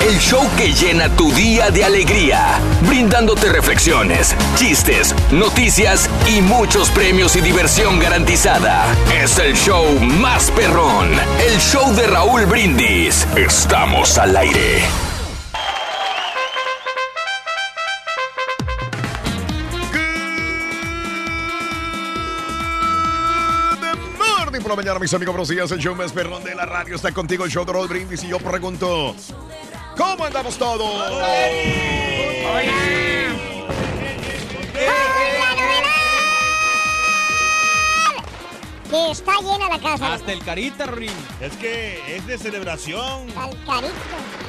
El show que llena tu día de alegría, brindándote reflexiones, chistes, noticias y muchos premios y diversión garantizada. Es el show más perrón, el show de Raúl Brindis. Estamos al aire. Por la mañana, mis amigos, buenos días. El show más perrón de la radio está contigo, el show de Raúl Brindis. Y yo pregunto, ¿cómo andamos todos? Que está llena la casa. Hasta el carita, Rin. Es que es de celebración. Hasta el carito.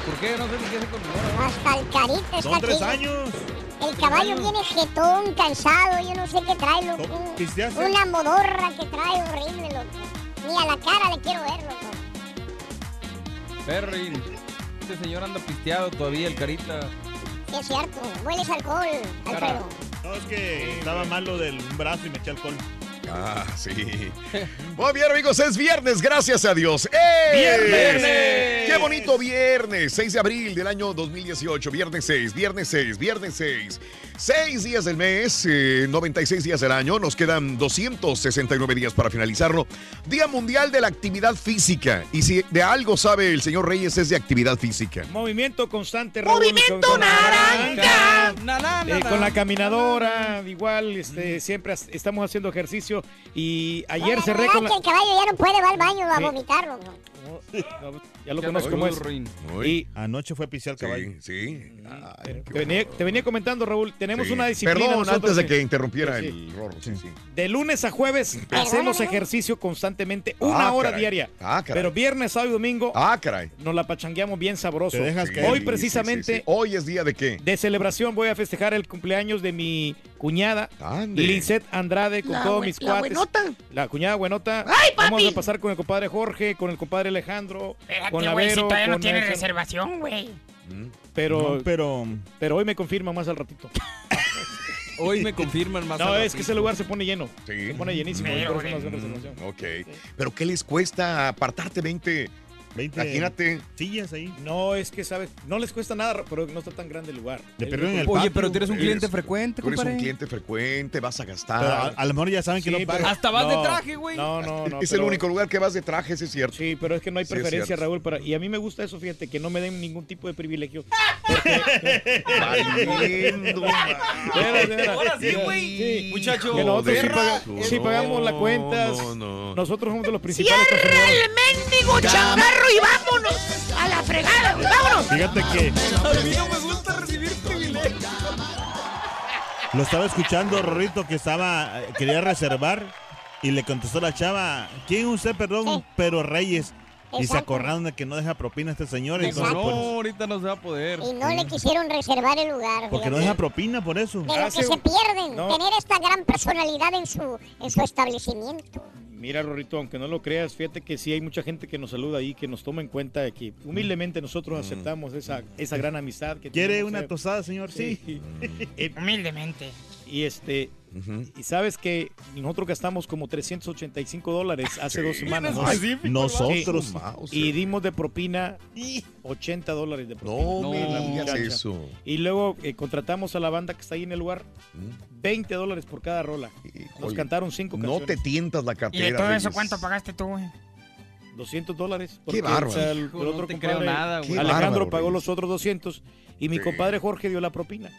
¿Por qué? No sé ni qué se conmemora. Hasta el carito está Son tres aquí. años. El caballo viene jetón, cansado, yo no sé qué trae, loco. ¿Pisteaste? Una modorra que trae horrible, loco. Ni a la cara le quiero ver, loco. Perrin. Este señor anda pisteado todavía, el carita. Sí, es cierto. Hueles alcohol, Alfredo. No, es que estaba mal lo del brazo y me eché alcohol. Ah, sí. Muy bien, amigos, es viernes, gracias a Dios. ¡Eh! ¡Viernes! ¡Qué bonito viernes! 6 de abril del año 2018, viernes 6, viernes 6, viernes 6. Seis días del mes, eh, 96 días del año, nos quedan 269 días para finalizarlo. Día Mundial de la Actividad Física. Y si de algo sabe el señor Reyes es de actividad física. Movimiento constante, Raúl, ¡Movimiento con- naranja! Na, na, na, Eh, con la caminadora, igual, este, siempre estamos haciendo ejercicio y ayer cerré con que la... el caballo ya no puede, va al baño a Sí. vomitar, loco. Ya lo conozco como es. Y Anoche fue a pisear caballo. Sí, sí. Ay, qué te venía, te venía comentando, Raúl, tenemos Sí. una disciplina. Perdón, nosotros antes de que- interrumpiera Sí, el rorro. Sí, sí. De lunes a jueves hacemos Perdóname. ejercicio constantemente, una Ah, hora caray. diaria. Ah, caray. Pero viernes, sábado y domingo Ah, caray. nos la pachangueamos bien sabroso. Te dejas Sí, caer. Hoy precisamente sí, sí, sí. Hoy es día de qué? de celebración voy a festejar el cumpleaños de mi cuñada. Lisette Andrade, con La todos mis la cuates. buenota. La cuñada buenota. ¡Ay, Vamos papi! a pasar con el compadre Jorge, con el compadre Alejandro, Espérate, con la güey, si todavía no con tiene el- reservación, güey. Pero, No, pero pero hoy me confirma más al ratito. Hoy me confirman más. No, es que ese lugar se pone lleno. Sí. Se pone llenísimo. Reservación. Ok. Pero ¿qué les cuesta apartarte 20? 20 Imagínate. sillas ahí. No, es que, ¿sabes? No les cuesta nada, pero no está tan grande el lugar. De El- el Oye, patio. pero un Eres- cliente frecuente, Tú eres un cliente frecuente, vas a Pero a, gastar. a lo mejor ya saben que Sí, no pero- Hasta vas no, de traje, güey. No, no, no. es el único lugar que vas de trajes, es cierto. Sí, pero es que no hay Sí, preferencia. Raúl. Para... Y a mí me gusta eso, fíjate, que no me den ningún tipo de privilegio. Valiendo, Espera, espera. Ahora sí, güey. Sí. Muchacho. Que nosotros sí, paga- tú. sí pagamos las cuentas. No, no. Nosotros somos de los principales ¡Cierra el mendigo changarro y vámonos! ¡A la fregada, güey! ¡Vámonos! Fíjate que A mí no me gusta recibir privilegios. lo estaba escuchando, Rorrito, que estaba, quería reservar y le contestó la chava, ¿quién usted, perdón? Sí. Pero Reyes. Y se Exacto. acordaron de que no deja propina a este señor. y Exacto. entonces, No, pues, ahorita no se va a poder. Y no le quisieron reservar el lugar. porque no fíjate. deja propina por eso. De lo Hace que se un- pierden, No. tener esta gran personalidad en su, en su establecimiento. Mira, Rorrito, aunque no lo creas, fíjate que sí hay mucha gente que nos saluda ahí, que nos toma en cuenta que humildemente nosotros aceptamos esa, esa gran amistad que ¿Quiere tenemos, una eh. tostada, señor? Sí. Eh, Humildemente. Y este, y sabes que nosotros gastamos como 385 dólares hace dos semanas. Nosotros. Sí. Y dimos de propina 80 dólares de propina. No me digas muchacha. eso. Y luego eh, contratamos a la banda que está ahí en el lugar. 20 dólares por cada rola. Nos cantaron cinco No canciones. te tientas la ¿Y cartera. de todo eso cuánto pagaste tú, güey? 200 dólares. Qué bárbaro. o sea, el, no otro te creo nada, güey. Alejandro bárbaro, pagó Reyes. los otros 200 y mi Sí. compadre Jorge dio la propina.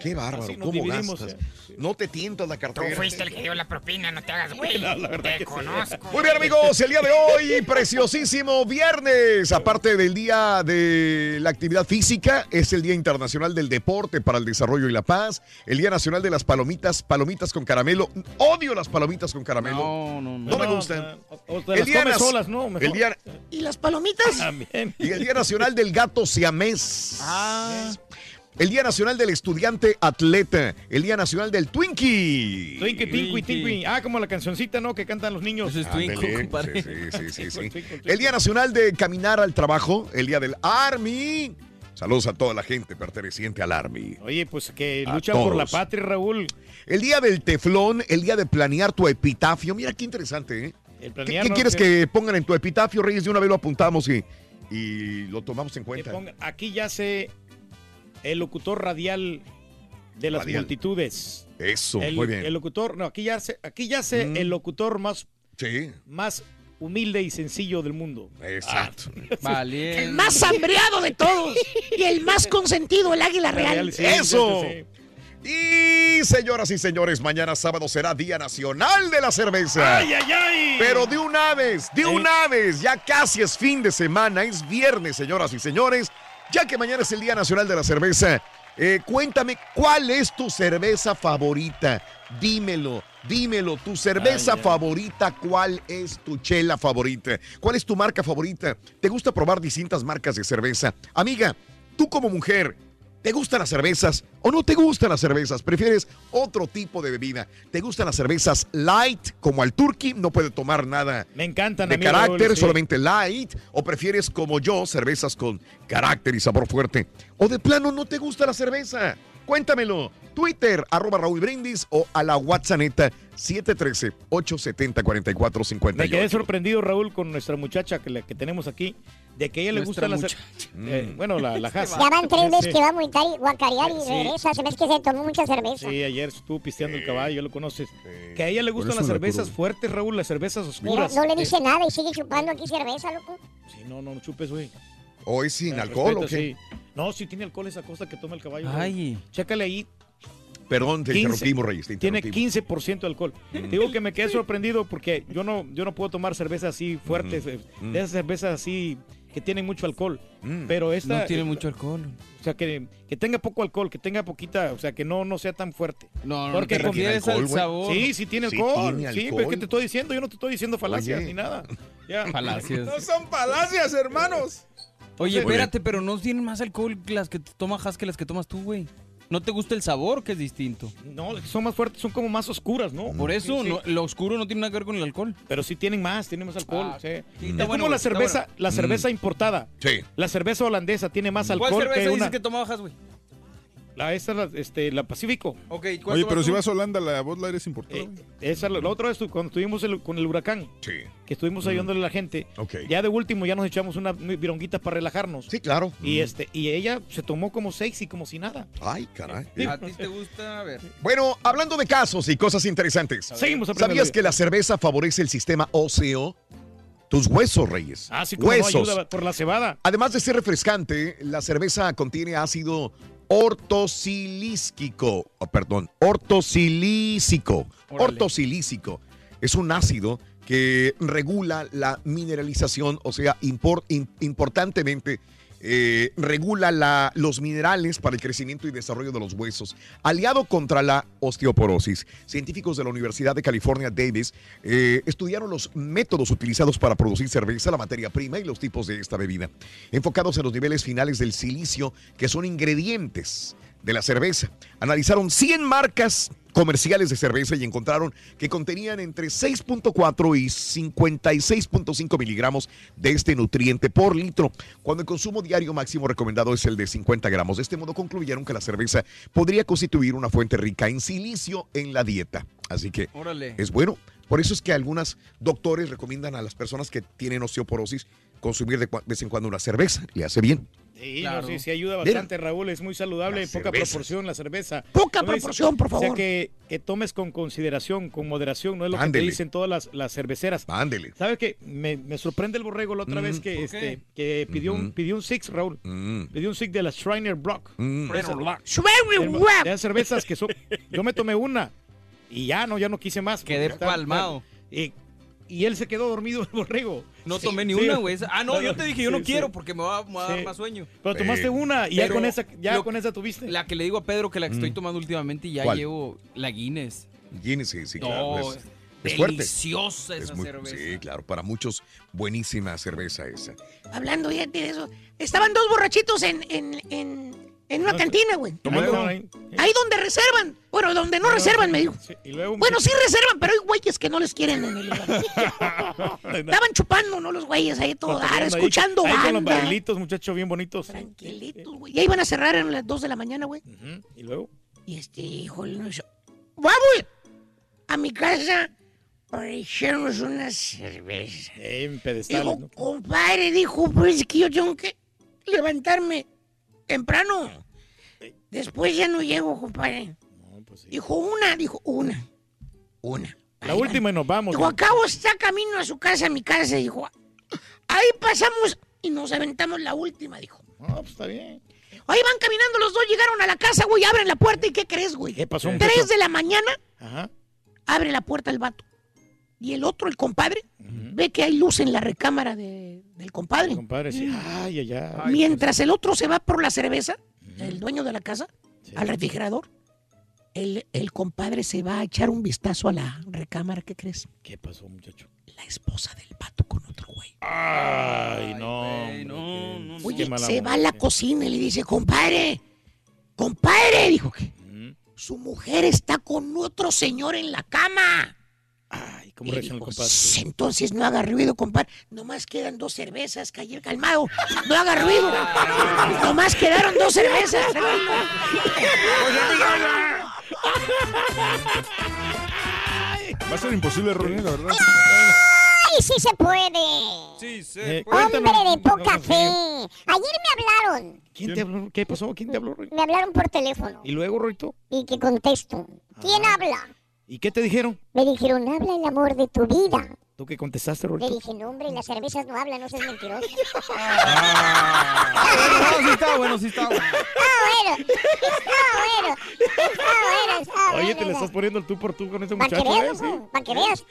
Qué bárbaro. ¿Cómo gastas? eh. No te tientas la Tú cartera. fuiste el que dio la propina, no te hagas güey. No, la verdad te que sí. conozco. Muy bien, amigos, el día de hoy, preciosísimo viernes. Aparte del día de la actividad física, es el Día Internacional del Deporte para el Desarrollo y la Paz. El Día Nacional de las Palomitas, palomitas con caramelo. Odio las palomitas con caramelo. No, no, no. No me gustan. O, o te las comes solas, ¿no? Mejor. el día, ¿Y las palomitas? También. y el Día Nacional del Gato Siamés. Ah, El Día Nacional del Estudiante Atleta. El Día Nacional del Twinkie. Twinkie, Twinkie. Tinky. Ah, como la cancioncita, ¿no? Que cantan los niños. Es compadre. Sí, sí, sí, sí, sí. Twinkle, twinkle. El Día Nacional de Caminar al Trabajo, el Día del Army. Saludos a toda la gente perteneciente al Army. Oye, pues que A luchan por la patria, Raúl. El Día del Teflón, el Día de planear tu epitafio. Mira qué interesante, ¿eh? El ¿Qué, planear, qué ¿no? quieres que pongan en tu epitafio, Reyes? De una vez lo apuntamos y, y lo tomamos en cuenta. Aquí yace el locutor radial de las Radial. multitudes. Eso, el, muy bien. El locutor, no, aquí yace, aquí yace Mm. el locutor más, Sí, más humilde y sencillo del mundo. exacto. Vale. El más hambreado de todos. Y el más consentido, el águila real. Sí, ¡Eso! sí, sí. Y señoras y señores, mañana sábado será Día Nacional de la Cerveza. ¡Ay, ay, ay! Pero de una vez, de Eh. una vez, ya casi es fin de semana, es viernes, señoras y señores, ya que mañana es el Día Nacional de la Cerveza. eh, cuéntame, ¿cuál es tu cerveza favorita? Dímelo, dímelo, tu cerveza Ay, favorita, ¿cuál es tu chela favorita? ¿Cuál es tu marca favorita? ¿Te gusta probar distintas marcas de cerveza? Amiga, tú como mujer, ¿Te gustan las cervezas o no te gustan las cervezas? ¿Prefieres otro tipo de bebida? ¿Te gustan las cervezas light como al turkey? No puede tomar nada Me encantan de carácter, Raúl, sí. solamente light. ¿O prefieres como yo cervezas con carácter y sabor fuerte? ¿O de plano no te gusta la cerveza? Cuéntamelo. Twitter, arroba Raúl Brindis o a la WhatsApp 713-870-4458. Me quedé sorprendido, Raúl, con nuestra muchacha que, la- que tenemos aquí, de que a ella le Nuestra gusta la eh, bueno, la, la Haas. Ya van tres veces Sí. que va a montar y guacarear y Sí. regresa. Se hace que se tomó mucha cerveza. Sí, ayer estuvo pisteando el caballo, ya lo conoces. Que a ella le gustan las la cervezas curva. fuertes, Raúl, las cervezas Mira, oscuras. no le Eh, dice nada y sigue chupando aquí cerveza, loco. Sí, no, no, no chupes, güey. ¿Hoy sin Eh, alcohol o qué? sí. No, sí tiene alcohol esa cosa que toma el caballo. Ay. Chécale ahí, Perdón, te 15. interrumpimos, Reyes. te tiene interrumpimos. 15% de alcohol. Digo que me quedé sorprendido porque yo no, yo no puedo tomar cervezas así fuertes, eh, Mm. de esas cervezas así que tienen mucho alcohol. Mm. Pero esta, No tiene mucho alcohol. o sea, que, que tenga poco alcohol, que tenga poquita, o sea, que no, no sea tan fuerte. No, no, Porque con- refieres alcohol, al sabor. Sí, sí tiene Sí alcohol. tiene Sí, pero ¿qué te estoy diciendo? Yo no te estoy diciendo falacias Oye. ni nada. Ya. Falacias. No son palacias, hermanos. Oye, espérate, pero no tienen más alcohol que las que toma Has que las que tomas tú, güey. ¿No te gusta el sabor que es distinto? No, son más fuertes, son como más oscuras, ¿no? Por eso, Sí, sí. no- lo oscuro no tiene nada que ver con el alcohol. Pero sí tienen más, tienen más alcohol. Ah, sí. Es bueno, como la cerveza, la Mm. cerveza importada. Sí. La cerveza holandesa tiene más ¿Cuál alcohol cerveza que una. dices que tomaba Has, güey? La, esa, la, este, la Pacífico. Ok, Oye, pero si vas a Holanda, la Bud Light es importada. Eh, esa, la, la otra vez cuando estuvimos el- con el huracán, Sí. que estuvimos ayudándole a la gente, Ok. ya de último ya nos echamos una vironguita para relajarnos. Sí, claro. Y este y ella se tomó como seis y como si nada. Ay, caray. ¿A ti te gusta? A ver. Bueno, hablando de casos y cosas interesantes. Seguimos aprendiendo. ¿Sabías que la cerveza favorece el sistema óseo? Tus huesos, Reyes. Ah, sí, como no huesos. ayuda por la cebada. Además de ser refrescante, la cerveza contiene ácido ortosilícico. Oh, perdón, ortosilícico. Órale. Ortosilícico. Es un ácido que regula la mineralización, o sea, impor- im- importantemente eh, regula la- los minerales para el crecimiento y desarrollo de los huesos. Aliado contra la osteoporosis, científicos de la Universidad de California, Davis, eh, estudiaron los métodos utilizados para producir cerveza, la materia prima y los tipos de esta bebida, enfocados en los niveles finales del silicio, que son ingredientes de la cerveza. Analizaron 100 marcas comerciales de cerveza y encontraron que contenían entre 6.4 y 56.5 miligramos de este nutriente por litro, cuando el consumo diario máximo recomendado es el de 50 gramos. De este modo concluyeron que la cerveza podría constituir una fuente rica en silicio en la dieta. Así que Órale. es bueno. Por eso es que algunos doctores recomiendan a las personas que tienen osteoporosis consumir de vez en cuando una cerveza. Le hace bien. Sí, Claro. no, sí, sí ayuda Mira. bastante, Raúl. Es muy saludable, en poca cerveza. proporción la cerveza. Poca No es- proporción, por O sea, favor. que, que tomes con consideración, con moderación, no es lo que Ándele. te dicen todas las, las cerveceras. Ándele. ¿Sabes qué? Me, me sorprende el borrego la otra Mm. vez que, ¿Por este, qué? que pidió, un, pidió un six, Raúl. Mm, Pidió un six de la Shriner Brock. mm. Cervezas que son. Yo me tomé una y ya no, ya no quise más. Quedé palmado. Y, y él se quedó dormido el borrego. No Sí, tomé ni sí. una, güey. Ah, no, yo te dije, yo no Sí, quiero porque me va, me va a dar más sueño. Pero tomaste una y ya con esa, ya lo- con esa tuviste. La que le digo a Pedro que la que estoy Mm. tomando últimamente y ya ¿Cuál? llevo la Guinness. Guinness, sí, sí, No, claro. Es, es fuerte. deliciosa esa Es muy- cerveza. sí, claro. Para muchos, buenísima cerveza esa. Hablando ya de eso. Estaban dos borrachitos en, en, en, en una cantina, güey. Ahí, Ahí donde reservan. Bueno, donde no reservan, me dijo. Y Bueno, sí reservan, pero hay güeyes que no les quieren en el lugar. Estaban chupando, ¿no? Los güeyes ahí todo dar, Cotorreando ahí- escuchando ahí con los banda. barrilitos, muchachos, bien bonitos. Tranquilitos, güey. Ya iban a cerrar a las 2 de la mañana, güey. Y luego. Y este, híjole, no sé. Vamos a mi casa para echarnos una cerveza. Eh, en pedestales, Dijo, ¿no? compadre, dijo, pues es que yo tengo que levantarme temprano. Después ya no llego, compadre. No, pues sí. Dijo, una, dijo, una. Una. La Ahí va. última y nos vamos. Dijo, ¿no? acabo está camino a su casa, a mi casa. Dijo, ahí pasamos y nos aventamos la última, dijo. No, pues está bien. Ahí van caminando los dos, llegaron a la casa, güey, abren la puerta y ¿qué crees, güey? ¿Qué pasó? Tres de la mañana, Ajá. abre la puerta el vato. Y el otro, el compadre, ve que hay luz en la recámara de- del compadre. Compadre, sí. Ay, ay, ay. Mientras el otro se va por la cerveza, el dueño de la casa, Sí. al refrigerador, el, el compadre se va a echar un vistazo a la recámara, ¿qué crees? ¿Qué pasó, muchacho? La esposa del vato con otro güey. Ay, no. no, no, no. Oye, qué mala se va a la cocina y le dice, compadre, compadre, dijo que su mujer está con otro señor en la cama. Ay, ¿cómo el dijo, compadre? "Shh, entonces no haga ruido, compadre. Nomás quedan dos cervezas, cayer calmado. No haga ruido. Nomás quedaron dos cervezas. Va a ser imposible, Ronnie, la verdad. ¡Ay, sí se puede! Sí, sí. Eh, ¡Hombre cuéntanos, de poca fe! Ayer me hablaron. ¿Quién te habló? ¿Qué pasó? ¿Quién te habló, Roy? Me hablaron por teléfono. ¿Y luego, Roito? Y que contesto. ¿Quién habla? ¿Y qué te dijeron? Me dijeron, habla el amor de tu vida. ¿Tú qué contestaste, Le Roito? dije, no, hombre, las cervezas no hablan, no seas mentiroso. No, sí está bueno, sí está bueno. Está bueno, está bueno, está bueno, está bueno. Oye, te le estás poniendo el tú por tú con ese Para que muchacho, ¿eh? veas, Sí. loco, para que veas.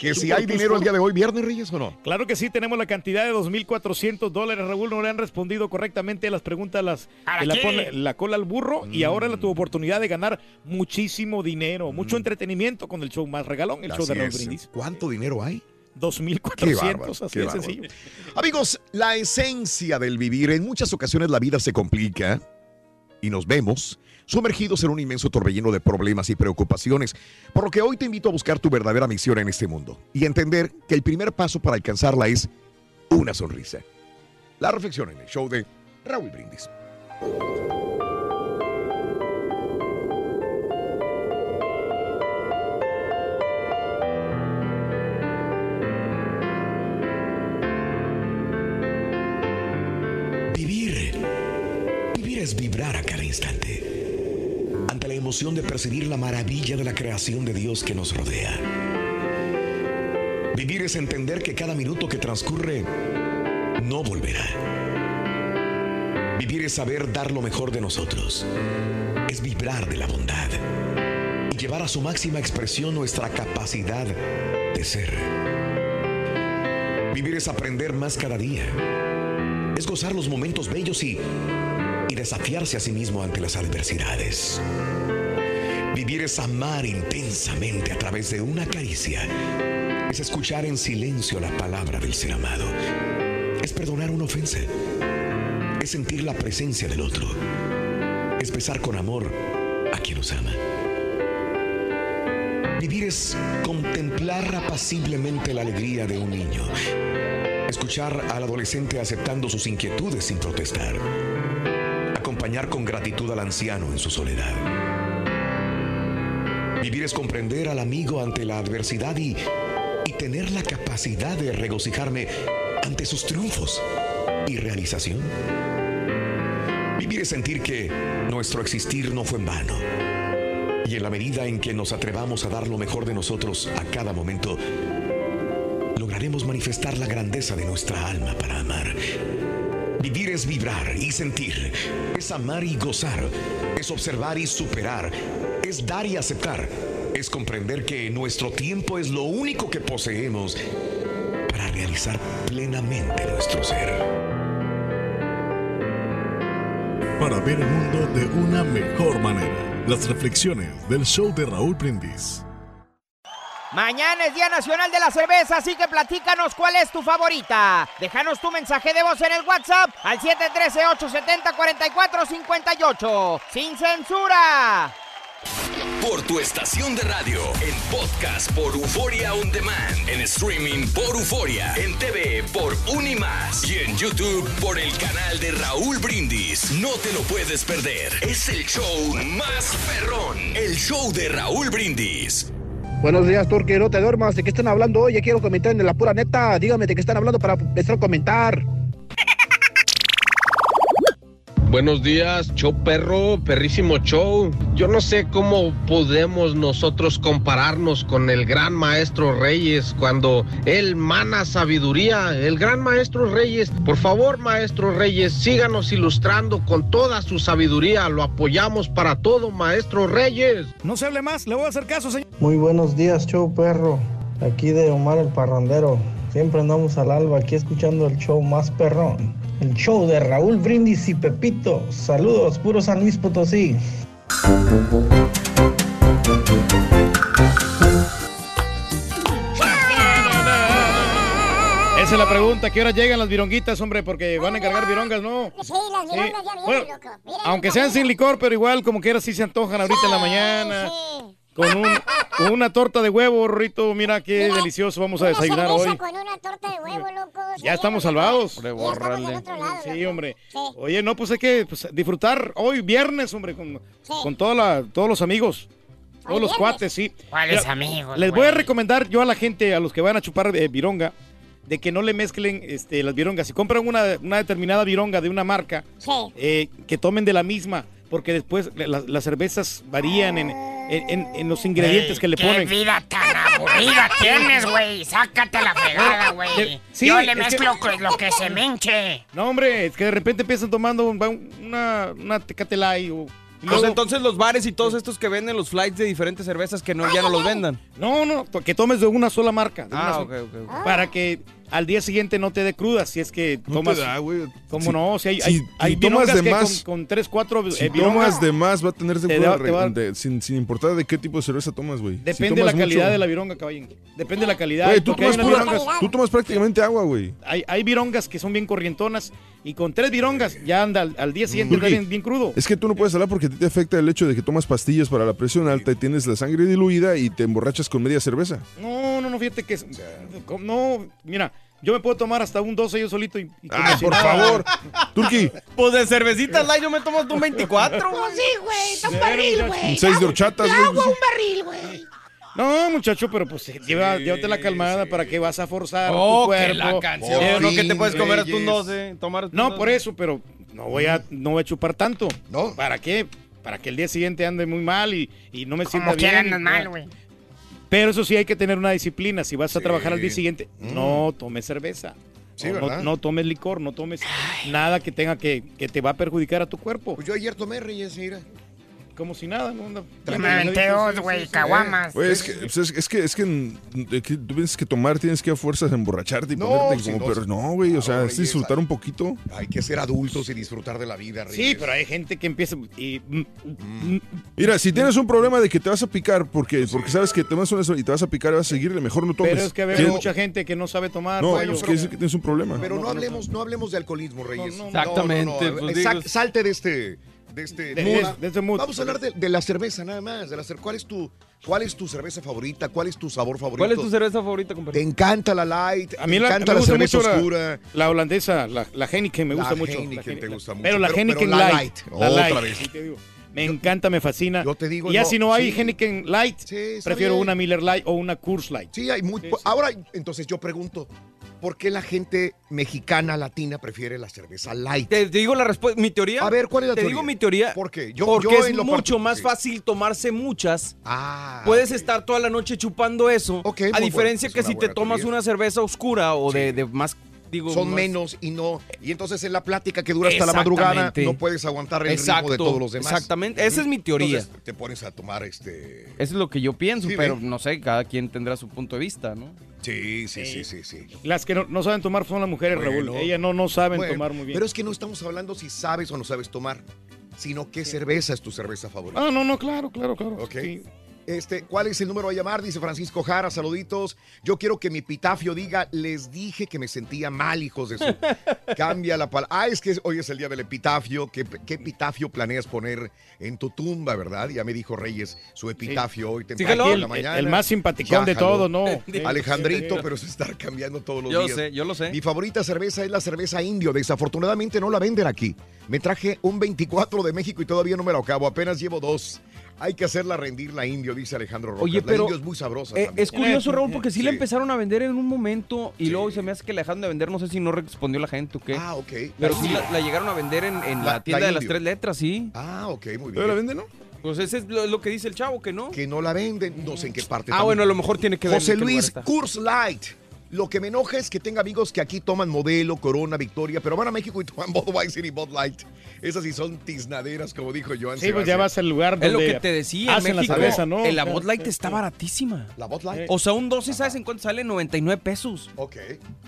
Que si hay dinero el día de hoy, viernes, Reyes, o no? Claro que sí, tenemos la cantidad de 2.400 dólares. Raúl, no le han respondido correctamente a las preguntas, las, que la, pone- la cola al burro. Y ahora la tu oportunidad de ganar muchísimo dinero, mucho entretenimiento con el show más regalón, el show de Raúl. Brindis. ¿Cuánto dinero hay? Qué 2.400, bárbaro, así de sencillo. Amigos, la esencia del vivir, en muchas ocasiones la vida se complica y nos vemos sumergidos en un inmenso torbellino de problemas y preocupaciones, por lo que hoy te invito a buscar tu verdadera misión en este mundo y entender que el primer paso para alcanzarla es una sonrisa. La reflexión en el show de Raúl Brindis. Vivir. Vivir es vibrar a cada instante. Ante la emoción de percibir la maravilla de la creación de Dios que nos rodea. Vivir es entender que cada minuto que transcurre no volverá. Vivir es saber dar lo mejor de nosotros. Es vibrar de la bondad y llevar a su máxima expresión nuestra capacidad de ser. Vivir es aprender más cada día es gozar los momentos bellos y, desafiarse a sí mismo ante las adversidades. Vivir es amar intensamente a través de una caricia. Es escuchar en silencio la palabra del ser amado. Es perdonar una ofensa. Es sentir la presencia del otro. es besar con amor a quien nos ama. Vivir es contemplar apaciblemente la alegría de un niño. Escuchar al adolescente aceptando sus inquietudes sin protestar. Acompañar con gratitud al anciano en su soledad. Vivir es comprender al amigo ante la adversidad y, y tener la capacidad de regocijarme ante sus triunfos y realización. Vivir es sentir que nuestro existir no fue en vano. Y en la medida en que nos atrevamos a dar lo mejor de nosotros a cada momento, lograremos manifestar la grandeza de nuestra alma para amar. Es vibrar y sentir, es amar y gozar, es observar y superar, es dar y aceptar, es comprender que nuestro tiempo es lo único que poseemos para realizar plenamente nuestro ser. Para ver el mundo de una mejor manera. Las reflexiones del show de Raúl Brindis. Mañana es Día Nacional de la Cerveza, así que platícanos cuál es tu favorita. Déjanos tu mensaje de voz en el WhatsApp al 713-870-4458. ¡Sin censura! Por tu estación de radio, en podcast por Euforia On Demand, en streaming por Euforia, en TV por Unimás y en YouTube por el canal de Raúl Brindis. No te lo puedes perder. Es el show más perrón. El show de Raúl Brindis. Buenos días, Turque. No te duermas. ¿De qué están hablando hoy? Ya quiero comentar de la pura neta. Dígame de qué están hablando para empezar a comentar. Buenos días, show perro, perrísimo show. Yo no sé cómo podemos nosotros compararnos con el gran maestro Reyes cuando él mana sabiduría. El gran maestro Reyes, por favor, maestro Reyes, síganos ilustrando con toda su sabiduría. Lo apoyamos para todo, maestro Reyes. No se hable más, le voy a hacer caso, señor. Muy buenos días, show perro. Aquí de Omar el Parrandero. Siempre andamos al alba aquí escuchando el show más perrón. El show de Raúl Brindis y Pepito. Saludos, puro San Luis Potosí. Esa es la pregunta, ¿qué hora llegan las vironguitas, hombre? Porque van a encargar virongas, ¿no? Sí, las virongas ya vienen, Bueno, loco. Mira, Aunque sean sin licor, pero igual como quiera sí se antojan ahorita en la mañana. Con, un, con una torta de huevo, Rorrito, mira qué delicioso vamos a Una desayunar hoy. con una torta de huevo, loco. Ya estamos salvados. bórrale. Sí, hombre. Oye, no, pues hay que pues, disfrutar hoy viernes, hombre, con, con toda la- todos los amigos. Todos los viernes? cuates, sí. ¿Cuáles Mira, amigos, Les güey? voy a recomendar yo a la gente, a los que van a chupar eh, vironga, de que no le mezclen este, las virongas. Si compran una, una determinada vironga de una marca, eh, que tomen de la misma, porque después la- las cervezas varían en, en- en- en los ingredientes Ey, que le qué ponen. vida tan aburrida tienes, güey. Sácate a la fregada, güey. Sí, Yo le que- mezclo con lo que se menche. No, hombre, es que de repente empiezan tomando un- una, una Tecate Light o... y Pues luego- entonces los bares y todos estos que venden los flights de diferentes cervezas que no, ya no los vendan. No, no, que tomes de una sola marca. de una Ah, sola- ok, ok, ok. Para que al día siguiente no te dé cruda, si es que No tomas... te da, güey. ¿Cómo Si- no? Si hay, si- hay, si hay tomas de que más- con, con tres, cuatro Si eh, virongas, tomas de más, va a tener te da- te de- sin, sin importar de qué tipo de cerveza tomas, güey. Depende de la calidad mucho- de la vironga, caballín. Depende de la calidad. Güey, tú tomas, unas pura- virongas- tú tomas prácticamente agua, güey. hay, hay virongas que son bien corrientonas y con tres virongas ya anda al, al día siguiente bien, bien crudo. Es que tú no puedes hablar porque a ti te afecta el hecho de que tomas pastillas para la presión alta y tienes la sangre diluida y te emborrachas con media cerveza. No, no, no, fíjate que... es- No, mira, yo me puedo tomar hasta un 12 yo solito y... y como Ah, por nada. favor. Turki, Pues de cervecitas light yo me tomo hasta un 24. Pues sí, güey. Está un barril, güey. seis de horchatas, Agua, güey. un barril, güey. No, muchacho, pero pues lleva, llévate la calmada para que vas a forzar Oh, tu que cuerpo. la canción. Eh, no, que te puedes comer hasta un 12, tomar hasta un No, 12. por eso, pero no voy a, no voy a chupar tanto. No. ¿Para qué? Para que el día siguiente ande muy mal y, y no me sienta Como bien. quieran, y- andas mal, güey. Pero eso sí hay que tener una disciplina. Si vas a trabajar al día siguiente, no tomes cerveza. Sí, no, no tomes licor, no tomes nada que tenga que, que te va a perjudicar a tu cuerpo. Pues yo ayer tomé Reyes, mira. Como si nada, ¿no? Anda- Yo me aventé dos, güey, caguamas. Güey, es que, pues, es, es que, es que, mm, de que tú tienes que tomar, tienes que a fuerzas emborracharte y No, ponerte si como no, güey, o sea, no, es disfrutar un poquito. Hay que ser adultos y disfrutar de la vida, Reyes. Sí, pero hay gente que empieza y... Mm. Mira, si tienes un problema de que te vas a picar porque, porque sabes que tomas una y te vas a picar y vas a seguirle, mejor no tomes. Pero es que hay ¿Quieres- mucha gente que no sabe tomar. No, es que tienes un problema. Pero no, hablemos, no hablemos de alcoholismo, Reyes. no, no. Exactamente, No, no, no. pues, Sa- digo- salte de este, de este De- mood. de este mood. Vamos a hablar de, la cerveza nada más. De la ¿Cuál es tu cuál es tu cerveza favorita? ¿Cuál es tu sabor favorito? ¿Cuál es tu cerveza favorita, compadre? ¿Te encanta la light? A mí ¿Te la, encanta me la cerveza mucho oscura? La, holandesa, la, la Heineken me La gusta mucho. Heineken La te Heineken. gusta mucho, Pero la pero- Heineken pero la Light. light, la otra light, vez. sí te digo. Me encanta, me fascina. Yo te digo, y ya no, si no hay sí. Heineken Light, prefiero bien. una Miller Light o una Coors Light. Sí, hay muy Ahora, entonces yo pregunto, ¿por qué la gente mexicana latina prefiere la cerveza light? Te, te digo la respuesta, mi teoría. A ver, ¿cuál es la Te teoría? digo mi teoría. ¿Por qué? Yo- porque yo es mucho más sí. fácil tomarse muchas. Ah, Puedes estar toda la noche chupando eso. a muy diferencia bueno, que si te tomas teoría. una cerveza oscura o de, de más. Digo, Son más- menos y no. Y entonces en la plática que dura hasta la madrugada Exactamente. no puedes aguantar el ritmo Exacto, de todos los demás. exactamente. Esa es mi teoría. Entonces te pones a tomar este. Eso es lo que yo pienso, Sí, pero no sé, cada quien tendrá su punto de vista, ¿no? Sí, sí, sí, sí, sí. Las que no, no saben tomar son las mujeres, Bueno. Raúl. Ellas no, no saben Bueno, tomar muy bien. Pero es que no estamos hablando si sabes o no sabes tomar, sino qué cerveza es tu cerveza favorita. Ah, no, no, claro, claro, claro. Ok. Este, ¿Cuál es el número a llamar? Dice Francisco Jara, saluditos. Yo quiero que mi epitafio diga, les dije que me sentía mal, hijos de su. Cambia la palabra. Ah, es que hoy es el día del epitafio. ¿Qué, qué epitafio planeas poner en tu tumba, verdad? Ya me dijo Reyes su epitafio hoy temprano en la el- mañana. el más simpaticón de todos, ¿no? Alejandrito, pero se está cambiando todos los Yo días. sé, yo lo sé. Mi favorita cerveza es la cerveza indio. Desafortunadamente no la venden aquí. Me traje un 24 de México y todavía no me lo acabo. Apenas llevo dos. Hay que hacerla rendir la indio, dice Alejandro Rojas. Oye, la pero indio es muy sabrosa. eh, también. es curioso, Raúl, porque sí, la empezaron a vender en un momento y luego se me hace que la dejaron de vender. No sé si no respondió la gente o qué. Ah, ok. Pero La sí la, la llegaron a vender en, en La- la, tienda la de las tres letras, sí. Ah, ok, muy bien. ¿Pero la venden, no? Pues ese es lo, lo que dice el chavo, que no. Que no la venden, no sé en qué parte. Ah, también. bueno, a lo mejor tiene que ver José Luis está. Lo que me enoja es que tenga amigos que aquí toman Modelo, Corona, Victoria, pero van a México y toman Budweiser y Bud Light. Esas sí son tiznaderas, como dijo Joan Sí, pues ya Sebastián. vas al lugar Es lo donde que te decía, en hacen México, la cerveza, ¿no? el- la Bud Light está baratísima. La Bud Light. O sea, un 12, ¿sabes en cuánto sale? 99 pesos. Ok.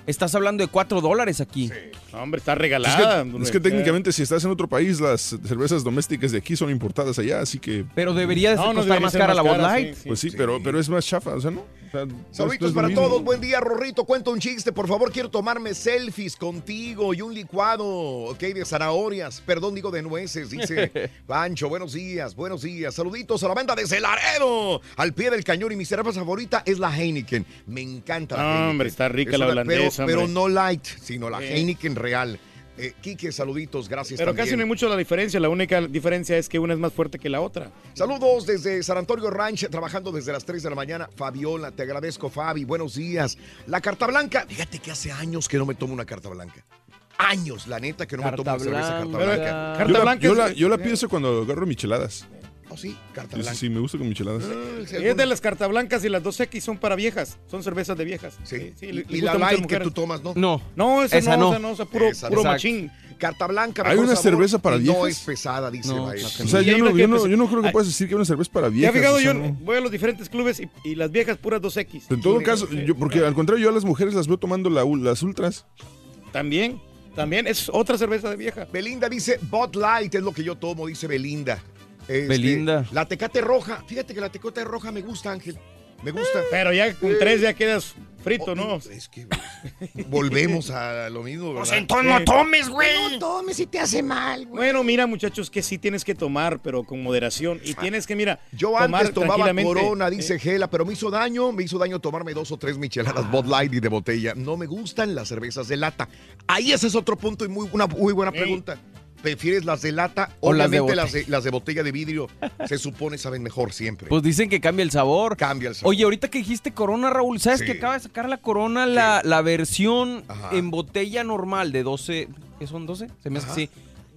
Estás hablando de 4 dólares aquí. Hombre, está Es regalada. que, es que técnicamente si estás en otro país, las cervezas domésticas de aquí son importadas allá, así que... Pero debería de No, no costar debería más cara más la Bud Light. sí, sí. Pues sí, Pero, pero es más chafa, o sea, ¿no? O sea, no no Saluditos para mismo. todos, buen día, Rorrito. Cuento un chiste, por favor. Quiero tomarme selfies contigo y un licuado, ok, de zanahorias. Perdón, digo de nueces, dice Pancho. Buenos días, buenos días. Saluditos a la banda de Celaredo, al pie del cañón. Y mi cerveza favorita es la Heineken. Me encanta la No, Heineken. hombre, está rica Es la una- holandesa, Pero, no light, sino la Sí. Heineken real. Eh, Quique, saluditos, gracias Pero también. casi no hay mucho la diferencia. La única diferencia es que una es más fuerte que la otra. Saludos desde San Antonio Ranch, trabajando desde las 3 de la mañana. Fabiola, te agradezco, Fabi. Buenos días. La carta blanca, fíjate que hace años que no me tomo una carta blanca. Años, la neta, que no me tomo una cerveza carta Yo blanca. la, yo la- yo la pienso cuando agarro micheladas. Oh, sí, carta Sí, sí, blanca. sí, me gusta con micheladas. Es de las cartas blancas y las 2X son para viejas. Son cervezas de viejas. Sí. le- Y- le y la light que tú tomas, ¿no? No. No, esa, Esa no, no. esa no, esa puro, Esa puro machín. Carta blanca. ¿Hay una sabor cerveza para y No viejas? es pesada, dice No, O sea, yo no, yo, no, yo no creo que Ah, puedas decir que hay una cerveza para Ya viejas. fijado, o sea, yo no. voy a los diferentes clubes y, y las viejas puras 2X. En todo caso, yo, porque al contrario, yo a las mujeres las veo tomando la, las ultras. También, también es otra cerveza de vieja. Belinda dice, Bud Light es lo que yo tomo, dice Belinda. Este, Belinda. La tecate roja. Fíjate que la tecate roja me gusta, Ángel. Me gusta. Pero ya con tres ya quedas frito, ¿no? Oh, Es que volvemos a lo mismo, ¿verdad? Pues entonces no tomes, güey. No tomes si te hace mal, güey. Bueno, mira, muchachos, que sí tienes que tomar, pero con moderación. Y tienes que, mira, Yo tomar antes tomaba. Corona, dice Gela, pero me hizo daño, me hizo daño tomarme dos o tres micheladas Bud Light y de botella. No me gustan las cervezas de lata. Ahí ese es otro punto y muy, una muy buena pregunta. ¿Prefieres las de lata? O las de las de, las de botella de vidrio se supone saben mejor siempre. Pues dicen que cambia el sabor. Cambia el sabor. Oye, ahorita que dijiste Corona, Raúl, ¿sabes Sí. que acaba de sacar la Corona la, la versión Ajá. en botella normal de 12, ¿qué son 12? Se me hace así.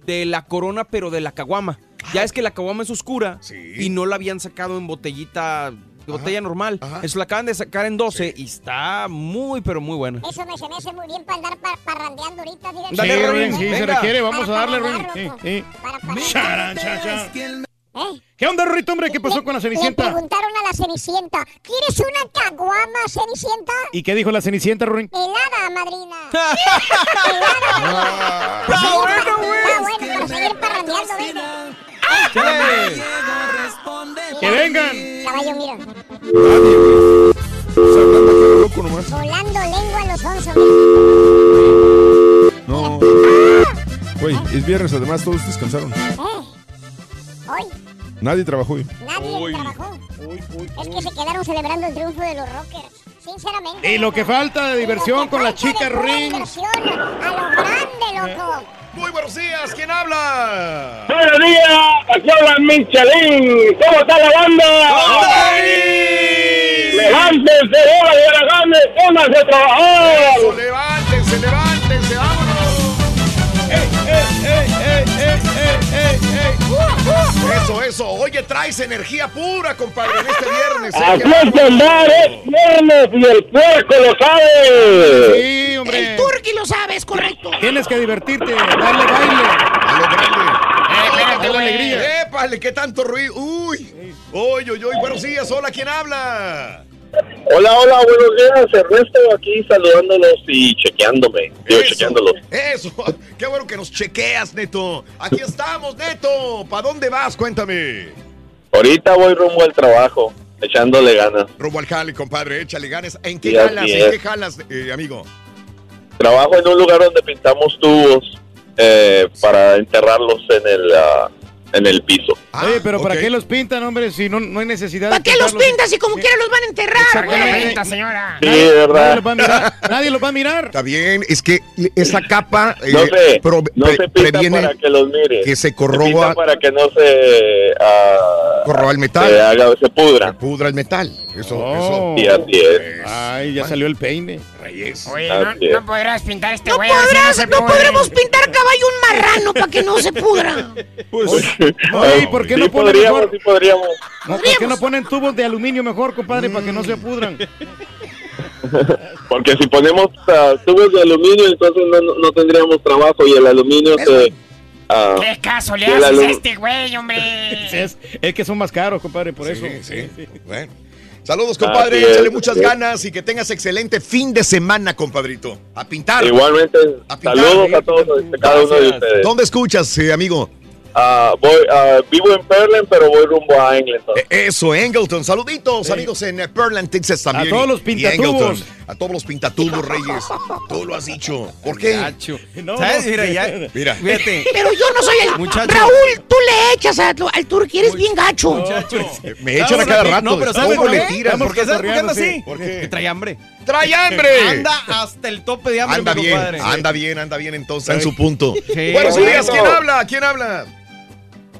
De la Corona, pero de la caguama. Ya es que la caguama es oscura Sí. y no la habían sacado en botellita, botella normal. Eso la acaban de sacar en 12 y está muy, pero muy buena. Eso me, se me hace muy bien para andar pa- parrandeando ahorita. fíjate. Dale, Sí, Rorín, sí, se requiere. Vamos a Para darle, Rorín. parrandearlo, Sí, sí. Para. Charan, chan. ¿Eh? ¿Qué onda, Rorito, hombre? ¿Qué pasó Le- con la Le Cenicienta? preguntaron a la Cenicienta, ¿quieres una caguama, Cenicienta? ¿Y qué dijo la Cenicienta, Rorín? Helada, madrina. Ah, Está bueno, güey. Está bueno para seguir parrandeando, venga. ¡Que vengan! Caballo, mira. loco nomás. Volando lengua en los onzos. No. Güey, es viernes, además todos descansaron. Eh, Hoy, Nadie trabajó hoy. nadie trabajó. Es que se quedaron celebrando el triunfo de los Rockers. Sinceramente. Y lo que falta de diversión con la chica Ring. Diversión a lo grande, loco. Muy buenos días, ¿quién habla? Buenos días, aquí habla Michelin. ¿Cómo está la banda? Levántense, hola de Araganes, pónganse a trabajar. Eso, levántense, levántense, vámonos. Eso, eso. Oye, traes energía pura, compadre, en este viernes. ¿eh? Así es de andar, es viernes y el puerco lo sabe. Sí, hombre. El turqui lo sabes, correcto. Tienes que divertirte, darle baile. Dale Dale alegría. ¡Épale, qué tanto ruido! ¡Uy! ¡Uy, uy, uy! Buenos días, hola, ¿quién habla? Hola, hola, buenos días. Ernesto aquí saludándolos y chequeándome. Digo, chequeándolos. Eso, qué bueno que nos chequeas, Neto. Aquí estamos, Neto. ¿Para dónde vas? Cuéntame. Ahorita voy rumbo al trabajo, echándole ganas. Rumbo al jale, compadre, échale ganas. ¿En qué Sí, jalas? ¿En qué jalas, eh, amigo? Trabajo en un lugar donde pintamos tubos eh, para enterrarlos en el, ah, en el piso. Oye, pero ¿para qué los pintan, hombre? Si no, no hay necesidad ¿Para de qué los pintas si como quiera los van a enterrar, güey? señora. Sí, Nadie ¿verdad? los va a mirar. Nadie los va a mirar. Está bien, es que esa capa eh, No se, pro- no pre- se pinta previene para que los mire. que se Se corroba, pinta para que no se, ah, corroba el metal. se, haga, se pudra. pudra el metal. Eso, Oh. Sí, así es. Ay, ya salió el peine. Reyes. Oye, no, no podrás pintar este No güey. así podrás, se no podremos pintar caballo un marrano para que no se pudra. Pues, Ah, Oye, ¿y por qué sí no ponen podríamos, mejor? sí podríamos. No, ¿Por qué no ponen tubos de aluminio mejor, compadre, para que no se pudran? Porque si ponemos ah, tubos de aluminio, entonces no, no- tendríamos trabajo y el aluminio se... ah, ¿Qué caso le haces a este güey, hombre? Es, es que son más caros, compadre, por eso. Sí, sí. Bueno. Saludos, compadre. Échale muchas ganas y que tengas excelente fin de semana, compadrito. A pintar. Igualmente, A pintar. saludos a todos, a cada uno de ustedes. ¿Dónde escuchas, eh, amigo? Ah, voy, ah, vivo en Perlen, pero voy rumbo a Engleton. Eh, Eso, Engleton. Saluditos, amigos en Pearland, Texas también. A todos los pintatubos. A todos los pintatubos, Reyes. Tú lo has dicho. ¿Por qué? No, ¿Sabes? Mira, ya. Mira. Fíjate. Pero yo no soy el... Muchacho. Raúl, tú le echas a- al turqui, eres bien gacho. Me echan a cada rato. No, pero ¿sabes ¿Cómo por le qué? tiran? ¿Por qué sabes por qué anda sí. así? ¿Por qué? Que trae hambre. ¡Trae hambre! Anda hasta el tope de hambre, Anda mi bien, compadre. anda bien, anda bien entonces en su punto. Sí. Buenos días. ¿quién habla? ¿Quién habla?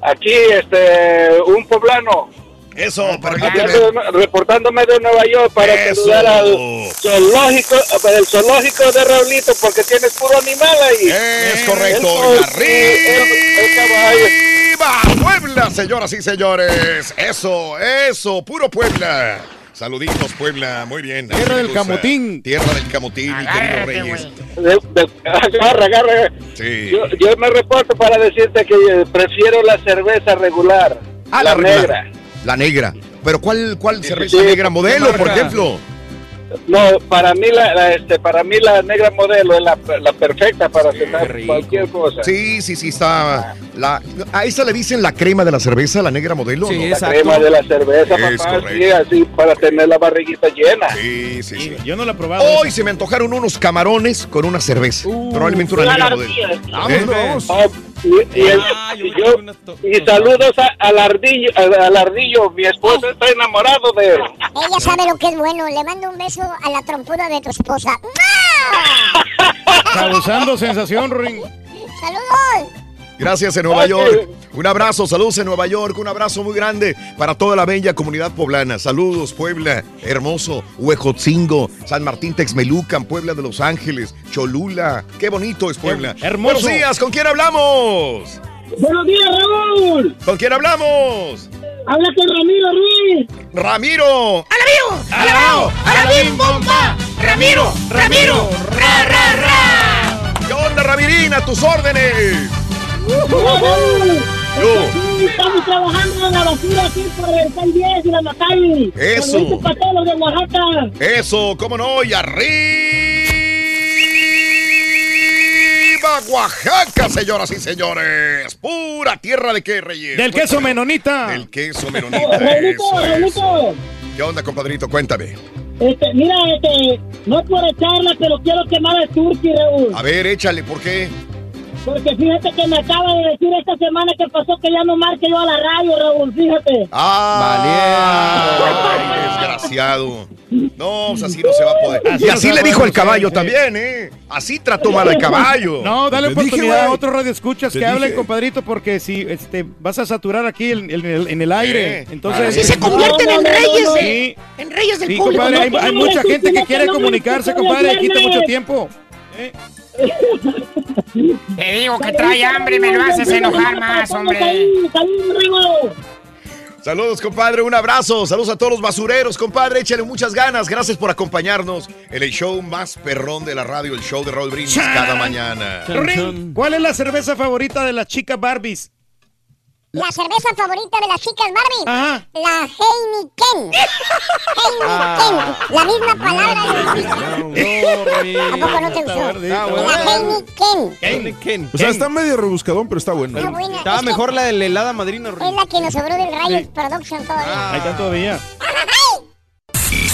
Aquí, este, un poblano. Eso, Aquí permíteme. reportándome de Nueva York para Eso. saludar al zoológico, para el zoológico de Raulito, porque tienes puro animal ahí. Es correcto. El- Y arriba, el- el caballo. Puebla, señoras y señores. Eso, eso, puro Puebla. Saluditos, Puebla. Muy bien. Tierra del camotín. Tierra del camotín, mi querido Agárrate, Reyes. De- de- agarra, agarra. Sí. Yo, yo me reporto para decirte que eh, prefiero la cerveza regular, Ah, la, la- negra. La negra. Pero ¿cuál, cuál cerveza negra modelo, por ejemplo? No, para mí la, la, este, para mí la negra modelo es la, la perfecta para cenar cualquier cosa. Sí, sí, sí, está. La, ¿A esa le dicen la crema de la cerveza, la negra modelo? Sí, ¿no? La Exacto. crema de la cerveza, Es papá, correcto. sí, así para tener la barriguita llena. Sí, sí, sí. Yo no lo he probado. Hoy se me antojaron unos camarones con una cerveza. Probablemente una la negra modelo. Vamos, ¿Eh? vamos. Ah, y, y el- Ah, yo yo- y saludos a- al ardillo, al, al ardillo, mi esposa está enamorado de él. Ella sabe lo que es bueno. Le mando un beso a la trompuda de tu esposa. Causando sensación, Ring. ¡Saludos! Gracias en Nueva York. Un abrazo, saludos en Nueva York. Un abrazo muy grande para toda la bella comunidad poblana. Saludos, Puebla, hermoso, Huejotzingo, San Martín Texmelucan, Puebla de Los Ángeles, Cholula. Qué bonito es Puebla. Hermoso. Buenos días, ¿con quién hablamos? Buenos días, Raúl. ¿Con quién hablamos? Habla con Ramiro Ruiz. Ramiro. ¡Alabío! ¡Alabao! ¡Alabim, bomba! ¡Ramiro! ¡Ramiro! ¡Ra, ra, ra! ¿Qué onda, Ramirina? A tus órdenes. Yo. Estamos trabajando en la basura aquí por el 10 y la Macay. Eso. Todos los de Oaxaca. Eso, cómo no, y arriba Oaxaca, señoras y señores. Pura tierra de qué, Reyes. Del queso Cuéntame. menonita. Del queso menonita. ¿Qué onda, compadrito? Cuéntame. Este, mira, este, no por echarla, pero quiero quemar al turqui, Raúl. A ver, échale, ¿por qué? Porque fíjate que me acaba de decir esta semana que pasó que ya no marque yo a la radio, Raúl, fíjate. ¡Ah! Ay, desgraciado. No, pues así no se va a poder. Así y así le dijo el caballo sí. también, ¿eh? Así trató mal al caballo. No, dale Te dije, oportunidad a otro radio escuchas que hablen, compadrito, porque si este, vas a saturar aquí en, en el, en el aire. Entonces, Sí se convierten en reyes, de- Sí. en reyes del Sí, público. compadre, ¿no? hay, hay mucha gente que quiere comunicarse, compadre, quita mucho tiempo. Te digo que trae hambre y me lo haces enojar más, hombre. Saludos, compadre, un abrazo. Saludos a todos los basureros, compadre. Échale muchas ganas. Gracias por acompañarnos en el show más perrón de la radio, el show de Raúl Brindis cada mañana. ¿Cuál es la cerveza favorita de las chicas Barbies? La cerveza favorita de las chicas Barbie. Ajá. La Heineken. Heineken. La misma palabra. ¿A poco no te gustó? La Heineken. Heineken. O sea, está medio rebuscadón, pero está bueno. Está buena. Estaba Es que mejor la de la helada madrina. Es la que nos sobró del Riot Sí. Production todavía. Ahí están todavía.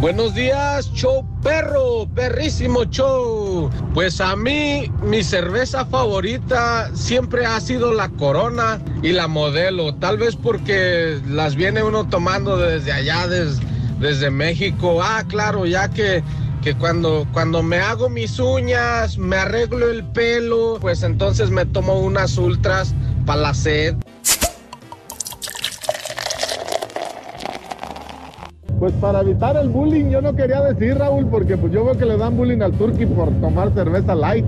Buenos días, show perro, perrísimo show. Pues a mí, mi cerveza favorita siempre ha sido la Corona y la Modelo. Tal vez porque las viene uno tomando desde allá, des- desde México. Ah, claro, ya que, que cuando, cuando me hago mis uñas, me arreglo el pelo, pues entonces me tomo unas ultras para la sed. Pues para evitar el bullying yo no quería decir Raúl porque pues yo veo que le dan bullying al turqui por tomar cerveza light.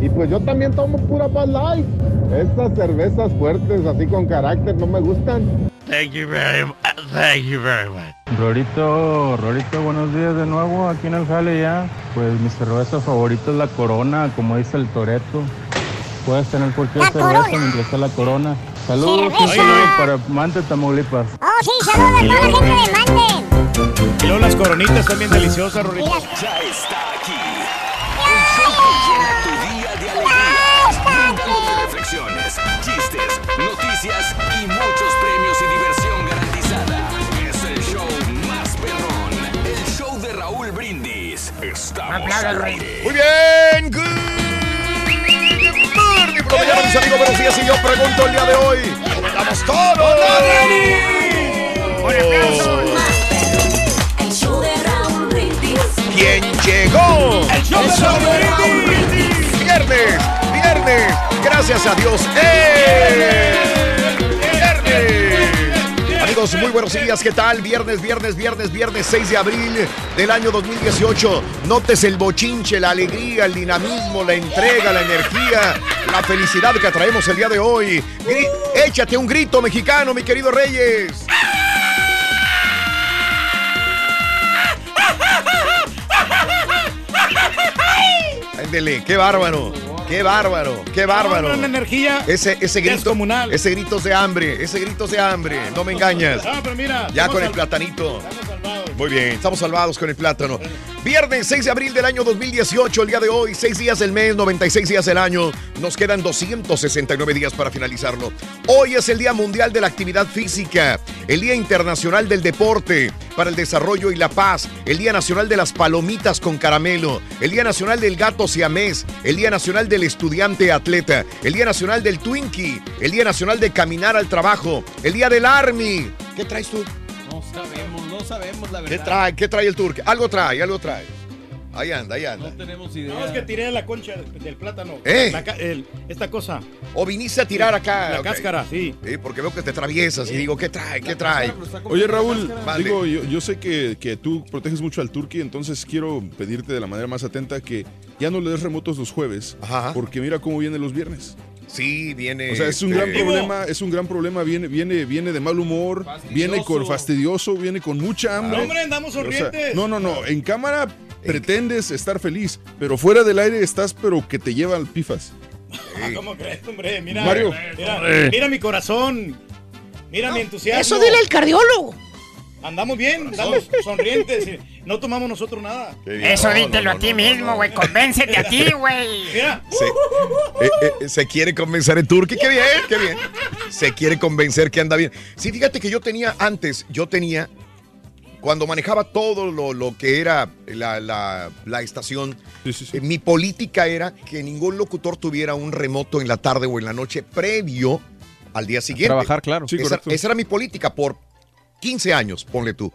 Y pues yo también tomo pura Bud Light. Estas cervezas fuertes así con carácter no me gustan. Thank you very much. Thank you very much. Rorito, Rorito, buenos días de nuevo aquí en el Jale ya. Pues mi cerveza favorita es la Corona, como dice el Toreto. Puedes tener cualquier cerveza mientras sea la Corona. Saludos, para Mante, Tamaulipas. Oh, sí, saludos a toda la gente de Mande. Y luego las coronitas también deliciosas, Rorito. Ya está aquí. El show que llena tu día de alegría. Brindándote reflexiones, chistes, noticias y muchos premios y diversión garantizada. Es el show más perrón. El show de Raúl Brindis. Estamos al aire. Muy bien. Good mañana, mis amigos. Buenos días. Y yo pregunto el día de hoy. ¿Cómo estamos todos? Brindis. ¿Quién llegó? El show de Raúl Brindis. Viernes, viernes. Gracias a Dios. ¡Eh! Amigos, muy buenos días. ¿Qué tal? Viernes, viernes, viernes, viernes 6 de abril del año 2018. Notes el bochinche, la alegría, el dinamismo, la entrega, la energía, la felicidad que traemos el día de hoy. Gri- échate un grito mexicano, mi querido Reyes. Ándele, qué bárbaro. Qué bárbaro, qué bárbaro. No, no, una energía Ese, ese grito, ese grito es de hambre, ese grito de hambre. No me engañas. No, pero mira. Ya estamos con el platanito. Muy bien, estamos salvados con el plátano. Viernes 6 de abril del año 2018, el día de hoy, 6 días del mes, 96 días del año. Nos quedan 269 días para finalizarlo. Hoy es el Día Mundial de la Actividad Física, el Día Internacional del Deporte para el Desarrollo y la Paz, el Día Nacional de las Palomitas con Caramelo, el Día Nacional del Gato Siamés, el Día Nacional del Estudiante Atleta, el Día Nacional del Twinkie, el Día Nacional de Caminar al Trabajo, el Día del Army. ¿Qué traes tú? No sabemos, no sabemos la ¿Qué verdad. trae? ¿Qué trae el turque? Algo trae, algo trae. Ahí anda, ahí anda. No tenemos idea. No, es que tiré la concha del, plátano. ¿Eh? La el- esta cosa. O viniste a tirar acá. La cáscara, sí. Sí, porque veo que te traviesas y digo, ¿qué trae? ¿Qué trae? Oye, Raúl, digo, yo, yo sé que, que tú proteges mucho al turqui, entonces quiero pedirte de la manera más atenta que ya no le des remotos los jueves, porque mira cómo vienen los viernes. Sí, viene. O sea, es un este, gran problema, es un gran problema, viene, viene, viene de mal humor, viene con fastidioso, viene con mucha hambre. No, hombre, andamos O sea, sonrientes. no, no, no, en cámara pretendes estar feliz, pero fuera del aire estás, pero que te llevan pifas. Ah, ¿Cómo crees, hombre? Mira, Mario. mira, mi corazón. Mira mi entusiasmo. Eso dile al cardiólogo. Andamos bien, andamos sonrientes. No tomamos nosotros nada. Eso No, dítelo no, a ti no, mismo, no. güey. Convéncete a ti, güey. Mira. Se, eh, eh, se quiere convencer en Turquía. Qué bien, qué bien. Se quiere convencer que anda bien. Sí, fíjate que yo tenía antes, yo tenía, cuando manejaba todo lo, lo que era la, la- la estación, eh, mi política era que ningún locutor tuviera un remoto en la tarde o en la noche previo al día siguiente. trabajar, claro. Sí, esa, esa era mi política por 15 años, ponle tú.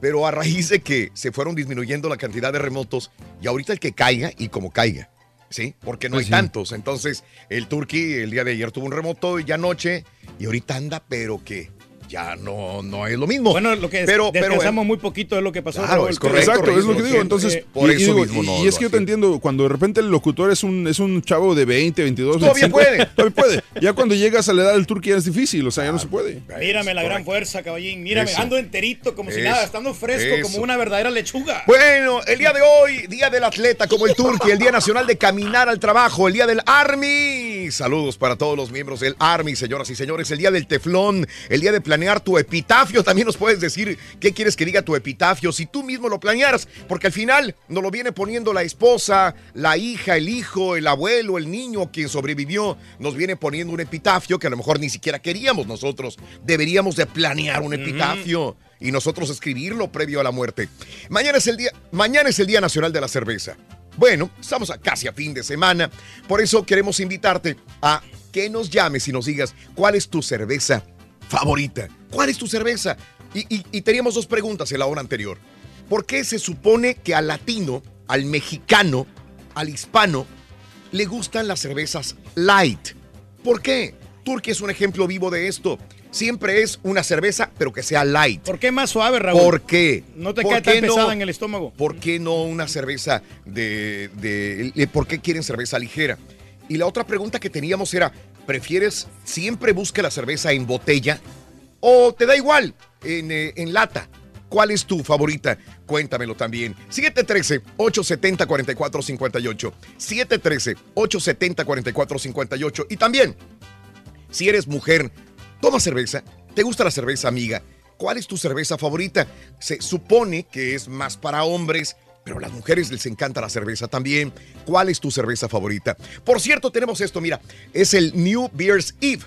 Pero a raíz de que se fueron disminuyendo la cantidad de remotos, y ahorita el que caiga y como caiga, ¿sí? Porque no Pues hay sí. tantos. Entonces, el Turqui el día de ayer tuvo un remoto y ya anoche, y ahorita anda, pero que ya no, no es lo mismo. Bueno, lo que pero, pero, descansamos muy poquito es lo que pasó. Claro, es correcto. Exacto, es lo que digo. Entonces, Eh, por y- eso digo, mismo y- no y es que yo te entiendo, cuando de repente el locutor es un, es un chavo de 20, 22, Todavía 25, puede. Todavía puede. Ya cuando llegas a la edad del Turquía es difícil, o sea, ya no se puede. Mírame la gran fuerza, caballín. Mírame, Eso. ando enterito, como si Eso. nada, estando fresco, Eso. como una verdadera lechuga. Bueno, el día de hoy, día del atleta como el Turqui, el día nacional de caminar al trabajo, el día del Army. Saludos para todos los miembros del Army, señoras y señores. El día del teflón, el día de planear tu epitafio. También nos puedes decir qué quieres que diga tu epitafio, si tú mismo lo planearas, porque al final nos lo viene poniendo la esposa, la hija, el hijo, el abuelo, el niño, quien sobrevivió, nos viene poniendo un epitafio que a lo mejor ni siquiera queríamos nosotros. Deberíamos de planear un epitafio y nosotros escribirlo previo a la muerte. Mañana es el día, mañana es el Día Nacional de la Cerveza. Bueno, estamos a casi a fin de semana, por eso queremos invitarte a que nos llames y nos digas cuál es tu cerveza favorita. ¿Cuál es tu cerveza? Y, y- y teníamos dos preguntas en la hora anterior. ¿Por qué se supone que al latino, al mexicano, al hispano, le gustan las cervezas light? ¿Por qué? Turquía es un ejemplo vivo de esto. Siempre es una cerveza, pero que sea light. ¿Por qué más suave, Raúl? ¿Por qué? No te ¿Por queda tan no? pesada en el estómago. ¿Por qué no una cerveza de, de- eh, ¿Por qué quieren cerveza ligera? Y la otra pregunta que teníamos era, ¿prefieres siempre busque la cerveza en botella o te da igual en, eh, en lata? ¿Cuál es tu favorita? Cuéntamelo también. 713-870-4458. 713-870-4458. Y también, si eres mujer, toma cerveza. ¿Te gusta la cerveza, amiga? ¿Cuál es tu cerveza favorita? Se supone que es más para hombres, pero a las mujeres les encanta la cerveza también. ¿Cuál es tu cerveza favorita? Por cierto, tenemos esto, mira, es el New Beers Eve.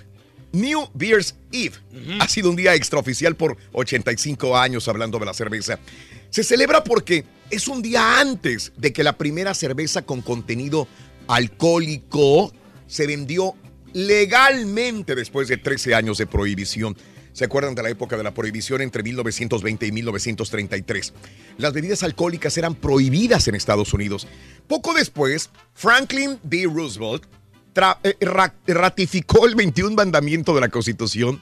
New Beers Eve. Ha sido un día extraoficial por 85 años hablando de la cerveza. Se celebra porque es un día antes de que la primera cerveza con contenido alcohólico se vendió legalmente después de 13 años de prohibición. ¿Se acuerdan de la época de la prohibición entre 1920 y 1933? Las bebidas alcohólicas eran prohibidas en Estados Unidos. Poco después, Franklin D. Roosevelt eh, ra- ratificó el 21 mandamiento de la Constitución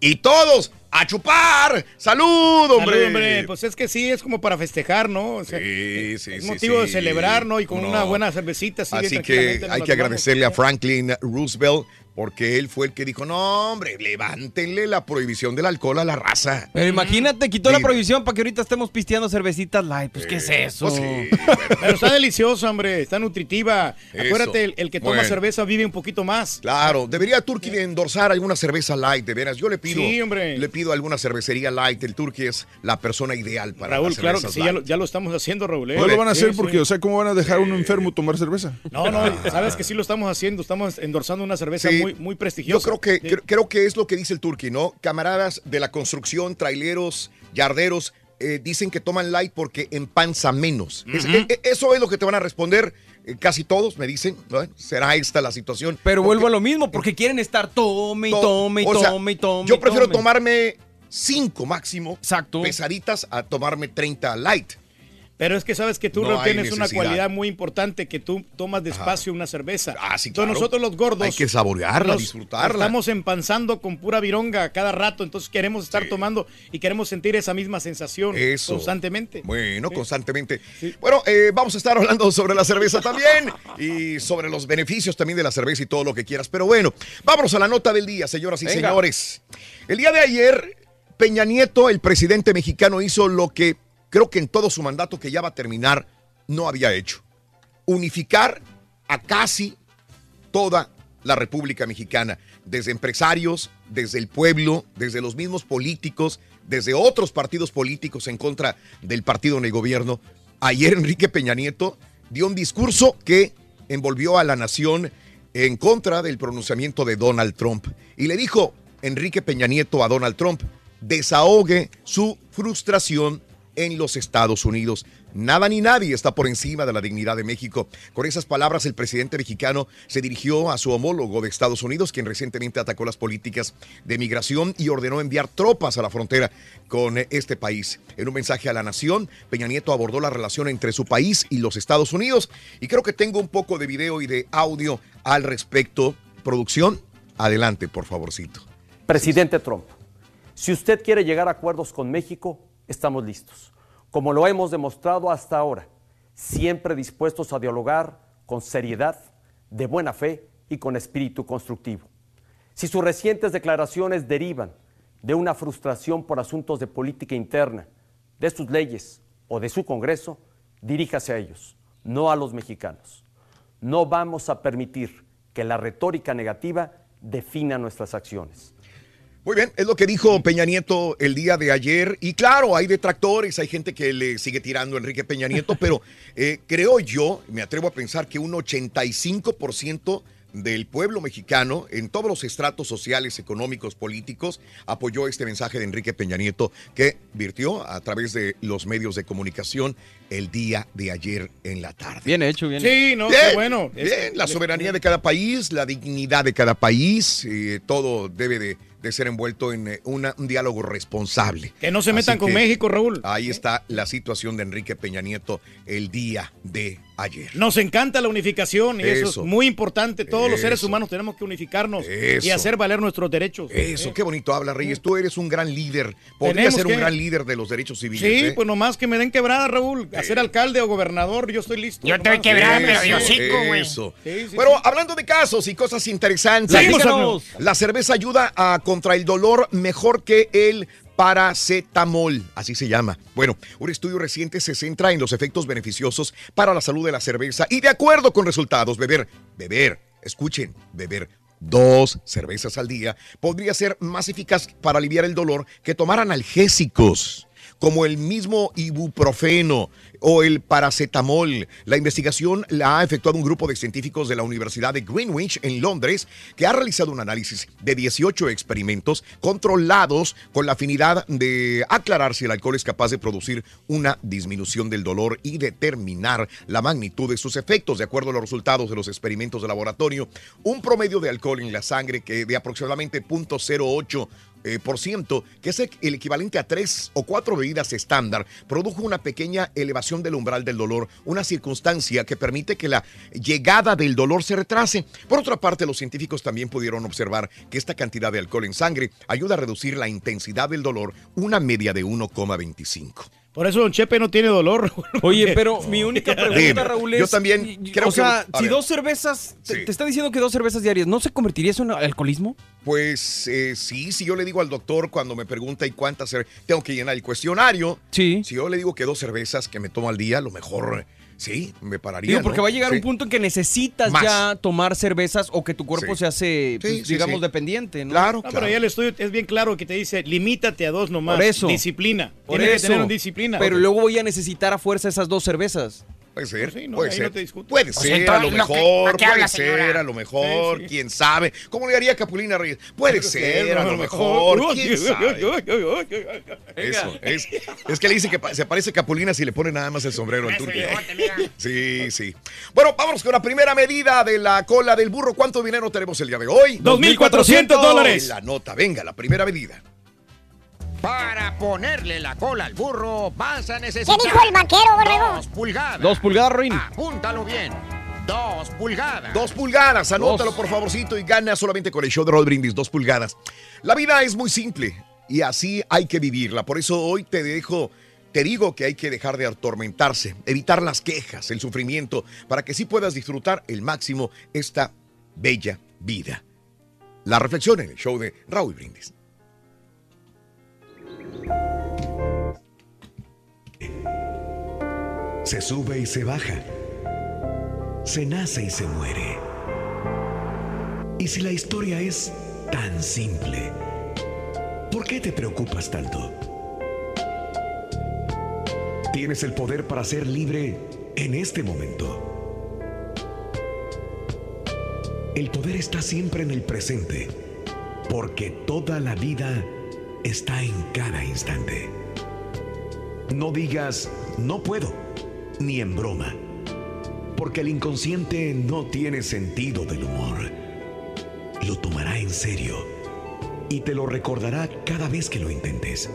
y todos a chupar. ¡Salud, hombre! Salud, hombre. Pues es que sí, es como para festejar, ¿no? O sea, Sí, sí, es sí, motivo de sí. celebrar, ¿no? Y con No. una buena cervecita así, Así que hay que agradecerle a Franklin Roosevelt porque él fue el que dijo, no, hombre, levántenle la prohibición del alcohol a la raza. Pero imagínate, quitó la Sí. prohibición para que ahorita estemos pisteando cervecitas light. Pues, ¿qué es eso? pues sí, Pero está deliciosa, hombre, está nutritiva. Eso. Acuérdate, el, el que toma Bueno. cerveza vive un poquito más. Claro, debería Turkey de endorsar alguna cerveza light, de veras. Yo le pido, Sí, hombre. le pido alguna cervecería light. El Turkey es la persona ideal para Raúl, las claro que sí, ya lo, ya lo estamos haciendo, Raúl. ¿eh? No lo van a hacer Sí, porque, sí. o sea, ¿cómo van a dejar a un enfermo tomar cerveza? No, no, sabes que sí lo estamos haciendo, estamos endorsando una cerveza Muy, muy Yo creo que, creo, creo que es lo que dice el Turkey, ¿no? Camaradas de la construcción, traileros, yarderos, eh, dicen que toman light porque empanza menos. Eh, eh, eso es lo que te van a responder eh, casi todos, me dicen. ¿no? ¿Será esta la situación? Pero vuelvo a lo mismo, porque quieren estar tome y To- tome y tome y tome. Yo prefiero tome. tomarme cinco máximo Exacto. pesaditas a tomarme 30 light. Pero es que sabes que tú No tienes una cualidad muy importante que tú tomas despacio una cerveza. Ah, sí, Entonces claro. nosotros los gordos Hay que saborearla, disfrutarla. Estamos empanzando con pura vironga cada rato, entonces queremos estar tomando y queremos sentir esa misma sensación Eso. constantemente. Bueno, constantemente. Bueno, eh, vamos a estar hablando sobre la cerveza también y sobre los beneficios también de la cerveza y todo lo que quieras. Pero bueno, vámonos a la nota del día, señoras y Venga. señores. El día de ayer, Peña Nieto, el presidente mexicano, hizo lo que creo que en todo su mandato que ya va a terminar no había hecho. Unificar a casi toda la República Mexicana, desde empresarios, desde el pueblo, desde los mismos políticos, desde otros partidos políticos en contra del partido en el gobierno. Ayer Enrique Peña Nieto dio un discurso que envolvió a la nación en contra del pronunciamiento de Donald Trump. Y le dijo Enrique Peña Nieto a Donald Trump, desahogue su frustración en los Estados Unidos. Nada ni nadie está por encima de la dignidad de México. Con esas palabras, el presidente mexicano se dirigió a su homólogo de Estados Unidos, quien recientemente atacó las políticas de migración y ordenó enviar tropas a la frontera con este país. En un mensaje a la nación, Peña Nieto abordó la relación entre su país y los Estados Unidos y creo que tengo un poco de video y de audio al respecto. Producción, adelante, por favorcito. Presidente Trump, si usted quiere llegar a acuerdos con México, estamos listos como lo hemos demostrado hasta ahora, siempre dispuestos a dialogar con seriedad, de buena fe y con espíritu constructivo. Si sus recientes declaraciones derivan de una frustración por asuntos de política interna, de sus leyes o de su Congreso, diríjase a ellos, no a los mexicanos. No vamos a permitir que la retórica negativa defina nuestras acciones. Muy bien, es lo que dijo Peña Nieto el día de ayer. Y claro, hay detractores, hay gente que le sigue tirando a Enrique Peña Nieto, pero eh, creo yo, me atrevo a pensar que un 85% del pueblo mexicano, en todos los estratos sociales, económicos, políticos, apoyó este mensaje de Enrique Peña Nieto que virtió a través de los medios de comunicación el día de ayer en la tarde. Bien hecho, bien. Sí, no, Bien, qué bueno. bien, la soberanía de cada país, la dignidad de cada país, eh, todo debe de, de ser envuelto en eh, una- un diálogo responsable. Que no se metan Así con que México, Raúl. Ahí está la situación de Enrique Peña Nieto el día de ayer. Nos encanta la unificación y eso, Eso. es muy importante. Todos los seres humanos tenemos que unificarnos y hacer valer nuestros derechos. Eso, qué bonito habla, Reyes. Tú eres un gran líder. Podrías Tenemos ser un gran líder de los derechos civiles. Sí, ¿eh? pues nomás que me den quebrada, Raúl. A ser alcalde o gobernador, yo estoy listo. Yo estoy quebrada, pero sí. hocico, güey. Eso. Sí, sí, Bueno, sí. hablando de casos y cosas interesantes. La cerveza ayuda a contra el dolor mejor que el paracetamol, así se llama. Bueno, un estudio reciente se centra en los efectos beneficiosos para la salud de la cerveza y de acuerdo con resultados, beber, beber, escuchen, beber dos cervezas al día podría ser más eficaz para aliviar el dolor que tomar analgésicos como el mismo ibuprofeno o el paracetamol. La investigación la ha efectuado un grupo de científicos de la Universidad de Greenwich en Londres que ha realizado un análisis de 18 experimentos controlados con la afinidad de aclarar si el alcohol es capaz de producir una disminución del dolor y determinar la magnitud de sus efectos. De acuerdo a los resultados de los experimentos de laboratorio, un promedio de alcohol en la sangre que de aproximadamente 0.08 eh, por ciento, que es el equivalente a tres o cuatro bebidas estándar, produjo una pequeña elevación del umbral del dolor, una circunstancia que permite que la llegada del dolor se retrase. Por otra parte, los científicos también pudieron observar que esta cantidad de alcohol en sangre ayuda a reducir la intensidad del dolor, una media de 1,25. Por eso Don Chepe no tiene dolor. Oye, pero mi única pregunta, Dime, Raúl, es... yo también creo o sea, que- si ver. dos cervezas... Te, Sí. te está diciendo que dos cervezas diarias, ¿no se convertiría eso en alcoholismo? Pues eh, sí, si yo le digo al doctor cuando me pregunta y cuántas tengo que llenar el cuestionario. Sí. Si yo le digo que dos cervezas que me tomo al día, a lo mejor sí, me pararía. Digo, porque ¿no? va a llegar Sí. un punto en que necesitas Más. ya tomar cervezas o que tu cuerpo Sí. se hace, pues, Sí, digamos, sí. dependiente, ¿no? Claro, No, pero ya el estudio es bien claro que te dice, limítate a dos nomás. Por eso. Disciplina. Por Tienes eso. que tener una disciplina. Pero luego voy a necesitar a fuerza esas dos cervezas. Puede ser, Pues sí, no, puede ser. no te discuto. Puede O sea, ser, a lo entonces, lo que- mejor, ¿a qué puede habla, ser, a lo mejor, Sí, sí. quién sabe. ¿Cómo le haría Capulina Reyes? Puede ser, a lo mejor, quién sabe. Eso, es, es que le dice que se parece Capulina si le pone nada más el sombrero al turco. Sí, sí. Bueno, vámonos con la primera medida de la cola del burro. ¿Cuánto dinero tenemos el día de hoy? 2.400 dólares. La nota, venga, la primera medida. Para ponerle la cola al burro vas a necesitar... ¿Qué dijo el vaquero, borrego? Dos pulgadas. Dos pulgadas, Ruin. Apúntalo bien. Dos pulgadas. Dos pulgadas, anótalo Dos. por favorcito y gana solamente con el show de Roll Brindis, dos pulgadas. La vida es muy simple y así hay que vivirla. Por eso hoy te dejo, te digo que hay que dejar de atormentarse, evitar las quejas, el sufrimiento, para que sí puedas disfrutar el máximo esta bella vida. La reflexión en el show de Raúl Brindis. Se sube y se baja. Se nace y se muere. Y si la historia es tan simple, ¿por qué te preocupas tanto? Tienes el poder para ser libre en este momento. El poder está siempre en el presente, porque toda la vida está en cada instante. No digas, no puedo, ni en broma, porque el inconsciente no tiene sentido del humor. Lo tomará en serio y te lo recordará cada vez que lo intentes.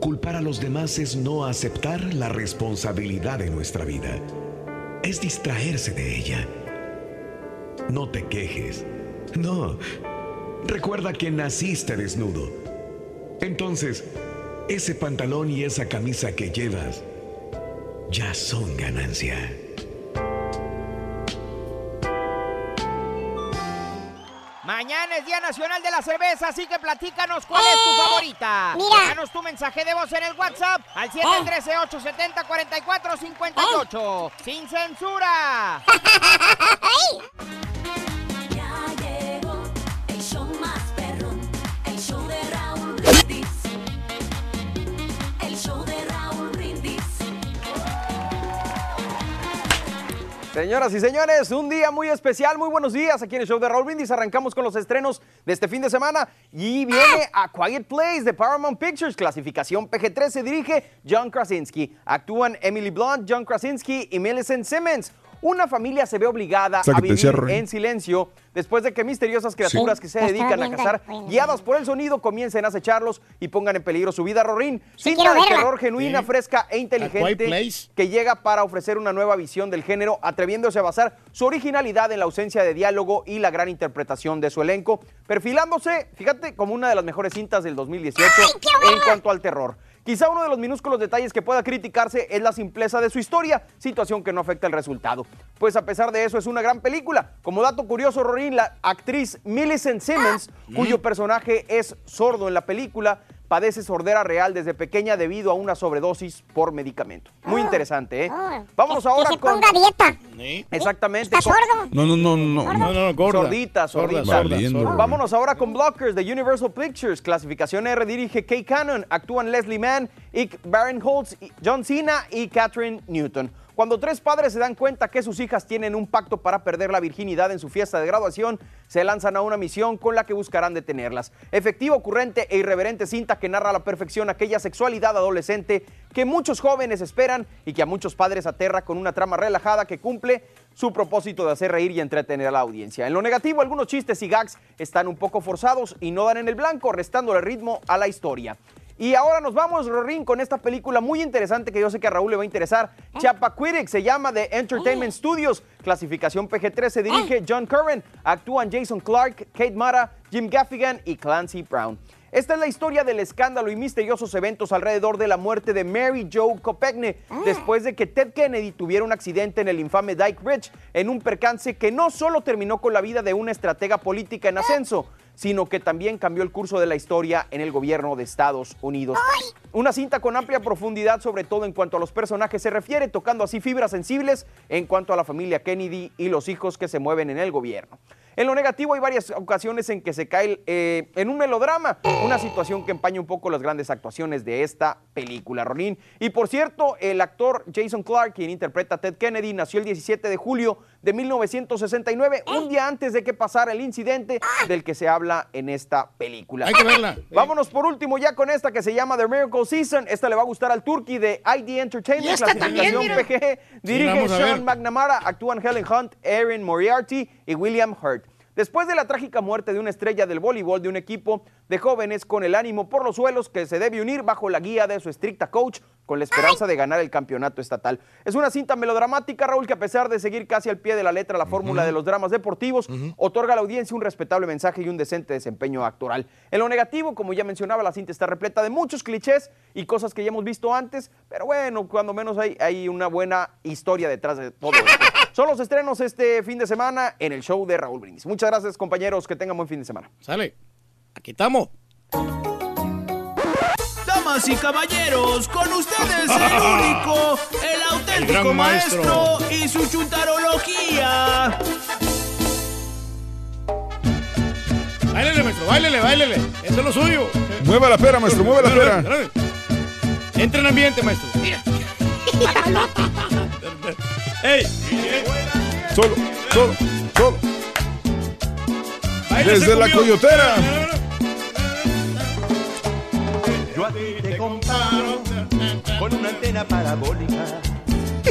Culpar a los demás es no aceptar la responsabilidad de nuestra vida. Es distraerse de ella. No te quejes. No. Recuerda que naciste desnudo. Entonces, ese pantalón y esa camisa que llevas ya son ganancia. Mañana es Día Nacional de la Cerveza, así que platícanos cuál es tu favorita. Mira. Déjanos tu mensaje de voz en el WhatsApp al 713-870-4458. ¡Sin censura! Señoras y señores, un día muy especial, muy buenos días aquí en el show de Raúl Brindis. Arrancamos con los estrenos de este fin de semana y viene A Quiet Place de Paramount Pictures, clasificación PG-13, se dirige John Krasinski. Actúan Emily Blunt, John Krasinski y Millicent Simmons. Una familia se ve obligada a vivir cierre. en silencio después de que misteriosas criaturas Sí. que se dedican a cazar, guiadas por el sonido, comiencen a acecharlos y pongan en peligro su vida. Rorín, Sí, cinta de verla. terror genuina, Sí. fresca e inteligente que llega para ofrecer una nueva visión del género, atreviéndose a basar su originalidad en la ausencia de diálogo y la gran interpretación de su elenco, perfilándose, fíjate, como una de las mejores cintas del 2018 en cuanto al terror. Quizá uno de los minúsculos detalles que pueda criticarse es la simpleza de su historia, situación que no afecta el resultado. Pues a pesar de eso es una gran película. Como dato curioso, Rorín, la actriz Millicent Simmons, cuyo personaje es sordo en la película, padece sordera real desde pequeña debido a una sobredosis por medicamento. Muy interesante, ¿eh? Vámonos ahora que se con... ponga dieta. Exactamente. ¿Está con- sordo? No, no, no, no. No, no, no, gorda. Sordita, sordita. Sorda, sorda. Rorín. Vámonos ahora con Blockers de Universal Pictures. Clasificación R dirige Kay Cannon. Actúan Leslie Mann, Ike Barinholtz, John Cena y Catherine Newton. Cuando tres padres se dan cuenta que sus hijas tienen un pacto para perder la virginidad en su fiesta de graduación, se lanzan a una misión con la que buscarán detenerlas. Efectiva, ocurrente e irreverente cinta que narra a la perfección aquella sexualidad adolescente que muchos jóvenes esperan y que a muchos padres aterra con una trama relajada que cumple su propósito de hacer reír y entretener a la audiencia. En lo negativo, algunos chistes y gags están un poco forzados y no dan en el blanco, restándole ritmo a la historia. Y ahora nos vamos, Rorín, con esta película muy interesante que yo sé que a Raúl le va a interesar. Chappaquiddick se llama The Entertainment Studios. Clasificación PG-13 dirige John Curran. Actúan Jason Clark, Kate Mara, Jim Gaffigan y Clancy Brown. Esta es la historia del escándalo y misteriosos eventos alrededor de la muerte de Mary Jo Copegne, después de que Ted Kennedy tuviera un accidente en el infame Dyke Bridge, en un percance que no solo terminó con la vida de una estratega política en ascenso, sino que también cambió el curso de la historia en el gobierno de Estados Unidos. Una cinta con amplia profundidad, sobre todo en cuanto a los personajes se refiere, tocando así fibras sensibles en cuanto a la familia Kennedy y los hijos que se mueven en el gobierno. En lo negativo hay varias ocasiones en que se cae eh, en un melodrama, una situación que empaña un poco las grandes actuaciones de esta película, Ronin. Y por cierto, el actor Jason Clark, quien interpreta a Ted Kennedy, nació el 17 de julio de 1969, un día antes de que pasara el incidente del que se habla en esta película. Hay que verla. Vámonos por último ya con esta que se llama The Miracle Season. Esta le va a gustar al Turkey de ID Entertainment, también, clasificación. PG. Dirige. Sean McNamara, actúan Helen Hunt, Erin Moriarty y William Hurt. Después de la trágica muerte de una estrella del voleibol de un equipo de jóvenes con el ánimo por los suelos que se debe unir bajo la guía de su estricta coach con la esperanza de ganar el campeonato estatal. Es una cinta melodramática, Raúl, que a pesar de seguir casi al pie de la letra la fórmula de los dramas deportivos, otorga a la audiencia un respetable mensaje y un decente desempeño actoral. En lo negativo, como ya mencionaba, la cinta está repleta de muchos clichés y cosas que ya hemos visto antes, pero bueno, cuando menos hay, hay una buena historia detrás de todo esto. Son los estrenos este fin de semana en el show de Raúl Brindis. Muchas gracias, compañeros. Que tengan buen fin de semana. Sale. Aquí estamos. Damas y caballeros, con ustedes el único, el auténtico maestro. maestro. y su chuntarología. Báilele, maestro, báilele, báilele. Eso es lo suyo. Mueva la pera, maestro, mueva la pera. Entra en ambiente, maestro. ¡Ey! Solo, solo, solo. Desde la coyotera. Yo a ti te comparo con una antena parabólica.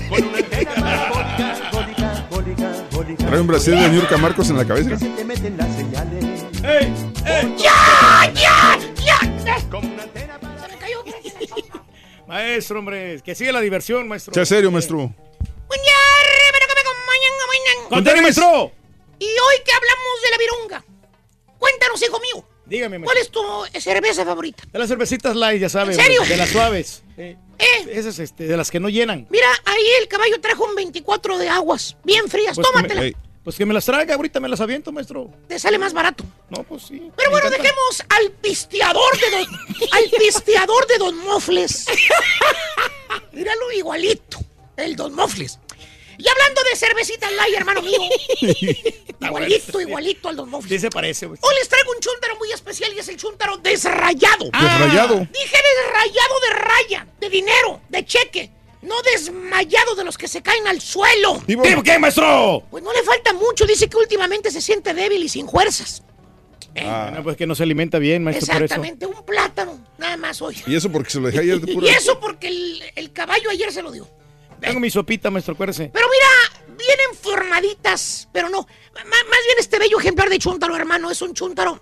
Con una antena parabólica, bólica, bólica, bólica. Trae un brasier de Niurka Marcos en la cabeza. Se te meten las señales. ¡Ey! ¡Ey! ¡Ya! ¡Ya! ¡Ya! Como una antena Se me cayó. Maestro, hombre, que sigue la diversión, maestro. Sea serio, maestro. ¡Contene, maestro! Y hoy que hablamos de la virunga, cuéntanos, hijo mío, Dígame. ¿cuál es tu cerveza favorita? De las cervecitas light, ya sabes. ¿En serio? De las suaves. Eh, ¿Eh? Esas, este, de las que no llenan. Mira, ahí el caballo trajo un 24 de aguas, bien frías, Pues que, tómatela. me, pues que me las traiga, ahorita me las aviento, maestro. Te sale más barato. No, pues sí. Pero bueno, encanta. dejemos al pisteador de don, al pisteador de Don Mofles. Míralo igualito, el Don Mofles. Y hablando de cervecitas light, hermano mío. igualito, igualito al Don Mofles. Sí se parece, güey. Hoy les traigo un chúntaro muy especial y es el chúntaro desrayado. Desrayado. Dije desrayado de raya, de dinero, de cheque. No desmayado de los que se caen al suelo. Vivo. ¿Qué, qué, maestro? Pues no le falta mucho. Dice que últimamente se siente débil y sin fuerzas. Bueno, pues que no se alimenta bien, maestro, por eso. Exactamente, un plátano. Nada más hoy. Y eso porque se lo dejé ayer de pura. Y eso porque el, el caballo ayer se lo dio. Tengo mi sopita, maestro, acuérdese. Pero mira, vienen formaditas, pero no. Más bien este bello ejemplar de chúntaro, hermano, es un chúntaro.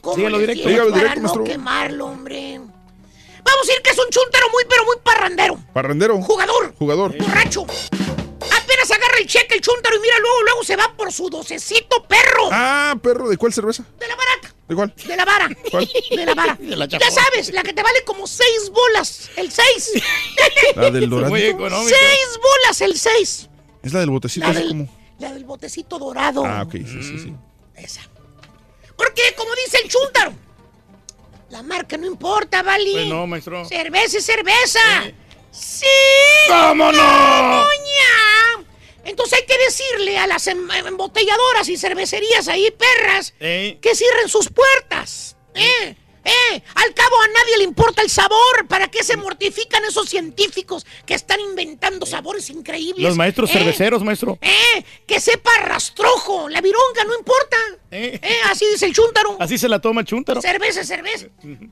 ¿Cómo Dígalo les directo. Dígalo para directo, no maestro. quemarlo, hombre. Vamos a decir que es un chúntaro muy, pero muy parrandero. Parrandero. Jugador. Jugador. Borracho. Apenas agarra el cheque el chúntaro y mira, luego, luego se va por su docecito perro. Ah, perro, ¿de cuál cerveza? De la baraca. ¿De cuál? De la vara. ¿Cuál? De la vara. De la ya sabes, la que te vale como seis bolas. El seis. La del dorado. Seis bolas el seis. Es la del botecito, La así del, como. la del botecito dorado. Ah, ok, sí, sí, sí. Esa. Porque, como dice el chúntaro, la marca no importa, ¿vale? Pues no, maestro. Cerveza es cerveza. ¡Sí! ¿Cómo no? Entonces hay que decirle a las em- embotelladoras y cervecerías ahí, perras, Eh, que cierren sus puertas. ¿Eh? ¿Eh? Al cabo a nadie le importa el sabor. ¿Para qué se mortifican esos científicos que están inventando sabores increíbles? los maestros ¿Eh? cerveceros, maestro. ¡Eh! ¡Que sepa rastrojo! La vironga no importa. Eh. ¿Eh? Así dice el chúntaro. Así se la toma el chúntaro. Cerveza, cerveza.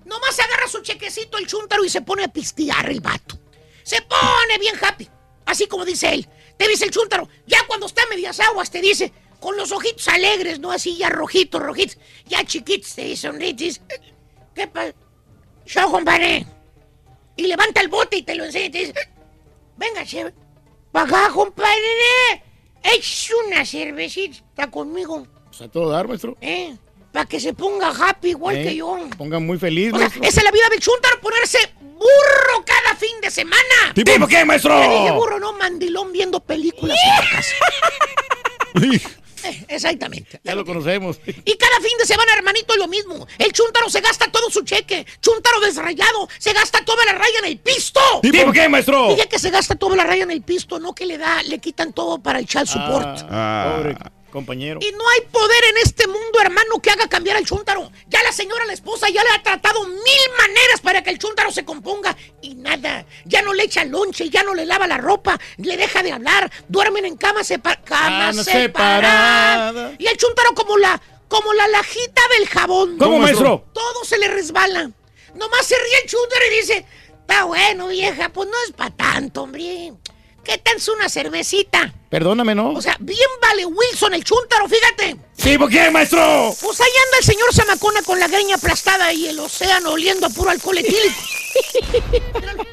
Nomás agarra su chequecito el chúntaro y se pone a pistear el vato. Se pone bien happy. Así como dice él. Te dice el chúntaro. Ya cuando está a medias aguas te dice, con los ojitos alegres, no así ya rojitos, rojitos. Ya chiquitos te dice, sonritis. ¿Qué pasa? Yo, compadre. Y levanta el bote y te lo enseña y te dice, venga, chévere. Pa' acá, compadre. Es una cervecita conmigo. Pues a todo dar, maestro. ¿Eh? Para que se ponga happy igual Eh, que yo. Ponga muy feliz, O sea, maestro. esa es la vida del chúntaro, ponerse burro cada fin de semana. ¿Tipo qué, maestro? Dije burro, no mandilón viendo películas en la casa. Eh, exactamente. Ya lo conocemos. Y cada fin de semana, hermanito, es lo mismo. El chúntaro se gasta todo su cheque. Chúntaro desrayado, se gasta toda la raya en el pisto. ¿Tipo qué, maestro? Dije que se gasta toda la raya en el pisto, no que le da, le quitan todo para el child support. Ah, Pobre compañero. Y no hay poder en este mundo, hermano, que haga cambiar al chúntaro. Ya la señora, la esposa, ya le ha tratado mil maneras para que el chúntaro se componga. Y nada. Ya no le echa lonche, ya no le lava la ropa, le deja de hablar. Duermen en camas separadas. Camas Cama separadas. separada. Y el chúntaro como la, como la lajita del jabón. ¿Cómo, maestro? Todo se le resbala. Nomás se ríe el chúntaro y dice, está bueno, vieja, pues no es para tanto, hombre. ¿Qué tal es una cervecita? Perdóname, ¿no? O sea, bien vale Wilson el chúntaro, fíjate. ¿Tipo qué, maestro? Pues ahí anda el señor Zamacona con la greña aplastada y el océano oliendo a puro alcohol etílico.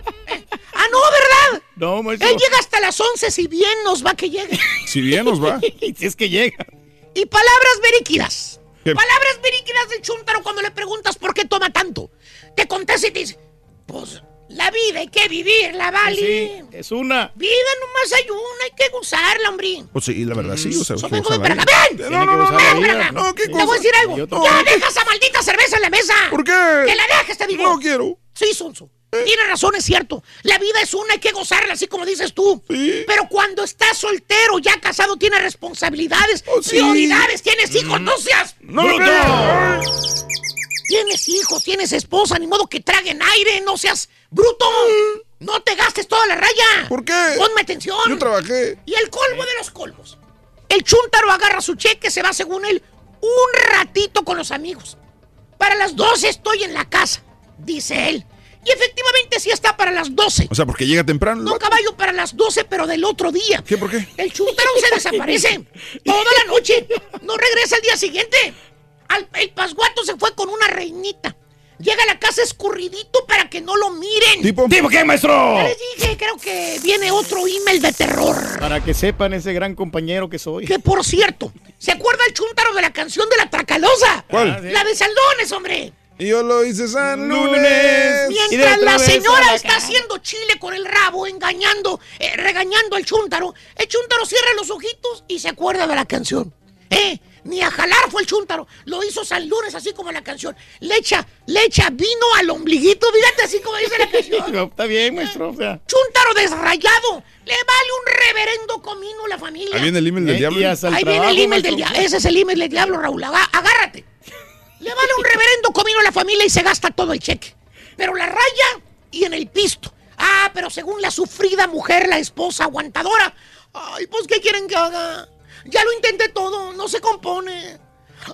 Ah, no, ¿verdad? No, maestro. Él llega hasta las 11 si bien nos va que llegue. Si bien nos va. si es que llega. Y palabras veríquidas. Palabras veríquidas del chúntaro cuando le preguntas por qué toma tanto. Te contesta y te dice, pues la vida hay que vivirla, ¿vale? Sí, es una. Vida nomás hay una, hay que gozarla, hombre. Pues sí, la verdad, sí. O sea, Yo que para la acá. vida. ¡Ven! Que gozar la ¡Ven vida. para acá! No, ¿qué Te voy a decir algo. Yo ¡Ya deja esa maldita cerveza en la mesa! ¿Por qué? ¡Que la dejes, te digo! No quiero. Sí, Sonso. Tienes razón, es cierto. La vida es una, hay que gozarla, así como dices tú. Sí. Pero cuando estás soltero, ya casado, tienes responsabilidades, Oh, sí. prioridades, tienes hijos, no seas... No, no, no. Tienes hijos, tienes esposa, ni modo que traguen aire, no seas ¡Bruto! ¡No te gastes toda la raya! ¿Por qué? ¡Ponme atención! Yo trabajé. Y el colmo de los colmos. El chúntaro agarra su cheque, se va según él un ratito con los amigos. Para las 12 estoy en la casa, dice él. Y efectivamente sí está para las 12. O sea, porque llega temprano. No caballo para las 12, pero del otro día. ¿Qué? ¿Por qué? El chúntaro se desaparece toda la noche. No regresa al día siguiente. Al- el pasguato se fue con una reinita. Llega a la casa escurridito para que no lo miren. ¿Tipo? ¿Tipo qué, maestro? Ya les dije, creo que viene otro email de terror. Para que sepan ese gran compañero que soy. Que por cierto, ¿se acuerda el chúntaro de la canción de la Tracalosa? ¿Cuál? La de Saldones, hombre. Y yo lo hice San Lunes. Mientras la señora está haciendo chile con el rabo, engañando, eh, regañando al chúntaro, el chúntaro cierra los ojitos y se acuerda de la canción. ¿Eh? Ni a jalar fue el chúntaro. Lo hizo San Lunes, así como la canción. Le echa, le echa vino al ombliguito, fíjate así como dice la canción. Está bien, maestro. O sea. Chúntaro desrayado. Le vale un reverendo comino a la familia. Ahí viene el email del Eh, diablo. Ahí viene el email del diablo. Ese es el email del diablo, Raúl. Agá- agárrate. Le vale un reverendo comino a la familia y se gasta todo el cheque. Pero la raya y en el pisto. Ah, pero según la sufrida mujer, la esposa aguantadora. Ay, pues, ¿qué quieren que haga? Ya lo intenté todo, no se compone.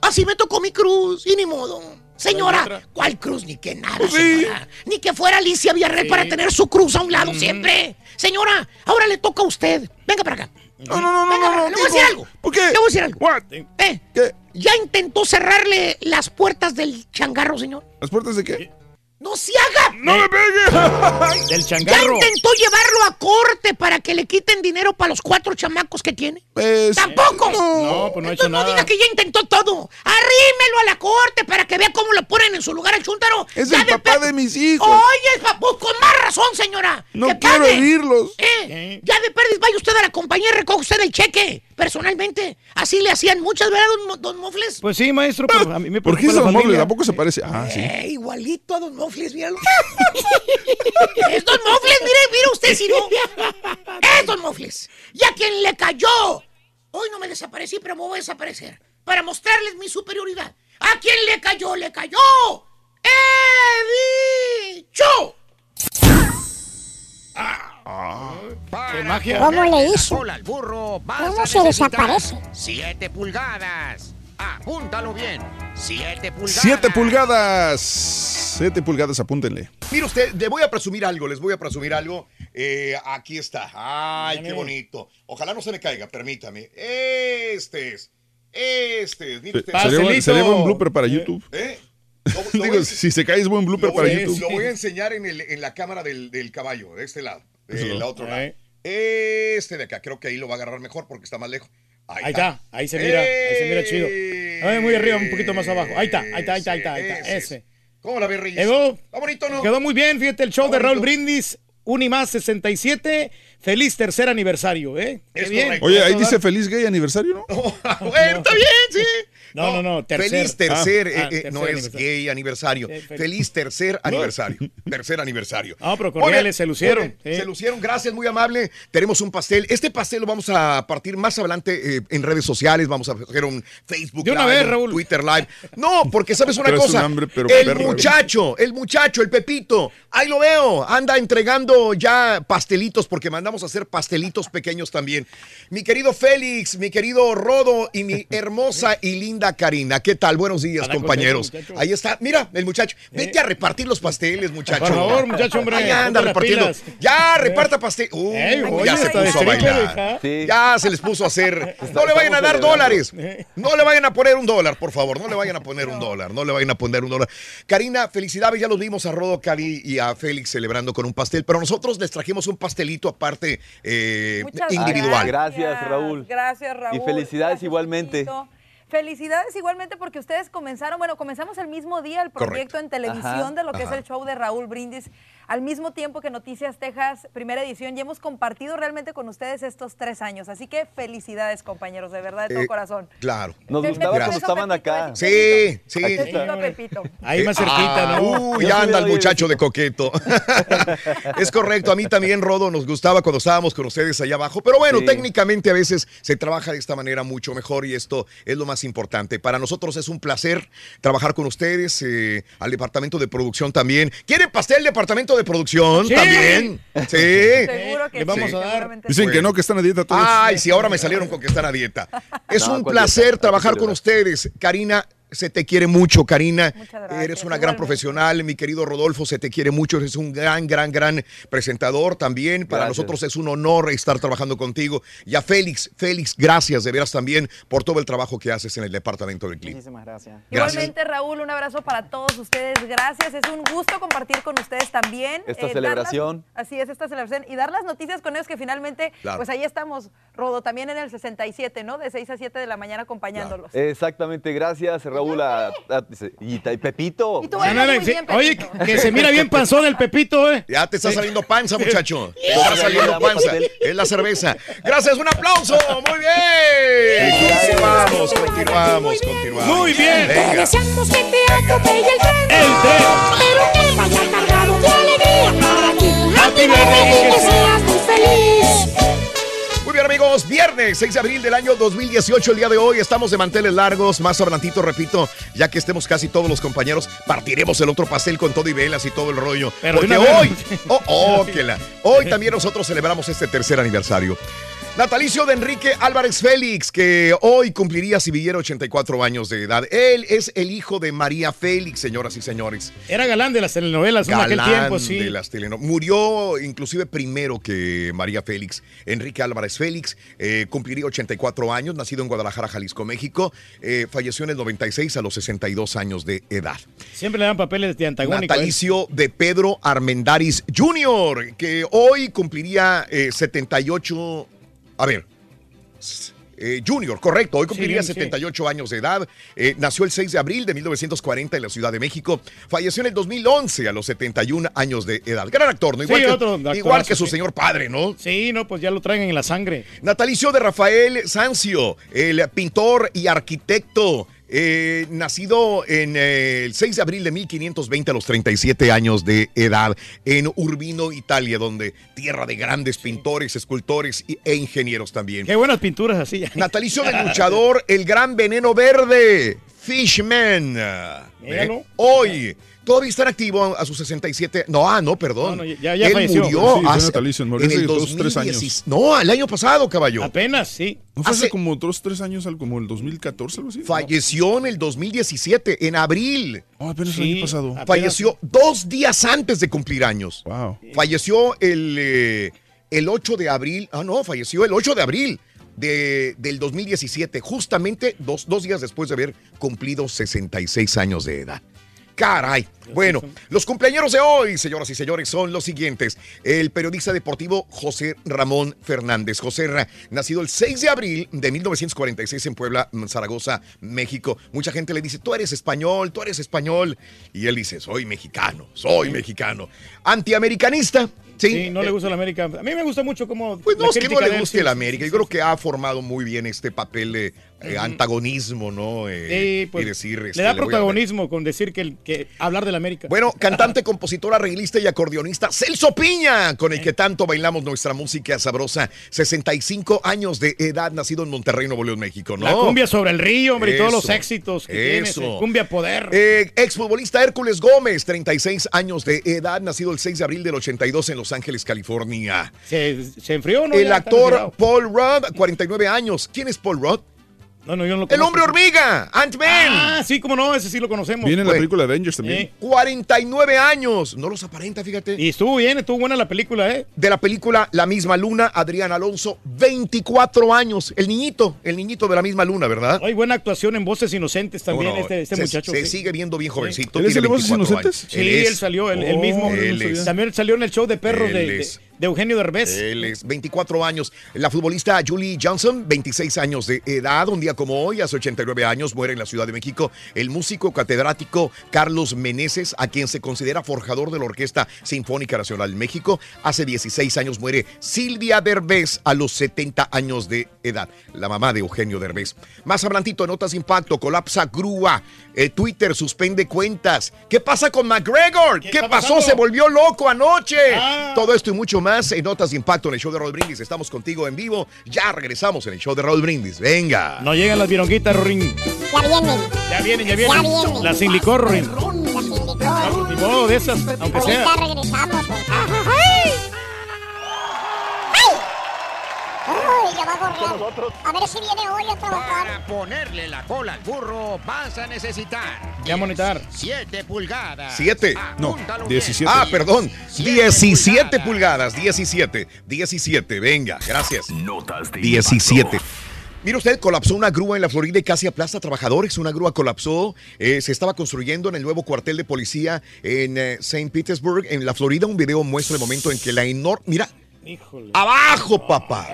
Así me tocó mi cruz y ni modo. Señora, ¿cuál cruz? Ni que nada, señora. Ni que fuera Alicia Villarreal Sí. para tener su cruz a un lado siempre. Señora, ahora le toca a usted. Venga para acá. No, no, no, no, Venga, no, no. le voy a decir algo. ¿Por qué? Le voy a decir algo. What? Eh, ¿Qué? ¿Ya intentó cerrarle las puertas del changarro, señor? ¿Las puertas de qué? ¡No se haga! ¡No me pegue! Del ¿Ya changarro. intentó llevarlo a corte para que le quiten dinero para los cuatro chamacos que tiene? Pues, ¡Tampoco! No, pues no ha hecho no nada. diga que ya intentó todo. Arrímelo a la corte para que vea cómo lo ponen en su lugar al chúntaro. Es Ya el papá de mis hijos. Oye, papá, con más razón, señora. No Que quiero herirlos. Eh, ya de perdiz vaya usted a la compañía y recoge usted el cheque, personalmente. Así le hacían muchas, ¿verdad, don, don Mofles? Pues sí, maestro, pero a mí me ¿Por qué es Don familia. Tampoco se parece. Ah, sí. Eh, igualito a Don Mofles, míralo. es Don Mofles, mire, mire usted si no. Es Don Mofles. Y a quien le cayó. Hoy no me desaparecí, pero me voy a desaparecer. Para mostrarles mi superioridad. A quien le cayó, le cayó. ¡He dicho! ¡Qué magia! ¿Cómo le hizo? Cola al burro, vas ¿Cómo se desaparece? 7 pulgadas. Apúntalo bien. 7 pulgadas. Siete pulgadas. Siete pulgadas, apúntenle. Mire usted, le voy a presumir algo, les voy a presumir algo. Eh, aquí está. Ay, qué bonito. Ojalá no se me caiga, permítame. Este es. Este es. Mire usted. Sería, buen- sería buen blooper para YouTube. ¿Eh? Lo- lo Digo, a- si se cae es buen blooper lo para a- YouTube. Lo voy a enseñar en, el- en la cámara del, del caballo, de este lado. Otro lado. Eh. Este de acá, creo que ahí lo va a agarrar mejor porque está más lejos. Ahí está, ahí se mira, ahí se mira chido. Ay, muy arriba, un poquito más abajo. Ahí está, ahí está, ahí está, ahí está, ahí está, Ese, ese. ¿Cómo la ves, Reyes? Quedó, Está bonito, ¿no? quedó muy bien, fíjate, el show de Raúl. Brindis, Unimás 67, feliz tercer aniversario, ¿eh? Es bien. Oye, ahí dice feliz gay aniversario, ¿no? Bueno, está bien, sí. No, no, no, tercer. Feliz tercer, Ah, eh, ah, eh, tercer no es aniversario. gay aniversario. Sí, feliz. Feliz tercer aniversario. tercer aniversario. Ah, pero cordiales, se lucieron, sí. Se lucieron, gracias, muy amable. Tenemos un pastel. Este pastel lo vamos a partir más adelante eh, en redes sociales. Vamos a hacer un Facebook De una Live, vez, un Raúl. Twitter Live. No, porque sabes una un cosa. hambre, pero el muchacho, el muchacho, el Pepito, ahí lo veo. Anda entregando ya pastelitos porque mandamos a hacer pastelitos pequeños también. Mi querido Félix, mi querido Rodo y mi hermosa y linda Karina. ¿Qué tal? Buenos días, Para compañeros. contento. Ahí está. Mira, el muchacho. Vete a repartir los pasteles, muchacho. Por favor, muchacho, hombre, Ahí anda repartiendo. Ya, reparta pastel. Uh, Ey, oye, ya se puso a bailar. Ya se les puso a hacer. No le vayan a dar dólares. No le vayan a poner un dólar, por favor. No le vayan a poner un dólar. No le vayan a poner un dólar. Karina, felicidades. Ya los vimos a Rodo, Cali y a Félix celebrando con un pastel. Pero nosotros les trajimos un pastelito aparte eh, Muchas individual. Gracias, Raúl. Gracias, Raúl. Y felicidades Gracias, igualmente. Felicidades igualmente porque ustedes comenzaron, bueno, comenzamos el mismo día el proyecto Correcto. en televisión Ajá, de lo que ajá. es el show de Raúl Brindis, al mismo tiempo que Noticias Texas, primera edición, y hemos compartido realmente con ustedes estos tres años. Así que felicidades, compañeros, de verdad, de todo Eh, corazón. Claro. Nos gustaba cuando estaban Pepito, acá. Sí, sí. Pepito. Ahí más cerquita, Ah, ¿no? Uy, Yo ya sí anda el muchacho de coqueto. es correcto, a mí también, Rodo, nos gustaba cuando estábamos con ustedes allá abajo. Pero bueno, Sí. técnicamente a veces se trabaja de esta manera mucho mejor y esto es lo más importante. Para nosotros es un placer trabajar con ustedes, eh, al departamento de producción también. ¿Quieren pastel, departamento poquito de producción Sí. también. Sí. Seguro que Le vamos sí, a dar. seguramente Dicen que no, que están a dieta todos. Ay, sí, ahora me salieron con que están a dieta. Es No, un ¿cuál placer dieta? trabajar ¿Cuál con ustedes. Karina, se te quiere mucho, Karina. gracias, Eres una gran profesional. Mi querido Rodolfo, se te quiere mucho. Eres un gran, gran, gran presentador también. Para Gracias. nosotros es un honor estar trabajando contigo. Y a Félix, Félix, gracias de veras también por todo el trabajo que haces en el departamento del clima. Muchísimas gracias. Gracias. Igualmente, Raúl, un abrazo para todos ustedes. Gracias. Es un gusto compartir con ustedes también. Esta las- celebración. así es, esta celebración. Y dar las noticias con ellos que finalmente, Claro. pues ahí estamos, Rodo, también en el 67, ¿no? De 6 a 7 de la mañana acompañándolos. Exactamente, gracias Raúl a- a- y, y Pepito. Y tú bailas muy Sí, bien, Oye, Pepito. que se mira bien panzón el Pepito, ¿eh? Ya te está saliendo panza, muchacho. Te está saliendo panza. Es la cerveza. Gracias, un aplauso. Muy bien. Continuamos, continuamos, continuamos. Muy bien. Venga. Deseamos que te atropelle el tren. Pero que vaya cargado de alegría para ti. Happy birthday y que seas muy feliz. Amigos. Viernes 6 de abril del año 2018, el día de hoy. Estamos de manteles largos. Más adelantito, repito, ya que estemos casi todos los compañeros, partiremos el otro pastel con todo y velas y todo el rollo. Pero Porque hoy, oh, oh, que la- hoy también nosotros celebramos este tercer aniversario. Natalicio de Enrique Álvarez Félix, que hoy cumpliría si viviera 84 años de edad. Él es el hijo de María Félix, señoras y señores. Era galán de las telenovelas en aquel Galán tiempo, sí. de las teleno- Murió inclusive primero que María Félix. Enrique Álvarez Félix eh, cumpliría 84 años, nacido en Guadalajara, Jalisco, México. Eh, falleció en el 96 a los 62 años de edad. Siempre le dan papeles de antagónico. ¿eh? Natalicio de Pedro Armendaris Jr., que hoy cumpliría eh, 78. A ver. eh, junior, correcto, hoy cumpliría Sí, sí. 78 años de edad. Eh, nació el 6 de abril de 1940 en la Ciudad de México. Falleció en el 2011 a los 71 años de edad. Gran actor, ¿no? Sí, Igual, que, otro actorazo, igual que su sí. señor padre, ¿no? Sí, no, pues ya lo traen en la sangre. Natalicio de Rafael Sancio, el pintor y arquitecto, eh, nacido en eh, el 6 de abril de 1520 a los 37 años de edad en Urbino, Italia, donde tierra de grandes pintores, escultores y- e ingenieros también. Qué buenas pinturas así. Natalicio del luchador, el gran veneno verde, Fishman. Eh, Hoy. Todavía está en activo a sus 67. No, ah, no, perdón. No, no, ya- ya Él falleció. murió Sí, hace- natalicio, en el hace dos, 2016. tres años. No, el año pasado, caballo. Apenas, sí. ¿No fue hace Hace- como dos, tres años, algo como el 2014, algo así? Falleció en el 2017, en abril. Oh, apenas el año pasado. apenas. Falleció dos días antes de cumplir años. Wow. Falleció el, eh, el 8 de abril. Ah, no, falleció el 8 de abril de- del 2017, justamente dos, dos días después de haber cumplido 66 años de edad. Caray. Bueno, los cumpleaños de hoy, señoras y señores, son los siguientes. El periodista deportivo José Ramón Fernández. José Ra, nacido el 6 de abril de 1946 en Puebla, Zaragoza, México. Mucha gente le dice, tú eres español, tú eres español. Y él dice, soy mexicano, soy mexicano. Antiamericanista. Sí, Sí, no le gusta la América. A mí me gusta mucho como. Pues no es que no le guste la América. Yo creo que ha formado muy bien este papel de eh, antagonismo, ¿no? Eh, Sí, pues, y decir. este, le da voy a- protagonismo con decir que, el- que hablar de la América. Bueno, cantante, compositor, arreglista y acordeonista Celso Piña, con el que tanto bailamos nuestra música sabrosa. 65 años de edad, nacido en Monterrey, Nuevo León, México, ¿no? La cumbia sobre el río, hombre, y todos los éxitos que eso. ese Cumbia poder. Eh, exfutbolista Hércules Gómez, 36 años de edad, nacido el 6 de abril del 82 en Los Ángeles, California. ¿Se, se enfrió o no? El Ya actor. Paul Rudd, 49 años. ¿Quién es Paul Rudd? No, no, yo no lo El hombre hormiga, Ant-Man. Ah, sí, cómo no, ese sí lo conocemos. Viene en la película Avengers también. Eh, 49 años. No los aparenta, fíjate. Y estuvo bien, estuvo buena la película, ¿eh? De la película La misma luna, Adrián Alonso, 24 años. El niñito, el niñito de la misma luna, ¿verdad? Hay buena actuación en Voces Inocentes también, Bueno, este, este se, muchacho. se sí. sigue viendo bien jovencito. ¿Él es el de Voces 24 Inocentes? años. Sí, él, es. salió, él, él Oh, mismo. él es. También salió en el show de perros Él de, de-. De Eugenio Derbez. Él es 24 años. La futbolista Julie Johnson, 26 años de edad. Un día como hoy, hace 89 años, muere en la Ciudad de México el músico catedrático Carlos Meneses, a quien se considera forjador de la Orquesta Sinfónica Nacional de México. Hace 16 años muere Silvia Derbez a los 70 años de edad, la mamá de Eugenio Derbez. Más adelantito, notas impacto, colapsa grúa. Eh, Twitter suspende cuentas. ¿Qué pasa con McGregor? ¿Qué, pasó? pasando? Se volvió loco anoche. Ah. Todo esto y mucho más en Notas de Impacto en el show de Raúl Brindis. Estamos contigo en vivo. Ya regresamos en el show de Raúl Brindis. Venga. No llegan las vironguitas, Rorín. Ya vienen. Ya vienen, ya vienen. Ya vienen. Las sin licor, Rorín. La sin licor. Ni modo de esas, aunque sea. Regresamos. ¡Ay, ya va a gorrear! A ver si viene hoy a trabajar. Para ponerle la cola al burro vas a necesitar Ya monitar. 7 pulgadas. Siete. No, Apúntalo 17. bien. Ah, perdón. 17 pulgadas. 17. 17. Venga, gracias. Notas de 17. Mire usted, colapsó una grúa en la Florida y casi aplasta a trabajadores. Una grúa colapsó. eh, se estaba construyendo en el nuevo cuartel de policía en eh, St. Petersburg, en la Florida. Un video muestra el momento en que la enorme. Mira, ¡Abajo, papá!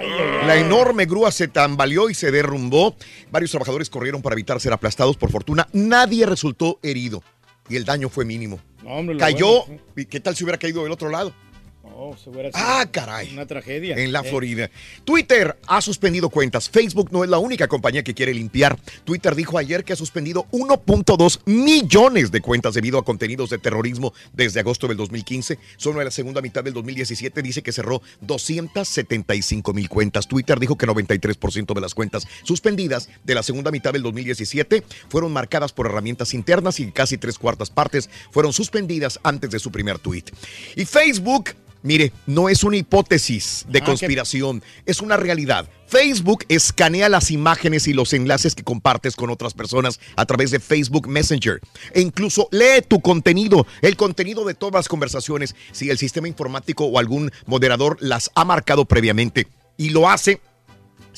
La enorme grúa se tambaleó y se derrumbó. Varios trabajadores corrieron para evitar ser aplastados. Por fortuna, nadie resultó herido y el daño fue mínimo. No, hombre, lo Cayó. bueno, ¿Y qué tal si hubiera caído del otro lado? No, se hubiera sido Ah, caray. Una tragedia. En la Eh, Florida. Twitter ha suspendido cuentas. Facebook no es la única compañía que quiere limpiar. Twitter dijo ayer que ha suspendido 1.2 millones de cuentas debido a contenidos de terrorismo desde agosto del 2015. Solo en la segunda mitad del 2017 dice que cerró 275 mil cuentas. Twitter dijo que 93% de las cuentas suspendidas de la segunda mitad del 2017 fueron marcadas por herramientas internas y casi tres cuartas partes fueron suspendidas antes de su primer tweet. Y Facebook Mire, no es una hipótesis de Ah, conspiración, es una realidad. Facebook escanea las imágenes y los enlaces que compartes con otras personas a través de Facebook Messenger. E incluso lee tu contenido, el contenido de todas las conversaciones, si el sistema informático o algún moderador las ha marcado previamente. Y lo hace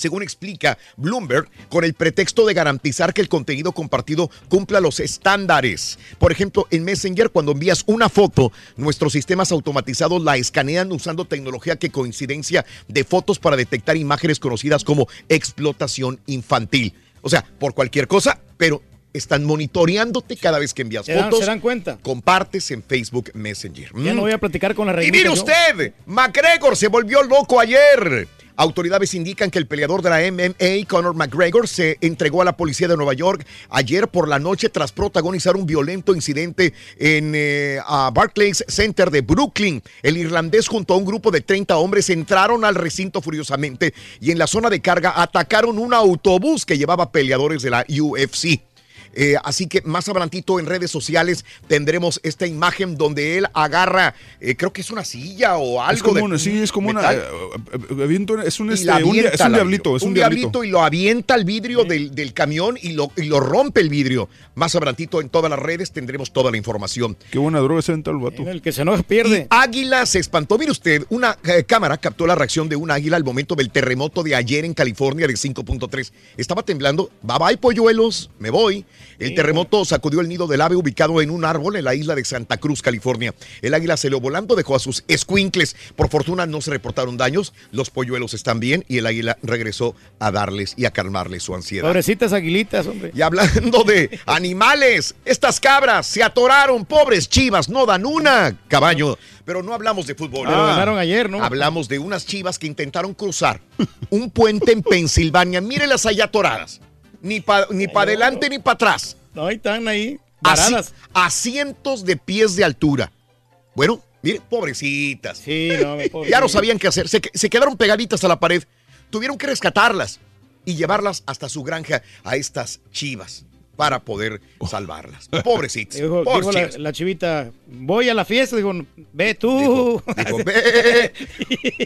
según explica Bloomberg, con el pretexto de garantizar que el contenido compartido cumpla los estándares. Por ejemplo, en Messenger, cuando envías una foto, nuestros sistemas automatizados la escanean usando tecnología que coincidencia de fotos para detectar imágenes conocidas como explotación infantil. O sea, por cualquier cosa, pero están monitoreándote cada vez que envías ¿Se dan- fotos. se dan cuenta? Compartes en Facebook Messenger. Ya Mm. no voy a platicar con la Y reina. mire usted, McGregor se volvió loco ayer. Autoridades indican que el peleador de la MMA, Conor McGregor, se entregó a la policía de Nueva York ayer por la noche tras protagonizar un violento incidente en eh, Barclays Center de Brooklyn. El irlandés junto a un grupo de 30 hombres entraron al recinto furiosamente y en la zona de carga atacaron un autobús que llevaba peleadores de la UFC. Eh, así que más adelantito en redes sociales tendremos esta imagen donde él agarra, eh, creo que es una silla o algo. Es como de una, sí, es como una. metal. eh, aviento- es un, y este, un, es un diablito, es un, un diablito. diablito y lo avienta al vidrio del, del camión y lo, y lo rompe el vidrio. Más adelantito en todas las redes tendremos toda la información. Qué buena droga se el vato. El que se enoja pierde. Águila se espantó. Mire usted, una eh, cámara captó la reacción de un águila al momento del terremoto de ayer en California de 5.3. Estaba temblando. Bye bye, polluelos. Me voy. El terremoto sacudió el nido del ave ubicado en un árbol en la isla de Santa Cruz, California. El águila salió volando, dejó a sus escuincles. Por fortuna no se reportaron daños. Los polluelos están bien y el águila regresó a darles y a calmarles su ansiedad. Pobrecitas aguilitas, hombre. Y hablando de animales, estas cabras se atoraron, pobres chivas, no dan una, caballo. Pero no hablamos de fútbol. Pero ganaron ayer, ¿no? Hablamos de unas chivas que intentaron cruzar un puente en Pensilvania. Mírelas allá atoradas. Ni para ni pa adelante ni para atrás. No, ahí están ahí. Así- a cientos de pies de altura. Bueno, mire, pobrecitas. Sí, no, me Ya no sabían qué hacer. Se quedaron pegaditas a la pared. Tuvieron que rescatarlas y llevarlas hasta su granja a estas chivas para poder salvarlas. Pobrecitas. Dijo, dijo la, chivita, voy a la fiesta. Dijo, ve tú. Dijo, "Ve".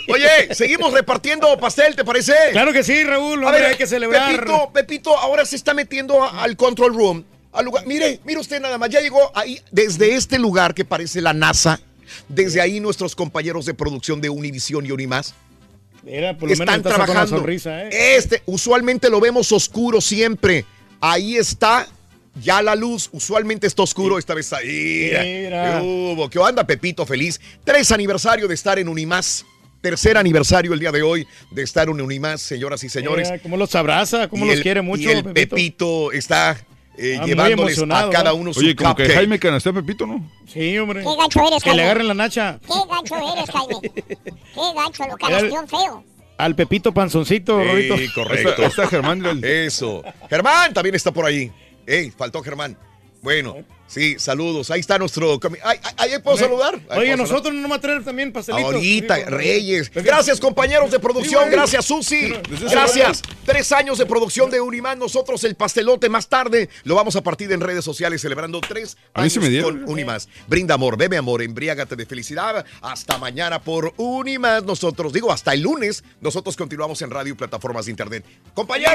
Oye, seguimos repartiendo pastel, ¿te parece? Claro que sí, Raúl. A Hombre, ver, hay que celebrar. Pepito, Pepito ahora se está metiendo a- al control room. Al lugar. Mire, mire usted nada más. Ya llegó ahí, desde este lugar que parece la NASA. Desde ahí nuestros compañeros de producción de Univisión y Unimás Mira, por lo menos están una trabajando. sonrisa, ¿eh? Este, usualmente lo vemos oscuro siempre. Ahí está. Ya la luz, usualmente está oscuro, esta vez ahí. Mira. ¿Qué hubo? ¿Qué onda, Pepito? Feliz. Tres aniversario de estar en Unimás. Tercer aniversario el día de hoy de estar en Unimás, señoras y señores. Mira cómo los abraza, cómo Y los el- quiere mucho, Y el Pepito. Pepito está eh, Ah, llevándoles a cada ¿no? uno su Oye, como que cupcake. Jaime canastea a Pepito, ¿no? Sí, hombre. Qué gacho eres, Que le Jaime. agarren la nacha. Qué gacho eres, Jaime. Qué gacho, lo canasteó feo. Al Pepito Panzoncito, Rorito. Sí, correcto. Está- está Germán. Eso. Germán también está por ahí. Ey, faltó Germán. Bueno, Sí, saludos. Ahí está nuestro. ahí puedo saludar. Ahí Oye, puedo saludar. nosotros no vamos a traer también pastelitos. Ahorita, Reyes. Pues, Gracias, compañeros de producción. Gracias, Susi. Desde Gracias. Tres años de producción de Unimán. Nosotros el pastelote más tarde lo vamos a partir en redes sociales celebrando tres años con Unimás. Brinda amor, bebe amor, embriágate de felicidad. Hasta mañana por Unimás. Nosotros, digo, hasta el lunes, nosotros continuamos en radio y plataformas de internet. Compañeros.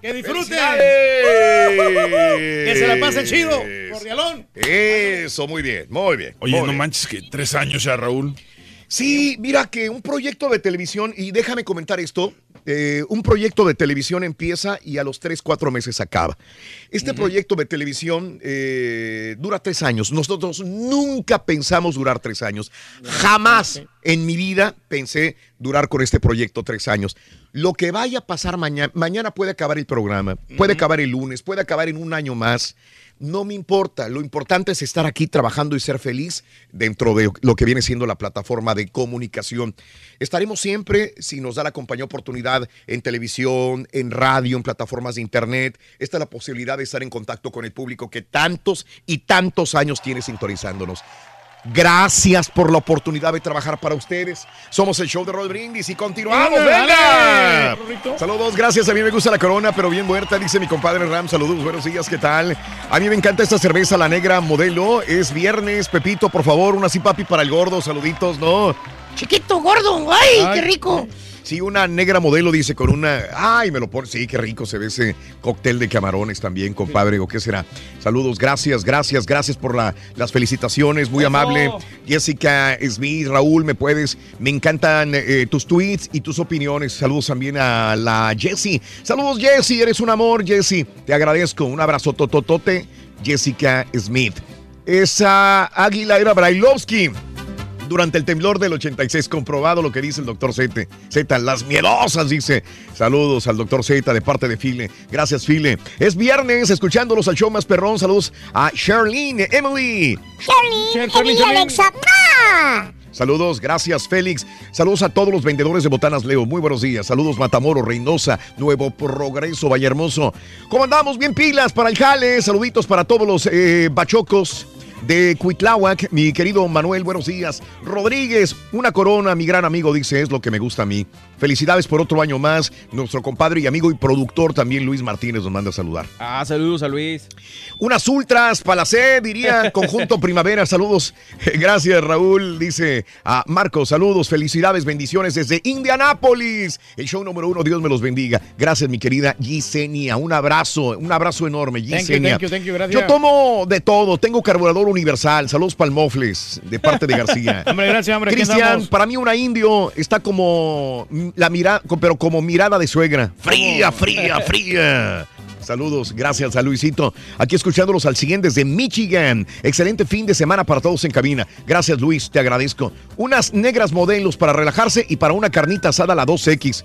¡Que disfruten! ¡Que se la pasen chido! ¡Cordialón! Eso, muy bien, muy bien. Oye, muy no bien. manches que tres años ya, Raúl. Sí, mira que un proyecto de televisión, y déjame comentar esto, eh, un proyecto de televisión empieza y a los tres, cuatro meses acaba. Este proyecto de televisión eh, dura tres años. Nosotros nunca pensamos durar tres años. Jamás en mi vida pensé durar con este proyecto tres años. Lo que vaya a pasar mañana, mañana puede acabar el programa, puede acabar el lunes, puede acabar en un año más. No me importa, lo importante es estar aquí trabajando y ser feliz dentro de lo que viene siendo la plataforma de comunicación. Estaremos siempre, si nos da la compañía oportunidad, en televisión, en radio, en plataformas de internet. Esta es la posibilidad de estar en contacto con el público que tantos y tantos años tiene sintonizándonos. Gracias por la oportunidad de trabajar para ustedes. Somos el show de Rod Brindis y continuamos. ¡Venga! Saludos, gracias. A mí me gusta la corona, pero bien muerta, dice mi compadre Ram. Saludos, buenos días, ¿qué tal? A mí me encanta esta cerveza, la negra modelo. Es viernes, Pepito, por favor, una así, papi, para el gordo. Saluditos, ¿no? Chiquito, gordo. ¡Ay, Ay. qué rico! Sí, una negra modelo, dice, con una. Ay, me lo pone. Sí, qué rico se ve ese cóctel de camarones también, compadre. ¿O qué será? Saludos, gracias, gracias, gracias por la- las felicitaciones. Muy Eso. amable. Jessica Smith, Raúl, me puedes. Me encantan eh, tus tweets y tus opiniones. Saludos también a la Jessie. Saludos, Jessie. Eres un amor, Jessie. Te agradezco. Un abrazo tototote, Jessica Smith. Esa águila era Brailovsky durante el temblor del 86. Comprobado lo que dice el doctor Z. Z, las miedosas, dice. Saludos al doctor Z de parte de File. Gracias, File. Es viernes, escuchándolos al show más perrón. Saludos a Charlene, Emily. Charlene, Emily, Alexa. Saludos, gracias Félix. Saludos a todos los vendedores de botanas Leo. Muy buenos días. Saludos Matamoros, Reynosa, Nuevo Progreso, Vallehermoso. ¿Cómo andamos? Bien pilas para el jale. Saluditos para todos los eh, bachocos de Cuitláhuac. Mi querido Manuel, buenos días. Rodríguez, una corona, mi gran amigo, dice, es lo que me gusta a mí. Felicidades por otro año más. Nuestro compadre y amigo y productor también, Luis Martínez, nos manda a saludar. Ah, saludos a Luis. Unas ultras, palacé, diría, conjunto primavera. Saludos. Gracias, Raúl. Dice a Marcos, saludos, felicidades, bendiciones desde Indianápolis. El show número uno, Dios me los bendiga. Gracias, mi querida Gisenia. Un abrazo, un abrazo enorme, Thank you, Gisenia. thank you, thank you. Yo tomo de todo. Tengo carburador universal. Saludos palmofles de parte de García. Hombre, gracias, hombre, Cristian, para mí una indio está como la mirada, pero como mirada de suegra. Fría, fría, fría. Saludos, gracias a Luisito. Aquí escuchándolos al siguiente desde Michigan. Excelente fin de semana para todos en cabina. Gracias, Luis, te agradezco. Unas negras modelos para relajarse y para una carnita asada a la 2X.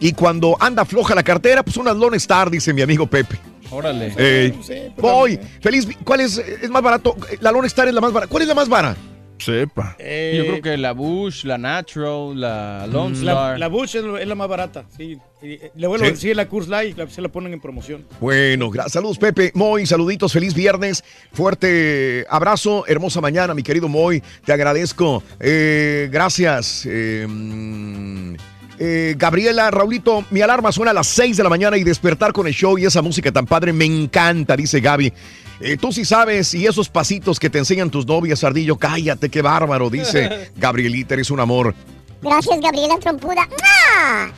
Y cuando anda floja la cartera, pues unas Lone Star, dice mi amigo Pepe. Órale. Ey, voy. Feliz. ¿Cuál es, es más barato? La Lone Star es la más barata. ¿Cuál es la más barata? Sepa. Yo creo que la Bush, la Natural, la Lone La, Star. la Bush es, la más barata, sí. Le vuelvo ¿Sí? a decir, la Curse Light se la ponen en promoción. Bueno, saludos Pepe, Moy, saluditos, feliz viernes, fuerte abrazo, hermosa mañana, mi querido Moy, te agradezco, Eh, gracias. eh, mm, eh, Gabriela, Raulito, mi alarma suena a las 6 de la mañana y despertar con el show y esa música tan padre me encanta, dice Gaby. Eh, tú sí sabes, y esos pasitos que te enseñan tus novias, Ardillo, cállate, qué bárbaro, dice Gabrielita, eres un amor. Gracias, Gabriela Trompuda. ¡Ah!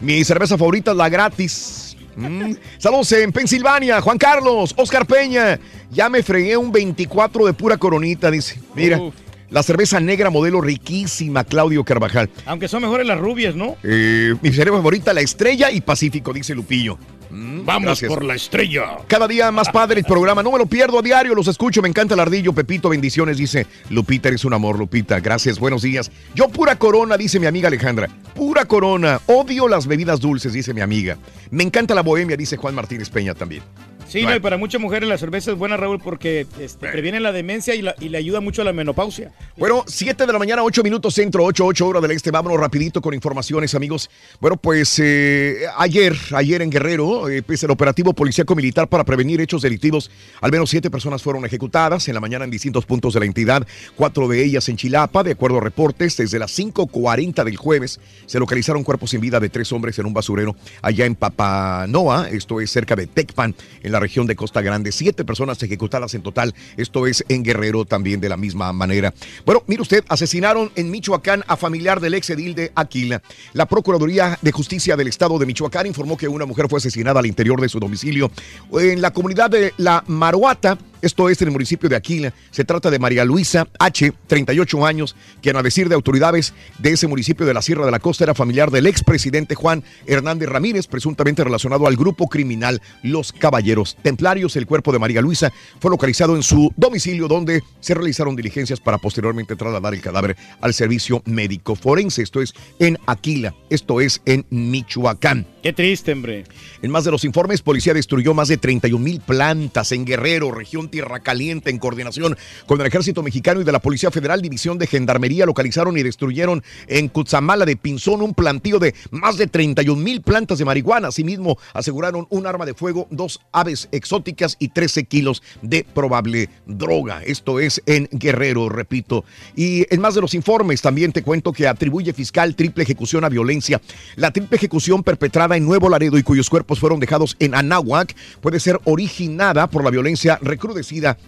Mi cerveza favorita es la gratis. Mm. Saludos en Pensilvania, Juan Carlos, Oscar Peña. Ya me fregué un 24 de pura coronita, dice. Mira, Uf. la cerveza negra modelo riquísima, Claudio Carvajal. Aunque son mejores las rubias, ¿no? Eh, mi cerveza favorita, la estrella y Pacífico, dice Lupillo. Mm, Vamos gracias. por la estrella. Cada día más padre el programa. No me lo pierdo a diario, los escucho. Me encanta el ardillo. Pepito, bendiciones. Dice Lupita, eres un amor, Lupita. Gracias, buenos días. Yo pura corona, dice mi amiga Alejandra. Pura corona. Odio las bebidas dulces, dice mi amiga. Me encanta la bohemia, dice Juan Martínez Peña también. Sí, no, y para muchas mujeres la cerveza es buena, Raúl, porque este, previene la demencia y, la- y le ayuda mucho a la menopausia. Bueno, 7 de la mañana, 8 minutos centro, 8, 8 horas del este. Vámonos rapidito con informaciones, amigos. Bueno, pues eh, ayer, ayer en Guerrero, eh, pues el operativo policíaco militar para prevenir hechos delictivos, al menos siete personas fueron ejecutadas en la mañana en distintos puntos de la entidad, cuatro de ellas en Chilapa, de acuerdo a reportes, desde las 5.40 del jueves se localizaron cuerpos sin vida de tres hombres en un basurero allá en Papanoa, esto es cerca de Tecpan, en la región de Costa Grande. Siete personas ejecutadas en total, esto es en Guerrero también de la misma manera. Bueno, mire usted, asesinaron en Michoacán a familiar del ex edil de Aquila. La Procuraduría de Justicia del Estado de Michoacán informó que una mujer fue asesinada al interior de su domicilio en la comunidad de La Maruata. Esto es en el municipio de Aquila. Se trata de María Luisa H., 38 años, quien a decir de autoridades de ese municipio de la Sierra de la Costa era familiar del expresidente Juan Hernández Ramírez, presuntamente relacionado al grupo criminal Los Caballeros Templarios. El cuerpo de María Luisa fue localizado en su domicilio donde se realizaron diligencias para posteriormente trasladar el cadáver al servicio médico forense. Esto es en Aquila. Esto es en Michoacán. Qué triste, hombre. En más de los informes, policía destruyó más de 31 mil plantas en Guerrero, región Tierra Caliente, en coordinación con el Ejército Mexicano y de la Policía Federal, División de Gendarmería, localizaron y destruyeron en Cutzamala de Pinzón un plantío de más de 31 mil plantas de marihuana. Asimismo, aseguraron un arma de fuego, dos aves exóticas y 13 kilos de probable droga. Esto es en Guerrero, repito. Y en más de los informes, también te cuento que atribuye fiscal triple ejecución a violencia. La triple ejecución perpetrada en Nuevo Laredo y cuyos cuerpos fueron dejados en Anáhuac puede ser originada por la violencia recrudecida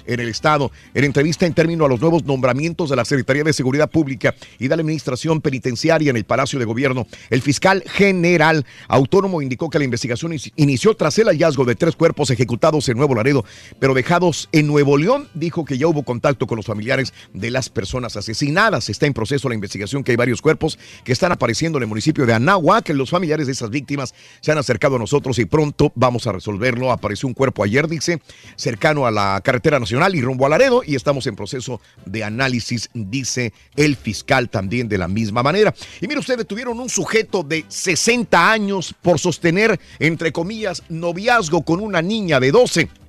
en el Estado. En entrevista en términos a los nuevos nombramientos de la Secretaría de Seguridad Pública y de la Administración Penitenciaria en el Palacio de Gobierno, el fiscal general autónomo indicó que la investigación inició tras el hallazgo de tres cuerpos ejecutados en Nuevo Laredo, pero dejados en Nuevo León. Dijo que ya hubo contacto con los familiares de las personas asesinadas. Está en proceso la investigación que hay varios cuerpos que están apareciendo en el municipio de Anáhuac. Los familiares de esas víctimas se han acercado a nosotros y pronto vamos a resolverlo. Apareció un cuerpo ayer, dice, cercano a la carretera nacional y rumbo a Laredo y estamos en proceso de análisis, dice el fiscal también de la misma manera. Y mire usted, detuvieron un sujeto de 60 años por sostener, entre comillas, noviazgo con una niña de 12.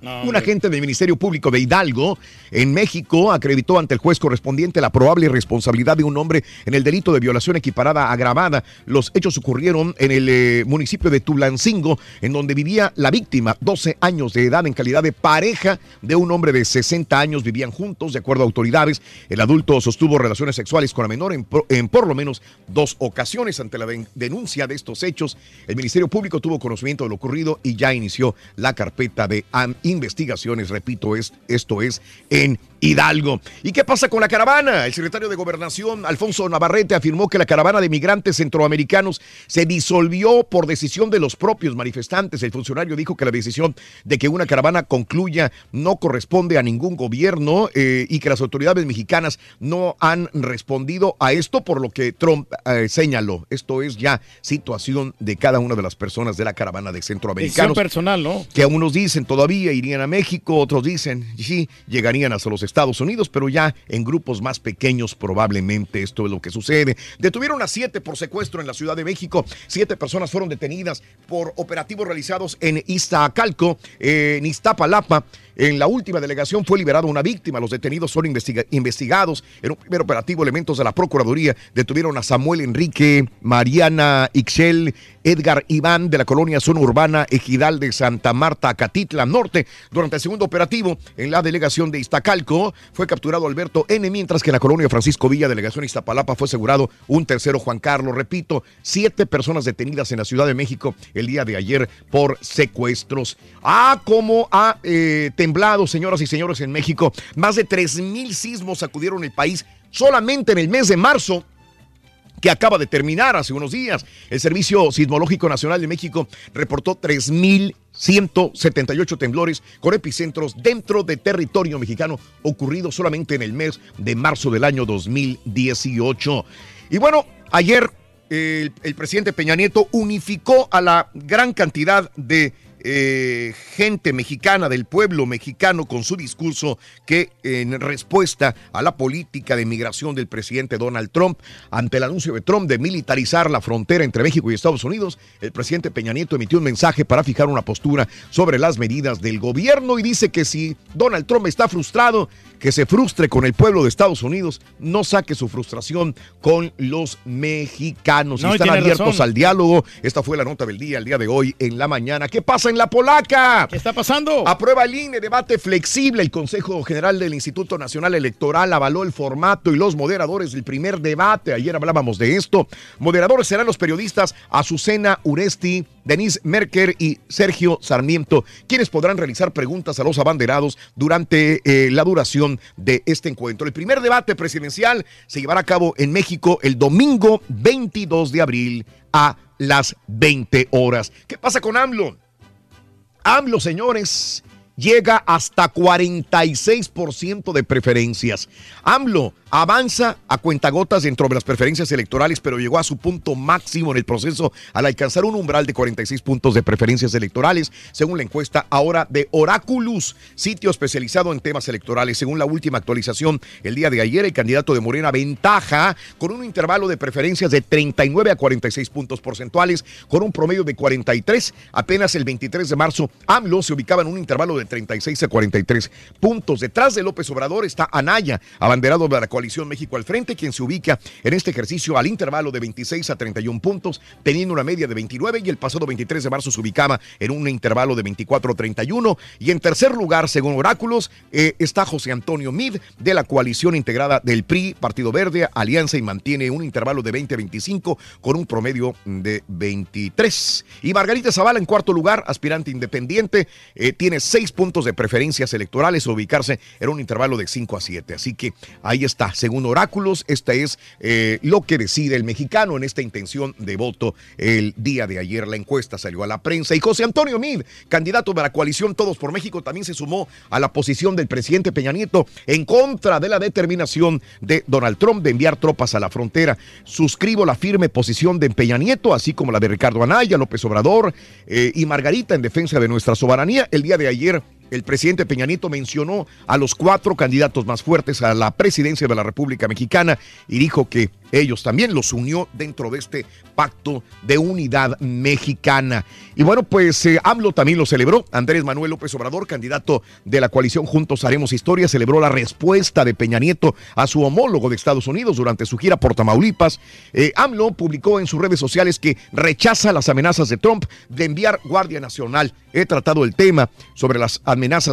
Un agente del Ministerio Público de Hidalgo, en México, acreditó ante el juez correspondiente la probable responsabilidad de un hombre en el delito de violación equiparada agravada. Los hechos ocurrieron en el eh, municipio de Tulancingo, en donde vivía la víctima, 12 años de edad, en calidad de pareja de un hombre de 60 años. Vivían juntos, de acuerdo a autoridades. El adulto sostuvo relaciones sexuales con la menor en, por- en por lo menos dos ocasiones. Ante la den- denuncia de estos hechos, el Ministerio Público tuvo conocimiento de lo ocurrido y ya inició la carpeta de am- investigaciones. Repito, es, esto es en Hidalgo. ¿Y qué pasa con la caravana? El secretario de Gobernación, Alfonso Navarrete, afirmó que la caravana de migrantes centroamericanos se disolvió por decisión de los propios manifestantes. El funcionario dijo que la decisión de que una caravana concluya no corresponde a ningún gobierno eh, y que las autoridades mexicanas no han respondido a esto, por lo que Trump eh, señaló. Esto es ya situación de cada una de las personas de la caravana de Decisión centroamericanos personal, ¿no? que unos dicen todavía irían a México, otros dicen sí, llegarían hasta los Estados Unidos, pero ya en grupos más pequeños probablemente esto es lo que sucede. Detuvieron a siete por secuestro en la Ciudad de México. Siete personas fueron detenidas por operativos realizados en Iztacalco, eh, en Iztapalapa. En la última delegación fue liberada una víctima. Los detenidos son investiga- investigados. En un primer operativo, elementos de la Procuraduría detuvieron a Samuel Enrique, Mariana Ixchel, Edgar Iván de la colonia zona urbana Ejidal de Santa Marta, Catitla Norte. Durante el segundo operativo en la delegación de Iztacalco fue capturado Alberto N, mientras que en la colonia Francisco Villa, delegación Iztapalapa, fue asegurado un tercero Juan Carlos. Repito, siete personas detenidas en la Ciudad de México el día de ayer por secuestros. Ah, cómo ha eh, temblado, señoras y señores, en México. Más de 3.000 sismos sacudieron el país solamente en el mes de marzo que acaba de terminar hace unos días. El Servicio Sismológico Nacional de México reportó 3.178 temblores con epicentros dentro de territorio mexicano ocurridos solamente en el mes de marzo del año 2018. Y bueno, ayer el, el presidente Peña Nieto unificó a la gran cantidad de eh, gente mexicana del pueblo mexicano con su discurso que en respuesta a la política de migración del presidente Donald Trump, ante el anuncio de Trump de militarizar la frontera entre México y Estados Unidos, el presidente Peña Nieto emitió un mensaje para fijar una postura sobre las medidas del gobierno y dice que si Donald Trump está frustrado, que se frustre con el pueblo de Estados Unidos, no saque su frustración con los mexicanos. No, Están abiertos razón. al diálogo. Esta fue la nota del día, el día de hoy en la mañana. ¿Qué pasa en la polaca? ¿Qué está pasando? Aprueba el INE, debate flexible. El Consejo General del Instituto Nacional Electoral avaló el formato y los moderadores del primer debate. Ayer hablábamos de esto. Moderadores serán los periodistas Azucena Uresti, Denise Merker y Sergio Sarmiento, quienes podrán realizar preguntas a los abanderados durante eh, la duración de este encuentro. El primer debate presidencial se llevará a cabo en México el domingo 22 de abril a las 20 horas. ¿Qué pasa con AMLO? AMLO, señores, llega hasta 46% de preferencias. AMLO avanza a cuentagotas dentro de las preferencias electorales, pero llegó a su punto máximo en el proceso al alcanzar un umbral de 46 puntos de preferencias electorales, según la encuesta ahora de Oraculus, sitio especializado en temas electorales. Según la última actualización el día de ayer, el candidato de Morena ventaja con un intervalo de preferencias de 39 a 46 puntos porcentuales, con un promedio de 43. Apenas el 23 de marzo, AMLO se ubicaba en un intervalo de 36 a 43 puntos. Detrás de López Obrador está Anaya, abanderado de la coalición México al frente, quien se ubica en este ejercicio al intervalo de 26 a 31 puntos, teniendo una media de 29 y el pasado 23 de marzo se ubicaba en un intervalo de 24 a 31. Y en tercer lugar, según oráculos, eh, está José Antonio Mid de la coalición integrada del PRI, Partido Verde, Alianza y mantiene un intervalo de 20 a 25 con un promedio de 23. Y Margarita Zavala en cuarto lugar, aspirante independiente, eh, tiene seis puntos de preferencias electorales, ubicarse en un intervalo de 5 a 7. Así que ahí está, según oráculos, esta es eh, lo que decide el mexicano en esta intención de voto el día de ayer. La encuesta salió a la prensa y José Antonio Mid, candidato de la coalición Todos por México, también se sumó a la posición del presidente Peña Nieto en contra de la determinación de Donald Trump de enviar tropas a la frontera. Suscribo la firme posición de Peña Nieto, así como la de Ricardo Anaya, López Obrador eh, y Margarita en defensa de nuestra soberanía. El día de ayer el presidente Peña Nieto mencionó a los cuatro candidatos más fuertes a la presidencia de la República Mexicana y dijo que ellos también los unió dentro de este pacto de unidad mexicana. Y bueno, pues eh, AMLO también lo celebró. Andrés Manuel López Obrador, candidato de la coalición Juntos Haremos Historia, celebró la respuesta de Peña Nieto a su homólogo de Estados Unidos durante su gira por Tamaulipas. Eh, AMLO publicó en sus redes sociales que rechaza las amenazas de Trump de enviar Guardia Nacional. He tratado el tema sobre las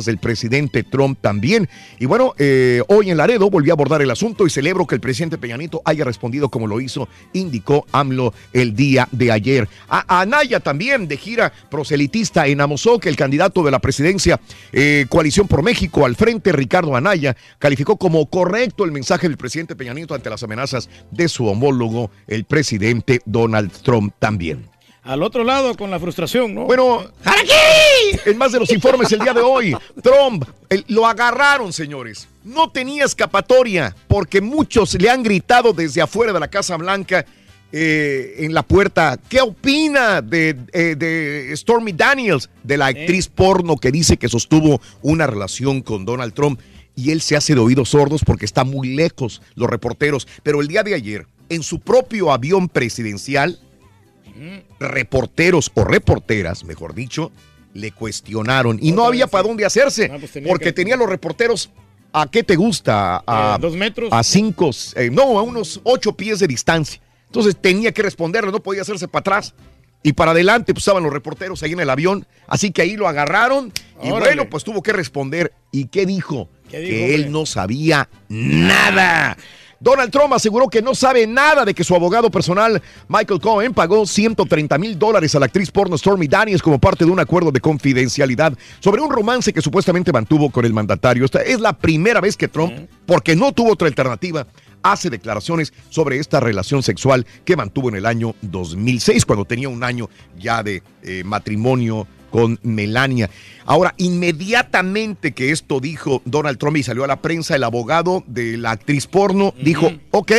del presidente Trump también. Y bueno, eh, hoy en Laredo volví a abordar el asunto y celebro que el presidente Peña Nieto haya respondido como lo hizo, indicó AMLO el día de ayer. A Anaya también, de gira proselitista en Amozoc, el candidato de la presidencia eh, Coalición por México al frente, Ricardo Anaya, calificó como correcto el mensaje del presidente Peña Nieto ante las amenazas de su homólogo, el presidente Donald Trump también. Al otro lado con la frustración, ¿no? Bueno, en más de los informes el día de hoy, Trump el- lo agarraron, señores. No tenía escapatoria porque muchos le han gritado desde afuera de la Casa Blanca eh, en la puerta. ¿Qué opina de, eh, de Stormy Daniels, de la actriz porno que dice que sostuvo una relación con Donald Trump? Y él se hace de oídos sordos porque está muy lejos los reporteros. Pero el día de ayer, en su propio avión presidencial, reporteros o reporteras, mejor dicho, le cuestionaron. Y no había para dónde hacerse Ah, pues tenía porque que- tenía los reporteros a qué te gusta a Eh, ¿dos metros? a cinco eh, no a unos ocho pies de distancia. Entonces tenía que responderle no podía hacerse para atrás. Y para adelante pues estaban los reporteros ahí en el avión así que ahí lo agarraron y Órale. bueno pues tuvo que responder. Y qué dijo ¿Qué dijo, que él no sabía nada Donald Trump aseguró que no sabe nada de que su abogado personal, Michael Cohen, pagó 130 mil dólares a la actriz porno Stormy Daniels como parte de un acuerdo de confidencialidad sobre un romance que supuestamente mantuvo con el mandatario. Esta es la primera vez que Trump, porque no tuvo otra alternativa, hace declaraciones sobre esta relación sexual que mantuvo en el año 2006, cuando tenía un año ya de eh, matrimonio con Melania. Ahora, inmediatamente que esto dijo Donald Trump y salió a la prensa, el abogado de la actriz porno dijo, ok,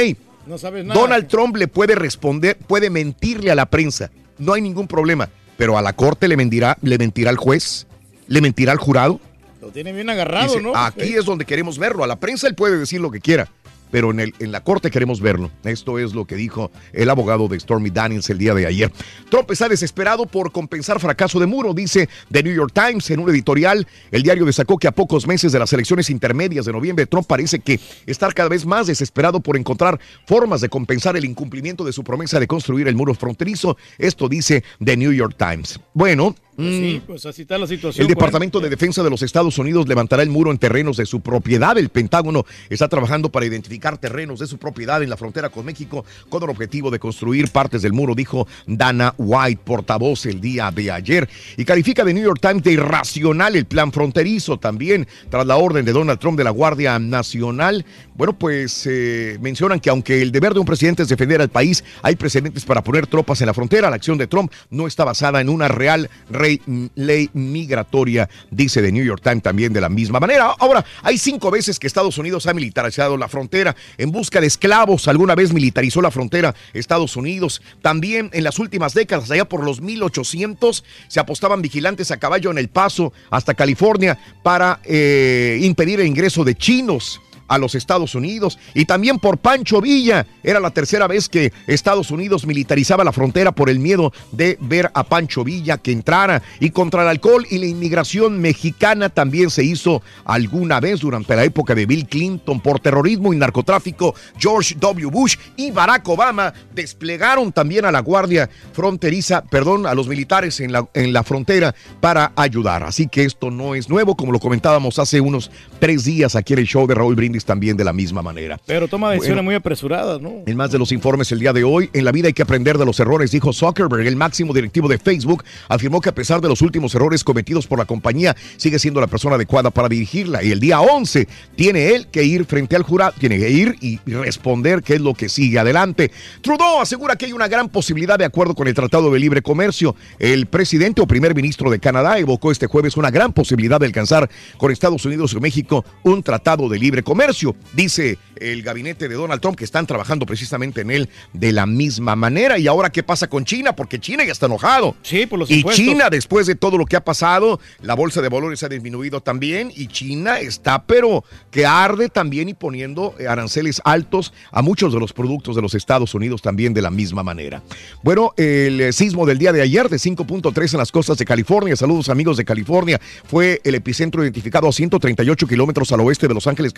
No sabes nada. Donald Trump le puede responder, puede mentirle a la prensa, no hay ningún problema. pero a la corte le mentirá, le mentirá al juez, le mentirá al jurado. Lo tiene bien agarrado, Dice, ¿no? Aquí es donde queremos verlo. A la prensa él puede decir lo que quiera, pero en, el, en la corte queremos verlo. Esto es lo que dijo el abogado de Stormy Daniels el día de ayer. Trump está desesperado por compensar fracaso de muro, dice The New York Times en un editorial. El diario destacó que a pocos meses de las elecciones intermedias de noviembre, Trump parece que está cada vez más desesperado por encontrar formas de compensar el incumplimiento de su promesa de construir el muro fronterizo. Esto dice The New York Times. Bueno, Pues mm, sí, pues así está la situación. el. Departamento de Defensa de los Estados Unidos levantará el muro en terrenos de su propiedad. El Pentágono está trabajando para identificar terrenos de su propiedad en la frontera con México con el objetivo de construir partes del muro, dijo Dana White, portavoz el día de ayer. Y califica de New York Times de irracional el plan fronterizo también tras la orden de Donald Trump de la Guardia Nacional. Bueno, pues eh, mencionan que aunque el deber de un presidente es defender al país, hay precedentes para poner tropas en la frontera. La acción de Trump no está basada en una real rey- ley migratoria, dice The New York Times también de la misma manera. Ahora, hay cinco veces que Estados Unidos ha militarizado la frontera en busca de esclavos. Alguna vez militarizó la frontera Estados Unidos. También en las últimas décadas, allá por los 1800, se apostaban vigilantes a caballo en el paso hasta California para eh, impedir el ingreso de chinos a los Estados Unidos y también por Pancho Villa. Era la tercera vez que Estados Unidos militarizaba la frontera por el miedo de ver a Pancho Villa que entrara. Y contra el alcohol y la inmigración mexicana también se hizo alguna vez durante la época de Bill Clinton por terrorismo y narcotráfico. George W. Bush y Barack Obama desplegaron también a la Guardia Fronteriza, perdón, a los militares en la, en la frontera para ayudar. Así que esto no es nuevo, como lo comentábamos hace unos tres días aquí en el show de Raúl Brindis también de la misma manera. Pero toma decisiones Bueno. muy apresuradas, ¿no? En más de los informes el día de hoy, en la vida hay que aprender de los errores, dijo Zuckerberg, el máximo directivo de Facebook, afirmó que a pesar de los últimos errores cometidos por la compañía, sigue siendo la persona adecuada para dirigirla. Y el día 11 tiene él que ir frente al jurado, tiene que ir y responder qué es lo que sigue adelante. Trudeau asegura que hay una gran posibilidad de acuerdo con el Tratado de Libre Comercio. El presidente o primer ministro de Canadá evocó este jueves una gran posibilidad de alcanzar con Estados Unidos y México un tratado de libre comercio. Dice el gabinete de Donald Trump que están trabajando precisamente en él de la misma manera. ¿Y ahora qué pasa con China? Porque China ya está enojado. Sí, por los Y impuestos. China, después de todo lo que ha pasado, la bolsa de valores ha disminuido también y China está, pero que arde también y poniendo aranceles altos a muchos de los productos de los Estados Unidos también de la misma manera. Bueno, el sismo del día de ayer de 5.3 en las costas de California, saludos amigos de California, fue el epicentro identificado a 138 kilómetros al oeste de Los Ángeles,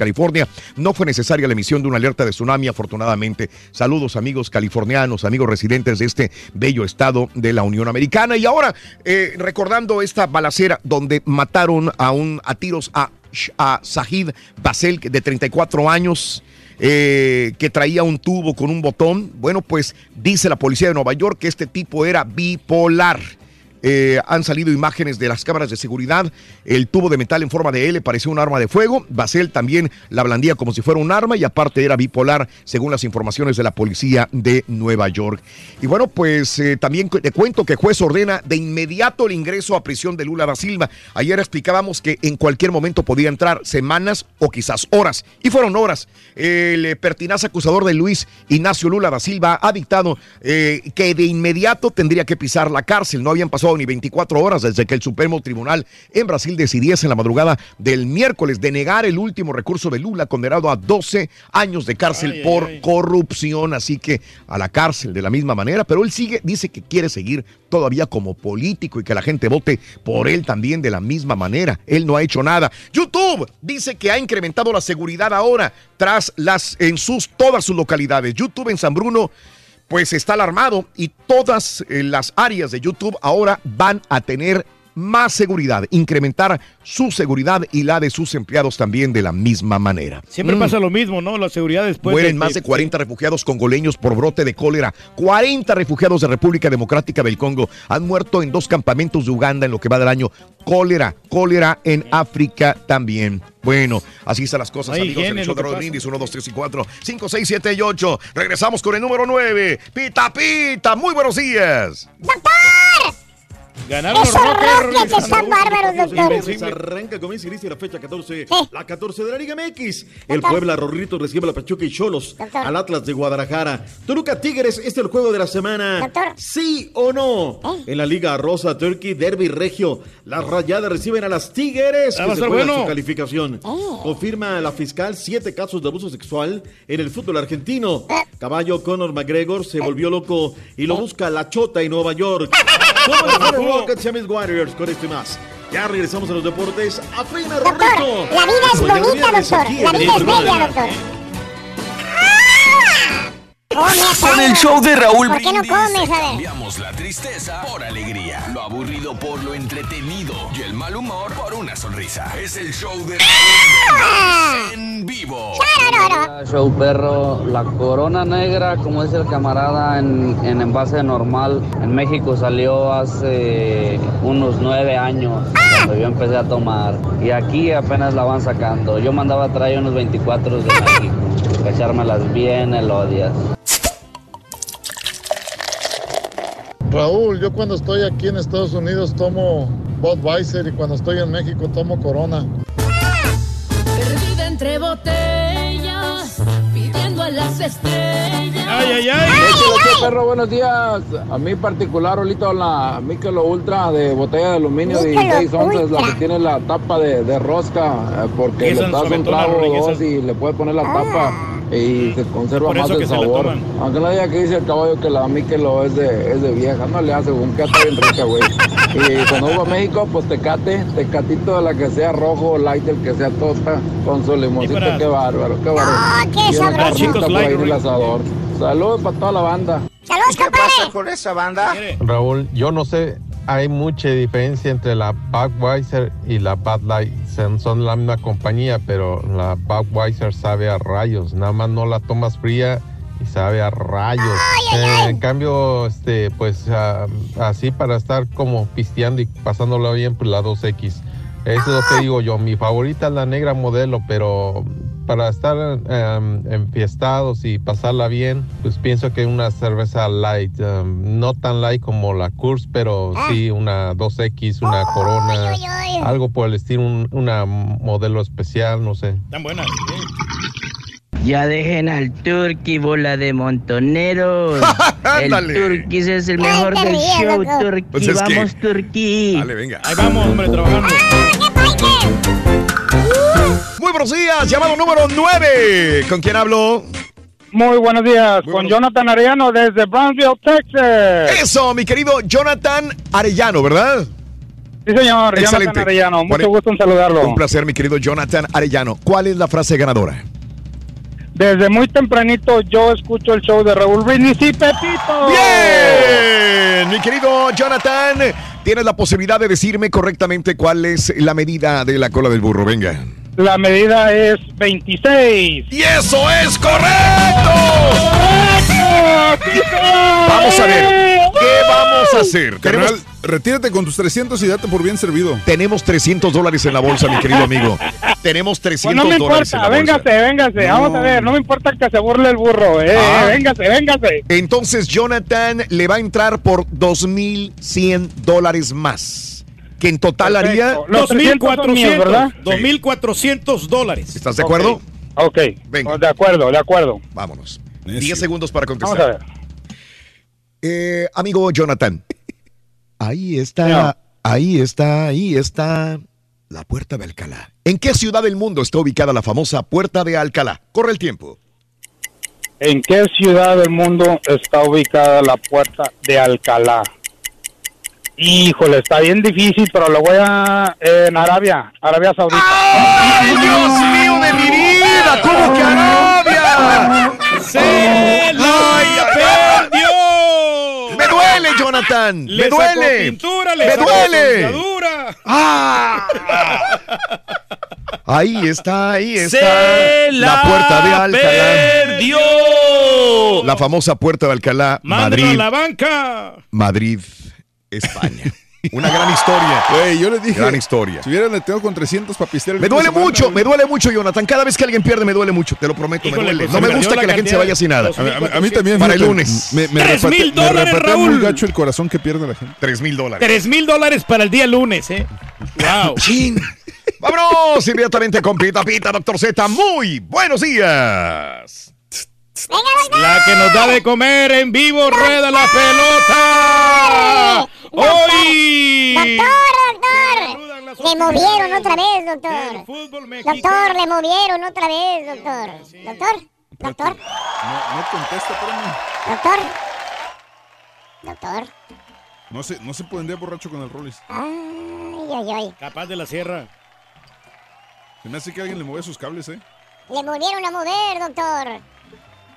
No fue necesaria la emisión de una alerta de tsunami, afortunadamente. Saludos amigos californianos, amigos residentes de este bello estado de la Unión Americana. Y ahora, eh, recordando esta balacera donde mataron a un a tiros a, a Sahid Basel de 34 años. eh, que traía un tubo con un botón. Bueno, pues dice la policía de Nueva York que este tipo era bipolar. Eh, han salido imágenes de las cámaras de seguridad. El tubo de metal en forma de L parecía un arma de fuego. Basel también la blandía como si fuera un arma y aparte era bipolar, según las informaciones de la policía de Nueva York. Y bueno, pues eh, también te cuento que juez ordena de inmediato el ingreso a prisión de Lula da Silva. Ayer explicábamos que en cualquier momento podía entrar semanas o quizás horas. Y fueron horas. El eh, pertinaz acusador de Luis Ignacio Lula da Silva ha dictado que de inmediato tendría que pisar la cárcel. No habían pasado ni 24 horas desde que el Supremo Tribunal en Brasil decidiese en la madrugada del miércoles de negar el último recurso de Lula, condenado a 12 años de cárcel ay, por ay. corrupción. Así que a la cárcel de la misma manera, pero él sigue, dice que quiere seguir todavía como político y que la gente vote por él también de la misma manera. Él no ha hecho nada. YouTube dice que ha incrementado la seguridad ahora tras las en sus todas sus localidades. YouTube en San Bruno pues está alarmado y todas eh, las áreas de YouTube ahora van a tener más seguridad, incrementar su seguridad y la de sus empleados también de la misma manera. Siempre Mm. pasa lo mismo, ¿no? La seguridad después. Mueren más de 40 refugiados congoleños por brote de cólera. 40 refugiados de República Democrática del Congo han muerto en dos campamentos de Uganda en lo que va del año. Cólera, cólera en África también. Bueno, así están las cosas, Hay amigos. el show de. Brindis, 1, 2, 3 y 4, 5, 6, 7 y 8. Regresamos con el número 9. Pita, pita, muy buenos días. Ganaron Esos Rockets están bárbaros, doctor. Arranca, comienza y inicia la fecha 14, la 14 de la Liga MX. El Puebla Rorrito recibe a la Pachuca y Cholos al Atlas de Guadalajara. Toluca Tigres, este es el juego de la semana. ¿Sí o no? En la Liga Rosa Turkey Derby Regio, las Rayadas reciben a las Tigres Ah, que se bueno. su calificación. Confirma la fiscal siete casos de abuso sexual en el fútbol argentino. Caballo Conor McGregor se volvió loco y lo busca la chota en Nueva York. ¿Cómo le fue a los Rockets y a mis Warriors con esto y más? Ya regresamos a los deportes. ¡Afina Rorrito! La vida es bonita, doctor. La vida es el bella, doctor. Con el show de Raúl ¿Por qué no comes? A ver. cambiamos la tristeza por alegría, lo aburrido por lo entretenido y el mal humor por una sonrisa. Es el show de Raúl en vivo. Show perro, la corona negra, como dice el camarada, en, en envase normal, en México salió hace unos nueve años, cuando yo empecé a tomar. Y aquí apenas la van sacando. Yo mandaba a traer unos 24 de México, para echármelas bien elodias. Raúl, yo cuando estoy aquí en Estados Unidos tomo Budweiser y cuando estoy en México tomo Corona. Perdida entre botellas, pidiendo a las estrellas. Ay, ay, ay. Échale, perro, buenos días. A mí particular, ahorita la Michelob Ultra de botella de aluminio de Michelob 16 onzas, la que tiene la tapa de, de rosca, eh, porque le das un trago o dos y le puedes poner la tapa y se conserva Por más el sabor. Aunque no diga que dice el caballo que la Michelob es de, es de vieja, no le hace, un está bien rica, güey. Y cuando voy a México, pues tecate, tecatito de la que sea rojo, light, el que sea tosta, con su limoncito, para- qué bárbaro, qué bárbaro. Ah, qué Y una sabroso. carnita Chicos, por light, ahí en el asador. Saludos para toda la banda. Saludos, ¿Qué pasa con esa banda? Raúl, yo no sé, hay mucha diferencia entre la Budweiser y la Bud Light. Son, son la misma compañía, pero la Budweiser sabe a rayos. Nada más no la tomas fría y sabe a rayos. Eh, en cambio, este, pues ah, así para estar como pisteando y pasándolo bien, pues la 2X. Eso es lo que digo yo. Mi favorita es la negra modelo, pero para estar em, enfiestados y pasarla bien, pues pienso que una cerveza light, em, no tan light como la Kurz, pero sí una 2X, una Corona, algo por el estilo, un- una modelo especial, no sé. Tan buena. Ya dejen al Turkey, bola de montoneros. el. Turkey es el mejor del show. Turkey. Pues es que- Vamos, Turkey. Dale, venga. Ahí vamos, hombre, trabajando. Muy buenos días, llamado número 9. ¿Con quién hablo? Muy buenos días, con Jonathan Arellano desde Brownsville, Texas. Eso, mi querido Jonathan Arellano, ¿verdad? Sí, señor, Excelente. Jonathan Arellano, mucho Bueno, gusto en saludarlo. Un placer, mi querido Jonathan Arellano. ¿Cuál es la frase ganadora? Desde muy tempranito yo escucho el show de Raúl Brindis y Pepito. Bien, mi querido Jonathan, tienes la posibilidad de decirme correctamente cuál es la medida de la cola del burro. Venga. La medida es 26. ¡Y eso es correcto! Vamos a ver, ¿qué vamos a hacer? Carnal, retírate con tus 300 y date por bien servido. Tenemos 300 dólares en la bolsa, mi querido amigo. Tenemos Pues 300 no me dólares en importa, la bolsa. véngase, véngase, vamos a ver, no me importa que se burle el burro, eh, Ah. véngase, véngase. Entonces Jonathan le va a entrar por 2.100 dólares más. Que en total haría... Los 300 son míos, 2.400, ¿verdad? 2.400 dólares. ¿Estás de acuerdo? Ok, Venga. de acuerdo, de acuerdo. Vámonos. 10 segundos para Vamos a contestar. ver. Eh, amigo Jonathan. Ahí está, ahí está, ahí está la Puerta de Alcalá. ¿En qué ciudad del mundo está ubicada la famosa Puerta de Alcalá? Corre el tiempo. ¿En qué ciudad del mundo está ubicada la puerta de Alcalá? Híjole, está bien difícil, pero lo voy a... en Arabia, Arabia Saudita. ¡Ay, Dios mío de mi vida! ¿Cómo que Arabia? ¡Se la perdió! ¡Me duele, Jonathan! Le ¡Me sacó duele! pintura, le ¡Me sacó duele! ¡Ah! Ahí está, ahí está. Se la, la Puerta de Alcalá. perdió. La famosa Puerta de Alcalá, Mándalo Madrid. a la banca. Madrid, España. Una gran historia. Güey, yo les dije. Gran historia. Si hubieran metido con 300 para pistear el Me duele semana, mucho, me duele mucho, Jonathan. Cada vez que alguien pierde me duele mucho, te lo prometo, Híjole, me duele. pues, No me gusta que la gente se vaya sin nada. A, a- a mí también. Para el lunes. Me, me ¡Tres repate- mil me dólares, repatea Raúl! muy gacho el corazón que pierde la gente. Tres mil dólares. Tres mil dólares para el día lunes, ¿eh? ¡Wow! Vámonos inmediatamente con Pita Pita, doctor Z. Muy buenos días. La que nos da de comer en vivo, rueda la pelota. Hoy. Doctor, doctor. Le movieron otra vez, doctor. Doctor, le movieron otra vez, doctor. Doctor, doctor, No, no contesta, espérame. doctor. Doctor. No se, no se puede andar borracho con el Rollis. Ay, ay, ay. Capaz de la sierra. Se me hace que alguien le mueve sus cables, ¿eh? Le volvieron a mover, doctor.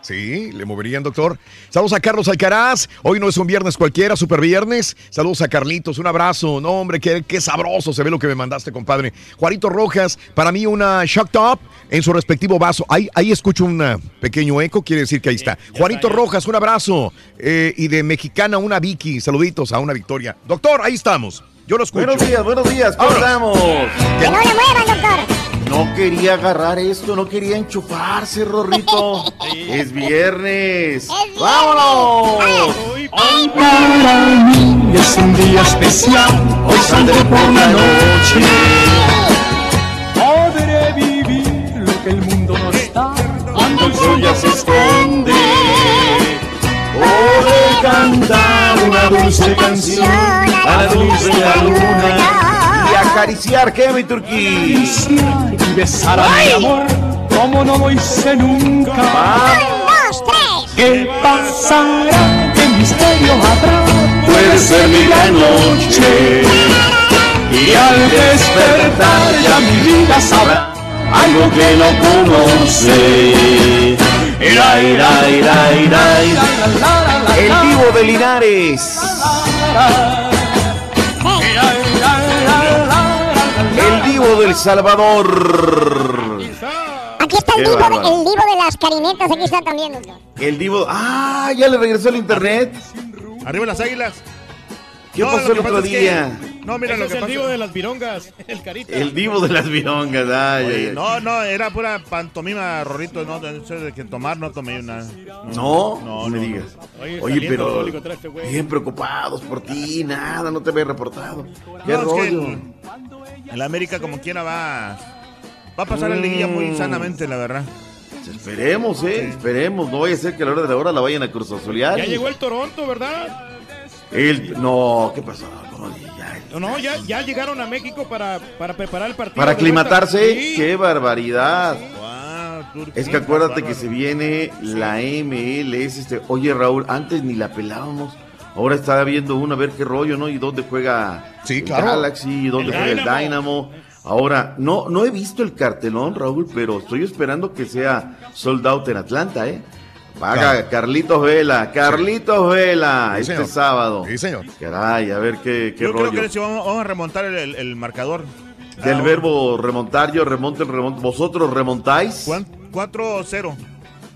Sí, le moverían, doctor. Saludos a Carlos Alcaraz. Hoy no es un viernes cualquiera, super viernes. Saludos a Carlitos, un abrazo. No, hombre, qué, qué sabroso se ve lo que me mandaste, compadre. Juanito Rojas, para mí una shock top en su respectivo vaso. Ahí, ahí escucho un ah, pequeño eco, quiere decir que ahí está. Juanito Rojas, un abrazo. Eh, y de mexicana, una Vicky. Saluditos a una Victoria. Doctor, ahí estamos. Yo lo escucho. Buenos días, buenos días, ¿cómo estamos? Que no le muevan, doctor. No quería agarrar esto, no quería enchufarse, Rorrito. es viernes. ¡Vámonos! Hoy para mí es un día especial, hoy saldré por la noche. Podré vivir lo que el mundo nos da cuando el sol ya se esconde. Podré cantar una dulce canción a la luz de la luna y acariciar, ¿qué, mi turquí? Y besar a mi amor como no lo hice nunca. dos, tres. ¿Qué pasará? ¿Qué misterio habrá? Puede ser mi gran noche Y al despertar ya mi vida sabrá algo que no conoce. El vivo de Linares. El divo del Salvador. Aquí está el divo, el divo de las carinetas. Aquí está también, doctor. El divo. ¡Ah! Ya le regresó el internet. Arriba las águilas. ¿Qué No, pasó el otro es que- día? No, mira Ese lo es que el pasa. divo de las virongas, el carita. El divo de las virongas. Ay, Oye, ay, ay. no, no, era pura pantomima, Rorrito, no, de eso de que tomar no tomé una. No, no, no, me no. digas. Oye, Oye, pero este bien preocupados por ti, nada, no te había reportado. ¿Qué No, es que rollo? el- el América como quiera va, va a pasar el liguilla muy Mm. sanamente, la verdad. Esperemos, eh, esperemos. No vaya a ser que a la hora de la hora la vayan a Cruz Azulear. Ya llegó el Toronto, ¿verdad? El, no, ¿qué pasó? No, ya- No, ya, ya llegaron a México para, para preparar el partido. Para aclimatarse, Sí. qué barbaridad. Wow, Es que acuérdate que se viene la MLS. Este, oye, Raúl, antes ni la pelábamos. Ahora está viendo uno a ver qué rollo, ¿no? Y dónde juega el claro. Galaxy, dónde El juega el Dynamo. Dynamo. Ahora, no, no he visto el cartelón, Raúl, pero estoy esperando que sea sold out en Atlanta, ¿eh? Paga Claro. Carlitos Vela, Carlitos Vela, Sí, este señor. sábado. Sí, señor. Caray, a ver qué, qué Yo rollo. creo que si vamos, vamos a remontar el, el- el marcador. Del Ah, verbo remontar, yo remonto el remonto. ¿Vosotros remontáis? ¿cuán- 4-0.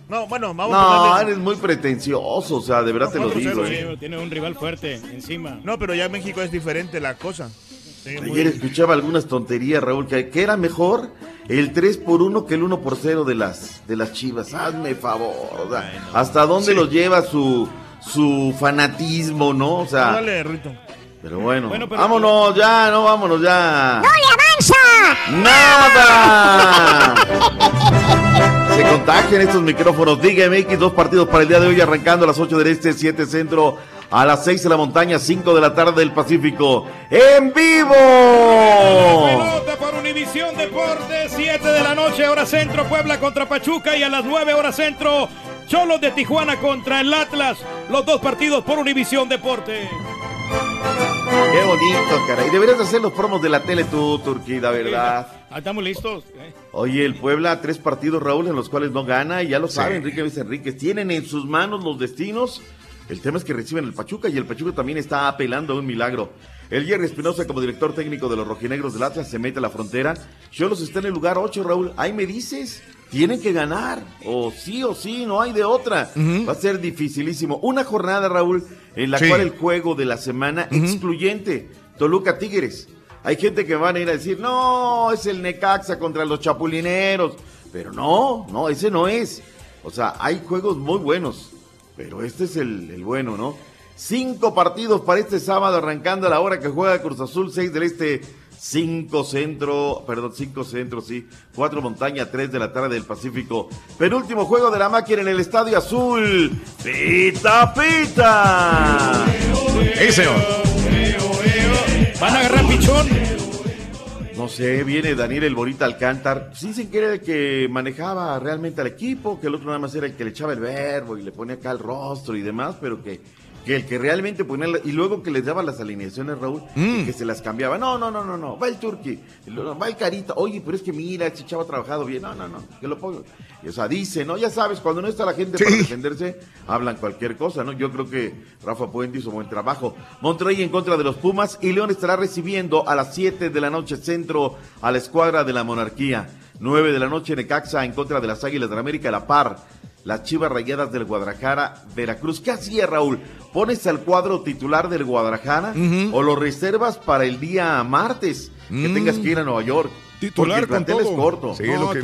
No, bueno, vamos No, a eres muy pretencioso, o sea, de verdad te lo 4-0, digo. sí. ¿eh? Sí, Tiene un rival fuerte encima. No, pero ya en México es diferente la cosa. Sí, muy- Ayer escuchaba algunas tonterías, Raúl, que, que era mejor el 3 por 1 que el 1 por 0 de las, de las chivas. Hazme favor. o sea, ¿Hasta dónde los lleva su, su fanatismo, no? O sea, Dale, Rito. pero bueno, Bueno, pero- vámonos ya, no, vámonos ya. ¡No le avanza! ¡Nada! Se contagian estos micrófonos. Liga MX, dos partidos para el día de hoy, arrancando a las 8 del Este, 7 Centro, a las 6 de la montaña, 5 de la tarde del Pacífico. ¡En vivo! Univisión Deportes, 7 de la noche, hora centro, Puebla contra Pachuca y a las 9 horas centro, Cholos de Tijuana contra el Atlas. Los dos partidos por Univisión Deportes. Qué bonito, caray. Deberías de hacer los promos de la tele tú, Turquía, ¿verdad? Estamos listos. eh. Oye, el Puebla, tres partidos, Raúl, en los cuales no gana, y ya lo sabe Enrique Luis Enríquez. Tienen en sus manos los destinos. El tema es que reciben el Pachuca y el Pachuca también está apelando a un milagro. El Jerry Espinosa, como director técnico de los rojinegros del Atlas, se mete a la frontera. Cholos está en el lugar 8, Raúl. Ahí me dices, tienen que ganar. O sí o sí, no hay de otra. Va a ser dificilísimo. Una jornada, Raúl, en la Sí. cual el juego de la semana excluyente. Toluca Tigres. Hay gente que van a ir a decir, no, es el Necaxa contra los Chapulineros. Pero no, no, ese no es. O sea, hay juegos muy buenos, pero este es el, el bueno, ¿no? Cinco partidos para este sábado, arrancando a la hora que juega Cruz Azul, seis del Este, cinco centro, perdón, cinco centro, sí, cuatro montaña, tres de la tarde del Pacífico. Penúltimo juego de la máquina en el Estadio Azul. ¡Pita, pita! ¡Ey, señor! ¿Van a agarrar pichón? No sé, viene Daniel El Bonita Alcántar. Sí dicen que era el que manejaba realmente al equipo, que el otro nada más era el que le echaba el verbo y le ponía acá el rostro y demás, pero que que el que realmente ponía la- y luego que les daba las alineaciones Raúl y que se las cambiaba. No no no no no va el Turqui va el Carita oye pero es que mira ese chavo ha trabajado bien no no no que lo pongo y, o sea dice no ya sabes cuando no está la gente para defenderse hablan cualquier cosa no yo creo que Rafa Puente hizo buen trabajo. Monterrey en contra de los Pumas y León estará recibiendo a las 7 de la noche centro a la escuadra de la monarquía. 9 de la noche Necaxa en contra de las Águilas de la América La Par las Chivas Rayadas del Guadalajara, Veracruz. ¿Qué hacía Raúl? ¿Pones al cuadro titular del Guadalajara o lo reservas para el día martes que Mm. tengas que ir a Nueva York? Titular Porque el con todo. es corto. No, titu-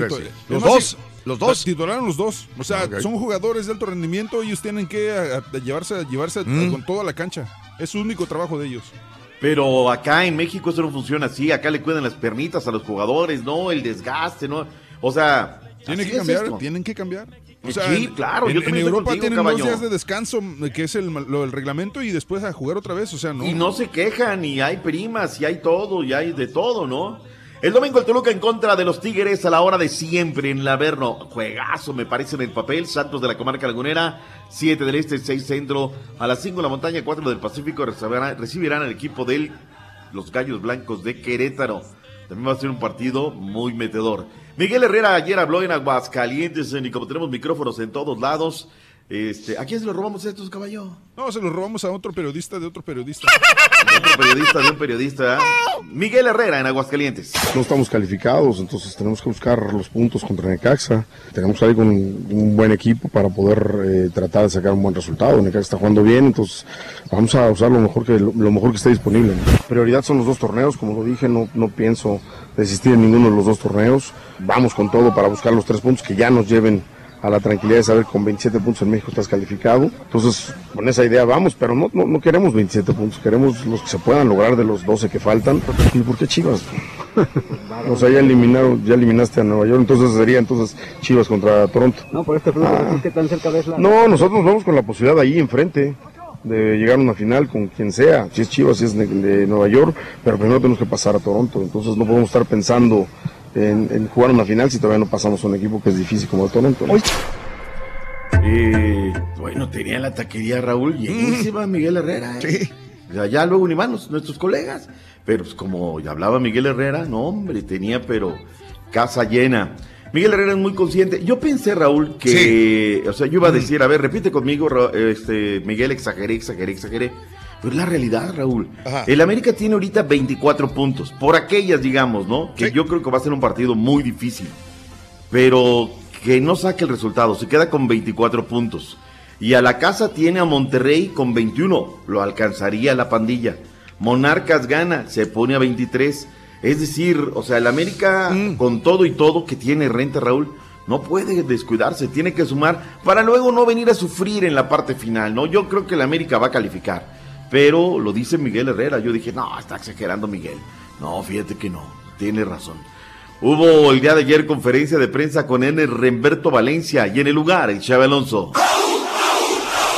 Los Además, dos, sí, los dos. Titularon los dos. O sea, son jugadores de alto rendimiento. Ellos tienen que a- a llevarse, llevarse Mm. con toda la cancha. Es su único trabajo de ellos. Pero acá en México eso no funciona así. Acá le cuidan las pernitas a los jugadores, ¿no? El desgaste, ¿no? O sea. Tienen que es cambiar, tienen que cambiar. O Sí, sea, en- claro, En, yo en Europa contigo, tienen caballo. dos días de descanso, que es el, lo del reglamento, y después a jugar otra vez. O sea, no. Y no se quejan, y hay primas, y hay todo, y hay de todo, ¿no? El domingo el Toluca en contra de los Tigres a la hora de siempre en la Averno. Juegazo, me parece en el papel. Santos de la comarca lagunera, 7 del Este, 6 centro. A las 5 de la montaña, 4 del Pacífico recibirán, recibirán al equipo de los Gallos Blancos de Querétaro. También va a ser un partido muy metedor. Miguel Herrera ayer habló en Aguascalientes y como tenemos micrófonos en todos lados, este, ¿a quién se lo robamos estos, caballo? No, se los robamos a otro periodista de otro periodista. De otro periodista, de un periodista. ¿eh? Miguel Herrera en Aguascalientes. No estamos calificados, entonces tenemos que buscar los puntos contra Necaxa. Tenemos que ir con un buen equipo para poder eh, tratar de sacar un buen resultado. Necaxa está jugando bien, entonces vamos a usar lo mejor que, lo, lo mejor que esté disponible. Prioridad son los dos torneos, como lo dije, no, no pienso desistir en ninguno de los dos torneos. Vamos con todo para buscar los tres puntos que ya nos lleven a la tranquilidad de saber que con 27 puntos en México estás calificado. Entonces, con esa idea vamos, pero no, no, no queremos 27 puntos, queremos los que se puedan lograr de los 12 que faltan. ¿Y por qué Chivas? o sea, ya eliminaron, ya eliminaste a Nueva York, entonces sería entonces Chivas contra Toronto. No, por este Ah. ¿qué tan cerca ves la...? No, nosotros nos vamos con la posibilidad ahí enfrente de llegar a una final con quien sea, si es Chivas, si es de, de Nueva York, pero primero tenemos que pasar a Toronto, entonces no podemos estar pensando en, en jugar una final si todavía no pasamos a un equipo que es difícil como el Toronto. ¿no? Eh, bueno, tenía la taquería Raúl llenísima, Miguel Herrera. ¿eh? O sea, ya luego ni más los- nuestros colegas. Pero pues como ya hablaba Miguel Herrera, no hombre, tenía pero casa llena. Miguel Herrera es muy consciente. Yo pensé, Raúl, que, o sea, yo iba a decir, a ver, repite conmigo, este, Miguel, exageré, exageré, exageré. Pero es la realidad, Raúl. El América tiene ahorita 24 puntos. Por aquellas, digamos, ¿no? Que yo creo que va a ser un partido muy difícil. Pero que no saque el resultado. Se queda con 24 puntos. Y a la casa tiene a Monterrey con 21. Lo alcanzaría la pandilla. Monarcas gana, se pone a 23. Es decir, o sea, el América, con todo y todo que tiene renta, Raúl, no puede descuidarse, tiene que sumar para luego no venir a sufrir en la parte final, ¿no? Yo creo que el América va a calificar. Pero lo dice Miguel Herrera. Yo dije, no, está exagerando Miguel. No, fíjate que no, tiene razón. Hubo el día de ayer conferencia de prensa con N. Remberto Valencia y en el lugar el Chave Alonso.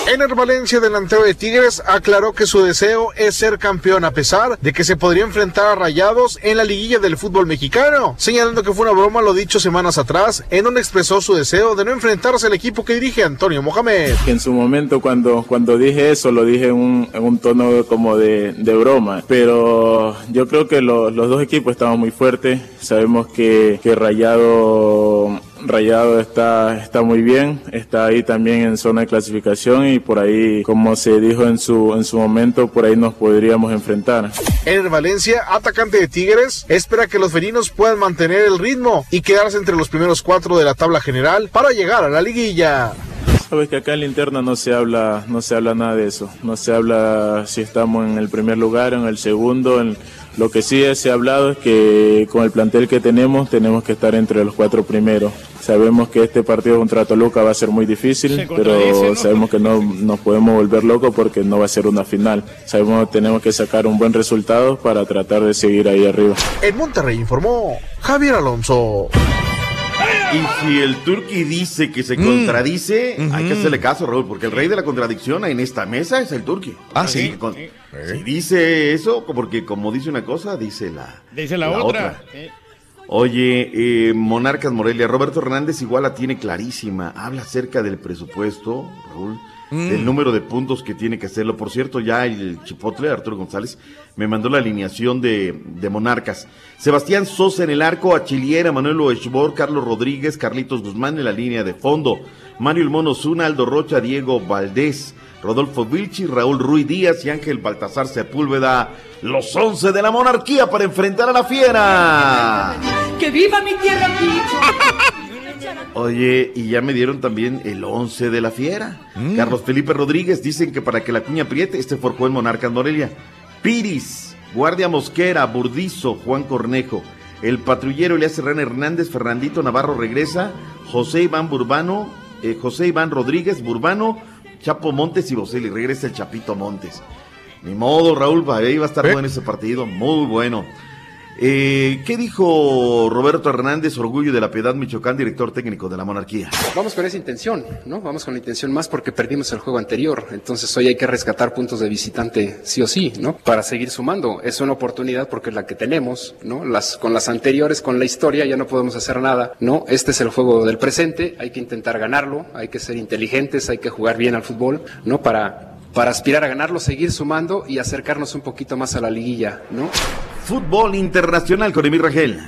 Ener Valencia, delantero de Tigres, aclaró que su deseo es ser campeón a pesar de que se podría enfrentar a Rayados en la liguilla del fútbol mexicano, señalando que fue una broma lo dicho semanas atrás, en donde expresó su deseo de no enfrentarse al equipo que dirige Antonio Mohamed. En su momento cuando, cuando dije eso lo dije en un, en un tono como de, broma, pero yo creo que lo- los dos equipos estaban muy fuertes, sabemos que, que Rayado, Rayado está, está muy bien, está ahí también en zona de clasificación y por ahí, como se dijo en su, en su momento, por ahí nos podríamos enfrentar. Ener Valencia, atacante de Tigres, espera que los felinos puedan mantener el ritmo y quedarse entre los primeros cuatro de la tabla general para llegar a la liguilla. Sabes que acá en la interna no se habla, no se habla nada de eso. No se habla si estamos en el primer lugar, en el segundo. En... Lo que sí se ha hablado es que con el plantel que tenemos tenemos que estar entre los cuatro primeros. Sabemos que este partido contra Toluca va a ser muy difícil, pero sabemos que no nos podemos volver locos porque no va a ser una final. Sabemos que tenemos que sacar un buen resultado para tratar de seguir ahí arriba. En Monterrey informó Javier Alonso. Y si el Turqui dice que se contradice, hay que hacerle caso, Raúl, porque el rey de la contradicción en esta mesa es el Turqui. Ah, sí. Con- Si dice eso, porque como dice una cosa, dice la, Dice la, otra. Eh, Oye, eh, Monarcas Morelia, Roberto Hernández igual la tiene clarísima. Habla acerca del presupuesto, Raúl, Mm. del número de puntos que tiene que hacerlo. Por cierto, ya el chipotle, Arturo González, me mandó la alineación de, de Monarcas. Sebastián Sosa en el arco, Achiliera, Manuel Oechbor, Carlos Rodríguez, Carlitos Guzmán en la línea de fondo. Mario El Mono Zuna, Aldo Rocha, Diego Valdés, Rodolfo Vilchi, Raúl Ruiz Díaz y Ángel Baltasar Sepúlveda. Los once de la monarquía para enfrentar a la fiera. ¡Que viva mi tierra, Oye, y ya me dieron también el 11 de la fiera. Carlos Felipe Rodríguez dicen que para que la cuña apriete, este forjó en Monarcas Morelia. Piris, Guardia Mosquera, Burdizo, Juan Cornejo. El patrullero Elías Serrano Hernández, Fernandito Navarro regresa. José Iván Burbano, eh, José Iván Rodríguez, Burbano, Chapo Montes y Boselli. Regresa el Chapito Montes. Ni modo, Raúl, va- ahí va a estar bueno ese partido. Muy bueno. Eh, ¿Qué dijo Roberto Hernández, Orgullo de la Piedad Michoacán, director técnico de la monarquía? Vamos con esa intención, ¿no? Vamos con la intención más porque perdimos el juego anterior. Entonces hoy hay que rescatar puntos de visitante sí o sí, ¿no? Para seguir sumando. Es una oportunidad porque es la que tenemos, ¿no? Las, con las anteriores, con la historia, ya no podemos hacer nada, ¿no? Este es el juego del presente, hay que intentar ganarlo, hay que ser inteligentes, hay que jugar bien al fútbol, ¿no? Para, para aspirar a ganarlo, seguir sumando y acercarnos un poquito más a la liguilla, ¿no? Fútbol internacional con Emir Rangel.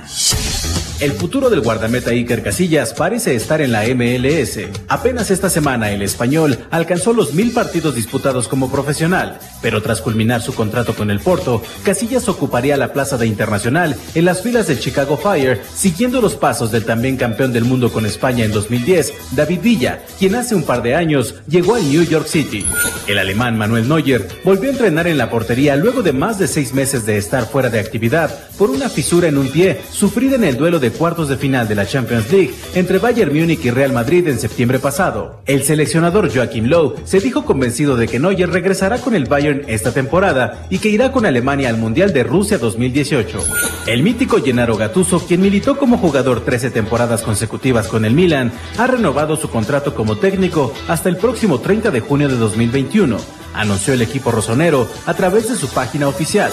El futuro del guardameta Iker Casillas parece estar en la MLS. Apenas esta semana el español alcanzó los mil partidos disputados como profesional, pero tras culminar su contrato con el Porto, Casillas ocuparía la plaza de internacional en las filas del Chicago Fire, siguiendo los pasos del también campeón del mundo con España en 2010, David Villa, quien hace un par de años llegó al New York City. El alemán Manuel Neuer volvió a entrenar en la portería luego de más de seis meses de estar fuera de actividad por una fisura en un pie sufrida en el duelo de cuartos de final de la Champions League entre Bayern Múnich y Real Madrid en septiembre pasado. El seleccionador Joachim Low se dijo convencido de que Neuer regresará con el Bayern esta temporada y que irá con Alemania al Mundial de Rusia 2018. El mítico Gennaro Gattuso, quien militó como jugador 13 temporadas consecutivas con el Milan, ha renovado su contrato como técnico hasta el próximo 30 de junio de 2021, anunció el equipo rosonero a través de su página oficial.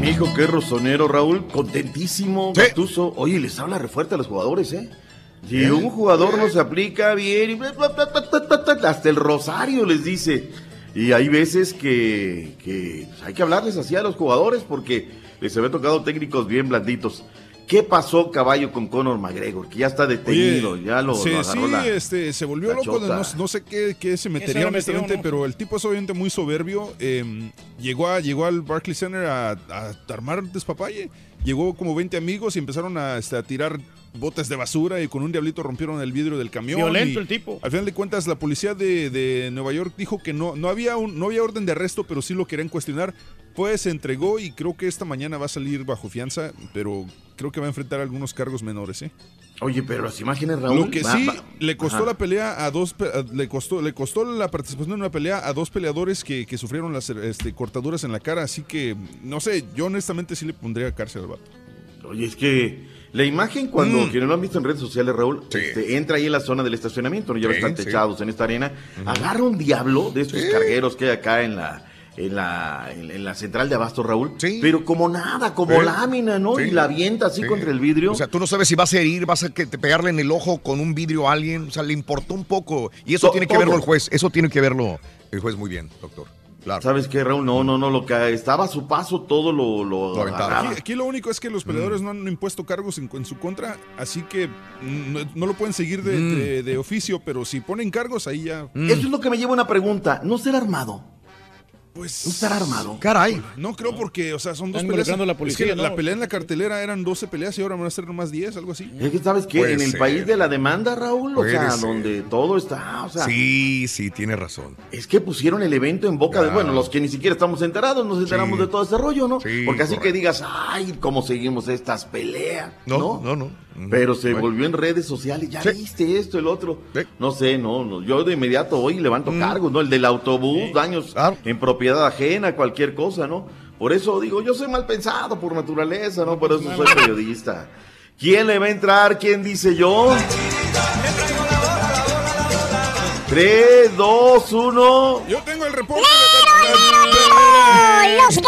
Mi hijo, qué rosonero, Raúl, contentísimo, Gattuso. Oye, les habla re fuerte a los jugadores, ¿eh? Si ¿Eh? un jugador no se aplica bien, y hasta el rosario les dice. Y hay veces que, que hay que hablarles así a los jugadores porque les había tocado técnicos bien blanditos. ¿Qué pasó, caballo, con Conor McGregor? Que ya está detenido, Oye, ya lo, se, lo sí, la- este, se volvió la loco, no, no sé qué, qué se se metería metió, honestamente, no? pero el tipo es obviamente muy soberbio. eh, llegó, a, llegó al Barclays Center a, a armar despapalle. Llegó como 20 amigos y empezaron a, este, a tirar botes de basura y con un diablito rompieron el vidrio del camión. Violento y el tipo. Al final de cuentas, la policía de, de Nueva York dijo que no, no, había un, no había orden de arresto, pero sí lo querían cuestionar. Pues se entregó y creo que esta mañana va a salir bajo fianza, pero creo que va a enfrentar algunos cargos menores, ¿eh? Oye, pero las imágenes, Raúl. Lo que va- sí va- le costó Ajá. la pelea a dos le costó le costó la participación en una pelea a dos peleadores que, que sufrieron las este, cortaduras en la cara, así que no sé, yo honestamente sí le pondría cárcel al vato. Oye, es que la imagen cuando, Mm. quienes lo han visto en redes sociales, Raúl, este, entra ahí en la zona del estacionamiento, ¿no? ya Sí, están sí. techados en esta arena, agarra un diablo de estos cargueros que hay acá en la, en la, en, en la central de abasto, Raúl, pero como nada, como Sí. lámina, ¿no? Sí. Y la avienta así Sí. contra el vidrio. O sea, tú no sabes si vas a herir, vas a que te pegarle en el ojo con un vidrio a alguien. O sea, le importó un poco. Y eso To- tiene que todo. verlo el juez. Eso tiene que verlo el juez muy bien, doctor. Claro. ¿Sabes qué, Raúl? No, no, no, lo que estaba a su paso todo lo, lo. Aquí, aquí lo único es que los peleadores Mm. no han impuesto cargos en, en su contra, así que no, no lo pueden seguir de, Mm. de- de oficio, pero si ponen cargos ahí ya... Eso es lo que me lleva a una pregunta, ¿no será armado? Pues. ¿No estará armado? Caray. No creo porque, o sea, son dos Están peleas. la Es policía, que ¿no? la pelea en la cartelera eran 12 peleas y ahora van a ser nomás 10, algo así. Es que sabes que Puede en el ser. país de la demanda, Raúl, o Puede sea, ser. donde todo está, o sea, Sí, sí, tiene razón. es que pusieron el evento en boca de, bueno, los que ni siquiera estamos enterados, nos enteramos Sí. de todo este rollo, ¿no? Sí, Porque así que digas, ay, cómo seguimos estas peleas, No, ¿no? no, no. Pero se bueno. volvió en redes sociales, ya Sí. viste esto, el otro. Sí. No sé, no, no, yo de inmediato hoy levanto Mm. cargos, ¿no? El del autobús, daños Claro. en propiedad ajena, cualquier cosa, ¿no? Por eso digo, yo soy mal pensado por naturaleza, ¿no? Por eso soy periodista. ¿Quién le va a entrar? ¿Quién dice yo? 3, 2, 1. Yo tengo el reporte. Los guerreros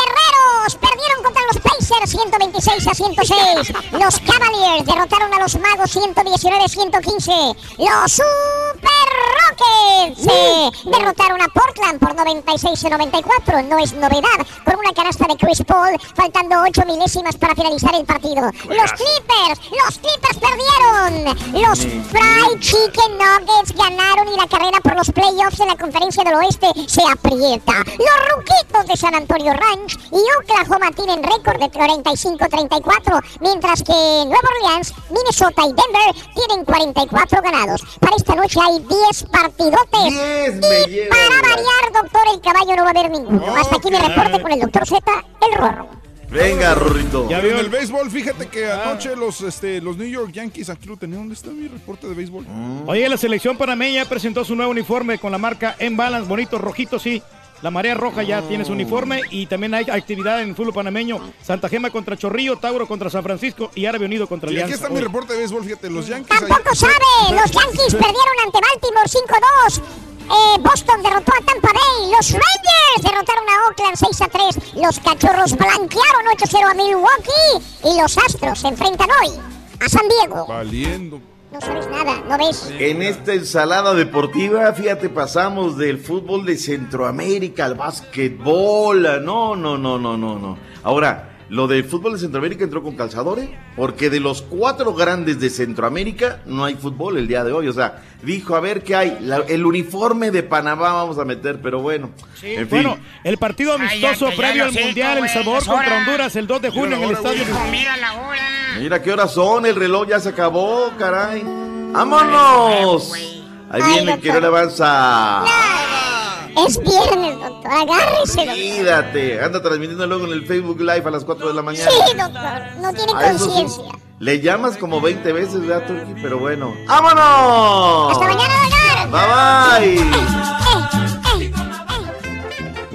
contra los Pacers 126 a 106. Los Cavaliers derrotaron a los Magos 119 a 115. Los Super Rockets eh, derrotaron a Portland por 96 a 94. No es novedad. Con una canasta de Chris Paul, faltando 8 milésimas para finalizar el partido. Los Clippers, los Clippers perdieron. Los Fried Chicken Nuggets ganaron y la carrera por los playoffs en la conferencia del oeste se aprieta. Los Ruquitos de San Antonio Ranch y Oklahoma tienen récord de 45-34, mientras que Nueva Orleans, Minnesota y Denver tienen 44 ganados. Para esta noche hay 10 partidotes. 10 me y para la- variar, doctor, el caballo no va a haber ninguno. Hasta aquí mi reporte con el doctor Z, el Rorro. Venga, Rorrito. Ya vio en el béisbol, fíjate que anoche los, este, los New York Yankees, aquí lo tenía, ¿dónde está mi reporte de béisbol? Oye, la selección panameña presentó su nuevo uniforme con la marca En Balance, bonito, rojito, sí. La marea roja ya tiene su uniforme y también hay actividad en el fútbol panameño. Santa Gema contra Chorrillo, Tauro contra San Francisco y Árabe Unido contra Y aquí Alianza. está mi reporte de béisbol, fíjate, los Yankees... Tampoco sabe. Los Yankees perdieron ante Baltimore 5-2. Eh, Boston derrotó a Tampa Bay. Los Rangers derrotaron a Oakland 6 a 3. Los Cachorros blanquearon 8-0 a Milwaukee. Y los Astros se enfrentan hoy a San Diego. Valiendo. No sabes nada, ¿no ves? En esta ensalada deportiva, fíjate, pasamos del fútbol de Centroamérica al básquetbol. No, no, no, no, no, no. Ahora, lo del fútbol de Centroamérica entró con calzadores, porque de los cuatro grandes de Centroamérica no hay fútbol el día de hoy. O sea, dijo, a ver qué hay. La- el uniforme de Panamá vamos a meter, pero bueno. en fin. Bueno, el partido amistoso previo al Mundial El es contra. Honduras el 2 de junio en el estadio. Mira la hora. Mira qué horas son, el reloj ya se acabó, caray. ¡Vámonos! Ahí viene el que no avanza. Es viernes, doctor. Agárrese, doctor. Olvídate, anda transmitiendo luego en el Facebook Live a las 4 de la mañana. Sí, doctor. No tiene sí, conciencia. le llamas como 20 veces, ¿verdad, Turki? Pero bueno. ¡Vámonos! Hasta mañana, doctor. Bye bye.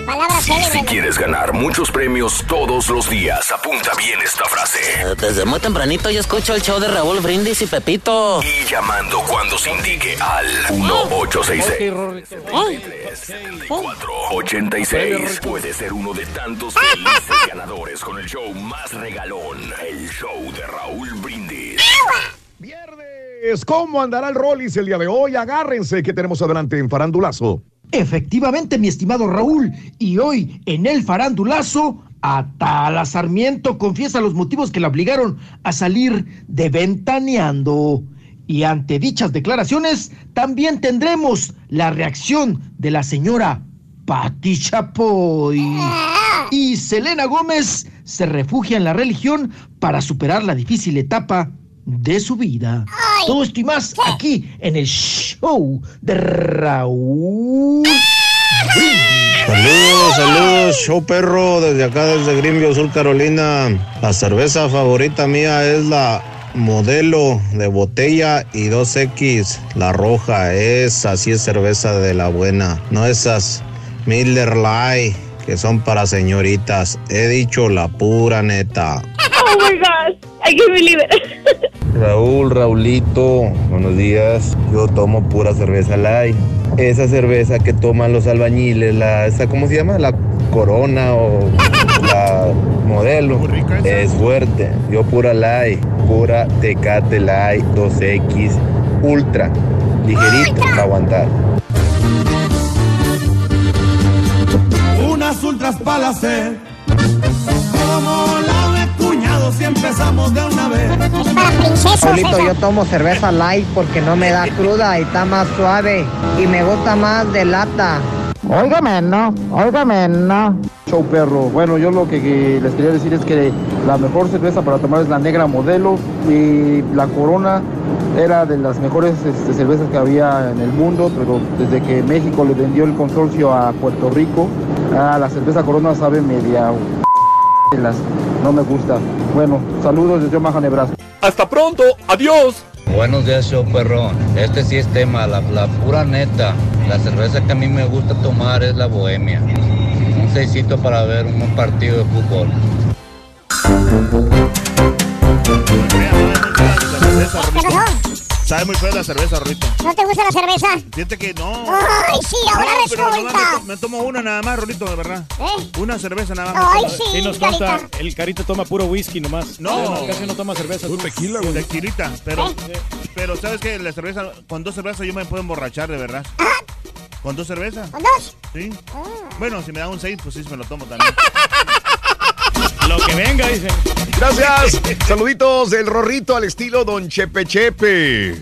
Eh, Palabras Si quieres ganar muchos premios todos los días, apunta bien esta frase. Desde muy tempranito yo escucho el show de Raúl Brindis y Pepito. Y llamando cuando se indique al 1-866-486. Puede ser uno de tantos felices ganadores con el show más regalón, el show de Raúl Brindis. Es ¿Cómo andará el Rollis el día de hoy? Agárrense que tenemos adelante en Farandulazo. Efectivamente, mi estimado Raúl, y hoy en el farandulazo, Atala Sarmiento confiesa los motivos que la obligaron a salir de ventaneando. Y ante dichas declaraciones, también tendremos la reacción de la señora Patti Chapoy. Y Selena Gómez se refugia en la religión para superar la difícil etapa de su vida. Todo esto y más aquí en el show de Raúl. Saludos, saludos, show perro, desde acá, desde Greenville, Sur Carolina. La cerveza favorita mía es la modelo de botella y 2X, la roja. Esa sí es cerveza de la buena, no esas Miller Lite que son para señoritas. He dicho la pura neta. Oh my gosh, I can't believe it. Raúl, Raulito, buenos días. Yo tomo pura cerveza light. Esa cerveza que toman los albañiles, la, esa, ¿cómo se llama? La corona o la modelo. Es fuerte. Yo pura light, pura Tecate light, 2X, ultra, ligerito para aguantar. Unas ultras para sed. Como la si empezamos de una vez. Paulito, yo tomo cerveza light porque no me da cruda y está más suave y me gusta más de lata. Óigame, no, óigame, no. Show perro. Bueno, yo lo que, que les quería decir es que la mejor cerveza para tomar es la negra modelo y la corona era de las mejores este, cervezas que había en el mundo, pero desde que México le vendió el consorcio a Puerto Rico, ah, la cerveza corona sabe media... las- No me gusta. Bueno, saludos desde Omaha, Nebraska. Hasta pronto, adiós. Buenos días, show perrón. Este sí es tema, la, la pura neta. La cerveza que a mí me gusta tomar es la bohemia. Un seisito para ver un buen partido de fútbol. Sabe muy feo la cerveza, Rorito. ¿No te gusta la cerveza? Fíjate que no. Ay, sí, ahora No, pero resulta. me, to- me tomo una nada más, Rorito, de verdad. ¿Eh? Una cerveza nada más. Ay, sí, tomo. nos consta, el carito toma puro whisky nomás. No. casi no toma cerveza. Puro tequila, güey. tequilita, pero, pero sabes que la cerveza, con dos cervezas yo me puedo emborrachar, de verdad. ¿Con dos cervezas? ¿Con dos? Sí. Bueno, si me da un seis, pues sí, me lo tomo también. Lo que venga, dice. Gracias. Saluditos del Rorrito al estilo Don Chepe Chepe.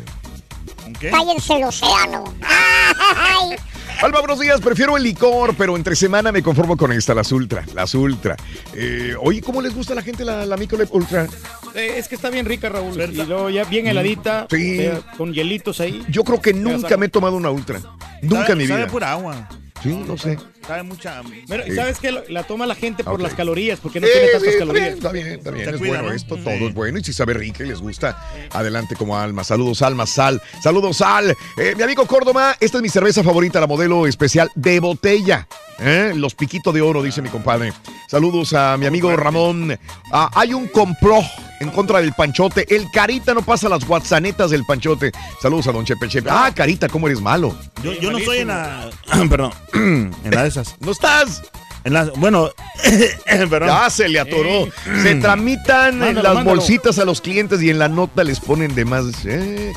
Cállense el océano. Ay. Alba, buenos días. Prefiero el licor, pero entre semana me conformo con esta, las ultra. Las ultra. Eh, oye, ¿cómo les gusta a la gente la, la Michelob Ultra? Eh, es que está bien rica, Raúl. Y luego ya bien heladita, Sí. o sea, con hielitos ahí. Yo creo que nunca me he tomado una ultra. Nunca en mi vida. Sabe pura agua. Sí, no sé. Sabe mucha... Pero, Sí. ¿sabes qué? La toma la gente por Ok. las calorías, porque no Eh, tiene tantas eh, calorías. Está bien, está bien. Se Es cuida, bueno ¿no? esto, Sí. todo es bueno. Y si sabe rica y les gusta, adelante como Alma. Saludos, Alma, Sal. Saludos, Sal. Eh, mi amigo Córdoba, esta es mi cerveza favorita, la modelo especial de botella. ¿Eh? Los piquitos de oro, dice mi compadre. Saludos a mi amigo Ramón. Ah, hay un complot en contra del panchote. El Carita no pasa las guatzanetas del panchote. Saludos a don Chepe Chepe. Ah, Carita, ¿cómo eres malo? Yo, yo no soy en la... Perdón. en la de esas. ¿No estás? En las... Bueno... perdón. Ya se le atoró. Se tramitan Mándalo, las mándalo. bolsitas a los clientes y en la nota les ponen de más. eh.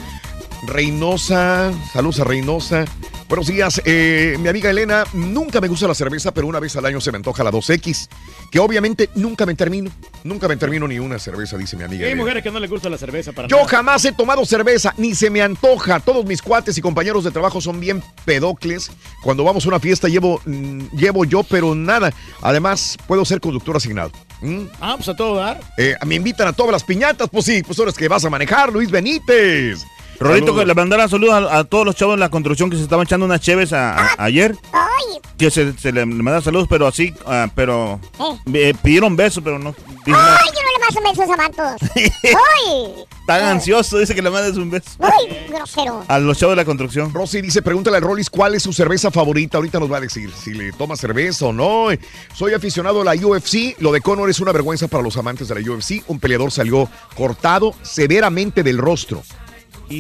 Reynosa, saludos a Reynosa. Buenos días, eh, mi amiga Elena, nunca me gusta la cerveza, pero una vez al año se me antoja la 2X, que obviamente nunca me termino, nunca me termino ni una cerveza, dice mi amiga. Hay Elena. mujeres que no les gusta la cerveza para Yo nada. jamás he tomado cerveza, ni se me antoja. Todos mis cuates y compañeros de trabajo son bien pedocles. Cuando vamos a una fiesta llevo, mm, llevo yo, pero nada. Además, puedo ser conductor asignado. ¿Mm? Ah, pues a todo dar. Eh, me invitan a todas las piñatas, pues sí, pues ahora es que vas a manejar, Luis Benítez. Rorito, que le mandara saludos a, a todos los chavos de la construcción que se estaban echando unas cheves a- a- ayer. Que se, se le, le saludos, pero así, ah, pero eh, pidieron besos, pero no. dijo, Ay, yo no le paso besos a vatos. Ay, Tan ansioso, dice que le mandes un beso. ay, grosero. A los chavos de la construcción. Rosy dice, pregúntale al Rollis cuál es su cerveza favorita. Ahorita nos va a decir si le toma cerveza o no. Soy aficionado a la UFC. Lo de Conor es una vergüenza para los amantes de la UFC. Un peleador salió cortado severamente del rostro.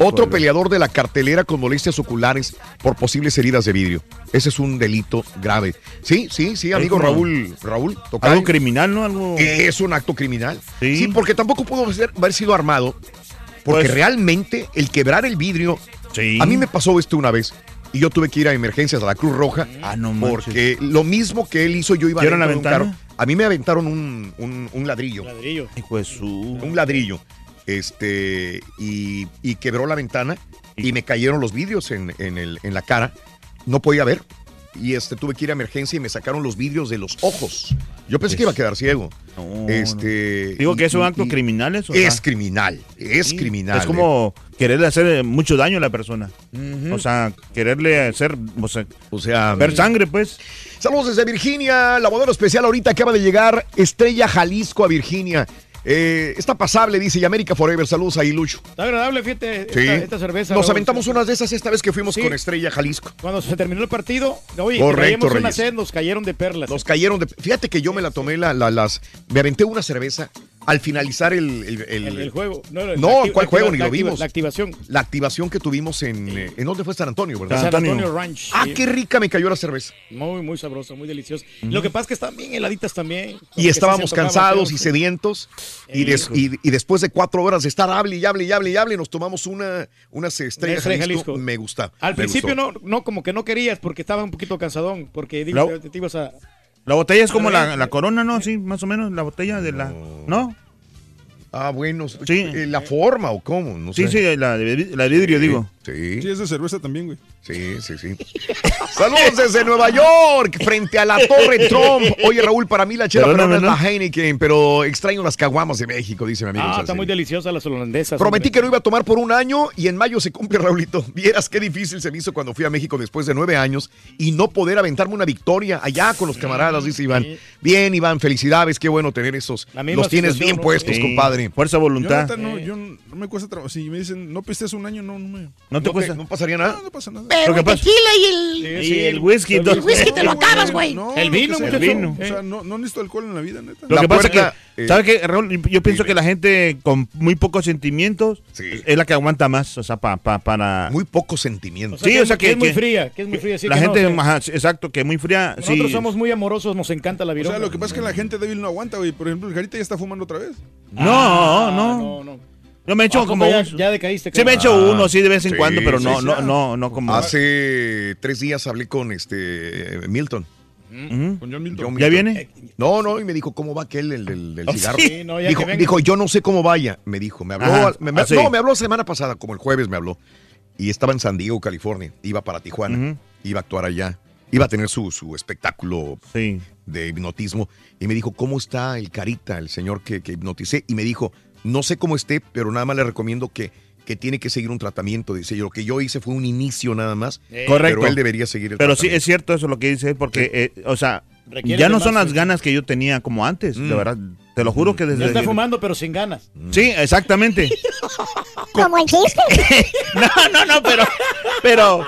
Otro peleador de la cartelera con molestias oculares por posibles heridas de vidrio. Ese es un delito grave. Sí, sí, sí, amigo como- Raúl. Raúl, tocayo. Algo criminal, ¿no? Algo... Es un acto criminal. Sí, porque tampoco pudo ser- haber sido armado. Porque Pues- realmente el quebrar el vidrio. A mí me pasó esto una vez. Y yo tuve que ir a emergencias a la Cruz Roja. Ah, no Porque lo mismo que él hizo, yo iba ¿Quieren dentro de un carro. A mí me aventaron un, un- un ladrillo. Ladrillo. Hijo de su... Un ladrillo. Este. Y, y quebró la ventana. Y me cayeron los vidrios en, en el- en la cara. No podía ver. Y este, tuve que ir a emergencia y me sacaron los vidrios de los ojos. Yo pensé que iba a quedar ciego. este, Digo que es un acto criminal eso. Es criminal, es Sí, criminal. Es como quererle hacer eh, mucho daño a la persona. O sea, quererle hacer, o sea, o sea ver sangre, pues. Saludos desde Virginia, la modelo especial ahorita acaba de llegar, Estrella Jalisco a Virginia. Eh, está pasable, dice, y América Forever. Saludos a Ilucho. Está agradable, fíjate, Sí. esta, esta cerveza. Nos aventamos unas de esas esta vez que fuimos Sí. con Estrella Jalisco. Cuando se terminó el partido, oye, Correcto, una sed, nos cayeron de perlas. Nos cayeron de. Fíjate que yo me la tomé, la, la- las. Me aventé una cerveza al finalizar el. El, el- El, el juego. No, No, ¿cuál juego? Ni lo vimos. La activación. La activación que tuvimos en. eh, ¿En dónde fue San Antonio, verdad? San Antonio Ranch. Ah, sí. qué rica me cayó la cerveza. Muy, muy sabroso, muy delicioso. Lo que pasa es que están bien heladitas también. Y estábamos sí cansados y sedientos. Y, des- y, y después de cuatro horas de estar hable y hable y hable y hable, nos tomamos una, unas estrellas Estrella Jalisco. Jalisco. Me gusta. Al me principio gustó. no, no, como que no querías porque estaba un poquito cansadón, porque digo, te, te ibas a... La botella es como la, la corona, ¿no? Sí, más o menos, la botella de la... ¿No? Ah, bueno. Sí. eh, ¿La forma o cómo? No Sí, sé. sí, la de, la de vidrio, digo. Sí. Sí, es de cerveza también, güey. Sí, sí, sí. Saludos desde Nueva York, frente a la Torre Trump. Oye, Raúl, para mí la chela es la Heineken, pero extraño las caguamas de México, dice mi amigo. Ah, está muy deliciosa las holandesas. Prometí hombre. que no iba a tomar por un año y en mayo se cumple, Raulito. Vieras qué difícil se me hizo cuando fui a México después de nueve años y no poder aventarme una victoria allá con los camaradas, dice Iván. Bien, Iván, felicidades, qué bueno tener esos. Los tienes bien puestos, Sí. Fuerza, Yo, voluntad. neta, no, yo no no me cuesta trabajo. Si me dicen, no pistes un año, no, no me. No te cuesta. ¿No pasaría nada? No, no pasa nada. Lo que el tequila y el, Y el whisky. el whisky te lo acabas, güey. No, El vino, muchacho. vino. O sea, no, no necesito alcohol en la vida, neta. Lo La que pasa puerta, que, eh, ¿sabes qué, Raúl? Yo pienso que la gente con muy pocos sentimientos Sí. es la que aguanta más, o sea, pa- pa- para... Muy pocos sentimientos. O sea, Sí, que, o sea, que que- es muy fría, que es muy fría. sí la que no, gente, o sí, exacto, que muy fría. nosotros sí. somos muy amorosos, nos encanta la O vironga. sea, lo que pasa es que la gente débil no aguanta, güey. Por ejemplo, el Garita ya está fumando otra vez. No, Ah, no. no, no. Yo me he hecho Ah, como... ya, un- ya decaíste. Sí me he hecho Ah, uno, sí, de vez en sí, cuando, pero sí, no, sí. no, no, no como... Hace tres días hablé con este Milton. Ujú. Con John Milton. John ¿Ya viene? No, no, y me dijo, ¿cómo va aquel, el del, del Oh, cigarro? sí, no, ya dijo, que dijo, yo no sé cómo vaya. Me dijo, me habló, Ajá, me- me- ah, sí. no, me habló la semana pasada, como el jueves me habló. Y estaba en San Diego, California. Iba para Tijuana. Iba a actuar allá. Iba a tener su, su espectáculo Sí. de hipnotismo. Y me dijo, ¿cómo está el Carita, el señor que, que hipnoticé? Y me dijo, no sé cómo esté, pero nada más le recomiendo que, que tiene que seguir un tratamiento. Dice, lo que yo hice fue un inicio nada más. Correcto. Pero él debería seguir el Pero sí, es cierto eso lo que dice, porque, eh, o sea, Requiere ya no son las ganas que yo tenía como antes, Mm. de verdad. Te lo juro que Ya desde... está fumando, pero sin ganas. Sí, exactamente. Como el chiste. no, no, no, pero... Pero...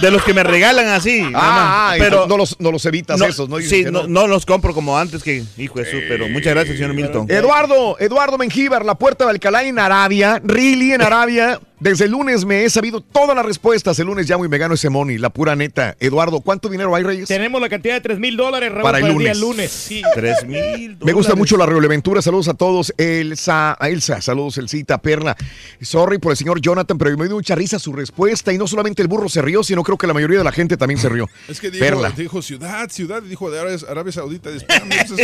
De los que me regalan así. Ah, más. pero no los, no los evitas no, esos, Sí, no, no los compro como antes que, hijo de su, pero muchas gracias, señor Milton. Eduardo, Eduardo Mengíbar, la puerta de Alcalá en Arabia, really en Arabia. Desde el lunes me he sabido todas las respuestas. El lunes llamo y me gano ese money, la pura neta. Eduardo, ¿cuánto dinero hay, Reyes? Tenemos la cantidad de 3 mil dólares, Raúl, Para para, el el día lunes. lunes. Sí. Tres mil Me gusta mucho la reoleventura. Saludos a todos. Elsa, a Elsa, saludos, Elsita, Perla. Sorry por el señor Jonathan, pero me dio mucha risa su respuesta. Y no solamente el burro se rió, sino creo que la mayoría de la gente también se rió. Es que dijo, Perla. dijo ciudad, ciudad, y dijo de Arabia, Arabia Saudita.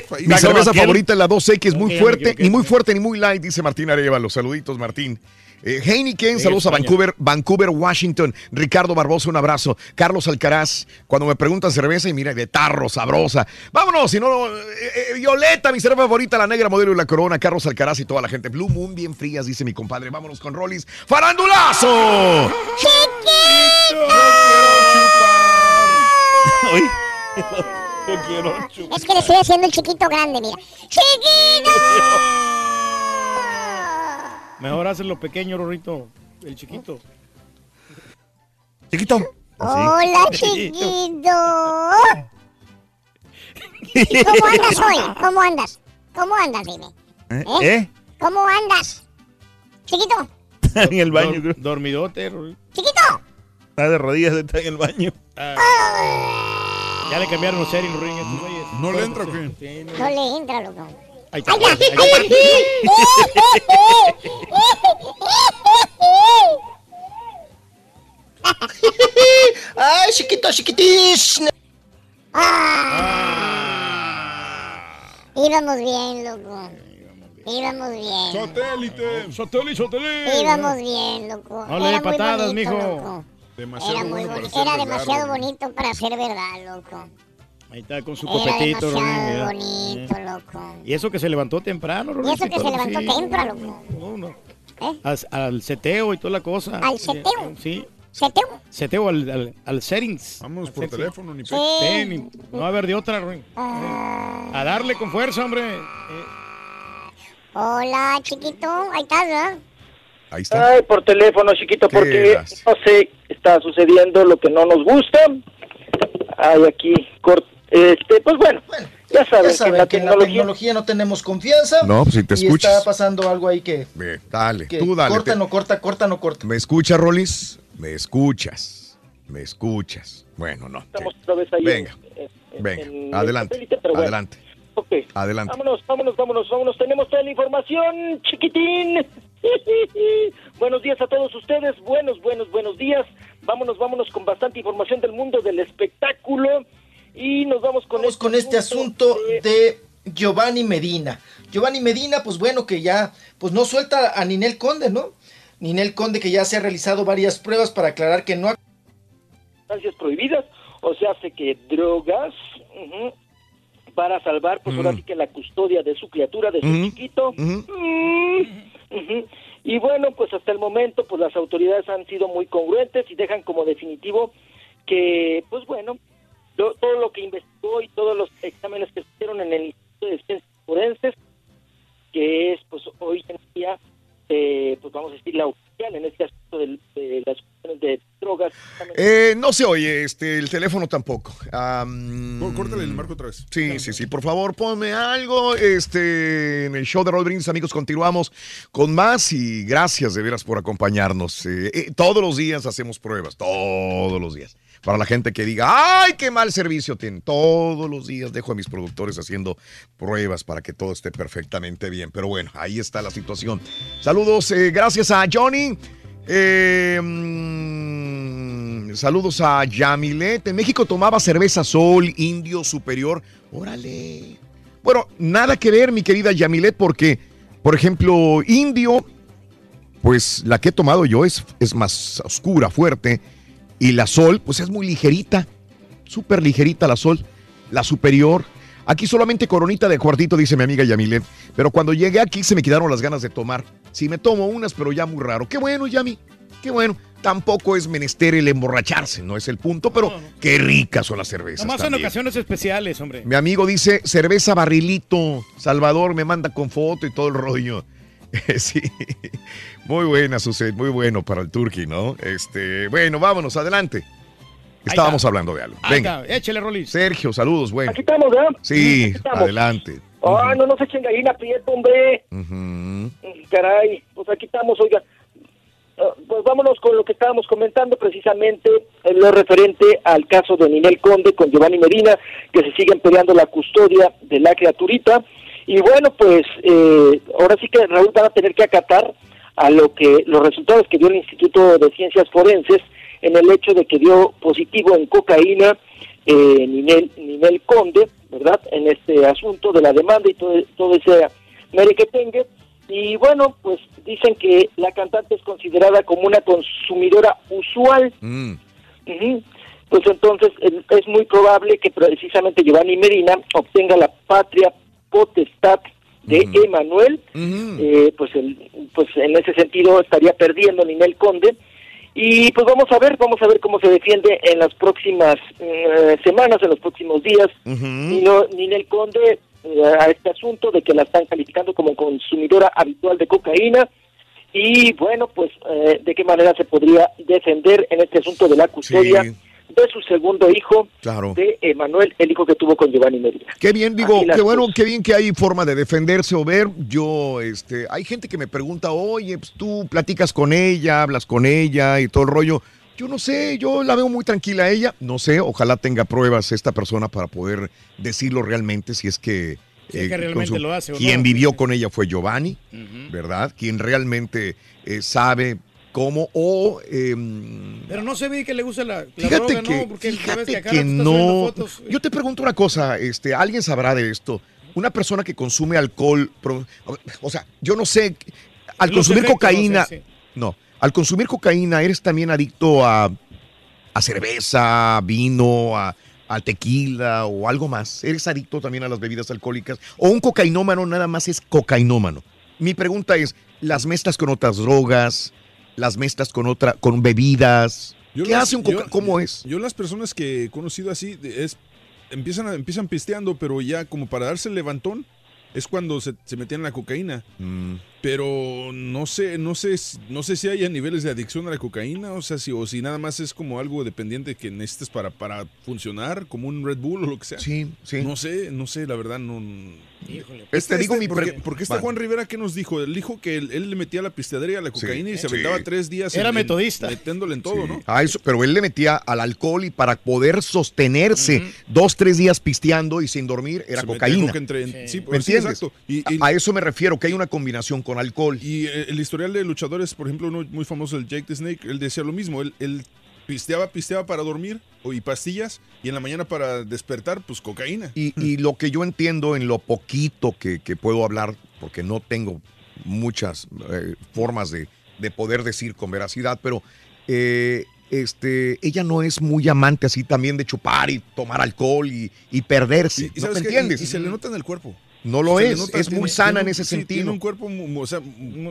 País. Mi cerveza favorita es la 2X, es muy fuerte, equivoqué. ni muy fuerte ni muy light, dice Martín Arevalo. Saluditos, Martín. Eh, Heineken, Sí, saludos a. Vancouver, Vancouver, Washington. Ricardo Barbosa, un abrazo. Carlos Alcaraz, cuando me preguntan cerveza, y mira, de tarro, sabrosa. Vámonos, si no, eh, eh, Violeta, mi cerveza favorita, la negra modelo y la corona. Carlos Alcaraz y toda la gente. Blue Moon, bien frías, dice mi compadre. Vámonos con Rollis. ¡Farandulazo! Uy. Es que le estoy haciendo el chiquito grande, mira. ¡Chiquito! Mejor hacerlo pequeño, Rorrito. El chiquito. Chiquito. Hola, chiquito. ¿Cómo andas hoy? ¿Cómo andas? ¿Cómo andas, dime? ¿Eh? ¿Eh? ¿Eh? ¿Cómo andas? Chiquito, en el baño, creo. dormidote, Rorrito. chiquito. Está de rodillas, está en el baño. Ya le cambiaron los settings, Rorrito, estos güeyes. ¿No le entra o qué? No le entra, loco. Ahí está. ¡Ay, ya! ahí está. Ay, chiquito, chiquitis. Íbamos bien, loco. Íbamos bien. Satélite. Satélite, satélite. Íbamos bien, loco. No le patadas, bonito, mijo. loco. Demasiado Era, muy bueno para boni- ser era verdad, demasiado bonito para ser verdad, loco. Ahí está con su Era copetito, mira. bonito, loco. Y eso que se levantó temprano, Y Rorrito. eso que se levantó sí. temprano, loco. No, no. ¿Eh? Al, al seteo y toda la cosa. ¿Al seteo? Sí. ¿Seteo? Seteo al, al, al settings. Vámonos Al por settings. teléfono, ni pe- Sí, ni- no va a haber de otra, Rorrito. Ah. A darle con fuerza, hombre. Eh, Hola, chiquito. Ahí estás, ¿verdad? Ahí está. Ay, por teléfono, chiquito, ¿Qué porque eras? no sé, está sucediendo lo que no nos gusta. Hay aquí, cort- este, pues bueno, ya saben, Ya saben que la que en la tecnología... no tenemos confianza. No, pues si te escuchas. está pasando algo ahí que, dale, que tú dale. corta, te- no corta, corta, no corta. ¿Me escuchas, Rolis? ¿Me escuchas? ¿Me escuchas? Bueno, no. Estamos otra vez ahí Venga, en- en- venga, en el adelante, satélite, bueno. adelante, Ok. adelante. Vámonos, vámonos, vámonos, vámonos. Tenemos toda la información, chiquitín. buenos días a todos ustedes. Buenos, buenos, buenos días. Vámonos, vámonos con bastante información del mundo del espectáculo. Y nos vamos con, Vamos con este asunto de Giovanni Medina. Giovanni Medina, pues bueno, que ya pues no suelta a Ninel Conde, ¿no? Ninel Conde que ya se ha realizado varias pruebas para aclarar que no ha sustancias prohibidas, o sea, hace que drogas ujú, para salvar, pues ahora sí que la custodia de su criatura, de su Ujú, chiquito. Mm, ujú. Y bueno, pues hasta el momento, pues las autoridades han sido muy congruentes y dejan como definitivo que, pues bueno, lo- todo lo que investigó y todos los exámenes que se hicieron en el Instituto de Ciencias Forenses, que es, pues hoy en día, eh, pues vamos a decir, la oficial en este asunto del- de, las cuestiones de drogas. Eh, no se oye, este, el teléfono tampoco. Am, Córtale el marco otra vez. Sí, sí, sí. Por favor, ponme algo. Este, en el show de Brindis, amigos, continuamos con más y gracias de veras por acompañarnos. Eh, eh, todos los días hacemos pruebas, todos los días. Para la gente que diga, ¡ay, qué mal servicio tienen! Todos los días dejo a mis productores haciendo pruebas para que todo esté perfectamente bien. Pero bueno, ahí está la situación. Saludos, eh, gracias a Johnny. Mm, saludos a Yamilet. En México tomaba cerveza Sol, Indio Superior. Órale. Bueno, nada que ver, mi querida Yamilet, porque, por ejemplo, Indio, pues la que he tomado yo es, es más oscura, fuerte. Y la Sol, pues es muy ligerita. Súper ligerita la Sol. La Superior. Aquí solamente coronita de cuartito, dice mi amiga Yamilet. Pero cuando llegué aquí se me quedaron las ganas de tomar. Sí, me tomo unas, pero ya muy raro. Qué bueno, Yami. Qué bueno. Tampoco es menester el emborracharse, no es el punto, pero qué ricas son las cervezas. Nomás en ocasiones especiales, hombre. Mi amigo dice cerveza barrilito. Salvador me manda con foto y todo el rollo. sí. Muy buena, Suset. Muy bueno para el turkey, ¿no? Este, bueno, vámonos, adelante. Estábamos hablando de algo. Ahí Venga. está, échale, Rolis. Sergio, saludos, bueno. Aquí estamos, ¿verdad? Sí, Aquí estamos. adelante. Ah, no nos echen gallina prieto, hombre. Ujú. Caray, pues aquí estamos, oiga. Ah, Pues vámonos con lo que estábamos comentando precisamente en lo referente al caso de Ninel Conde con Giovanni Medina, que se siguen peleando la custodia de la criaturita. Y bueno, pues eh, ahora sí que Raúl van a tener que acatar a lo que los resultados que dio el Instituto de Ciencias Forenses en el hecho de que dio positivo en cocaína eh, Ninel, Ninel Conde, ¿verdad? En este asunto de la demanda y todo, todo ese merequetengue. Y bueno, pues dicen que la cantante es considerada como una consumidora usual. Mm. Pues entonces es muy probable que precisamente Giovanni Medina obtenga la patria potestad de Emanuel. Eh, pues, el, pues en ese sentido estaría perdiendo Ninel Conde. Y pues vamos a ver, vamos a ver cómo se defiende en las próximas eh, semanas, en los próximos días. Nino- Ninel Conde eh, a este asunto de que la están calificando como consumidora habitual de cocaína. Y bueno, pues eh, de qué manera se podría defender en este asunto de la custodia Sí. De su segundo hijo, Claro. de Emanuel, el hijo que tuvo con Giovanni Medina. Qué bien, digo, qué bueno, cosas. qué bien que hay forma de defenderse o ver. Yo, este, hay gente que me pregunta, oye, pues tú platicas con ella, hablas con ella y todo el rollo. Yo no sé, yo la veo muy tranquila a ella. No sé, ojalá tenga pruebas esta persona para poder decirlo realmente si es que... Si es que realmente lo hace o Quien no. vivió con ella fue Giovanni, ¿verdad? Quien realmente eh, sabe cómo o... em, Pero no se ve que le gusta la, la Fíjate droga, que, ¿no? Porque fíjate que no. fotos. Yo te pregunto una cosa, este, alguien sabrá de esto. Una persona que consume alcohol, o sea, yo no sé, al Los consumir efectos, cocaína, no sé, sí. no, al consumir cocaína eres también adicto a, a cerveza, vino, a, al tequila o algo más. Eres adicto también a las bebidas alcohólicas o un cocainómano nada más es cocainómano. Mi pregunta es, ¿las mezclas con otras drogas? ¿Las mezclas con otra, con bebidas? Yo ¿Qué las- hace un coca? yo- ¿Cómo es? Yo las personas que he conocido así es empiezan a- empiezan pisteando, pero ya como para darse el levantón es cuando se, se metían la cocaína. Mm. Pero no sé, no sé, si- no sé si haya niveles de adicción a la cocaína, o sea, si o si nada más es como algo dependiente que necesites para para funcionar, como un Red Bull o lo que sea. Sí, sí. No sé, no sé, la verdad no. Híjole. Pues te digo mi porque, porque este Vale. Juan Rivera qué nos dijo, él dijo que él, él le metía la pisteadera y a la cocaína y se Sí. aventaba tres días. Era en- en- metodista. metiéndole en todo, ¿no? Ah, eso, pero él le metía al alcohol y para poder sostenerse dos, tres días pisteando y sin dormir era Se cocaína. entre- sí, ¿Me pues, sí, entiendes? exacto. Y- y- a a eso me refiero, que hay una combinación con alcohol. Y eh, el historial de luchadores, por ejemplo, uno muy famoso, el Jake the Snake, él decía lo mismo. Él, él pisteaba, pisteaba para dormir y pastillas, y en la mañana para despertar, pues cocaína. Y, y lo que yo entiendo en lo poquito que, que puedo hablar, porque no tengo muchas eh, formas de, de poder decir con veracidad, pero eh, este, ella no es muy amante así también de chupar y tomar alcohol y, y perderse. Y, y ¿No entiendes? Y, y se le nota en el cuerpo. No lo es, nota, es tiene- muy sana tiene en ese sí, sentido. Tiene un cuerpo, o sea,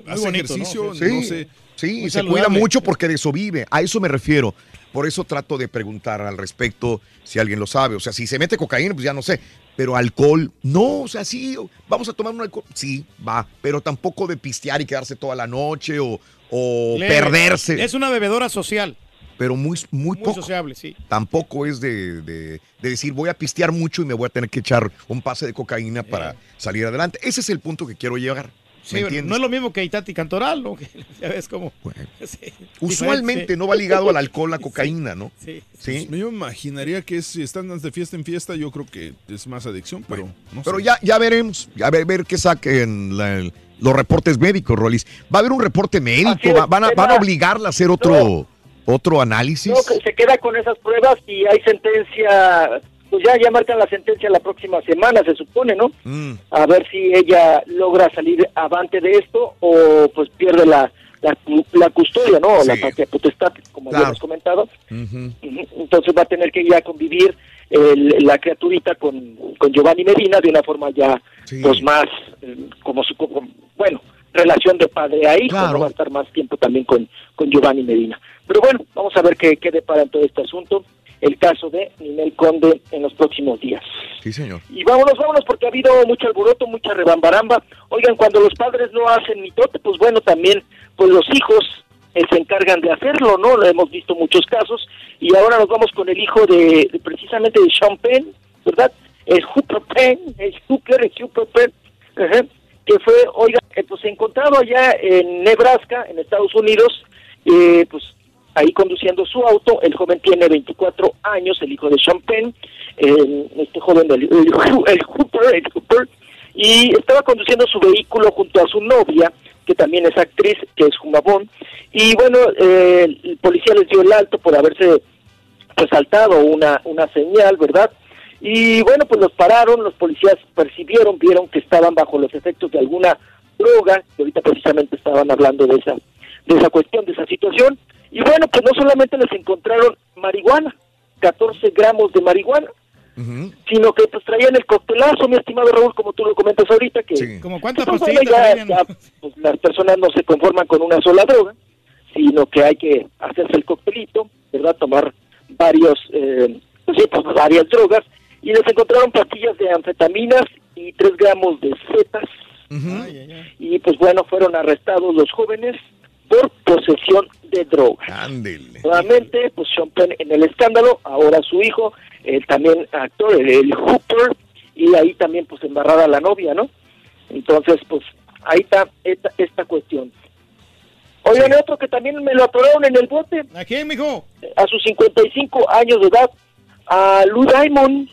hace bonito, ¿no? ejercicio, Sí, no sé. sí, muy se cuida mucho porque de eso vive. A eso me refiero. Por eso trato de preguntar al respecto si alguien lo sabe. O sea, si se mete cocaína, pues ya no sé. Pero alcohol, no. O sea, sí, vamos a tomar un alcohol. Sí, va. Pero tampoco de pistear y quedarse toda la noche o, perderse. Es una bebedora social. Pero muy, muy, Muy poco. sociable, sí. Tampoco es de, de- de decir voy a pistear mucho y me voy a tener que echar un pase de cocaína para salir adelante. Ese es el punto que quiero llegar. Sí, ¿Me no es lo mismo que Itati Cantoral, ¿no? Que ya ves cómo. Sí, Usualmente no va ligado al alcohol, la cocaína, ¿no? Sí. Sí. Pues yo me imaginaría que si están de fiesta en fiesta, yo creo que es más adicción, pero no Pero sé. ya, ya veremos, ya ver, ver qué saquen la- los reportes médicos, Rolis. Va a haber un reporte médico, va- van, a, van a obligarla a hacer otro, otro análisis. No, que se queda con esas pruebas y hay sentencia, pues ya, ya marcan la sentencia la próxima semana, se supone, ¿no? Mm. A ver si ella logra salir avante de esto o pues pierde la, la, la custodia, ¿no? La Sí. patria potestad, como Claro. habíamos comentado. Entonces va a tener que ya convivir el- la criaturita con, con Giovanni Medina de una forma ya pues más eh, como su como- bueno relación de padre a hijo no va a estar más tiempo también con, con Giovanni Medina pero bueno vamos a ver qué, qué depara en todo este asunto el caso de Ninel Conde en los próximos días Sí, señor. y vámonos, vámonos, porque ha habido mucho alboroto, mucha rebambaramba. Oigan, cuando los padres no hacen mitote, pues bueno, también, pues los hijos eh, se encargan de hacerlo, ¿no? Lo hemos visto muchos casos. Y ahora nos vamos con el hijo de, de precisamente de Sean Penn, ¿verdad? El Hooper Penn, el Hooper, el Hooper Penn, que fue, oiga, eh, pues encontrado allá en Nebraska, en Estados Unidos, eh, pues ahí conduciendo su auto. El joven tiene 24 años, el hijo de Penn, eh, este joven, del, el, el Hooper, el Hooper, y estaba conduciendo su vehículo junto a su novia, que también es actriz, que es Jumabón, y bueno, eh, el policía les dio el alto por haberse resaltado una, una señal, ¿verdad? Y bueno, pues los pararon, los policías percibieron, vieron que estaban bajo los efectos de alguna droga, que ahorita precisamente estaban hablando de esa, de esa cuestión, de esa situación. Y bueno, pues no solamente les encontraron marihuana, 14 gramos de marihuana, sino que pues traían el coctelazo, mi estimado Raúl, como tú lo comentas ahorita, que ¿Como cuántas pues, bueno, pastillitas ya- traían? ya, pues, las personas no se conforman con una sola droga, sino que hay que hacerse el coctelito, ¿verdad? Tomar varios, eh, pues, sí, pues, varias drogas, y les encontraron pastillas de anfetaminas y 3 gramos de setas, y pues bueno, fueron arrestados los jóvenes por posesión de drogas. Ándele. Nuevamente, pues Sean Penn en el escándalo, ahora su hijo, el también actor, el, el Hooper, y ahí también pues embarrada la novia, ¿no? Entonces, pues ahí está esta, esta cuestión. Oigan, otro que también me lo atoraron en el bote. ¿A quién, mijo? A sus 55 años de edad, a Lou Diamond,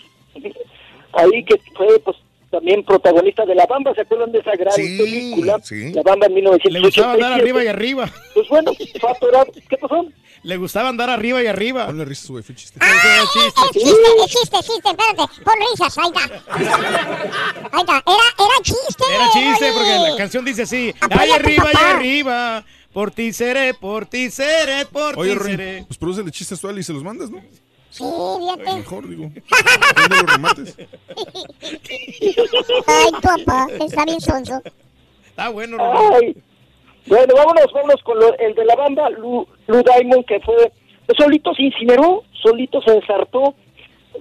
ahí que fue pues también protagonista de La Bamba, ¿se acuerdan de esa gran película? La Bamba en Le gustaba 1987. andar arriba y arriba. Pues bueno, fue atorado. ¿Qué pasó? Le gustaba andar arriba y arriba. Ponle risas, güey, fue chiste. Es chiste, es chiste, chiste, espérate. Pon risas, ahí está. Ahí está. Era, era chiste. Era chiste porque la canción dice así. Apoya Ay, a tu arriba y papá. arriba. Por ti seré, por ti seré, por Oye, ti seré. pues produce chistes tú y se los mandas, ¿no? Sí, fíjate. Mejor, digo. Los remates. Ay, papá, está bien sonso. Está bueno, Ay. Bueno, vámonos, vámonos con lo- el de la banda, Lou, Lou Diamond, que fue, solito se incineró, solito se ensartó,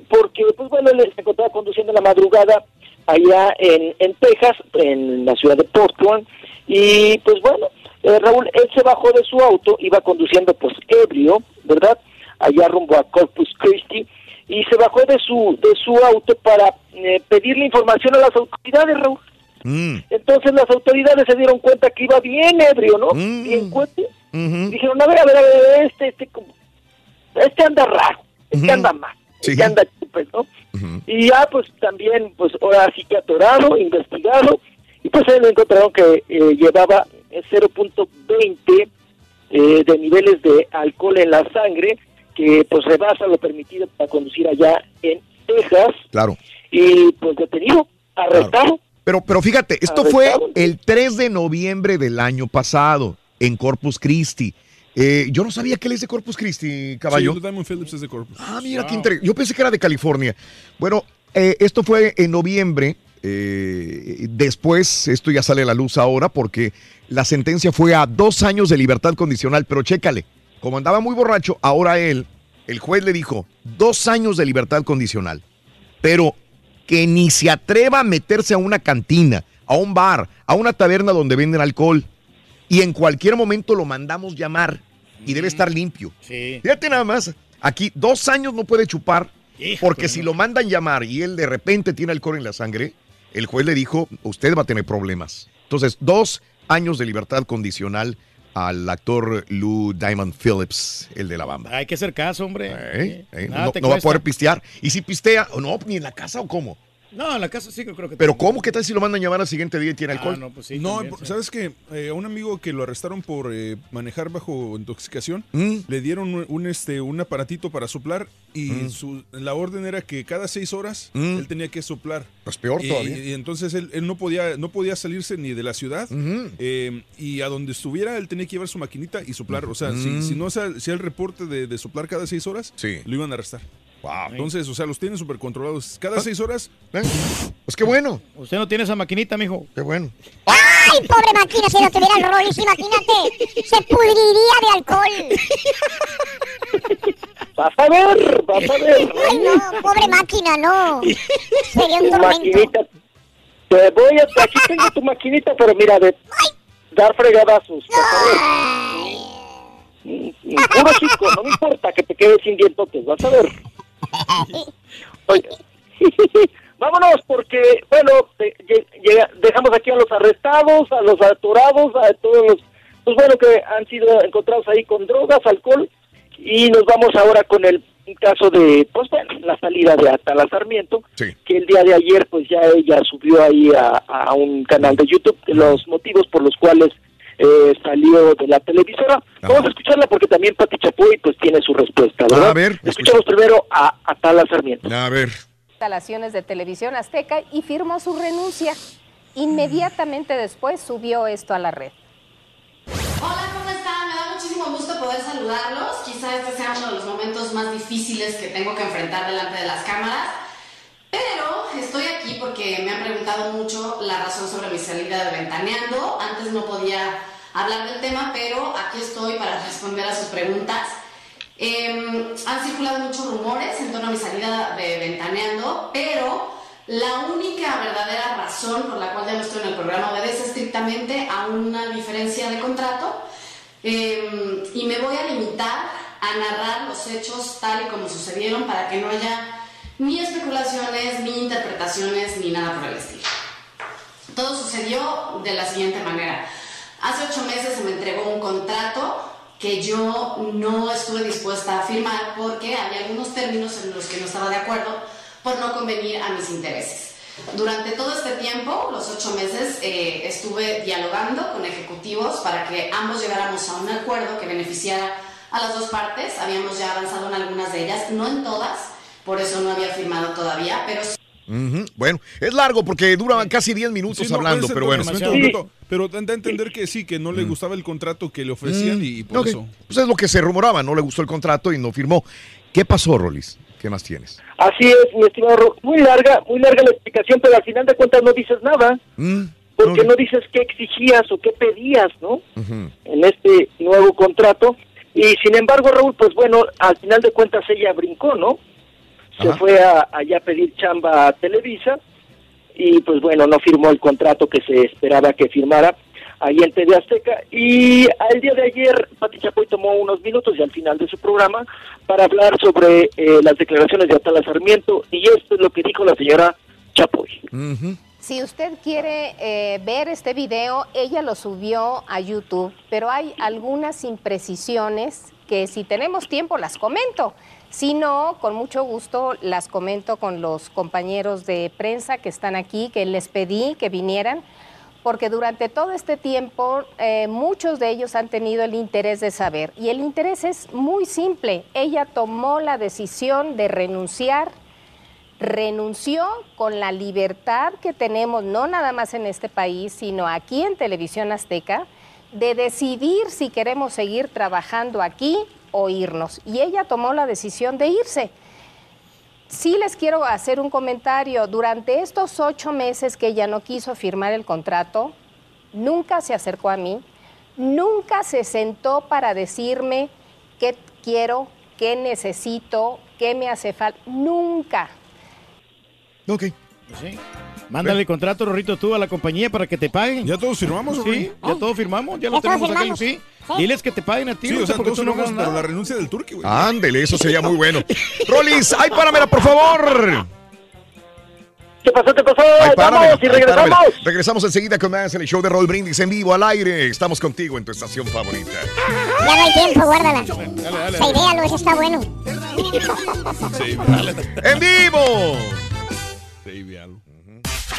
porque, pues bueno, él se encontraba conduciendo en la madrugada allá en, en Texas, en la ciudad de Portland, y pues bueno, eh, Raúl, él se bajó de su auto, iba conduciendo pues ebrio, ¿verdad? Allá rumbo a Corpus Christi, y se bajó de su, de su auto para eh, pedirle información a las autoridades, Raúl. Mm. Entonces las autoridades se dieron cuenta que iba bien ebrio, ¿no? Bien cuete. Dijeron, a ver, a ver, a ver, este, este, como- este anda raro, este anda mal, este anda chupes, ¿no? Y ya, pues también, pues ahora sí que atorado, investigado, y pues ahí le encontraron que eh, llevaba eh, 0.20 eh, de niveles de alcohol en la sangre, que pues rebasa lo permitido para conducir allá en Texas, Claro. y pues detenido, arrestado. Pero, pero fíjate, esto Arrestado. fue el 3 de noviembre del año pasado. en Corpus Christi. Eh, yo no sabía que él es de Corpus Christi, caballo. Sí, Diamond Phillips es de Corpus. Ah, mira qué interesante. Yo pensé que era de California. Bueno, eh, esto fue en noviembre. eh, después, esto ya sale a la luz ahora porque la sentencia fue a dos años de libertad condicional. Pero chécale, como andaba muy borracho, ahora él, el juez le dijo dos años de libertad condicional. Pero que ni se atreva a meterse a una cantina, a un bar, a una taberna donde venden alcohol. Y en cualquier momento lo mandamos llamar y debe estar limpio. Sí. Fíjate nada más, aquí dos años no puede chupar porque si lo mandan llamar y él de repente tiene alcohol en la sangre, el juez le dijo, usted va a tener problemas. Entonces, dos años de libertad condicional al actor Lou Diamond Phillips, el de la bamba. Hay que hacer caso, hombre. ¿Eh? ¿Eh? No, no va a poder pistear. Y si pistea, o no, ni en la casa o cómo. No, en la casa sí creo que. Pero ¿cómo? ¿Qué tal si lo mandan llamar al siguiente día y tiene Ah, alcohol? no, pues sí. No, también, sí. ¿sabes qué? Eh, a un amigo que lo arrestaron por eh, manejar bajo intoxicación, Mm. le dieron un, un, este, un aparatito para soplar y Mm. su, la orden era que cada seis horas Mm. él tenía que soplar. Pues peor Y- todavía. Y, entonces él, él no, podía, no podía salirse ni de la ciudad eh, y a donde estuviera él tenía que llevar su maquinita y soplar. O sea, si, Mm. si no si el reporte de, de soplar cada seis horas, lo iban a arrestar. Entonces, o sea, los tienen súper controlados. Cada seis horas. Pues qué bueno. Usted no tiene esa maquinita, mijo. Qué bueno. ¡Ay, pobre máquina! Si no tuviera el Rollis, imagínate, se pudriría de alcohol. Vas a ver, vas a ver. Ay, no, pobre máquina, no. Sería un Tu tormento. maquinita. Te voy a... Aquí tengo tu maquinita, pero mira, de dar fregadazos. vas a ver. Mm, mm, Puro chico, no me importa que te quedes sin dientotes, vas a ver. Oye, vámonos porque, bueno, dejamos aquí a los arrestados, a los atorados, a todos los, pues bueno, que han sido encontrados ahí con drogas, alcohol, y nos vamos ahora con el caso de, pues bueno, la salida de Atala Sarmiento, que el día de ayer, pues ya ella subió ahí a, a un canal de YouTube los motivos por los cuales eh, salió de la televisora. Vamos a escucharla porque también Pati Chapoy pues tiene su respuesta, ¿verdad? A ver, Escuchamos primero a Atala Sarmiento. A ver. instalaciones de televisión azteca y firmó su renuncia. Inmediatamente después subió esto a la red. Hola, ¿cómo están? Me da muchísimo gusto poder saludarlos. Quizá este sea uno de los momentos más difíciles que tengo que enfrentar delante de las cámaras. Pero estoy aquí porque me han preguntado mucho la razón sobre mi salida de Ventaneando. Antes no podía hablar del tema, pero aquí estoy para responder a sus preguntas. Em, han circulado muchos rumores en torno a mi salida de Ventaneando, pero la única verdadera razón por la cual ya no estoy en el programa obedece estrictamente a una diferencia de contrato Em, y me voy a limitar a narrar los hechos tal y como sucedieron para que no haya ni especulaciones, ni interpretaciones, ni nada por el estilo. Todo sucedió de la siguiente manera. Hace ocho meses se me entregó un contrato que yo no estuve dispuesta a firmar porque había algunos términos en los que no estaba de acuerdo por no convenir a mis intereses. Durante todo este tiempo, los ocho meses, eh, estuve dialogando con ejecutivos para que ambos llegáramos a un acuerdo que beneficiara a las dos partes. Habíamos ya avanzado en algunas de ellas, no en todas, por eso no había firmado todavía, pero sí Ujú. Bueno, es largo porque dura casi 10 minutos Sí, hablando, pero bueno. completo, Pero da a entender que sí, que no le gustaba el contrato que le ofrecían y, y por eso. Pues es lo que se rumoraba, no le gustó el contrato y no firmó. ¿Qué pasó, Rolis? ¿Qué más tienes? Así es, mi estimado Ro. Muy larga, muy larga la explicación, pero al final de cuentas no dices nada, Mm, porque no dices qué exigías o qué pedías, ¿no? en este nuevo contrato. Y sin embargo, Raúl, pues bueno, al final de cuentas ella brincó, ¿no? Se fue a, allá a pedir chamba a Televisa y pues bueno, no firmó el contrato que se esperaba que firmara ahí en TV Azteca. Y al día de ayer, Pati Chapoy tomó unos minutos y al final de su programa para hablar sobre eh, las declaraciones de Atala Sarmiento y esto es lo que dijo la señora Chapoy. Si usted quiere eh, ver este video, ella lo subió a YouTube, pero hay algunas imprecisiones que si tenemos tiempo las comento. Si no, con mucho gusto las comento con los compañeros de prensa que están aquí, que les pedí que vinieran, porque durante todo este tiempo eh, muchos de ellos han tenido el interés de saber. Y el interés es muy simple. Ella tomó la decisión de renunciar renunció con la libertad que tenemos, no nada más en este país, sino aquí en Televisión Azteca, de decidir si queremos seguir trabajando aquí o irnos. Y ella tomó la decisión de irse. Sí les quiero hacer un comentario. Durante estos ocho meses que ella no quiso firmar el contrato, nunca se acercó a mí, nunca se sentó para decirme qué quiero, qué necesito, qué me hace falta. Nunca. Ok. Sí. Mándale el contrato, Rorrito, tú a la compañía para que te paguen. ¿Ya todos firmamos, Sí, ya todos firmamos, ya lo tenemos acá, sí. Sí. Diles que te paguen a ti, Sí, no o sea, todos no firmamos, pero la renuncia del turqui, güey. Ándele, eso sería muy bueno. Rolis, ay, páramela, por favor. ¿Qué pasó? ¿Qué pasó? Ay, Ahí páramela, vamos y ay, regresamos. páramela. Regresamos enseguida con más en el show de Roll Brindis en vivo al aire. Estamos contigo en tu estación favorita. Ya no hay tiempo, guárdala. Dale, dale. Esa idea, ese está bueno. Sí, dale. ¡En vivo!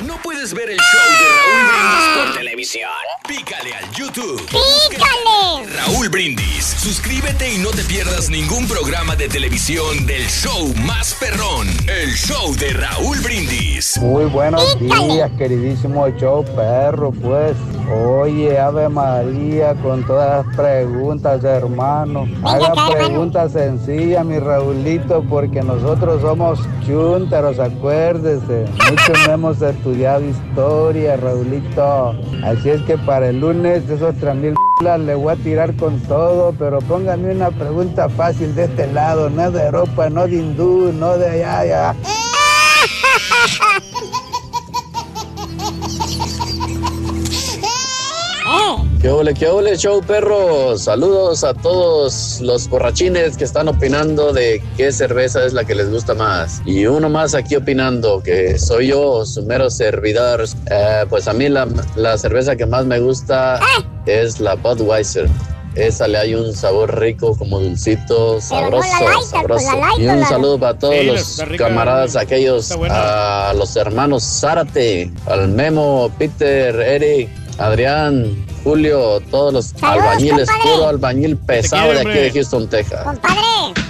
¿No puedes ver el show de Raúl Brindis por televisión? Pícale al YouTube. ¡Pícale! Raúl Brindis. Suscríbete y no te pierdas ningún programa de televisión del show más perrón. El show de Raúl Brindis. Muy buenos Pícale. días, queridísimo show perro, pues. Oye, Ave María, con todas las preguntas, hermano. Haga preguntas sencillas, mi Raulito, porque nosotros somos chúntaros, acuérdese. Muchos no hemos estudiado historia, Raulito. Así es que para el lunes, esos tres mil le voy a tirar con todo, pero póngame una pregunta fácil de este lado, no de Europa, no de hindú, no de allá, allá. ¿Qué ole, qué ole, show perro? Saludos a todos los borrachines que están opinando de qué cerveza es la que les gusta más. Y uno más aquí opinando, que soy yo, su mero servidor. Eh, pues a mí la, la cerveza que más me gusta es la Budweiser. Esa le hay un sabor rico, como dulcito, sabroso, lighter, pues sabroso. lighter, Y un saludo para todos Sí, los rica, camaradas aquellos, a los hermanos Zárate, al Memo, Peter, Eric, Adrián, Julio, todos los Saludos, albañiles, compadre. puro albañil pesado de aquí de Houston, Texas. Compadre.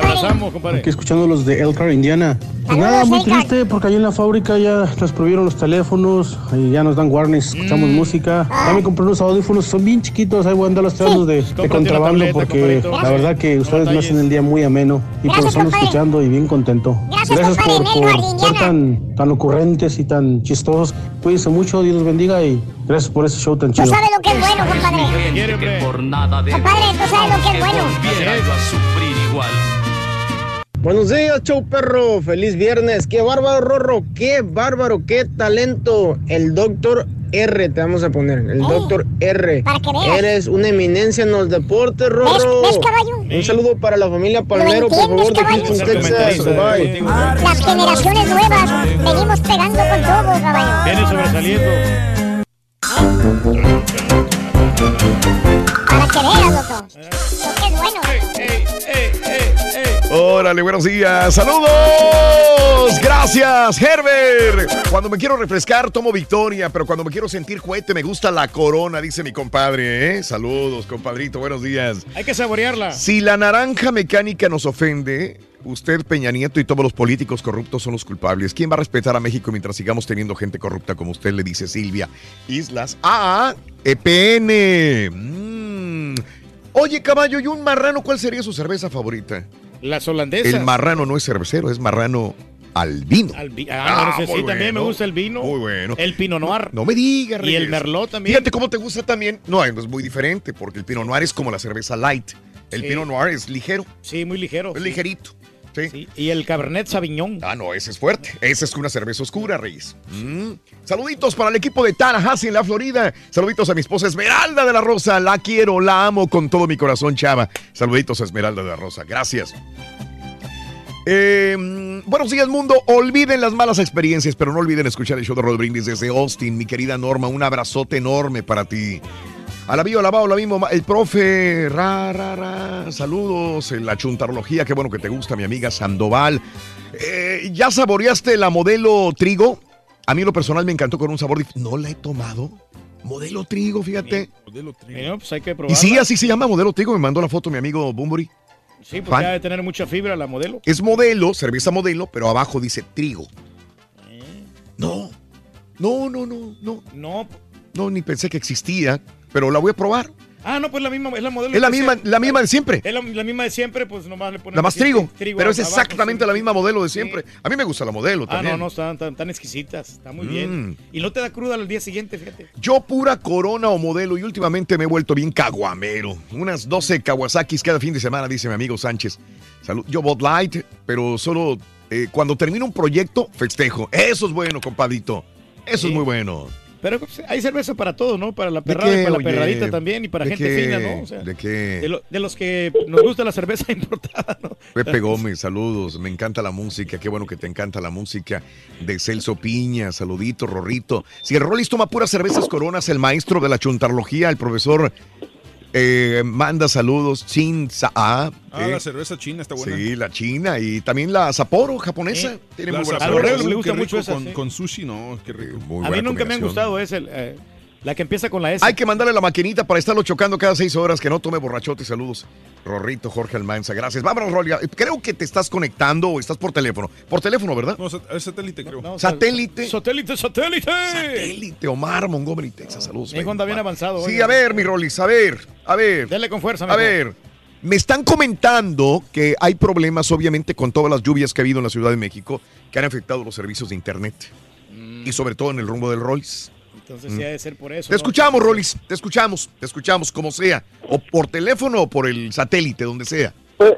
Te abrazamos, compadre. Aquí escuchando los de Elcar, Indiana. Pues nada, muy triste porque allí en la fábrica ya nos prohibieron los teléfonos y ya nos dan warnings, escuchamos Mm. música. Ya me compré unos audífonos, son bien chiquitos, ahí voy a andarlos tirando de, de Cómprate una contrabando tableta, porque compadrito. la verdad que ustedes me hacen el día muy ameno y Gracias, por compadre. escuchando y bien contento. Gracias, por, en por Elcar, ser tan, tan ocurrentes y tan chistosos. Cuídense mucho, Dios los bendiga y gracias por ese show tan Tú chido. sabes lo que es bueno, compadre. Compadre, tú sabes lo que es bueno. Buenos días, show perro. Feliz viernes. Qué bárbaro, Rorro. Qué bárbaro, qué talento. El doctor R te vamos a poner. El Oh, doctor R. para que veas. Eres una eminencia en los deportes, Rorro. ¿Ves, caballo? Un saludo para la familia Palmero, por favor, de? Houston, Texas. comentarista Bye. Las generaciones nuevas venimos pegando con todo, caballo. Viene sobresaliendo. Para que veas, loco. Lo que es bueno. Ey, ey, ey. Órale, buenos días. Saludos. Gracias, Herbert. Cuando me quiero refrescar, tomo Victoria, pero cuando me quiero sentir cohete, me gusta la corona, dice mi compadre. ¿eh? Saludos, compadrito. Buenos días. Hay que saborearla. Si la naranja mecánica nos ofende, usted, Peña Nieto y todos los políticos corruptos son los culpables. ¿Quién va a respetar a México mientras sigamos teniendo gente corrupta como usted le dice Silvia? Islas. Ah, EPN. Mm. Oye, caballo, ¿y un marrano cuál sería su cerveza favorita? Las holandesas. El marrano no es cervecero, es marrano albino. Al vi- ah, no sé, muy sí, también me gusta el vino. Muy bueno. El Pinot Noir. No me digas, Y el. Merlot también. Fíjate cómo te gusta también. No, es muy diferente porque el Pinot Noir es como la cerveza light. El Sí. Pinot Noir es ligero, Sí, muy ligero. es sí. ligerito. Sí. Sí, Y el Cabernet Sauvignon. Ah, no, ese es fuerte. Ese es una cerveza oscura, Reyes. Mm. Saluditos para el equipo de Tallahassee en la Florida. Saluditos a mi esposa Esmeralda de la Rosa. La quiero, la amo con todo mi corazón, chava. Saluditos a Esmeralda de la Rosa. Gracias. Eh, buenos días, mundo. Olviden las malas experiencias, pero no olviden escuchar el show de Rod Brindis desde Austin. Mi querida Norma, un abrazote enorme para ti. Alabío, alabado, la mismo. El profe, ra, ra, ra. Saludos en la chuntarología. Qué bueno que te gusta, mi amiga Sandoval. Eh, ¿Ya saboreaste la modelo trigo? A mí lo personal me encantó con un sabor No la he tomado. Modelo trigo, fíjate. Bueno, pues hay que Y probarla. sí, así se llama modelo trigo. Me mandó la foto mi amigo Bumburi. Sí, porque fan. ha de tener mucha fibra la modelo. Es modelo, cerveza modelo, pero abajo dice trigo. No, no, no, no, no. No, No, ni pensé que existía. Pero la voy a probar. Ah, no, pues la misma, es la modelo. Es la misma, sea. la misma de siempre. Es la, la misma de siempre, pues nomás le ponen. La más así trigo, pero es abajo, exactamente sí. la misma modelo de siempre. A mí me gusta la modelo Ah, también. no, no, están tan, tan exquisitas. Está muy bien. Mm. Y no te da cruda al día siguiente, fíjate. Yo pura corona o modelo y últimamente me he vuelto bien caguamero. Unas 12 Kawasaki's cada fin de semana, dice mi amigo Sánchez. Salud. Yo Bud Light, pero solo eh, cuando termino un proyecto, festejo. Eso es bueno, compadito. Eso Sí. es muy bueno. Pero pues, hay cerveza para todo, ¿no? Para la ¿De perrada, qué, para oye? la perradita también y para ¿De gente qué? fina, ¿no? O sea, ¿De qué? de, lo- de los que nos gusta la cerveza importada, ¿no? Pepe Gómez, saludos. Me encanta la música. Qué bueno que te encanta la música. De Celso Piña, saludito, Rorrito. Si el Rollis toma puras cervezas coronas, el maestro de la chuntarología, el profesor, eh, manda saludos. Chin Sa Ah, eh. la cerveza china está buena. Sí, la china y también la Sapporo japonesa. Tiene La muy buena Sapporo, cerveza. uh, le gusta mucho esa, con, sí. con sushi, no, qué rico. Muy A buena mí nunca me han gustado es el, eh, la que empieza con la S. Hay que mandarle la maquinita para estarlo chocando cada seis horas, que no tome borrachote. Saludos. Rorrito, Jorge Almanza, gracias. Vámonos, Rolia. Creo que te estás conectando o estás por teléfono. Por teléfono, ¿verdad? No, es satélite, creo. No, Satélite. Satélite, satélite. Satélite, Omar Montgomery, Texas. Saludos. Mi hijo anda bien avanzado. Sí, oiga. a ver, mi Rolis, a ver, a ver. Dale con fuerza, A mijo. ver, me están comentando que hay problemas, obviamente, con todas las lluvias que ha habido en la Ciudad de México, que han afectado los servicios de Internet. Y sobre todo en el rumbo del Rolls. Entonces sí ha de ser por eso. Te ¿no? escuchamos, Rolis, te escuchamos, te escuchamos, como sea. O por teléfono o por el satélite, donde sea. Pues,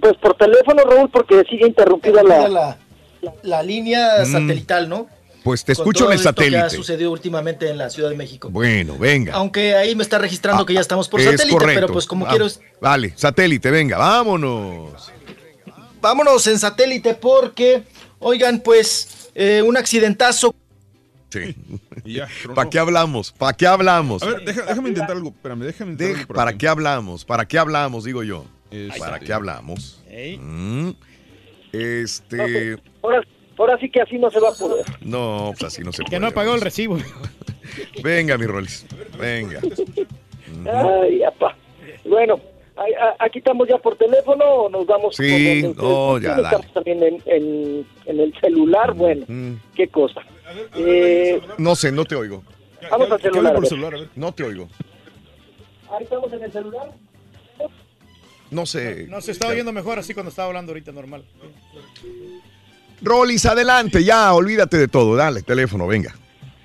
pues por teléfono, Raúl, porque sigue interrumpida la, la... la, la línea Mm. satelital, ¿no? Pues te escucho en el esto que ha satélite. sucedido últimamente en la Ciudad de México. Bueno, venga. Aunque ahí me está registrando que ya estamos por Es satélite, correcto. pero pues como Va- quiero... Vale, satélite, venga, vámonos. Vámonos en satélite porque, oigan, pues eh, un accidentazo. Sí. Y ya, tronó. ¿Para qué hablamos? ¿Para qué hablamos? A ver, deja- déjame intentar algo. Espérame, déjame intentar Deja- algo por ¿Para aquí. qué hablamos? ¿Para qué hablamos, digo yo? Este, ¿Para qué hablamos? Mm, Este. Ahora, ahora sí que así no se va a poder. No, pues así no se puede. Que no ha pagado el recibo. Venga, mi Rolis. Venga. Ay, apa. Bueno, aquí estamos ya por teléfono o nos vamos Sí, por no, ya, dale. Estamos también en, en, en el celular, bueno, Mm, qué cosa. Eh, No sé, no te oigo. vamos al celular. por celular, a ver. No te oigo. Ahí estamos en el celular. No sé. No se está oyendo mejor así cuando estaba hablando ahorita normal. Rolis, adelante, ya, olvídate de todo. Dale, teléfono, venga.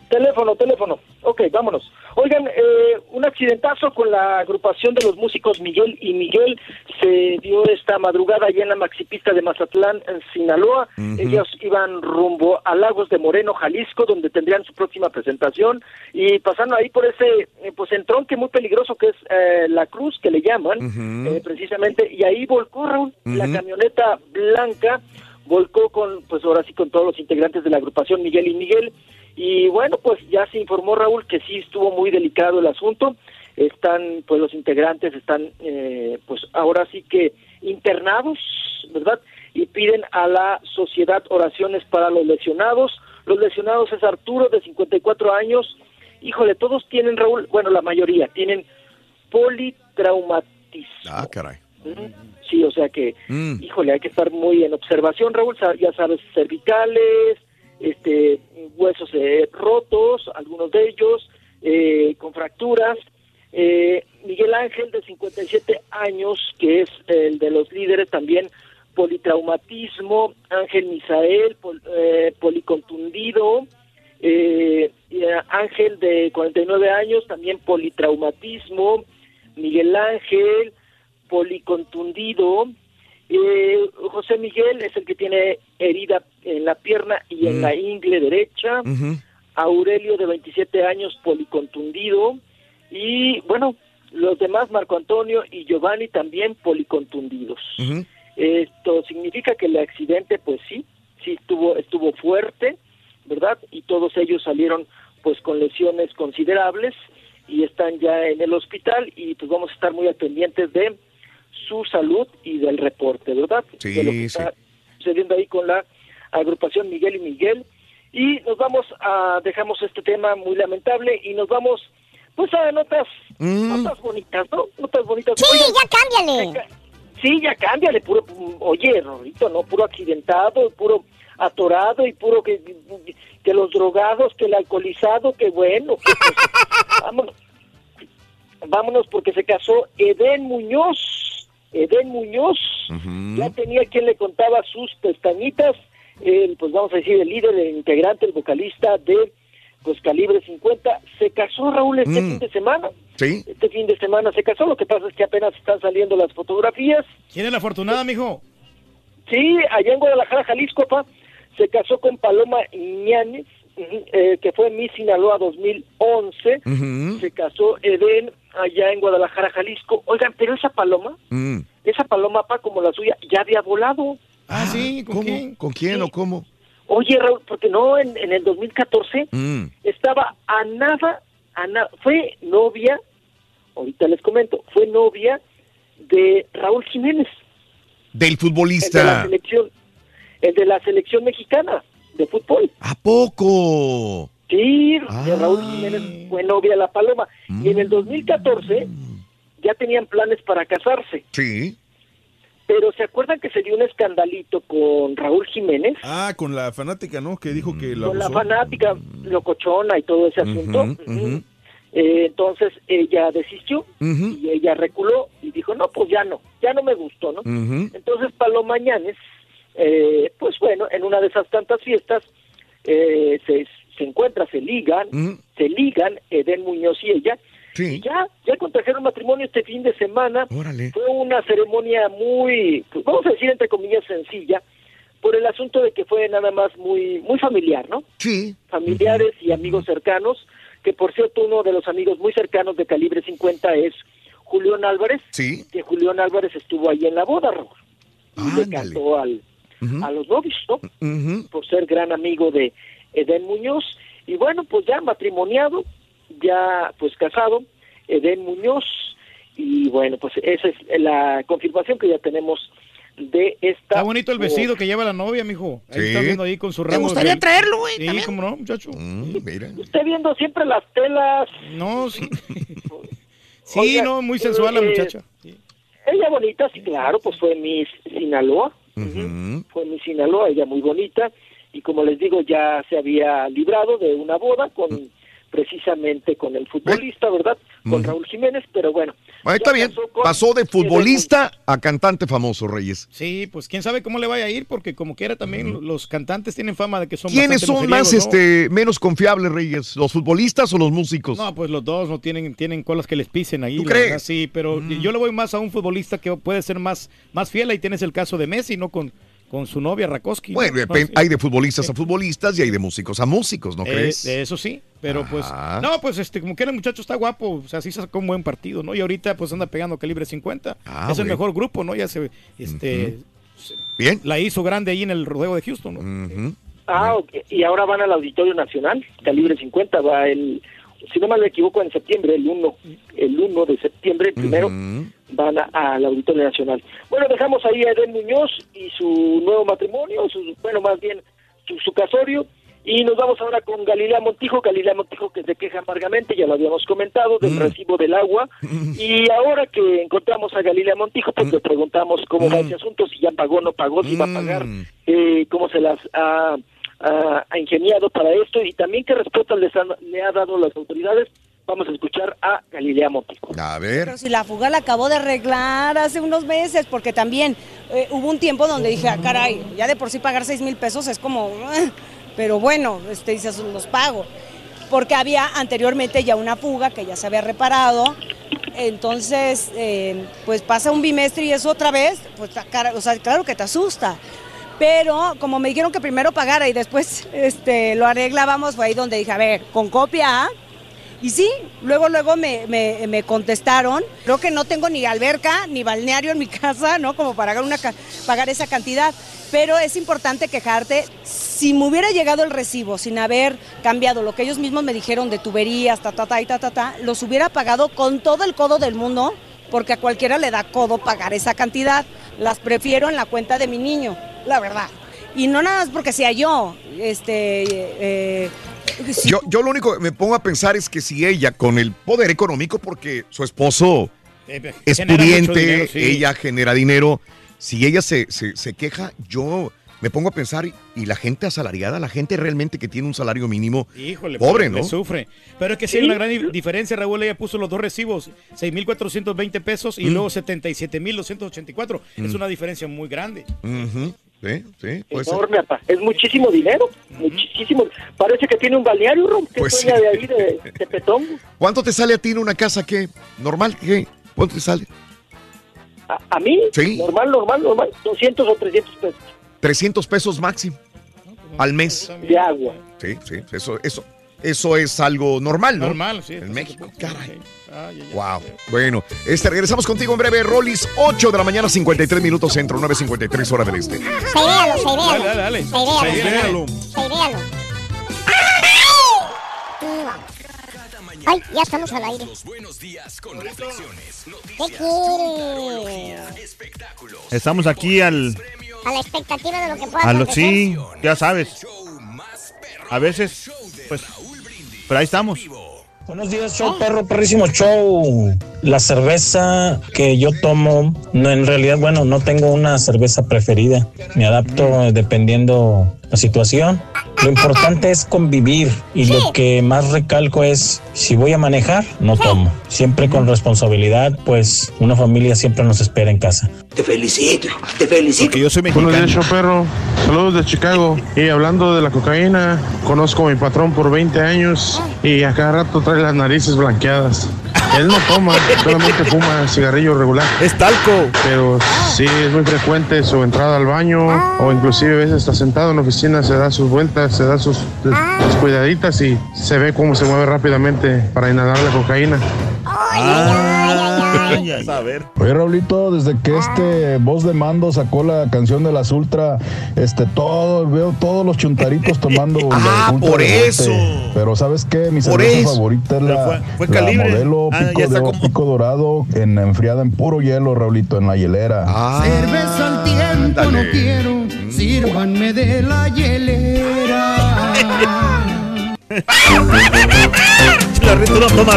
Teléfono, teléfono. Ok, vámonos. Oigan, eh, un accidentazo con la agrupación de los músicos Miguel y Miguel se dio esta madrugada allá en la maxipista de Mazatlán, en Sinaloa. Ujú. Ellos iban rumbo a Lagos de Moreno, Jalisco, donde tendrían su próxima presentación y pasando ahí por ese eh, pues entronque muy peligroso que es eh, la Cruz, que le llaman, eh, precisamente, y ahí volcó Raúl, la camioneta blanca volcó con, pues ahora sí, con todos los integrantes de la agrupación Miguel y Miguel. Y bueno, pues ya se informó Raúl que sí estuvo muy delicado el asunto. Están, pues los integrantes están, eh, pues ahora sí que internados, ¿verdad? Y piden a la sociedad oraciones para los lesionados. Los lesionados es Arturo, de 54 años. Híjole, todos tienen, Raúl, bueno, la mayoría tienen politraumatismo. Ah, caray. Sí, o sea que, Mm. híjole, hay que estar muy en observación, Raúl, ya sabes, cervicales, este, huesos eh, rotos, algunos de ellos, eh, con fracturas. Eh, Miguel Ángel, de 57 años, que es el de los líderes también, politraumatismo, Ángel Misael, pol- eh, policontundido, eh, eh, Ángel de 49 años, también politraumatismo, Miguel Ángel, policontundido, eh, José Miguel es el que tiene herida en la pierna y en Mm. la ingle derecha. Aurelio de 27 años policontundido y bueno, los demás Marco Antonio y Giovanni también policontundidos. Esto significa que el accidente, pues sí, sí estuvo, estuvo fuerte, ¿verdad? Y todos ellos salieron pues con lesiones considerables y están ya en el hospital y pues vamos a estar muy al pendientes de su salud y del reporte, ¿verdad? Sí, de lo que sí. está sucediendo ahí con la agrupación Miguel y Miguel. Y nos vamos a, dejamos este tema muy lamentable y nos vamos pues a notas, Mm. notas bonitas, ¿no? Notas bonitas. Sí, ya cámbiale. Sí, ya cámbiale, puro, oye, Rorito, no, puro accidentado, puro atorado y puro que, que los drogados, que el alcoholizado, que bueno, que, pues, vámonos. vámonos porque se casó Edén Muñoz. Edén Muñoz ya tenía quien le contaba sus pestañitas. El, pues vamos a decir, el líder, el integrante, el vocalista de pues Calibre 50, se casó Raúl este Mm. fin de semana. Sí. Este fin de semana se casó, lo que pasa es que apenas están saliendo las fotografías. ¿Quién es la afortunada, mijo? Sí, allá en Guadalajara, Jalisco, pa, se casó con Paloma ujú, eh, que fue Miss Sinaloa 2011. Ujú. Se casó Edén allá en Guadalajara, Jalisco. Oigan, pero esa paloma, Mm. esa paloma, pa, como la suya, ya había volado. Ah, sí, ¿con ¿Cómo? quién? ¿Con quién o cómo? Oye, Raúl, porque no, en, en el 2014 Mm. estaba a nada, a na- fue novia, ahorita les comento, fue novia de Raúl Jiménez, Del el de la futbolista. selección, el de la selección mexicana de fútbol. ¿A poco? Sí, de Ah. Raúl Jiménez fue novia de la Paloma. Y en el 2014 ya tenían planes para casarse. Sí. Pero ¿se acuerdan que se dio un escandalito con Raúl Jiménez? Ah, con la fanática, ¿no? Que dijo que la con la fanática locochona y todo ese asunto. Eh, entonces ella desistió y ella reculó y dijo, no, pues ya no, ya no me gustó, ¿no? Entonces Paloma Mañanes, eh, pues bueno, en una de esas tantas fiestas eh, se, se encuentra, se ligan, se ligan Eden Muñoz y ella, Sí. y ya, ya contrajeron matrimonio este fin de semana. Órale. Fue una ceremonia muy, pues, vamos a decir entre comillas sencilla, por el asunto de que fue nada más muy, muy familiar, ¿no? Sí. Familiares y amigos cercanos, que por cierto uno de los amigos muy cercanos de Calibre 50 es Julián Álvarez, Sí. que Julián Álvarez estuvo ahí en la boda, Raúl. Y le cantó al, a los novios, ¿no? Ujú. Por ser gran amigo de Eden Muñoz. Y bueno, pues ya matrimoniado, ya pues casado, Eden Muñoz. Y bueno, pues esa es la confirmación que ya tenemos de esta... Está bonito el vestido que lleva la novia, mijo. Ahí Sí. está viendo ahí con su ¿Te ramo. gustaría de- traerlo, güey? Sí, también? cómo no, muchacho. Mm, mira. Usted viendo siempre las telas. No, sí. Sí, Oiga, no, muy sensual la eh, muchacha. Ella bonita, sí, claro, pues fue Miss Sinaloa. Ujú. Fue Miss Sinaloa, ella muy bonita. Y como les digo, ya se había librado de una boda con precisamente con el futbolista, ¿verdad? Con Ujú. Raúl Jiménez, pero bueno. Ah, está bien. pasó con Pasó de futbolista a cantante famoso, Reyes. Sí, pues quién sabe cómo le vaya a ir, porque como quiera también los cantantes tienen fama de que son ¿Quiénes son más este menos confiables, Reyes? ¿Los futbolistas o los músicos? No, pues los dos no tienen, tienen colas que les pisen ahí. ¿Tú la crees? verdad, sí, pero yo le voy más a un futbolista que puede ser más, más fiel. Ahí tienes el caso de Messi, ¿no? Con, con su novia Rakoski. ¿no? Bueno, No, sí. hay de futbolistas a futbolistas y hay de músicos a músicos, ¿no Eh, crees? eso sí, pero pues, Ah. no, pues este, como que el muchacho está guapo, o sea, sí sacó un buen partido, ¿no? Y ahorita pues anda pegando calibre 50. Ah, es el mejor grupo, ¿no? Ya se, este, Bien. la hizo grande ahí en el rodeo de Houston, ¿no? Ah, ok. y ahora van al Auditorio Nacional, calibre 50, va el, si no mal me equivoco, en septiembre, el 1, el 1 de septiembre, el primero, Ujú. Van a- al Auditorio Nacional. Bueno, dejamos ahí a Eden Muñoz y su nuevo matrimonio, su, bueno, más bien su, su casorio, y nos vamos ahora con Galilea Montijo, Galilea Montijo que se queja amargamente, ya lo habíamos comentado, del recibo del agua, y ahora que encontramos a Galilea Montijo, pues le preguntamos cómo va ese asunto, si ya pagó, no pagó, si va a pagar, eh, cómo se las ha, ha- ha ingeniado para esto, y también qué respuesta les han- le ha dado las autoridades. Vamos a escuchar a Galilea Montijo. A ver. Pero si la fuga la acabo de arreglar hace unos meses, porque también eh, hubo un tiempo donde dije, ah, caray, ya de por sí pagar 6 mil pesos es como, "Ah", pero bueno, este, dices, los pago. Porque había anteriormente ya una fuga que ya se había reparado, entonces, eh, pues pasa un bimestre y eso otra vez, pues o sea, claro que te asusta. Pero como me dijeron que primero pagara y después este, lo arreglábamos, fue ahí donde dije, a ver, con copia, ¿ah? Y sí, luego, luego me, me- contestaron. Creo que no tengo ni alberca ni balneario en mi casa, ¿no? Como para pagar, una, pagar esa cantidad. Pero es importante quejarte. Si me hubiera llegado el recibo sin haber cambiado lo que ellos mismos me dijeron de tuberías, ta, ta, ta, y ta, ta, ta, los hubiera pagado con todo el codo del mundo, porque a cualquiera le da codo pagar esa cantidad. Las prefiero en la cuenta de mi niño, la verdad. Y no nada más porque sea yo, este... eh, Yo, yo lo único que me pongo a pensar es que si ella, con el poder económico, porque su esposo Eh, es genera mucho pudiente, dinero, sí. ella genera dinero, si ella se, se, se queja, yo me pongo a pensar y, la gente asalariada, la gente realmente que tiene un salario mínimo, Híjole, pobre, pues, ¿no? le sufre. Pero es que sí hay una gran di- diferencia, Raúl. Ella puso los dos recibos, 6,420 pesos y Mm. luego 77,284. Es Mm. una diferencia muy grande. Sí, sí. Enorme. Es muchísimo dinero. Muchísimo. Parece que tiene un balneario, Ron. Que Pues sí. de ahí, de, de Petón. ¿Cuánto te sale a ti en una casa que normal? ¿Qué? ¿Cuánto te sale? A, a mí, Sí. normal, normal, normal. 200 o 300 pesos 300 pesos máximo al mes. de agua. Sí, sí, eso, eso, eso es algo normal, ¿no? Normal, sí. En México, caray. Ay, ay, ay. Wow. Bueno, este, regresamos contigo en breve. Rolis, 8 de la mañana, 53 minutos centro, 9.53 hora del este. Seiréalo, seiréalo. Dale, dale, dale. Ay, ya estamos al aire. Buenos días con reflexiones, ¿Qué quiere? Estamos aquí al, A la expectativa de lo que pueda a lo sí, ya sabes. A veces, pues, pero ahí estamos. Buenos días, show perro, perrísimo show. La cerveza que yo tomo, no en realidad, bueno, no tengo una cerveza preferida. Me adapto dependiendo la situación. Lo importante es convivir y lo que más recalco es, si voy a manejar, no tomo. Siempre con responsabilidad, pues una familia siempre nos espera en casa. Te felicito, te felicito. Porque yo soy Buenos días, perro. Saludos de Chicago. Y hablando de la cocaína, conozco a mi patrón por 20 años y a cada rato trae las narices blanqueadas. Él no toma, solamente fuma cigarrillo regular. Es talco. Pero sí, es muy frecuente su entrada al baño o inclusive a veces está sentado en la oficina, se da sus vueltas, se da sus, sus cuidaditas y se ve cómo se mueve rápidamente para inhalar la cocaína. Ay, ay, a ver. Oye, Raulito, desde que este voz de mando sacó la canción de las Ultra, este, todo, veo todos los chuntaritos tomando. Ah, por bote. eso. Pero ¿sabes qué? Mi cerveza favorita es la, fue- fue la calibre. modelo Ah, pico, de- como- pico dorado en enfriada en puro hielo, Raulito, en la hielera. Ah, Cerveza al tiempo no quiero, sírvanme de la hielera. La no toma.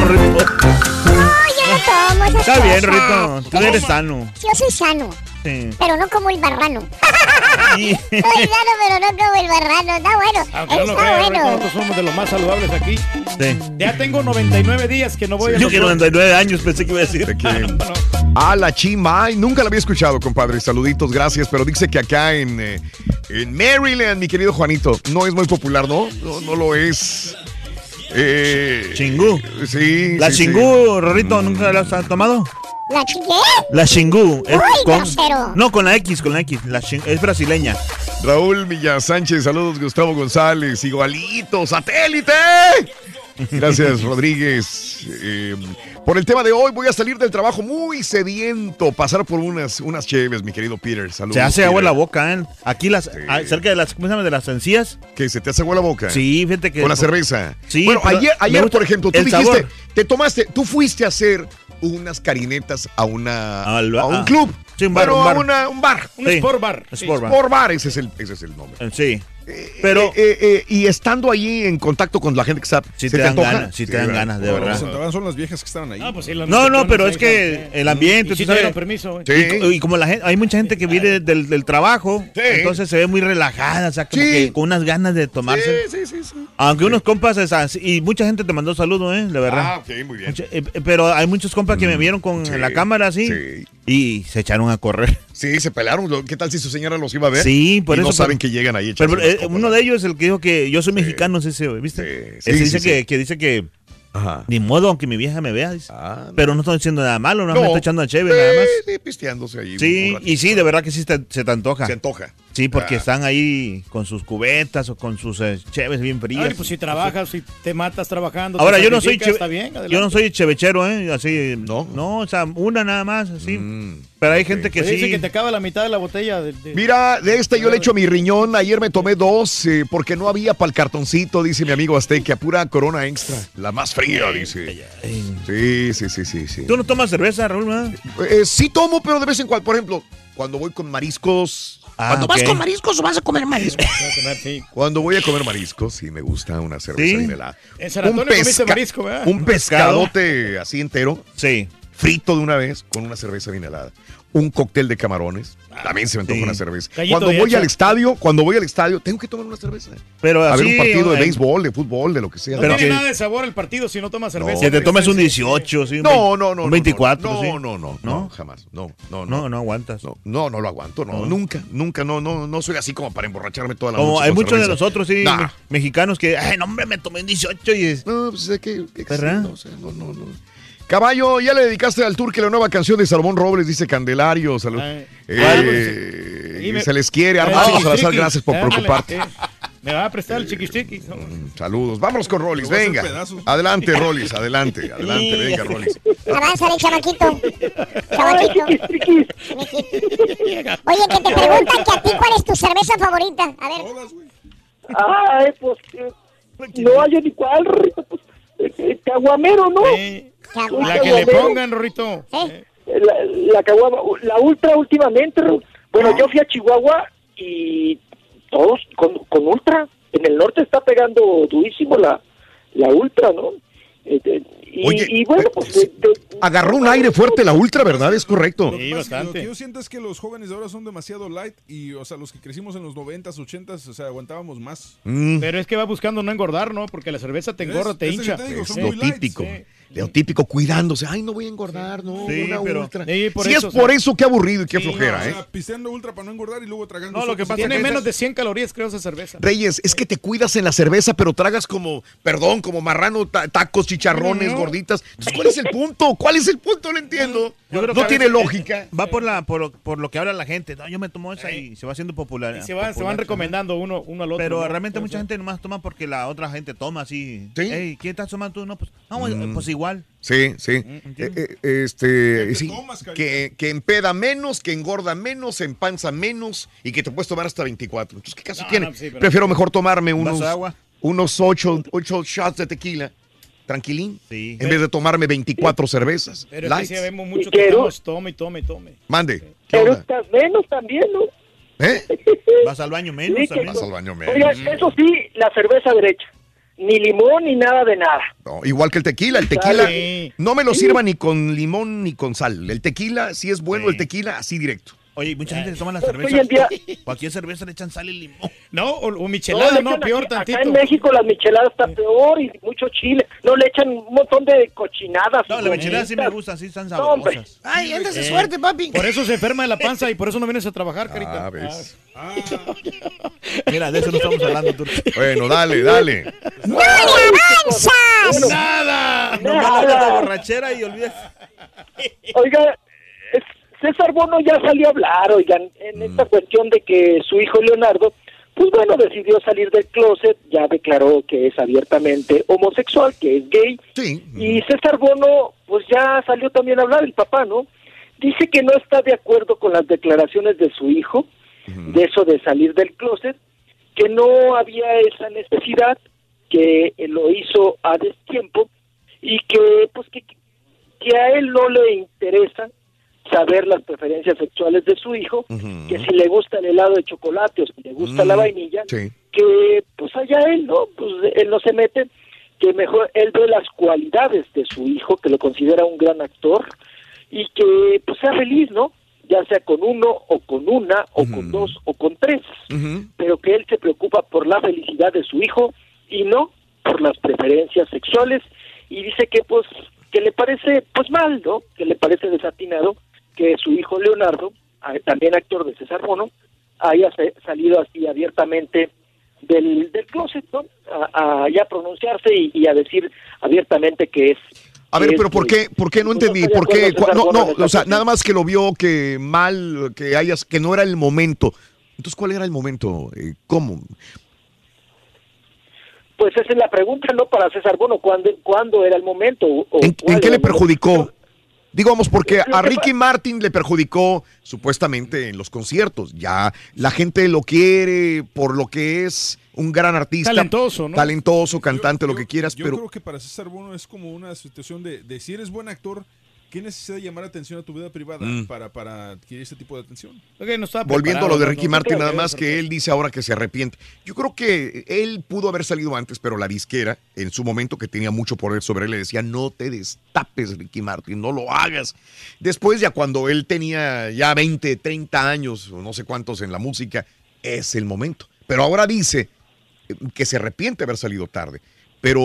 Tomo esas Está bien, cosas. Rito. Tú eres sano. Yo soy sano, Sí. pero no como el barrano. Y- Soy sano, pero no como el barrano. Está bueno. Aunque no lo Está bueno. nosotros somos de los más saludables aquí. Sí. Ya tengo 99 días que no voy a Yo que 99 años pensé que iba a decir. Ah, la chima. Ay, nunca la había escuchado, compadre. Saluditos, gracias. Pero dice que acá en, eh, en Maryland, mi querido Juanito, no es muy popular, ¿no? No, no lo es. Eh, Chingú. Sí. La sí, sí. chingú, Rorrito, ¿nunca la has tomado? ¿La chiqué? La chingú. es Uy, con- grosero. No, con la X, con la X. La es brasileña. Raúl Villa Sánchez, saludos Gustavo González, igualito, satélite. Gracias, Rodríguez. Eh, por el tema de hoy, voy a salir del trabajo muy sediento, pasar por unas, unas cheves, mi querido Peter. Saludos. Se hace agua en la boca, ¿eh? Aquí, las, ah, cerca de las, ¿cómo se llama? De las encías. ¿Que se te hace agua la boca? Sí, fíjate que. Con la cerveza. Sí. Bueno, ayer, ayer por ejemplo, tú dijiste, sabor. te tomaste, tú fuiste a hacer unas carinetas a una Al a un ah. club. Sí, un bar, Bueno, un bar. a una- un bar. Un Sí. sport bar. Sport bar. Sport bar, ese es el, ese es el nombre. Eh, Sí. Pero Eh, eh, eh, y estando allí en contacto con la gente que está, sí ¿se te dan ganas, sí te dan ganas, de verdad. son las viejas que estaban ahí. Ah, pues sí, No, no, pero es que el ambiente, Y sí sabes. dieron permiso. Sí. Y, y como la gente, hay mucha gente que viene del, del trabajo, Sí. entonces se ve muy relajada, o sea, como Sí. que con unas ganas de tomarse. Sí, sí, sí, sí. Aunque unos compas, y mucha gente te mandó saludos, ¿eh? De verdad. Ah, ok, muy bien. Mucha- eh, eh, pero hay muchos compas que me vieron con sí, la cámara así sí. y se echaron a correr. Sí, se pelearon. ¿Qué tal si su señora los iba a ver? Sí, por y eso. no saben pero- que llegan ahí. Pero, eh, uno ¿no? de ellos es el que dijo que yo soy mexicano, ese, ¿viste? Sí, Ese sí, dice sí, que, que dice que Ajá. ni modo aunque mi vieja me vea, dice. Ah, no. pero no estoy diciendo nada malo, no, No. me estoy echando a chévere nada más. Sí, pisteándose ahí. Sí, ratito. y sí, de verdad que sí te- se te antoja. Se antoja. Sí, porque Ah. están ahí con sus cubetas o con sus eh, cheves bien frías. Ay, pues si trabajas, si te matas trabajando. Ahora, yo no soy cheve- está bien, yo no adelante. soy chevechero, ¿eh? Así, ¿No? no, o sea, una nada más, así. Mm. Pero hay gente que Pues dice sí. que te acaba la mitad de la botella. de- de- Mira, de esta yo le echo mi riñón. Ayer me tomé dos eh, porque no había para el cartoncito, dice mi amigo Azteca. Pura corona extra. La más fría, dice. Sí, sí, sí, sí. sí. ¿Tú no tomas cerveza, Raúl? Eh, sí tomo, pero de vez en cuando. Por ejemplo, cuando voy con mariscos. Ah, cuando vas con mariscos o vas a comer mariscos. Sí. Cuando voy a comer mariscos, sí me gusta una cerveza ¿Sí? En San Antonio comiste marisco, ¿verdad? Un pescadote así entero. Sí. frito de una vez con una cerveza bien helada. Un cóctel de camarones, también se me antoja sí. una cerveza. Gallito Cuando voy al estadio, cuando voy al estadio, tengo que tomar una cerveza. Pero a ver un partido de eh, béisbol, de fútbol, de lo que sea. No tiene nada de sabor el partido si no tomas cerveza. Que te tomes un 18, sí, un No, 20, no, no, un no, 24, no, sí. no, no, no, no, jamás. No, no, No, no aguantas. No, no, no lo aguanto, no, nunca, nunca, no, no, no soy así como para emborracharme toda la Como noche. hay con muchos de cerveza. nosotros, sí, Nah. me- mexicanos que, ay, no, hombre, me tomé un 18 y es. No, pues es que. que- no, no, no, no. Caballo, ya le dedicaste al Turque la nueva canción de Salomón Robles, dice Candelario. Salud. Ay. Eh, Y me- se les quiere. Armando Salazar, gracias por preocuparte. sí. Me va a prestar el chiquistiqui. Saludos. Vámonos con Rolis, venga. Adelante, Rolis, adelante, adelante, venga, Rolis. Avánzale, chamaquito. Chamaquito. Oye, que te preguntan que a ti cuál es tu cerveza favorita. A ver. Ay, pues eh, no hay ni cuál, Eh, caguamero, ¿no? La que le pongan, Rorrito. Eh, La, la caguama, la ultra últimamente, bueno, yo fui a Chihuahua y todos con, con ultra. En el norte está pegando durísimo la, la ultra, ¿no? Eh, eh, y, bueno, pues de- de- Agarró un aire fuerte la ultra, ¿verdad? Es correcto. Lo que es que Lo que yo siento es que los jóvenes de ahora son demasiado light y, o sea, los que crecimos en los 90s, 80s, o sea, aguantábamos más. Mm. Pero es que va buscando no engordar, ¿no? Porque la cerveza te engorda, Es- te lo hincha. te digo, Es lo típico. sí. Lo típico, cuidándose. Ay, no voy a engordar, no. Sí, una pero- ultra. Sí, por si eso, es o sea- por eso, qué aburrido y qué Sí, flojera, no, ¿eh? O sea, pisteando ultra para no engordar y luego tragando. No, lo que pasa Tiene menos de 100 calorías, creo, esa cerveza. Reyes, es que te cuidas en la cerveza, pero tragas como, perdón, como marrano, ta- tacos, chicharrones, No. gorditas. Entonces, ¿cuál es el punto? ¿Cuál es el punto? No entiendo. Yo creo no que tiene veces, lógica. eh, Va por la por, lo- por lo que habla la gente. No, yo me tomo esa y se va haciendo popular. Y se, van, se popular, van recomendando uno, uno al otro. Pero ¿no? realmente mucha ser. gente nomás toma porque la otra gente toma así. Ey, ¿quién estás tomando tú? No, pues, no, Mm. pues igual. Sí, sí. entiendo. Eh, eh, este, te sí, tomas, que, que empeda menos, que engorda menos, empanza menos y que te puedes tomar hasta 24. Entonces, ¿qué caso No, tiene? no, sí, Prefiero mejor tomarme ¿Un vaso unos, agua? unos 8, ocho shots de tequila, tranquilín, Sí. en vez de tomarme 24 cervezas. Pero es que sí vemos mucho que estamos tome tome tome. Mande. ¿qué pero onda? estás menos también, ¿no? ¿Eh? Menos al baño menos Sí, también. Vas al baño menos. Oiga, eso sí, la cerveza derecha. Ni limón ni nada de nada. No, igual que el tequila. El tequila Sí. no me lo sirva ni con limón ni con sal. El tequila, si es bueno el tequila, así directo. Oye, mucha gente se toma la cerveza. hoy en día- Cualquier cerveza le echan sal y limón. No, o, o michelada, no, echan peor aquí- tantito. Acá en México las micheladas está peor y mucho chile. No, le echan un montón de cochinadas. No, y la michelada sí me gorditas. gusta, sí están No, hombre. sabrosas. Ay, ándase Eh, suerte, papi. Por eso se enferma de la panza y por eso no vienes a trabajar, carita. Ah, ves. Mira, de eso no estamos hablando, tú. Bueno, dale, dale. ¡No le avanzas! ¡Nada! No la borrachera y olvides. Oiga, César Bono ya salió a hablar, oigan, en esta cuestión de que su hijo Leonardo, pues bueno, decidió salir del closet, ya declaró que es abiertamente homosexual, que es gay. Sí. Y César Bono, pues ya salió también a hablar, el papá, ¿no? Dice que no está de acuerdo con las declaraciones de su hijo, de eso de salir del closet, que no había esa necesidad, que lo hizo a destiempo y que, pues, que, que a él no le interesa saber las preferencias sexuales de su hijo, que si le gusta el helado de chocolate o si le gusta la vainilla, Sí. que pues allá él, ¿no? Pues él no se mete, que mejor él ve las cualidades de su hijo, que lo considera un gran actor y que pues sea feliz, ¿no? Ya sea con uno o con una o con dos o con tres, pero que él se preocupa por la felicidad de su hijo y no por las preferencias sexuales y dice que pues que le parece pues mal, ¿no? Que le parece desatinado que su hijo Leonardo, también actor de César Bono, haya salido así abiertamente del, del closet, ¿no? A, a ya pronunciarse y, y a decir abiertamente que es A ver, pero ¿por qué, por qué no entendí? ¿Por qué? No, o sea, nada más que lo vio que mal, que hayas, que no era el momento. Entonces, ¿cuál era el momento? Eh, ¿Cómo? Pues esa es la pregunta, ¿no? Para César Bono, ¿cuándo, ¿cuándo era el momento? O- ¿En, en qué le el perjudicó? Digamos, porque a Ricky Martin le perjudicó supuestamente en los conciertos. Ya la gente lo quiere por lo que es un gran artista. Talentoso, ¿no? Talentoso, cantante, lo que quieras, Yo pero creo que para César Bono es como una situación de, de si eres buen actor, ¿Qué necesidad de llamar atención a tu vida privada Mm. para, para adquirir ese tipo de atención? Volviendo a lo de Ricky Martin, nada más que él dice ahora que se arrepiente. Yo creo que él pudo haber salido antes, pero la disquera, en su momento que tenía mucho poder sobre él, le decía, no te destapes, Ricky Martin, no lo hagas. Después, ya cuando él tenía ya 20, 30 años, o no sé cuántos en la música, es el momento. Pero ahora dice eh, que se arrepiente de haber salido tarde. Pero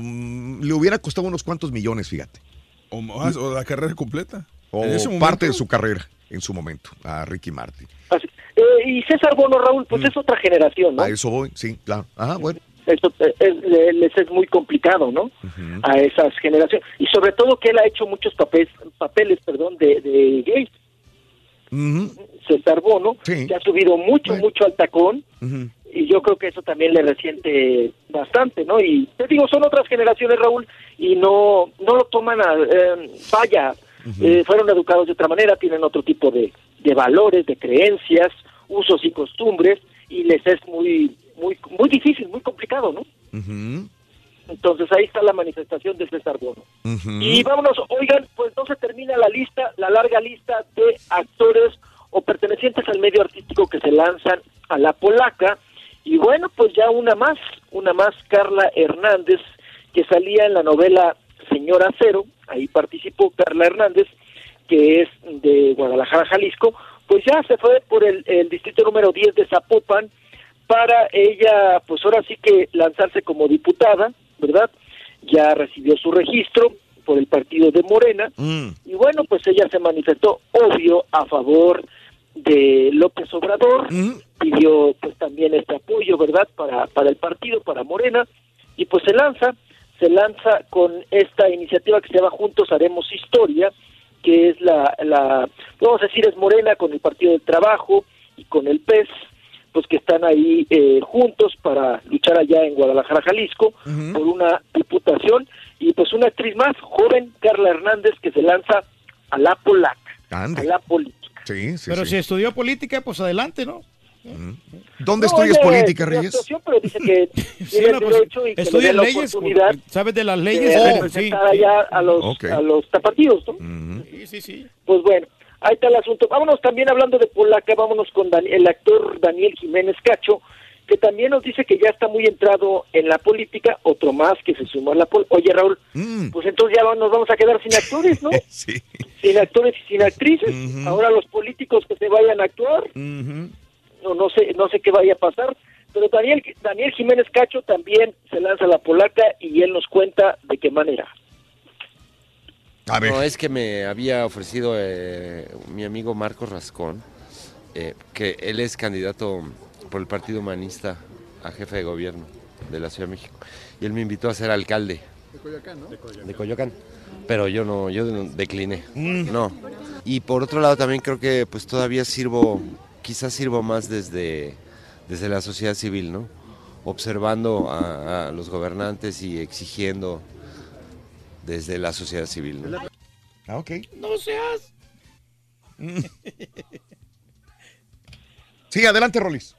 mm, le hubiera costado unos cuantos millones, fíjate. O, más, o la carrera completa. O parte de su carrera en su momento, a Ricky Martin. Eh, y César Bono, Raúl, pues es otra generación, ¿no? A eso voy, sí, claro. Ajá, bueno. Eso eh, es, les es muy complicado, ¿no? A esas generaciones. Y sobre todo que él ha hecho muchos papeles, papeles perdón, de, de gays. César Bono, que ha subido mucho, mucho al tacón. Y yo creo que eso también le resiente bastante, ¿no? Y te digo, son otras generaciones, Raúl, y no, no lo toman a... eh, vaya, eh, fueron educados de otra manera, tienen otro tipo de, de valores, de creencias, usos y costumbres, y les es muy, muy, muy difícil, muy complicado, ¿no? Entonces ahí está la manifestación de César Bono. Y vámonos, oigan, pues no se termina la lista, la larga lista de actores o pertenecientes al medio artístico que se lanzan a la polaca. Y bueno, pues ya una más, una más, Carla Hernández, que salía en la novela Señora Cero, ahí participó Carla Hernández, que es de Guadalajara, Jalisco, pues ya se fue por el, el distrito número 10 de Zapopan para ella, pues ahora sí que lanzarse como diputada, ¿verdad? Ya recibió su registro por el partido de Morena y bueno, pues ella se manifestó obvio a favor de López Obrador, pidió pues también este apoyo, ¿verdad? Para, para el partido, para Morena y pues se lanza, se lanza con esta iniciativa que se llama Juntos Haremos Historia, que es la, la vamos a decir, es Morena con el Partido del Trabajo y con el PES, pues que están ahí eh, juntos para luchar allá en Guadalajara, Jalisco, por una diputación, y pues una actriz más, joven, Carla Hernández, que se lanza a la polaca, a la política. Sí, sí, Pero sí. si estudió política, pues adelante, ¿no? ¿Dónde No, estudias ella política, Reyes? pero dice que Sí, no, pues, que leyes, ¿sabes de las leyes? de Oh, sí. representar allá a los, Ok. a los tapatíos, ¿no? Sí, sí, sí. Pues bueno, ahí está el asunto. Vámonos también hablando de polaca, vámonos con Dan- el actor Daniel Jiménez Cacho, que también nos dice que ya está muy entrado en la política, otro más que se sumó a la política. Oye, Raúl, pues entonces ya nos vamos a quedar sin actores, ¿no? sí. Sin actores y sin actrices. Ahora los políticos que se vayan a actuar, no, no sé, no sé qué vaya a pasar. Pero Daniel, Daniel Jiménez Cacho también se lanza a la polaca y él nos cuenta de qué manera. No, es que me había ofrecido eh, mi amigo Marcos Rascón, eh, que él es candidato por el Partido Humanista a jefe de gobierno de la Ciudad de México. Y él me invitó a ser alcalde De Coyoacán, ¿no? de Coyoacán. Pero yo no, yo decliné. No. Y por otro lado también creo que pues todavía sirvo, quizás sirvo más desde, desde la sociedad civil, ¿no? Observando a, a los gobernantes y exigiendo desde la sociedad civil. ¿no? Ah, ok. No seas. Sí, adelante, Rolis.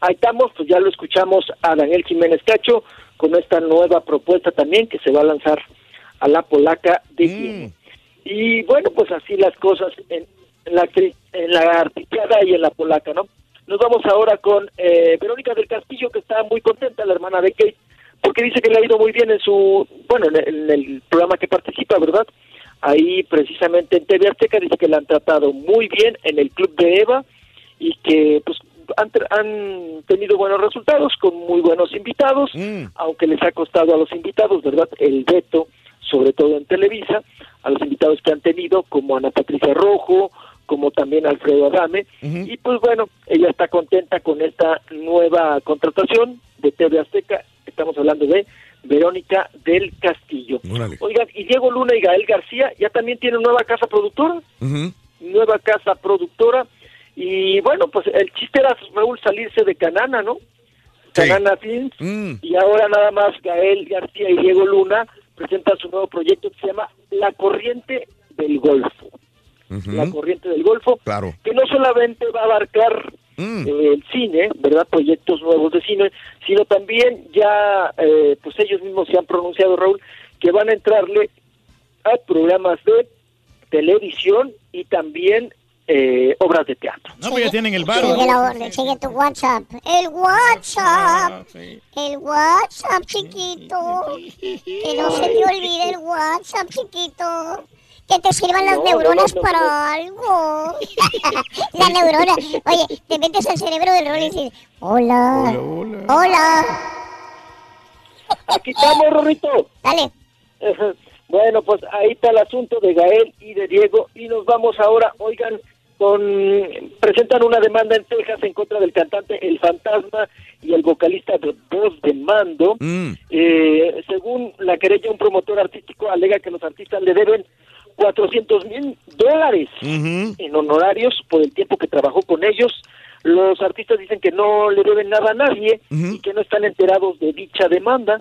Ahí estamos, pues ya lo escuchamos a Daniel Jiménez Cacho con esta nueva propuesta también que se va a lanzar a la polaca de Guinea. Y bueno, pues así las cosas en, en la en la artisteada y en la polaca, ¿no? Nos vamos ahora con eh, Verónica del Castillo, que está muy contenta, la hermana de Kate, porque dice que le ha ido muy bien en su, bueno, en el, en el programa que participa, ¿verdad? Ahí precisamente en TV Azteca dice que la han tratado muy bien en el club de Eva y que pues han, han tenido buenos resultados con muy buenos invitados, aunque les ha costado a los invitados, ¿verdad? El veto, sobre todo en Televisa, a los invitados que han tenido, como Ana Patricia Rojo, como también Alfredo Adame, y pues bueno, ella está contenta con esta nueva contratación de TV Azteca, estamos hablando de Verónica del Castillo. Oigan, y Diego Luna y Gael García ya también tienen nueva casa productora, nueva casa productora, y bueno, pues el chiste era Raúl salirse de Canana, ¿no? Canana Films, y ahora nada más Gael García y Diego Luna presentan su nuevo proyecto que se llama La Corriente del Golfo. La Corriente del Golfo, Claro. que no solamente va a abarcar eh, el cine, ¿verdad? Proyectos nuevos de cine, sino también ya, eh, pues ellos mismos se han pronunciado, Raúl, que van a entrarle a programas de televisión y también eh, obras de teatro. No, pues ya tienen el bar. Sigue, la orden, sigue tu WhatsApp. El WhatsApp. El WhatsApp, chiquito. Que no se te olvide el WhatsApp, chiquito. Que te sirvan las No, neuronas no, no, para no. algo. La neurona. Oye, te metes al cerebro del rol y dices, hola. Hola. Aquí estamos, Rorrito. Dale. Bueno, pues ahí está el asunto de Gael y de Diego y nos vamos ahora, oigan, con presentan una demanda en Texas en contra del cantante El Fantasma y el vocalista de Voz de Mando. Mm. Eh, según la querella, un promotor artístico alega que los artistas le deben 400 mil dólares en honorarios por el tiempo que trabajó con ellos. Los artistas dicen que no le deben nada a nadie y que no están enterados de dicha demanda.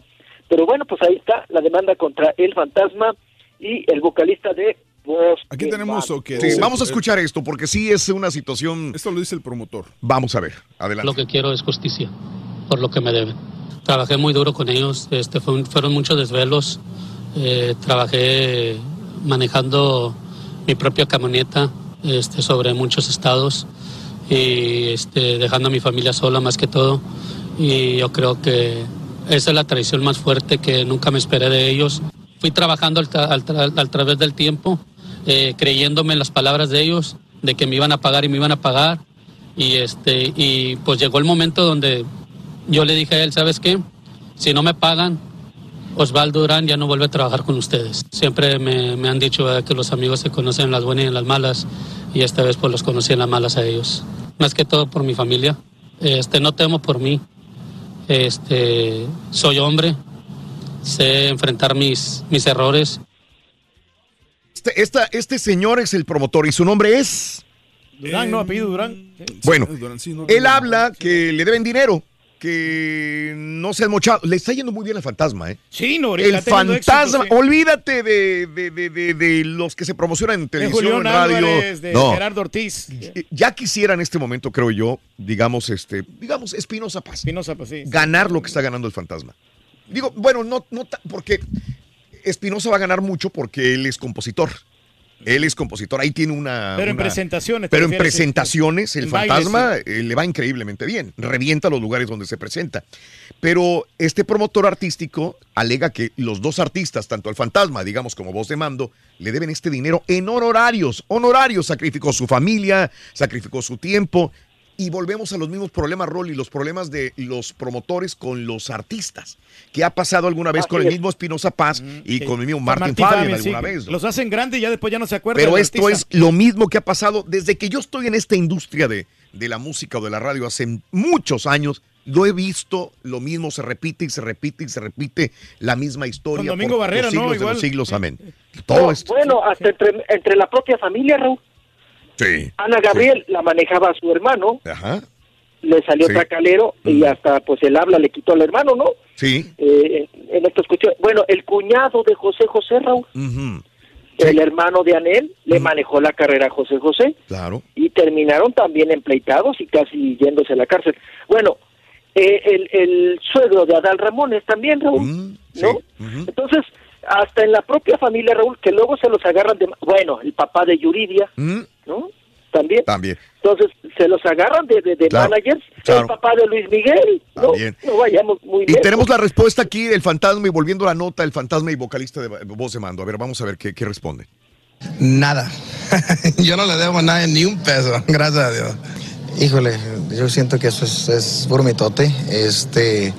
Pero bueno, pues ahí está la demanda contra el fantasma y el vocalista de Voz. Aquí de tenemos o Sí, vamos a escuchar esto porque sí es una situación. Esto lo dice el promotor. Vamos a ver, adelante. Lo que quiero es justicia por lo que me deben. Trabajé muy duro con ellos, este, fue un- fueron muchos desvelos. eh, trabajé manejando mi propia camioneta este, sobre muchos estados y este, dejando a mi familia sola más que todo. Y yo creo que esa es la traición más fuerte que nunca me esperé de ellos. Fui trabajando al, al través del tiempo, eh, creyéndome en las palabras de ellos, de que me iban a pagar y me iban a pagar. Y, este, y pues llegó el momento donde yo le dije a él, ¿sabes qué? Si no me pagan, Osvaldo Durán ya no vuelve a trabajar con ustedes. Siempre me, me han dicho ¿verdad? que los amigos se conocen en las buenas y en las malas, y esta vez pues los conocí en las malas a ellos. Más que todo por mi familia. Este, no temo por mí. Este, soy hombre, sé enfrentar mis, mis errores. Este, esta- este señor es el promotor y su nombre es. Durán, no, apellido Durán. Bueno, Durán, sí, no, él habla que le deben dinero, que no se han mochado. Le está yendo muy bien al fantasma, ¿eh? Sí, no, El fantasma, éxito, sí. olvídate de, de- de- de- los que se promocionan en televisión, en radio. Álvarez, de no, Gerardo Ortiz. ya quisiera en este momento, creo yo, digamos, este, digamos, Espinosa Paz. Espinosa, pues sí. Ganar lo que está ganando el fantasma. Digo, bueno, no, no, porque Espinosa va a ganar mucho porque él es compositor. Él es compositor, ahí tiene una. Pero en presentaciones. Pero en refieres, presentaciones, el en bailes, fantasma eh, le va increíblemente bien. Revienta los lugares donde se presenta. Pero este promotor artístico alega que los dos artistas, tanto el fantasma, digamos, como voz de mando, le deben este dinero en honorarios. Honorarios. Sacrificó su familia, sacrificó su tiempo. Y volvemos a los mismos problemas, Rolly, los problemas de los promotores con los artistas. ¿Qué ha pasado alguna vez Así con el mismo Espinosa Paz y con el mismo Martin, Fabian Fabian, alguna sí. vez? ¿no? Los hacen grandes y ya después ya no se acuerdan. Pero esto artista. es lo mismo que ha pasado desde que yo estoy en esta industria de, de la música o de la radio hace muchos años. Lo he visto, lo mismo se repite y se repite y se repite la misma historia. Con Domingo por Barrera, los ¿no? siglos de Igual. los siglos, amén. Todo esto. Bueno, hasta entre, entre la propia familia, Raúl. Sí. Ana Gabriel la manejaba a su hermano, Ajá. le salió Sí. tracalero y hasta pues el habla le quitó al hermano, ¿no? Sí. Eh, en, en estas cuestiones. Bueno, el cuñado de José José, Raúl, el hermano de Anel, le manejó la carrera a José José Claro. y terminaron también empleitados y casi yéndose a la cárcel. Bueno, eh, el, el suegro de Adal Ramones también, Raúl, Mm, ¿no? Entonces, hasta en la propia familia, Raúl, que luego se los agarran de... Bueno, el papá de Yuridia, Mm, ¿no? También. También. Entonces, se los agarran de, de, de Claro, managers, claro. el papá de Luis Miguel, ¿no? También. No vayamos muy Y lejos. tenemos la respuesta aquí del fantasma y volviendo a la nota, el fantasma y vocalista de voz de mando. A ver, vamos a ver qué, qué responde. Nada. yo no le debo a nadie ni un peso, gracias a Dios. Híjole, yo siento que eso es, es puro mitote, este,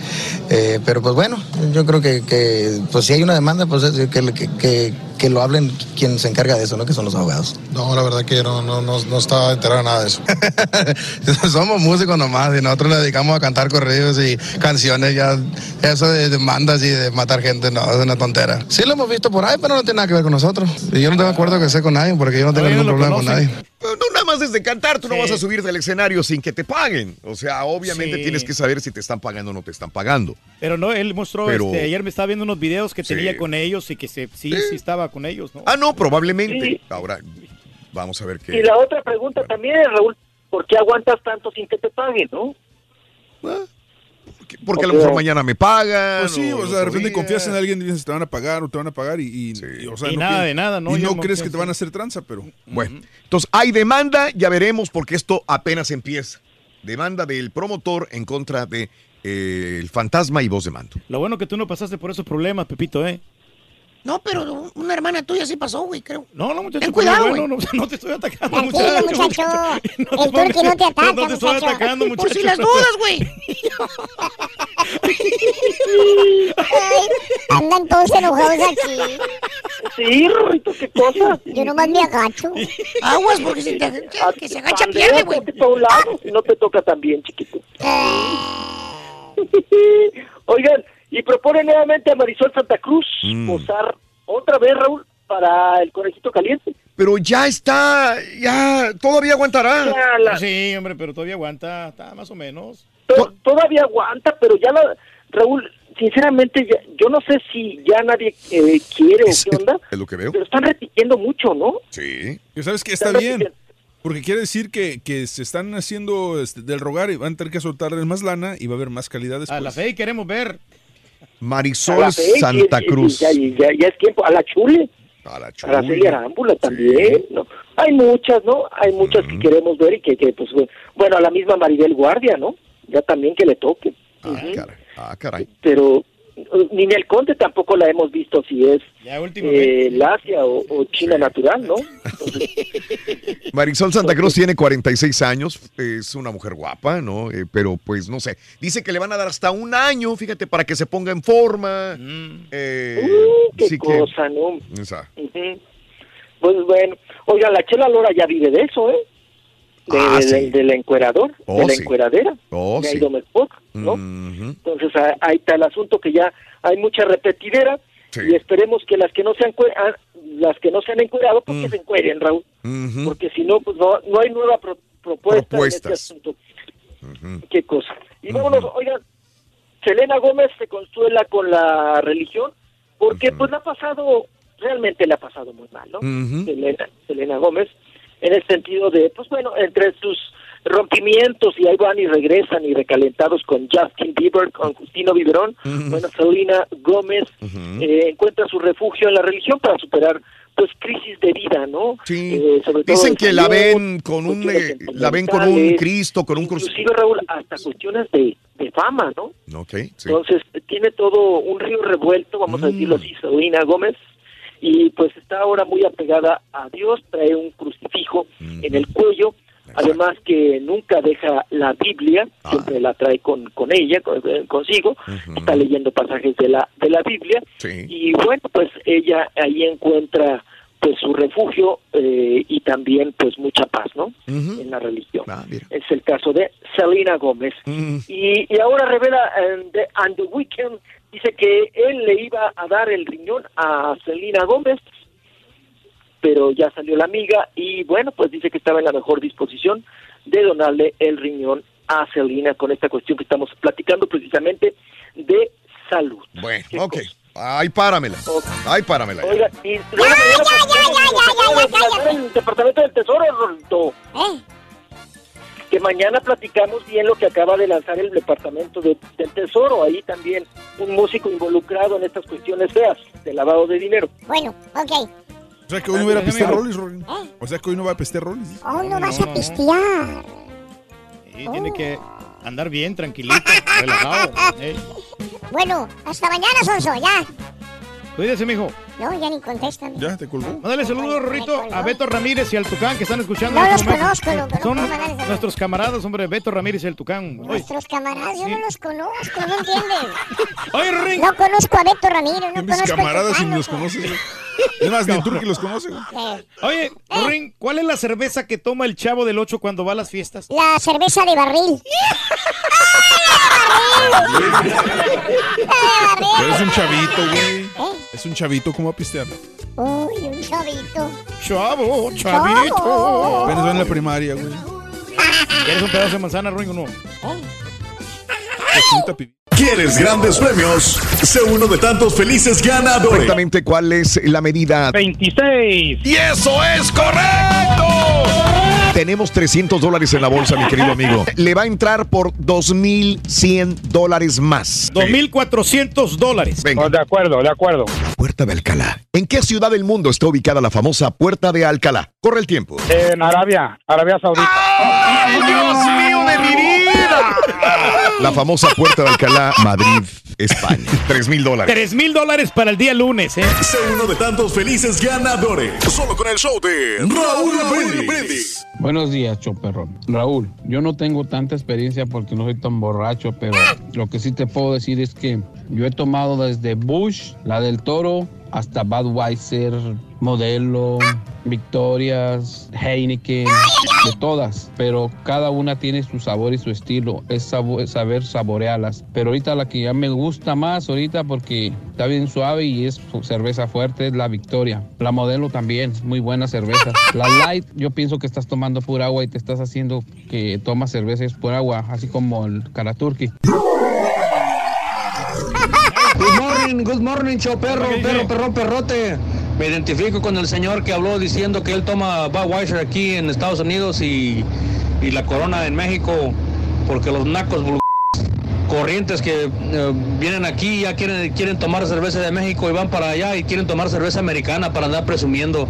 eh, pero pues bueno, yo creo que, que, pues si hay una demanda, pues es que, que, que, que lo hablen quien se encarga de eso, ¿no? Que son los abogados. No, la verdad que no, no, no, no estaba enterado de nada de eso. Somos músicos nomás y nosotros nos dedicamos a cantar corridos y canciones, ya eso de demandas y de matar gente, no, es una tontera. Sí lo hemos visto por ahí, pero no tiene nada que ver con nosotros. Y yo no tengo acuerdo que sea con nadie, porque yo no tengo ningún problema con nadie. No nada más desde cantar, tú no vas a subir del escenario sin que te paguen. O sea, obviamente Sí. tienes que saber si te están pagando o no te están pagando. Pero no, él mostró, Pero- este, ayer me estaba viendo unos videos que Sí. tenía con ellos y que se, sí, sí estaba con ellos, ¿no? Ah, no, probablemente. Ahora, vamos a ver qué. Y la otra pregunta también, Raúl, ¿por qué aguantas tanto sin que te paguen, no? Porque a lo mejor mañana me pagan. Pues sí, o sea, de repente días. confías en alguien y dices, te van a pagar o te van a pagar y, y- y, o sea, Y no nada de nada, ¿no? Y no crees que te van a hacer tranza, pero... Bueno, entonces hay demanda, ya veremos porque esto apenas empieza. Demanda del promotor en contra de eh, el fantasma y voz de mando. Lo bueno que tú no pasaste por esos problemas, Pepito, ¿eh? No, pero una hermana tuya sí pasó, güey, creo. No, no, muchacho. Ten cuidado, güey. bueno, no, no te estoy atacando, Tranquilo, muchacho. muchacho. No te El turqui no te ataca, No te estoy muchacho. atacando, Por muchacho. si las dudas, güey. Andan todos enojados aquí. Sí, Rorrito, qué cosa. Yo nomás me agacho. Aguas, porque si te, que se agacha pierde, güey. si no te toca tan bien, chiquito. Oigan, y propone nuevamente a Marisol Santa Cruz Mm. posar otra vez, Raúl, para el conejito caliente. Pero ya está, ya, todavía aguantará. Ya la- Sí, hombre, pero todavía aguanta, está más o menos. to- todavía aguanta, pero ya la... Raúl, sinceramente, ya- yo no sé si ya nadie eh, quiere o qué onda, Es lo que veo. pero están repitiendo mucho, ¿no? Sí. Y sabes que está bien. Porque quiere decir que, que se están haciendo este, del rogar y van a tener que soltarles más lana y va a haber más calidad después. A la fe y queremos ver. A Marisol la fe, Santa y- y- Cruz. Ya, ya- ya es tiempo. A la chule. A la Araceli Arámbula también, ¿no? Hay muchas, ¿no? Hay muchas que queremos ver y que, que, pues, bueno, a la misma Maribel Guardia, ¿no? Ya también que le toque. Ujú. Ah, caray. Pero eh, Ninel Conde tampoco la hemos visto si es Ya eh, últimamente. lacia o, o china natural, ¿no? Marisol Santa Cruz tiene 46 años, es una mujer guapa, ¿no? Eh, pero pues no sé, dice que le van a dar hasta un año, fíjate, para que se ponga en forma. Eh, Uh, qué que- cosa, ¿no? Esa. Pues bueno, oiga, la Chela Lora ya vive de eso, ¿eh? De, Ah, de- sí. del encuerador, Oh, de la sí. encueradera, Oh, de sí. Mespot, ¿no? Entonces ahí está el asunto que ya hay mucha repetidera Sí. y esperemos que las que no se han ah, las que no se han encuerado pues Mm. se encueren, Raúl, porque si no pues no, no hay nueva pro- propuesta Propuestas. en este asunto. Qué cosa. Y vámonos, oigan, Selena Gómez se consuela con la religión porque pues le ha pasado realmente le ha pasado muy mal, ¿no? Selena, Selena Gómez, en el sentido de, pues bueno, entre sus rompimientos y ahí van y regresan y recalentados con Justin Bieber, con Justino Biberón, bueno, Selena Gómez eh, encuentra su refugio en la religión para superar pues crisis de vida, ¿no? Sí. Eh, sobre todo Dicen que la ven con un eh, la ven con un Cristo, con un crucifijo. Inclusive, Raúl, hasta cuestiones de, de fama, ¿no? Ok, sí. Entonces, tiene todo un río revuelto, vamos a decirlo así, Selena Gómez, y pues está ahora muy apegada a Dios, trae un crucifijo en el cuello, además que nunca deja la Biblia, siempre la trae con, con ella, con- eh, consigo, está leyendo pasajes de la, de la Biblia, y bueno, pues ella ahí encuentra pues su refugio eh, y también pues mucha paz, ¿no? En la religión. Es el caso de Selena Gómez. Y, y ahora revela en The, and the Weeknd, dice que él le iba a dar el riñón a Selena Gómez, pero ya salió la amiga y bueno, pues dice que estaba en la mejor disposición de donarle el riñón a Selena con esta cuestión que estamos platicando precisamente de salud. Bueno, ok. Ay, páramela. Ay, páramela. ya. Oiga, y luego mañana el Departamento del Tesoro, Rolito. Que mañana platicamos bien lo que acaba de lanzar el Departamento de- del Tesoro. Ahí también un músico involucrado en estas cuestiones feas de lavado de dinero. Bueno, ok. O sea que hoy no va a pistear Déjame- Rollis, Rollis. O sea que hoy no va a pistear Rollis. Oh, no vas no, a no. pistear. Sí, tiene que andar bien, tranquilito, relajado. ¿eh? Bueno, hasta mañana, Sonso, ya. Cuídese, mijo. No, ya ni contestan. Ya, te colgó. Mándale saludos, Rorrito, a Beto Ramírez y al Tucán que están escuchando. No en los este conozco, loco, no Son puedo mandarles saludos. nuestros camaradas, hombre, Beto Ramírez y el Tucán. Oye, Nuestros camaradas, yo Sí. no los conozco, ¿no entiendes? Oye, Rorín. No conozco a Beto Ramírez, no Mis conozco camaradas y ni los conoces. Es más, ni Turki los conoce. güey. Oye, Rorín, ¿cuál es la cerveza que toma el chavo del 8 cuando va a las fiestas? La cerveza de barril. Pero es un chavito, güey. ¿Eh? Es un chavito, ¿cómo va a pistear? Uy, un chavito. Chavo, chavito. Apenas va en la primaria, güey. ¿Quieres un pedazo de manzana, Rorín, o no? Pibi- ¿Quieres grandes premios? Sé uno de tantos felices ganadores. Exactamente cuál es la medida. 26. Y eso es correcto. Tenemos 300 dólares en la bolsa, mi querido amigo. Le va a entrar por 2.100 dólares más. 2.400 dólares. Venga. de acuerdo, de acuerdo. Puerta de Alcalá. ¿En qué ciudad del mundo está ubicada la famosa Puerta de Alcalá? Corre el tiempo. En Arabia, Arabia Saudita. ¡Ay, Dios La famosa Puerta de Alcalá, Madrid, España. 3 mil dólares. 3 mil dólares para el día lunes, ¿eh? Sé uno de tantos felices ganadores. Solo con el show de Raúl Brindis. Buenos días, Choperrón. Raúl, yo no tengo tanta experiencia porque no soy tan borracho, pero lo que sí te puedo decir es que yo he tomado desde Bush, la del Toro, hasta Budweiser, Modelo, Victorias, Heineken, de todas, pero cada una tiene su sabor y su estilo, es sabo- saber saborearlas. Pero ahorita la que ya me gusta más ahorita porque está bien suave y es cerveza fuerte es la Victoria. La Modelo también, muy buena cerveza. La Light, yo pienso que estás tomando pura agua y te estás haciendo que tomas cerveza y es pura agua, así como el Karaturki. Good morning, good morning, show perro, perro, perrón, perrote. Me identifico con el señor que habló diciendo que él toma Budweiser aquí en Estados Unidos y, y la Corona en México, porque los nacos corrientes que eh, vienen aquí ya quieren, quieren tomar cerveza de México y van para allá y quieren tomar cerveza americana para andar presumiendo.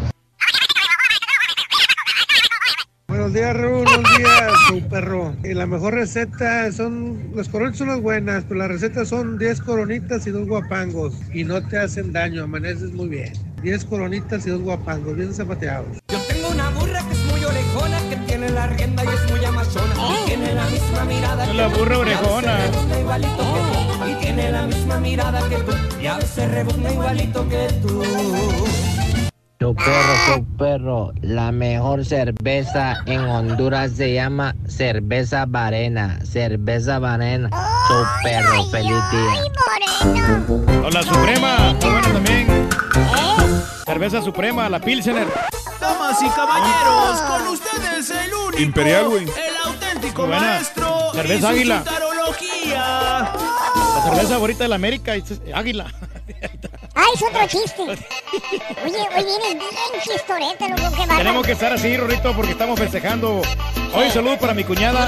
Buenos días, Raúl. Buenos días, su perro. La mejor receta son. Las coronitas son las buenas, pero las recetas son 10 coronitas y dos guapangos. Y no te hacen daño, amaneces muy bien. 10 coronitas y dos guapangos, bien zapateados. Yo tengo una burra que es muy orejona, que tiene la rienda y es muy amazona. Y tiene la misma mirada que La tú, burra y a veces orejona. que tú. Y tiene la misma mirada que tú, y a veces rebuzna igualito que tú. Su perro, su perro, la mejor cerveza en Honduras se llama cerveza Varena, cerveza Varena, su perro, feliz día. O la Suprema, está buena también. Cerveza Suprema, la Pilsener. Damas y caballeros, con ustedes el único, Imperial, güey. el auténtico Muy buena. maestro Cerveza y su Águila. chutarología. La cerveza favorita de la América, es Águila. Ah, es otro chiste. Oye, hoy vienes bien chistorete, loco, bárbaro. Tenemos que estar así, Rorrito, porque estamos festejando. Hoy saludos para mi cuñada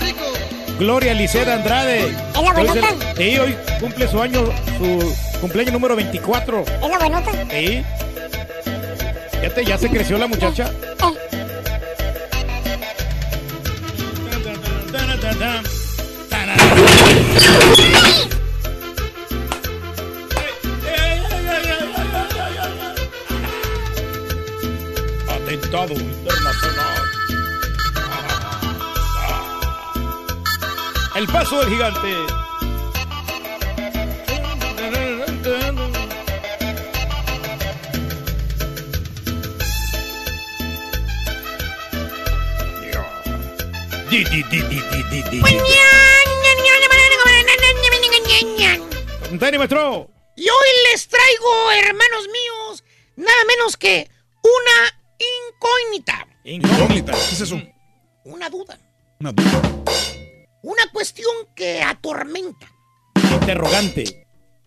Gloria Liceda Andrade. ¿Es la Hoy buenota? Sí, hoy cumple su año, su cumpleaños número 24. ¿Es la buenota? Sí. Fíjate, ya se creció la muchacha. Internacional. El paso del gigante. Maestro. Y hoy les traigo, hermanos míos, nada menos que una incógnita. Incógnita. ¿Qué es eso? Una duda. Una duda. Una cuestión que atormenta. Interrogante.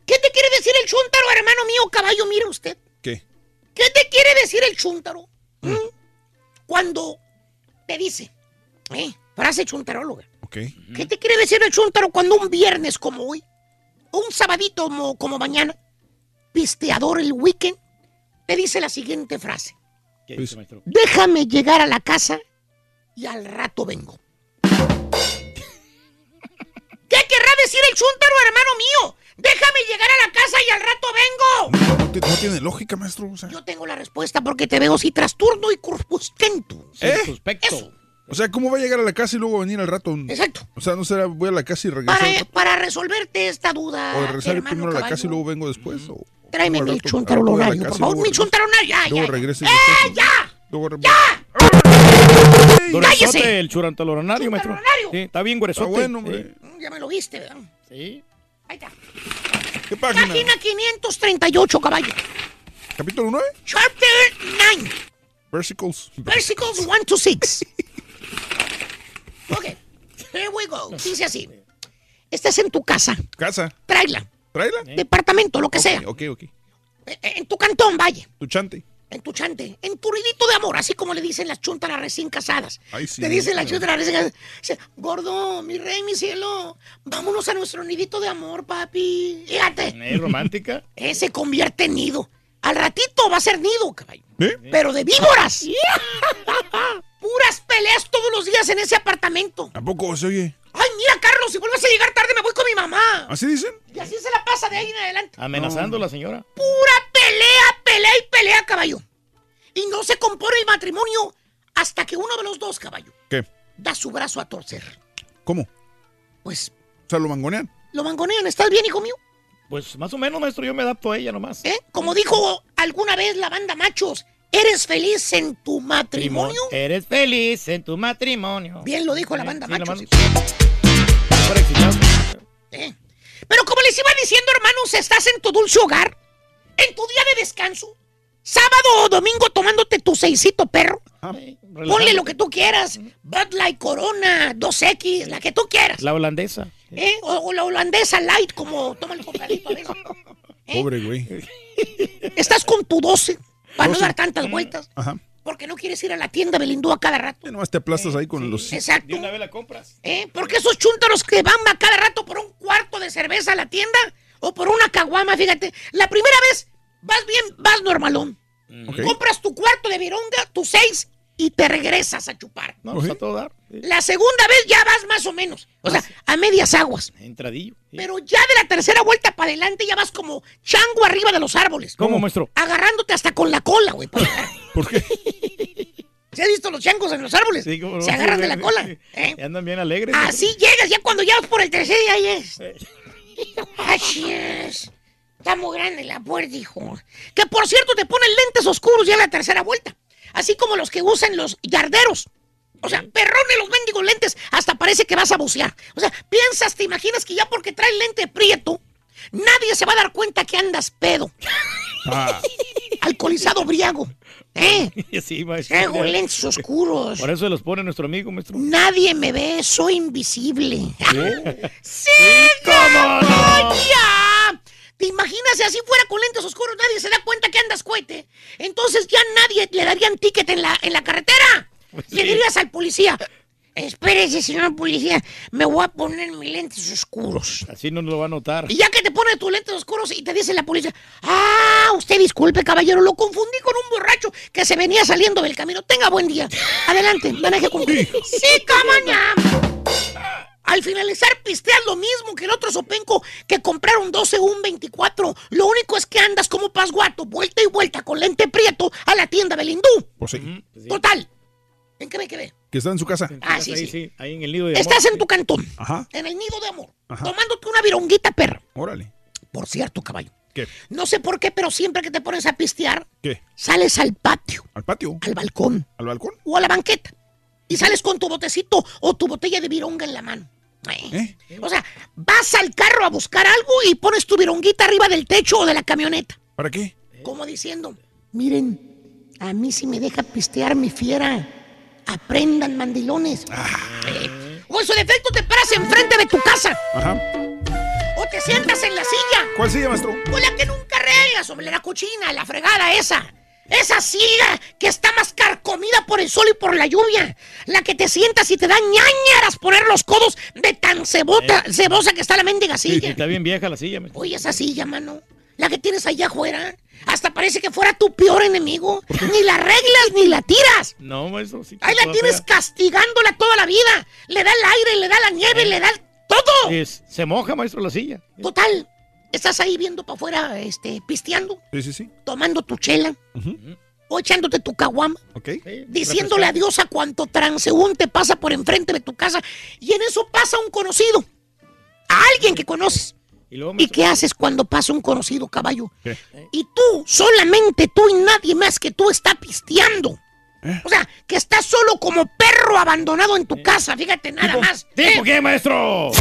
¿Qué te quiere decir el chúntaro, hermano mío, caballo? Mire usted. ¿Qué? ¿Qué te quiere decir el chúntaro? ¿Mm? Cuando te dice, ¿eh? Frase chuntaróloga. Ok. ¿Qué te quiere decir el chúntaro cuando un viernes como hoy, o un sabadito como, como mañana, pisteador el weekend, te dice la siguiente frase? ¿Qué dice, maestro? Déjame llegar a la casa y al rato vengo. ¿Qué querrá decir el chúntaro, hermano mío? Déjame llegar a la casa y al rato vengo. No, ti- no tiene lógica, maestro. O sea, Yo tengo la respuesta porque te veo si trasturno y corpusquento. ¿Eh? Suspecto. O sea, ¿cómo va a llegar a la casa y luego venir al rato? Exacto. O sea, no será voy a la casa y regreso. Para, para resolverte esta duda, o regresar hermano primero a la caballo, casa y luego vengo después. O, tráeme mi horario, casa por favor. Mi horario, ya, ya. regreso y ¡Eh, ya! Gruesote, ¡Cállese! el churantalonario, maestro. Sí, está bien gruesote. Está bueno, hombre. Mm, Ya me lo viste, ¿verdad? Sí. Ahí está. ¿Qué página? Página 538, caballo. ¿Capítulo 9? Chapter 9. Versicles. Versicles 1 to 6. Ok. Here we go. Dice así. Estás en tu casa. Casa. Tráela. ¿Tráela? Departamento, lo que sea. Ok, ok. Eh, En tu cantón, vaya. Tu chante. En tu chante, en tu nidito de amor, así como le dicen las chuntaras recién casadas. Ay, sí, Te dicen las no. chuntaras recién casadas. Dice, gordo, mi rey, mi cielo, vámonos a nuestro nidito de amor, papi. Fíjate. ¿Eh, romántica? Eh, se convierte en nido. Al ratito va a ser nido, caballo. ¿Eh? Pero de víboras. Puras peleas todos los días en ese apartamento. ¿A poco se oye? Ay, mira, Carlos, si vuelves a llegar tarde me voy con mi mamá. ¿Así dicen? Y así se la pasa de ahí en adelante. Amenazando a la señora. Pura pelea, pelea y pelea, caballo. Y no se compone el matrimonio hasta que uno de los dos, caballo, ¿Qué? da su brazo a torcer. ¿Cómo? Pues O sea, lo mangonean. lo mangonean. ¿Estás bien, hijo mío? Pues más o menos, maestro, yo me adapto a ella nomás. ¿Eh? Como dijo alguna vez la banda Machos, ¿eres feliz en tu matrimonio? Eres feliz en tu matrimonio. Bien lo dijo la banda Sí, la ¿Eh? Pero como les iba diciendo, hermanos, estás en tu dulce hogar, en tu día de descanso, sábado o domingo tomándote tu seisito perro. Ponle lo que tú quieras. Bud Light, Corona, 2X, la que tú quieras. La holandesa. ¿Eh? O, o la holandesa light, como toma el a veces. Pobre güey. Estás con tu 12, para no 12. dar tantas vueltas, Ajá. Porque no quieres ir a la tienda Belindú a cada rato. Ya nomás te aplastas ahí con los... Exacto. De una vez la compras. ¿Eh? Porque esos chúntaros que van a cada rato por un cuarto de cerveza a la tienda o por una caguama, fíjate. La primera vez vas bien, vas normalón. Compras tu cuarto de vironga, tus seis, y te regresas a chupar. No, pues a todo dar. La segunda vez ya vas más o menos. O sea, a medias aguas. Entradillo. Pero ya de la tercera vuelta para adelante ya vas como chango arriba de los árboles. ¿Cómo, maestro? Agarrándote hasta con la cola, güey. para- ¿Por qué? ¿Se has visto los changos en los árboles? Sí, cómo no. Se agarran de la cola. ¿eh? Andan bien alegres. Así llegas, ya cuando ya vas por el tercer día ahí es. Así es. Está muy grande la puerta, hijo. Que por cierto te ponen lentes oscuros ya en la tercera vuelta. Así como los que usan los yarderos. O sea, perrones los mendigos lentes, hasta parece que vas a bucear. O sea, piensas, te imaginas que ya porque traes lente prieto, nadie se va a dar cuenta que andas pedo. Ah, Alcoholizado briago. ¿Eh? Sí. Traigo lentes oscuros. Por eso los pone nuestro amigo, maestro. Nadie me ve, soy invisible. ¡Sí, cómo no! ya! ¿Te imaginas si así fuera con lentes oscuros? Nadie se da cuenta que andas cohete. Entonces ya nadie le darían ticket en la, en la carretera. Le dirías al policía, espérese, señor policía, me voy a poner mis lentes oscuros. Así no lo va a notar. Y ya que te pones tus lentes oscuros y te dice la policía, ah, usted disculpe, caballero, lo confundí con un borracho que se venía saliendo del camino. Tenga buen día. Adelante, maneje con... Sí, camaña. Al finalizar pisteas lo mismo que el otro sopenco que compraron 12 un 24. Lo único es que andas como pasguato, vuelta y vuelta con lente prieto a la tienda Belindú. pues sí. Total. ¿En qué me quedé? Que está en su casa. Ah, sí, ahí, sí. Ahí en el nido de Estás amor. en tu cantón, Ajá. en el nido de amor, Ajá. tomándote una vironguita, perro. Órale. Por cierto, caballo. ¿Qué? No sé por qué, pero siempre que te pones a pistear, ¿Qué? sales al patio, ¿Al patio? al balcón ¿Al balcón? o a la banqueta. Y sales con tu botecito o tu botella de vironga en la mano. ¿Eh? O sea, vas al carro a buscar algo y pones tu vironguita arriba del techo o de la camioneta. ¿Para qué? Como diciendo, miren, a mí si me deja pistear mi fiera, aprendan mandilones. Eh, O en su defecto te paras enfrente de tu casa Ajá. o te sientas en la silla. ¿Cuál silla, maestro? O la que nunca regas, sobre la cochina, la fregada esa. Esa silla que está más carcomida por el sol y por la lluvia. La que te sientas y te da ñañaras poner los codos de tan cebota, cebosa que está la mendiga Sí, silla. está bien vieja la silla, maestro. Oye, esa silla, mano. La que tienes allá afuera. Hasta parece que fuera tu peor enemigo. Ni la arreglas ni la tiras. No, maestro. Sí, Ahí la tienes fea. castigándola toda la vida. Le da el aire, le da la nieve, le da el- todo. Es- se moja, maestro, la silla. Total. Estás ahí viendo para afuera, este, pisteando, Sí, sí, sí. tomando tu chela o echándote tu caguama, Ok. diciéndole adiós a cuanto transeúnte pasa por enfrente de tu casa. Y en eso pasa un conocido. A alguien que conoces. Y luego, ¿Y maestro, qué haces cuando pasa un conocido caballo? ¿Qué? Y tú, solamente tú y nadie más que tú está pisteando. ¿Eh? O sea, que estás solo como perro abandonado en tu casa, fíjate, nada más. ¿Tipo ¿eh? qué, maestro?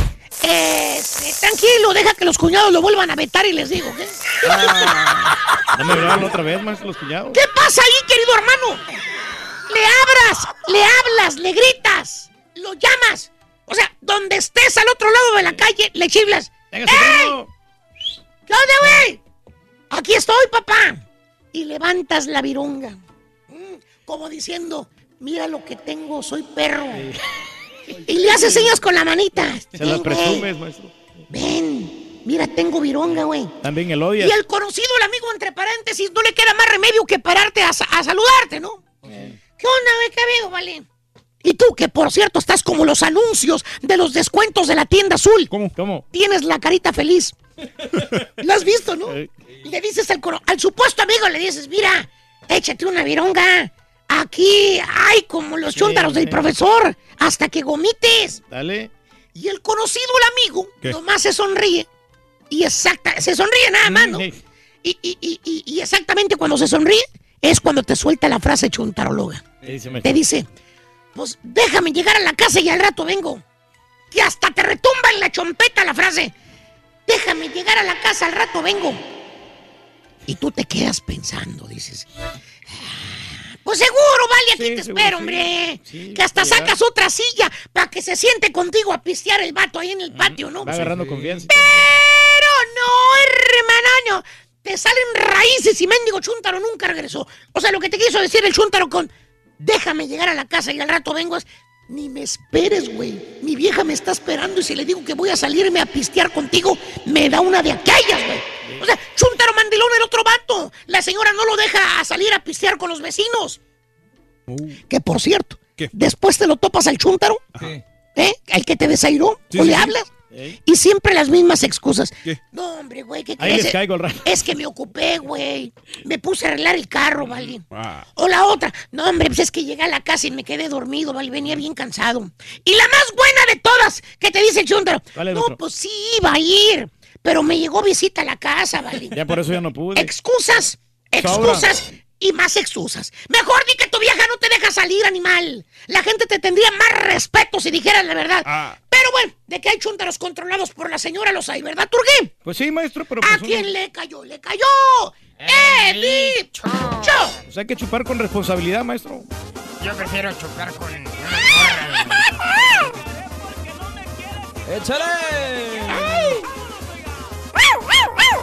Este, tranquilo, deja que los cuñados lo vuelvan a vetar y les digo, ¿qué? No me otra vez, maestro, los cuñados. ¿Qué pasa ahí, querido hermano? Le abras, le hablas, le gritas, lo llamas. O sea, donde estés al otro lado de la calle, le chiflas. ¡Ey! ¿Qué onda, güey? Aquí estoy, papá. y levantas la vironga. Mm, Como diciendo, mira lo que tengo, soy perro. Y le haces señas con la manita. Se las presumes, maestro. Ven, mira, tengo vironga, güey. También el Y odia. el conocido, el amigo, entre paréntesis, no le queda más remedio que pararte a, a saludarte, ¿no? ¿Qué onda, güey? ¿Qué ha habido, vale? Y tú, que por cierto estás como los anuncios de los descuentos de la tienda azul. ¿Cómo? ¿Cómo? Tienes la carita feliz. ¿Lo has visto, no? Le dices al, al supuesto amigo, le dices, mira, échate una vironga. Aquí hay como los Sí, chúntaros del profesor, hasta que gomites. Dale. Y el conocido, el amigo, ¿Qué? nomás se sonríe. Y exacta, se sonríe nada más, ¿no? Y, y- y- y- y exactamente cuando se sonríe es cuando te suelta la frase chuntaróloga. Te dice, pues déjame llegar a la casa y al rato vengo. Y hasta te retumba en la chompeta la frase, déjame llegar a la casa, al rato vengo. Y tú te quedas pensando, dices, "Ah, pues seguro, vale, aquí te seguro, espero, sí. hombre. Sí, que hasta sí, ya. sacas otra silla para que se siente contigo a pistear el vato ahí en el patio, ¿no? Va agarrando confianza. Pero no, hermano, no. Te salen raíces y mendigo chúntaro nunca regresó. O sea, lo que te quiso decir el chúntaro con déjame llegar a la casa y al rato vengo es ni me esperes, güey. Mi vieja me está esperando y si le digo que voy a salirme a pistear contigo, me da una de aquellas, güey. O sea, chúntaro mandilón el otro vato. La señora no lo deja a salir a pistear con los vecinos. Que por cierto, después te lo topas al chúntaro, ¿eh? Al que te desairó, Sí, o sí, le sí. Ey. Y siempre las mismas excusas. No, hombre, güey, ¿qué Ahí crees? les caigo al rato. Es que me ocupé, güey. Me puse a arreglar el carro, ¿vale? Ah. O la otra. No, hombre, pues es que llegué a la casa y me quedé dormido, ¿vale? Venía bien cansado. Y la más buena de todas, que te dice el chúntaro. ¿Cuál es, No, pues sí, iba a ir. Pero me llegó visita a la casa, ¿vale? Ya por eso ya no pude. Excusas, Sobra. Y más excusas. Mejor di que tu vieja no te deja salir, animal. La gente te tendría más respeto si dijeras la verdad. Ah. Pero bueno, de que hay chúntaros controlados por la señora los hay, ¿verdad, Turguín? Pues sí, maestro, pero ¿A pues uno- quién le cayó? ¡Le cayó! ¡Eh, dicho! pues hay que chupar con responsabilidad, maestro. Yo prefiero chupar con ¡Échale!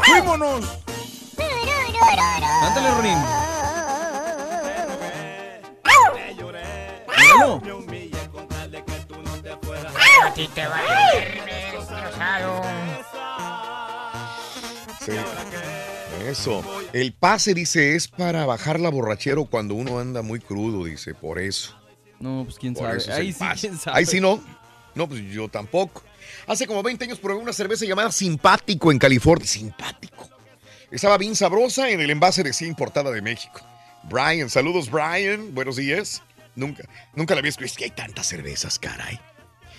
¡Fuímonos! Cántale, Ronin. Míralo. A ti te va a destrozado. Sí. Eso. El pase, dice, es para bajar la borrachero cuando uno anda muy crudo, dice, por eso. No, pues quién Por sabe. eso es Ahí el sí, pase. quién sabe. Ahí sí no. No, pues yo tampoco. Hace como 20 años probé una cerveza llamada Simpático en California. Simpático. Estaba bien sabrosa en el envase decía importada de México. Brian, saludos Brian, buenos días. Nunca, nunca la había escuchado. Es que hay tantas cervezas, caray.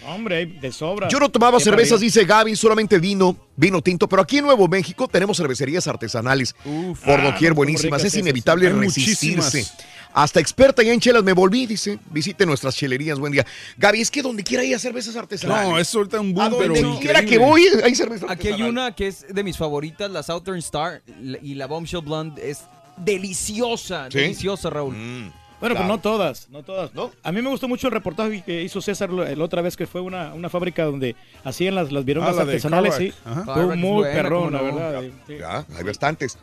Hombre, de sobra. Yo no tomaba Qué cervezas, maravilla. dice Gaby, solamente vino, vino tinto, pero aquí en Nuevo México tenemos cervecerías artesanales por Ah, doquier cómo buenísimas. ricas Es esas. inevitable Hay resistirse. muchísimas. Hasta experta ya en chelas me volví, dice. Visite nuestras chelerías, buen día. Gaby, es que donde quiera hay cervezas artesanales. No, es ahorita un A boom, pero donde quiera que voy hay cerveza Aquí hay una que es de mis favoritas, la Southern Star y la Bombshell Blonde es deliciosa, ¿Sí? deliciosa, Raúl. Bueno, pues Claro. no todas, no todas. A mí me gustó mucho el reportaje que hizo César la otra vez, que fue una, una fábrica donde hacían las, las virongas Ah, la artesanales, sí. Es muy buena, perrón, la no. verdad. Ya, sí. Ya, hay bastantes.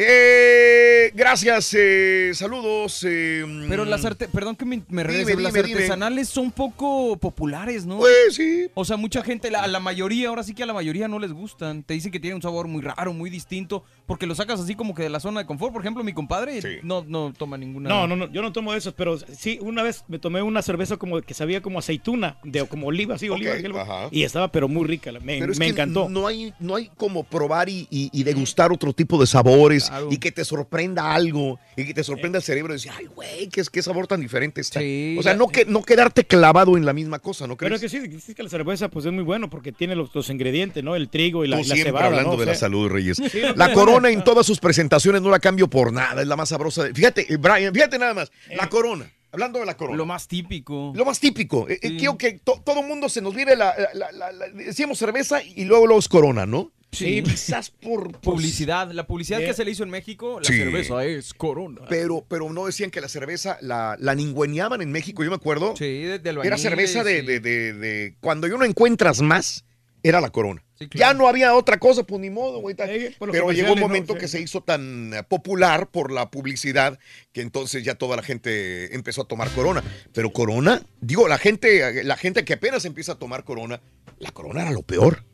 Eh, gracias, eh, saludos. eh, Pero las arte perdón que me, me regrese, Dime, las dime, dime. artesanales son poco populares, ¿no? Pues sí. O sea, mucha gente, la- a la mayoría, ahora sí que a la mayoría no les gustan. Te dicen que tiene un sabor muy raro, muy distinto, porque lo sacas así como que de la zona de confort. Por ejemplo, mi compadre no, no toma ninguna. No, no, no, yo no tomo de esas, pero sí, una vez me tomé una cerveza como que sabía como aceituna, de como oliva, así, oliva, aquel- y estaba pero muy rica, me, Pero es me que encantó. No hay, no hay como probar y, y- y degustar otro tipo de sabores Claro. y que te sorprenda algo y que te sorprenda el cerebro y decir, ay, güey, ¿qué, es- qué sabor tan diferente está. o sea, no, que, no quedarte clavado en la misma cosa, ¿no Pero crees? que sí, sí que la cerveza pues es muy bueno porque tiene los, los ingredientes, ¿no? El trigo y la, Tú la siempre cebada, hablando ¿no? O de la salud, Reyes. Sí, no, la corona en todas sus presentaciones no la cambio por nada, es la más sabrosa. de- Fíjate, eh, Brian, fíjate nada más, la corona. Hablando de la corona. Lo más típico. Lo más típico. Eh, eh, Quiero que to- todo mundo se nos viene la, la- la- la- decíamos cerveza y luego luego es corona, ¿no? Sí. Quizás por, por- Publicidad. La publicidad que se le hizo en México, la Sí. cerveza es Corona. Pero, pero no decían que la cerveza la, la ningüeneaban en México, yo me acuerdo. Sí, de, de Era cerveza de, de- de- de- Cuando yo no encuentras más, era la corona. Ya no había otra cosa, pues ni modo, güey. los Pero llegó un momento ¿no? que Sí. se hizo tan eh, popular por la publicidad que entonces ya toda la gente empezó a tomar corona. Pero corona, digo, la gente, la gente que apenas empieza a tomar corona, la corona era lo peor.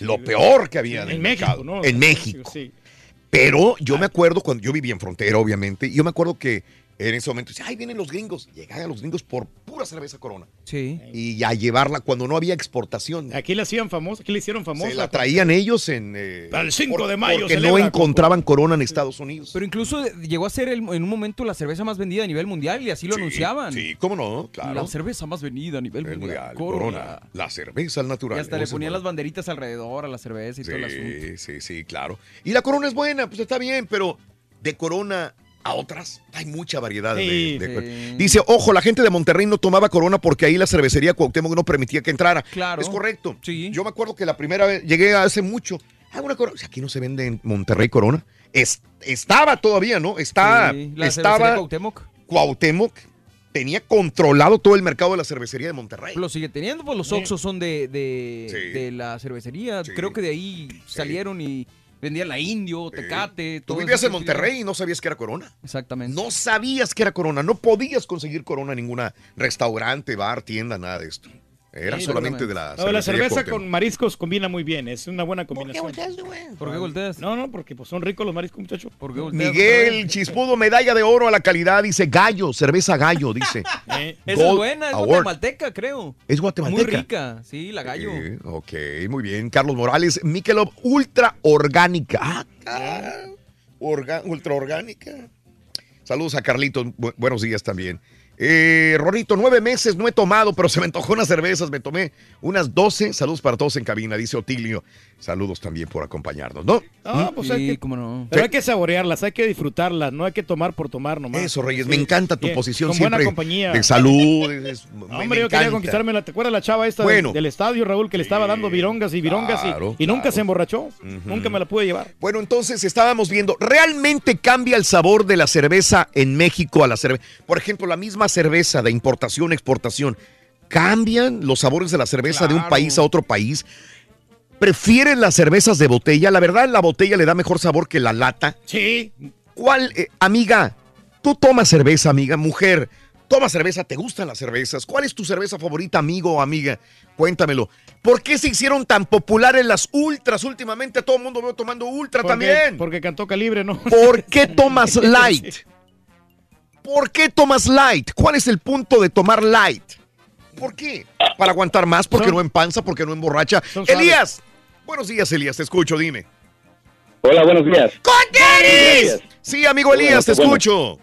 Lo peor que había en, En el México, mercado. ¿no? En México. Sí. Pero yo me acuerdo cuando yo vivía en frontera, obviamente, y yo me acuerdo que en ese momento, decía, ay, vienen los gringos. Llegaban los gringos por pura cerveza corona. Sí. Y a llevarla cuando no había exportación. Aquí la hacían famosa, aquí la hicieron famosa. Se la traían ellos en... eh, el 5 por- de mayo Porque no encontraban corona en Estados Unidos. Pero incluso llegó a ser el- en un momento la cerveza más vendida a nivel mundial y así lo Sí, anunciaban. Sí, cómo no, claro. La cerveza más vendida a nivel El mundial. mundial, corona. La cerveza al natural. Y hasta le ponían las banderitas alrededor a la cerveza y todo el asunto. Sí, sí, sí, claro. Y la corona es buena, pues está bien, pero de corona a otras hay mucha variedad. de- Sí, de- sí. Dice, ojo, la gente de Monterrey no tomaba corona porque ahí la cervecería Cuauhtémoc no permitía que entrara. Claro. Es correcto. Yo me acuerdo que la primera vez, llegué hace mucho, ah, una corona, o sea, aquí no se vende en Monterrey corona. Es- estaba todavía, ¿no? Está, la estaba Cuauhtémoc. Cuauhtémoc tenía controlado todo el mercado de la cervecería de Monterrey. Lo sigue teniendo, pues los Oxxos son de, de, de la cervecería. Creo que de ahí salieron y vendían la Indio, Tecate, Tú todo vivías en. Monterrey y no sabías que era Corona. Exactamente. No sabías que era Corona. No podías conseguir Corona en ninguna restaurante, bar, tienda, nada de esto. Era Sí, solamente de la No, la cerveza Cuauhtémoc. con mariscos combina muy bien, es una buena combinación. ¿Por qué volteas? No, no, porque pues, son ricos los mariscos, muchachos. ¿Por qué Miguel Chispudo, medalla de oro a la calidad, dice Gallo, cerveza Gallo, dice. Esa es buena, es Award. guatemalteca, creo. Es guatemalteca. Muy rica, sí, la gallo. Sí, ok, muy bien. Carlos Morales, Michelob Ultra Orgánica. Ah, ah, orga- ultra Orgánica. Saludos a Carlitos, bu- buenos días también. Eh, Rorito, nueve meses no he tomado, pero se me antojó unas cervezas, me tomé unas 12. Saludos para todos en cabina, dice Otilio. Saludos también por acompañarnos, ¿no? Ah, ¿Mm? pues hay que, no. Pero hay que saborearlas, hay que disfrutarlas, no hay que tomar por tomar nomás. Eso, Reyes, Sí. me encanta tu Bien, posición con siempre buena compañía. de salud. es- Hombre, me yo quería encanta. conquistarme la, ¿te acuerdas la chava esta Bueno. del, del estadio, Raúl, que le estaba dando virongas y virongas y- claro, y, nunca claro. se emborrachó? Nunca me la pude llevar. Bueno, entonces estábamos viendo, ¿realmente cambia el sabor de la cerveza en México a la cerveza? Por ejemplo, la misma cerveza de importación, exportación, ¿cambian los sabores de la cerveza de un país a otro país? ¿Prefieren las cervezas de botella? La verdad, la botella le da mejor sabor que la lata. Sí. ¿Cuál, eh, amiga? Tú tomas cerveza, amiga, mujer. Toma cerveza, ¿te gustan las cervezas? ¿Cuál es tu cerveza favorita, amigo o amiga? Cuéntamelo. ¿Por qué se hicieron tan populares las ultras? Últimamente todo el mundo veo tomando ultra Porque- también. Porque cantó calibre, ¿no? ¿Por qué tomas light? ¿Por qué tomas light? ¿Cuál es el punto de tomar light? ¿Por qué? ¿Para aguantar más? ¿Porque no empanza? ¿Porque no emborracha? son. Elías. Buenos días, Elías. Te escucho, dime. Hola, buenos días. ¡Con Sí, amigo Elías, te escucho.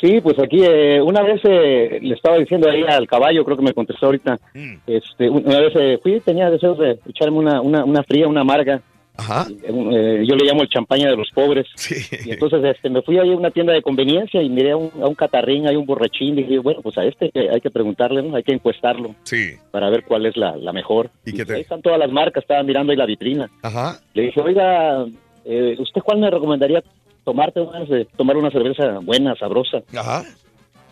Sí, pues aquí eh, una vez eh, le estaba diciendo ahí al caballo, creo que me contestó ahorita. Mm. Este, una vez eh, fui, tenía deseos de echarme una, una, una fría, una amarga. Ajá. Eh, yo le llamo el champaña de los pobres. Y entonces este, me fui ahí a una tienda de conveniencia y miré a un, a un catarrín, hay un borrachín, y dije, bueno, pues a este hay que preguntarle, ¿no? hay que encuestarlo Sí. para ver cuál es la, la mejor. ¿Y qué te- Ahí están todas las marcas, estaba mirando ahí la vitrina. Ajá. Le dije, oiga, eh, ¿usted cuál me recomendaría tomarte unas, eh, tomar una cerveza buena, sabrosa? Ajá.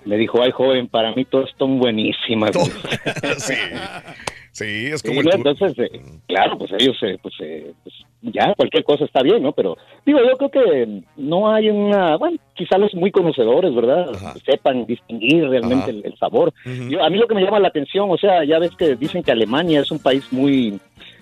Me dijo, ay, joven, para mí todas son buenísimas. sí. Sí, es Sí, como Entonces, eh, claro, pues ellos, eh, pues, eh, pues, ya cualquier cosa está bien, ¿no? Pero digo, yo creo que no hay una, bueno, quizá los muy conocedores, ¿verdad? Sepan distinguir realmente el, el sabor. Yo- a mí lo que me llama la atención, o sea, ya ves que dicen que Alemania es un país muy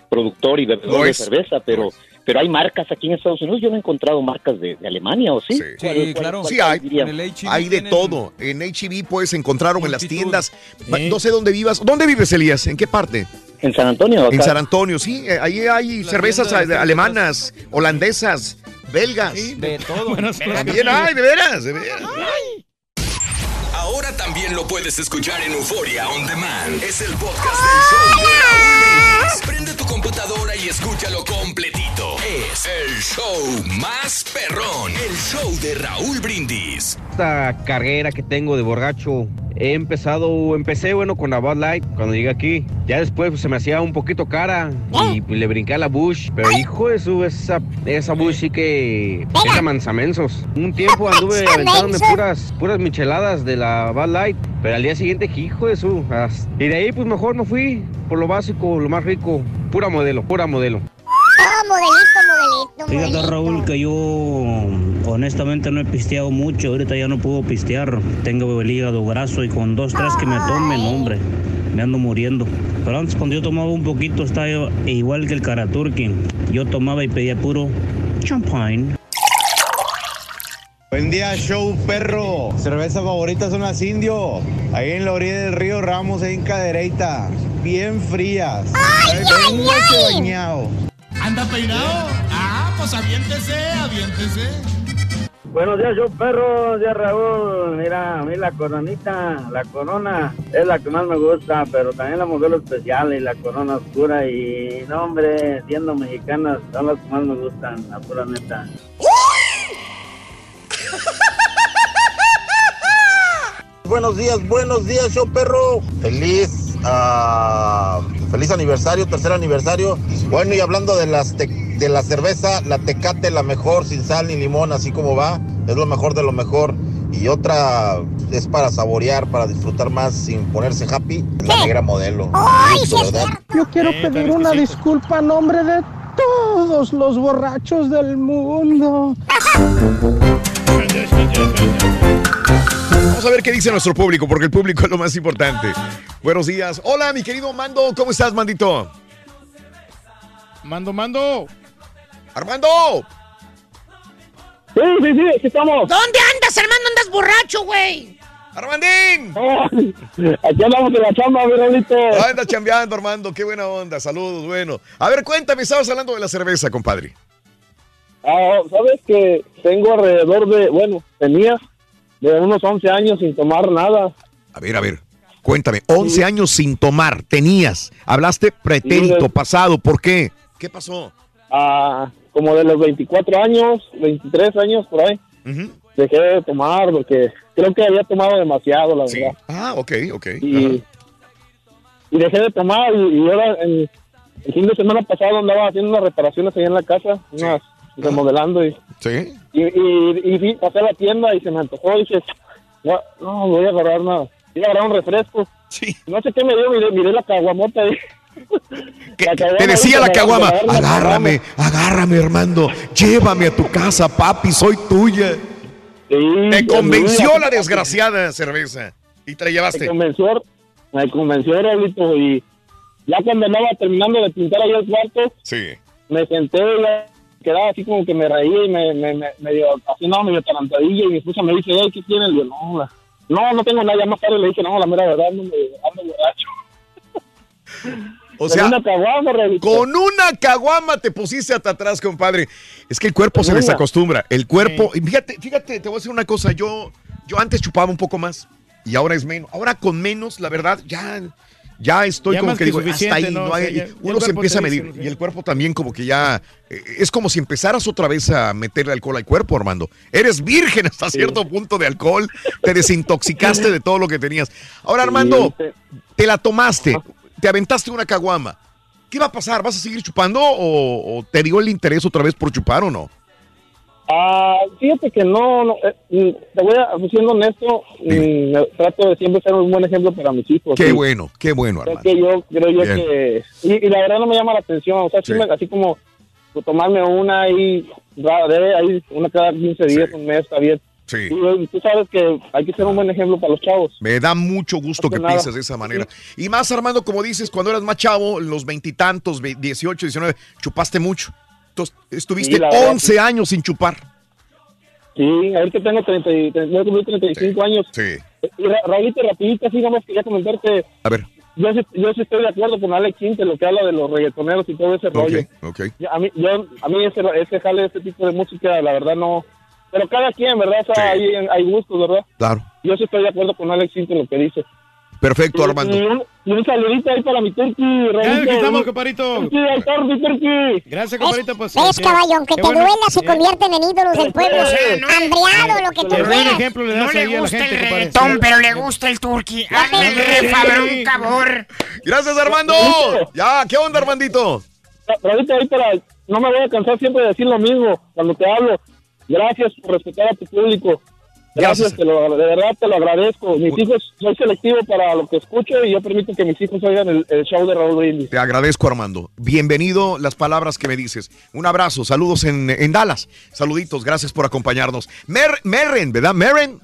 productor y bebedor de cerveza, pero pero hay marcas aquí en Estados Unidos. Yo no he encontrado marcas de, de Alemania, ¿o sí? ¿Cuál- cuál- cuál Sí, hay, dirían? hay de todo. En HB puedes encontrar o en las tiendas. No sé dónde vivas. ¿Dónde vives, Elías? ¿En qué parte? En San Antonio. En. San Antonio, sí. eh, Ahí hay cervezas eh, alemanas, holandesas, belgas. de todo. También hay, de veras, de veras. Ahora también lo puedes escuchar en Euforia On Demand. Es el podcast del show de Raúl Brindis. Computadora y escúchalo completito. Es el show más perrón. El show de Raúl Brindis. Esta carrera que tengo de borracho, he empezado, empecé bueno con la Bud Light cuando llegué aquí. Ya después pues, se me hacía un poquito cara y pues, le brinqué a la Bush. Pero hijo de su, esa, esa Bush sí que deja manzamensos. Un tiempo anduve aventándome puras, puras micheladas de la Bud Light. Pero al día siguiente, hijo de su. Y de ahí pues mejor me fui por lo básico, lo más rico. pura modelo, pura modelo. Oh, modelito, modelito, Fíjate modelito. Raúl que yo honestamente no he pisteado mucho, ahorita ya no puedo pistear, tengo el hígado graso y con dos, tres que me tomen, hombre, me ando muriendo. Pero antes cuando yo tomaba un poquito estaba igual que el Karaturki, yo tomaba y pedía puro champagne. Buen día, show perro. Cerveza favorita son las indio. Ahí en la orilla del río Ramos, ahí en Cadereyta. Bien frías. Véngase bañado. ¿Anda peinado? Ah, pues aviéntese, aviéntese. Buenos días, yo perro, buenos días Raúl. Mira, a mí la coronita, la corona es la que más me gusta, pero también la modelo especial y la corona oscura. Y no, hombre, siendo mexicanas, son las que más me gustan, la pura neta. Buenos días, buenos días, show perro. Feliz, ah, feliz aniversario, tercer aniversario. Bueno, y hablando de las te- de la cerveza, la Tecate, la mejor, sin sal ni limón, así como va, es lo mejor de lo mejor. Y otra es para saborear, para disfrutar más sin ponerse happy, es la negra modelo. ¿verdad? Yo quiero pedir una disculpa a nombre de todos los borrachos del mundo. Vamos a ver qué dice nuestro público, porque el público es lo más importante. Buenos días. Hola, mi querido Mando. ¿Cómo estás, Mandito? Mando, mando. Armando. Sí, sí, sí, aquí estamos. ¿Dónde andas, Armando? Andas borracho, güey. ¡Armandín! Aquí andamos en la chamba, mi Raulito. Anda chambeando, Armando. Qué buena onda. Saludos, bueno. A ver, cuéntame, estabas hablando de la cerveza, compadre. Ah, Sabes que tengo alrededor de, bueno, tenía de unos 11 años sin tomar nada. A ver, a ver. Cuéntame, 11 años sin tomar, tenías. Hablaste pretérito, Sí, de- pasado, ¿por qué? ¿Qué pasó? Ah, como de los 24 años, 23 años por ahí. Dejé de tomar porque creo que había tomado demasiado, la verdad. Ah, ok, ok. Y, y dejé de tomar y, y ahora en- el fin de semana pasado andaba haciendo unas reparaciones ahí en la casa, unas remodelando y, Sí. y, y, pasé a la tienda y se me antojó y dije, no, no voy a agarrar nada. Iba a agarrar un refresco. No sé qué me dio, miré, miré la caguamota y... La caguama, Te decía la me- caguama, me la agárrame, agárrame, Armando. Llévame a tu casa, papi, soy tuya. Te convenció la desgraciada cerveza. Y te la Me llevaste. convenció, me convenció, Raulito, y ya cuando andaba terminando de pintar ahí el cuarto, Sí. me senté y quedaba así como que me reía y me, me, me medio, así no, medio tarantadilla y mi esposa me dice, "Ey, ¿qué tienes? Y yo, no, la- no, no tengo nada, ya más tarde le dije, no, la mera verdad, ando, ando borracho. O Con sea, una caguama, con una caguama te pusiste hasta atrás, compadre. Es que el cuerpo se Con desacostumbra. El cuerpo, y fíjate, fíjate, te voy a decir una cosa. Yo, yo antes chupaba un poco más y ahora es menos. Ahora con menos, la verdad, ya, ya estoy Ya como que que digo, hasta ahí. ¿no? no O sea, hay- ya- ya el uno se empieza a dice, medir y el cuerpo también como que ya eh, es como si empezaras otra vez a meterle alcohol al cuerpo, Armando. Eres virgen hasta cierto punto de alcohol, te desintoxicaste de todo lo que tenías. Ahora, Armando, te la tomaste, te aventaste una caguama. ¿Qué va a pasar? ¿Vas a seguir chupando o, o te dio el interés otra vez por chupar o no? Ah, fíjate que no, no eh, mm, te voy a, siendo honesto, mm, trato de siempre ser un buen ejemplo para mis hijos. Qué Sí. bueno, qué bueno, Creo que yo creo yo que y, y la verdad no me llama la atención o sea sí Sí. me- así como pues, tomarme una y ra- de ahí una cada 15 días un mes está bien Sí. y, tú sabes que hay que ser un buen ejemplo para los chavos Me da mucho gusto No que nada. pienses de esa manera. Y más, Armando, como dices, cuando eras más chavo, los veintitantos, ve- 18, 19, chupaste mucho. Entonces, estuviste Sí, la verdad, 11 años sin chupar. sí ahorita tengo 30 y- voy a cumplir 35 años Sí. y Ra- Raulito rapidito así nada más quería comentarte A ver. yo sí, yo sí estoy de acuerdo con Alex Intec lo que habla de los reggaetoneros y todo ese rollo ok. Yo- a mí, yo, a mí ese, ese jale, ese tipo de música, la verdad no. Pero cada quien, ¿verdad? O sea, hay, hay gustos, ¿verdad? Claro. Yo sí estoy de acuerdo con Alex en lo que dice. Perfecto, Armando. Y un, y un saludito ahí para mi turqui. Ya Raulito. aquí estamos, comparito. Turqui, ahí está, mi turqui. Gracias, comparito. Pues, ¿Ves, eh, caballo? Aunque te bueno. duela, se Eh, convierten en ídolos del pueblo. O sea, no- Hambriado, lo que tú quieras. ejemplo le No le ahí a la gusta gente, el reggaetón, pero le gusta el turqui. Hazme el un. Gracias, Armando. Ya, ¿qué onda, Armandito? Raulito, ahí para. No me voy a cansar siempre de decir lo mismo cuando te hablo. Gracias por respetar a tu público. Gracias. Gracias, te lo- de verdad te lo agradezco. Mis hijos, soy selectivo para lo que escucho y yo permito que mis hijos oigan el, el show de Raúl Brindis. Te agradezco, Armando. Bienvenido las palabras que me dices. Un abrazo, saludos en, en Dallas. Saluditos, gracias por acompañarnos. Mer, Merren, ¿verdad? Merren.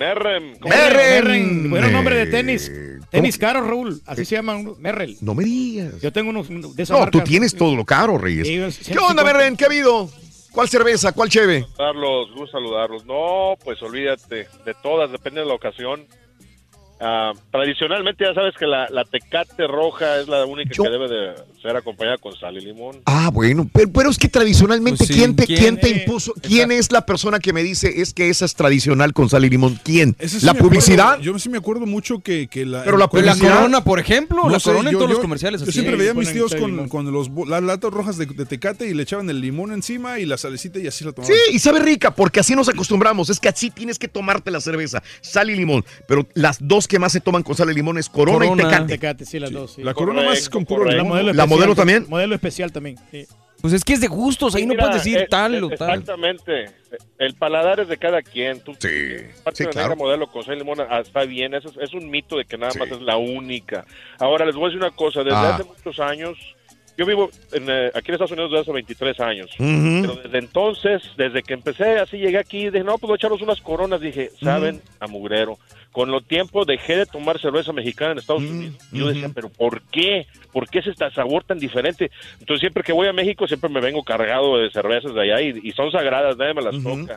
Merrem. Merren. Bueno, nombre de tenis. Tenis caro, Raúl. Así se llaman. Merrell. No me digas. Yo tengo unos de esas No, tú tienes todo lo caro, Reyes. ¿Qué onda, 150. Merren? ¿Qué ha habido? ¿Cuál cerveza? ¿Cuál cheve? Saludarlos, gusto saludarlos. No, pues olvídate, de todas, depende de la ocasión. Ah, tradicionalmente ya sabes que la, la tecate roja es la única que debe de ser acompañada con sal y limón. Ah, bueno, pero, pero es que tradicionalmente, Pues sí, ¿quién, te, ¿quién? ¿quién te impuso? ¿Quién es la persona que me dice es que esa es tradicional con sal y limón? ¿Quién? Sí ¿La acuerdo- publicidad? yo sí me acuerdo mucho que, que la. Pero la La Corona, por ejemplo, la sé, Corona en yo- todos los comerciales. Yo así. siempre veía a mis tíos con, con los, las latas rojas de, de tecate y le echaban el limón encima y la salecita y así la tomaban. Sí, y sabe rica, porque así nos acostumbramos. Es que así tienes que tomarte la cerveza, sal y limón. Pero las dos que más se toman con sal y limón es Corona, y Tecate. Tecate, sí, las dos. sí. La Corona más con puro La limón. modelo, ¿La especial, modelo también? Modelo especial también. sí. Pues es que es de gustos, ahí no Mira, puedes decir eh, tal eh, o tal. Exactamente. El paladar es de cada quien. Tú, sí, parte sí, de claro. modelo con sal y limón ah, está bien. Eso es, es un mito de que nada más es la única. Ahora les voy a decir una cosa. Desde Ah. hace muchos años, yo vivo en, eh, aquí en Estados Unidos desde hace 23 años. Pero desde entonces, desde que empecé, así llegué aquí, dije, no, pues voy a echarnos unas coronas. Dije, ¿saben? A mugrero. Con lo tiempo dejé de tomar cerveza mexicana en Estados Unidos. Yo decía, ¿pero por qué? ¿Por qué es este sabor tan diferente? Entonces, siempre que voy a México, siempre me vengo cargado de cervezas de allá y, y son sagradas, nadie me las toca.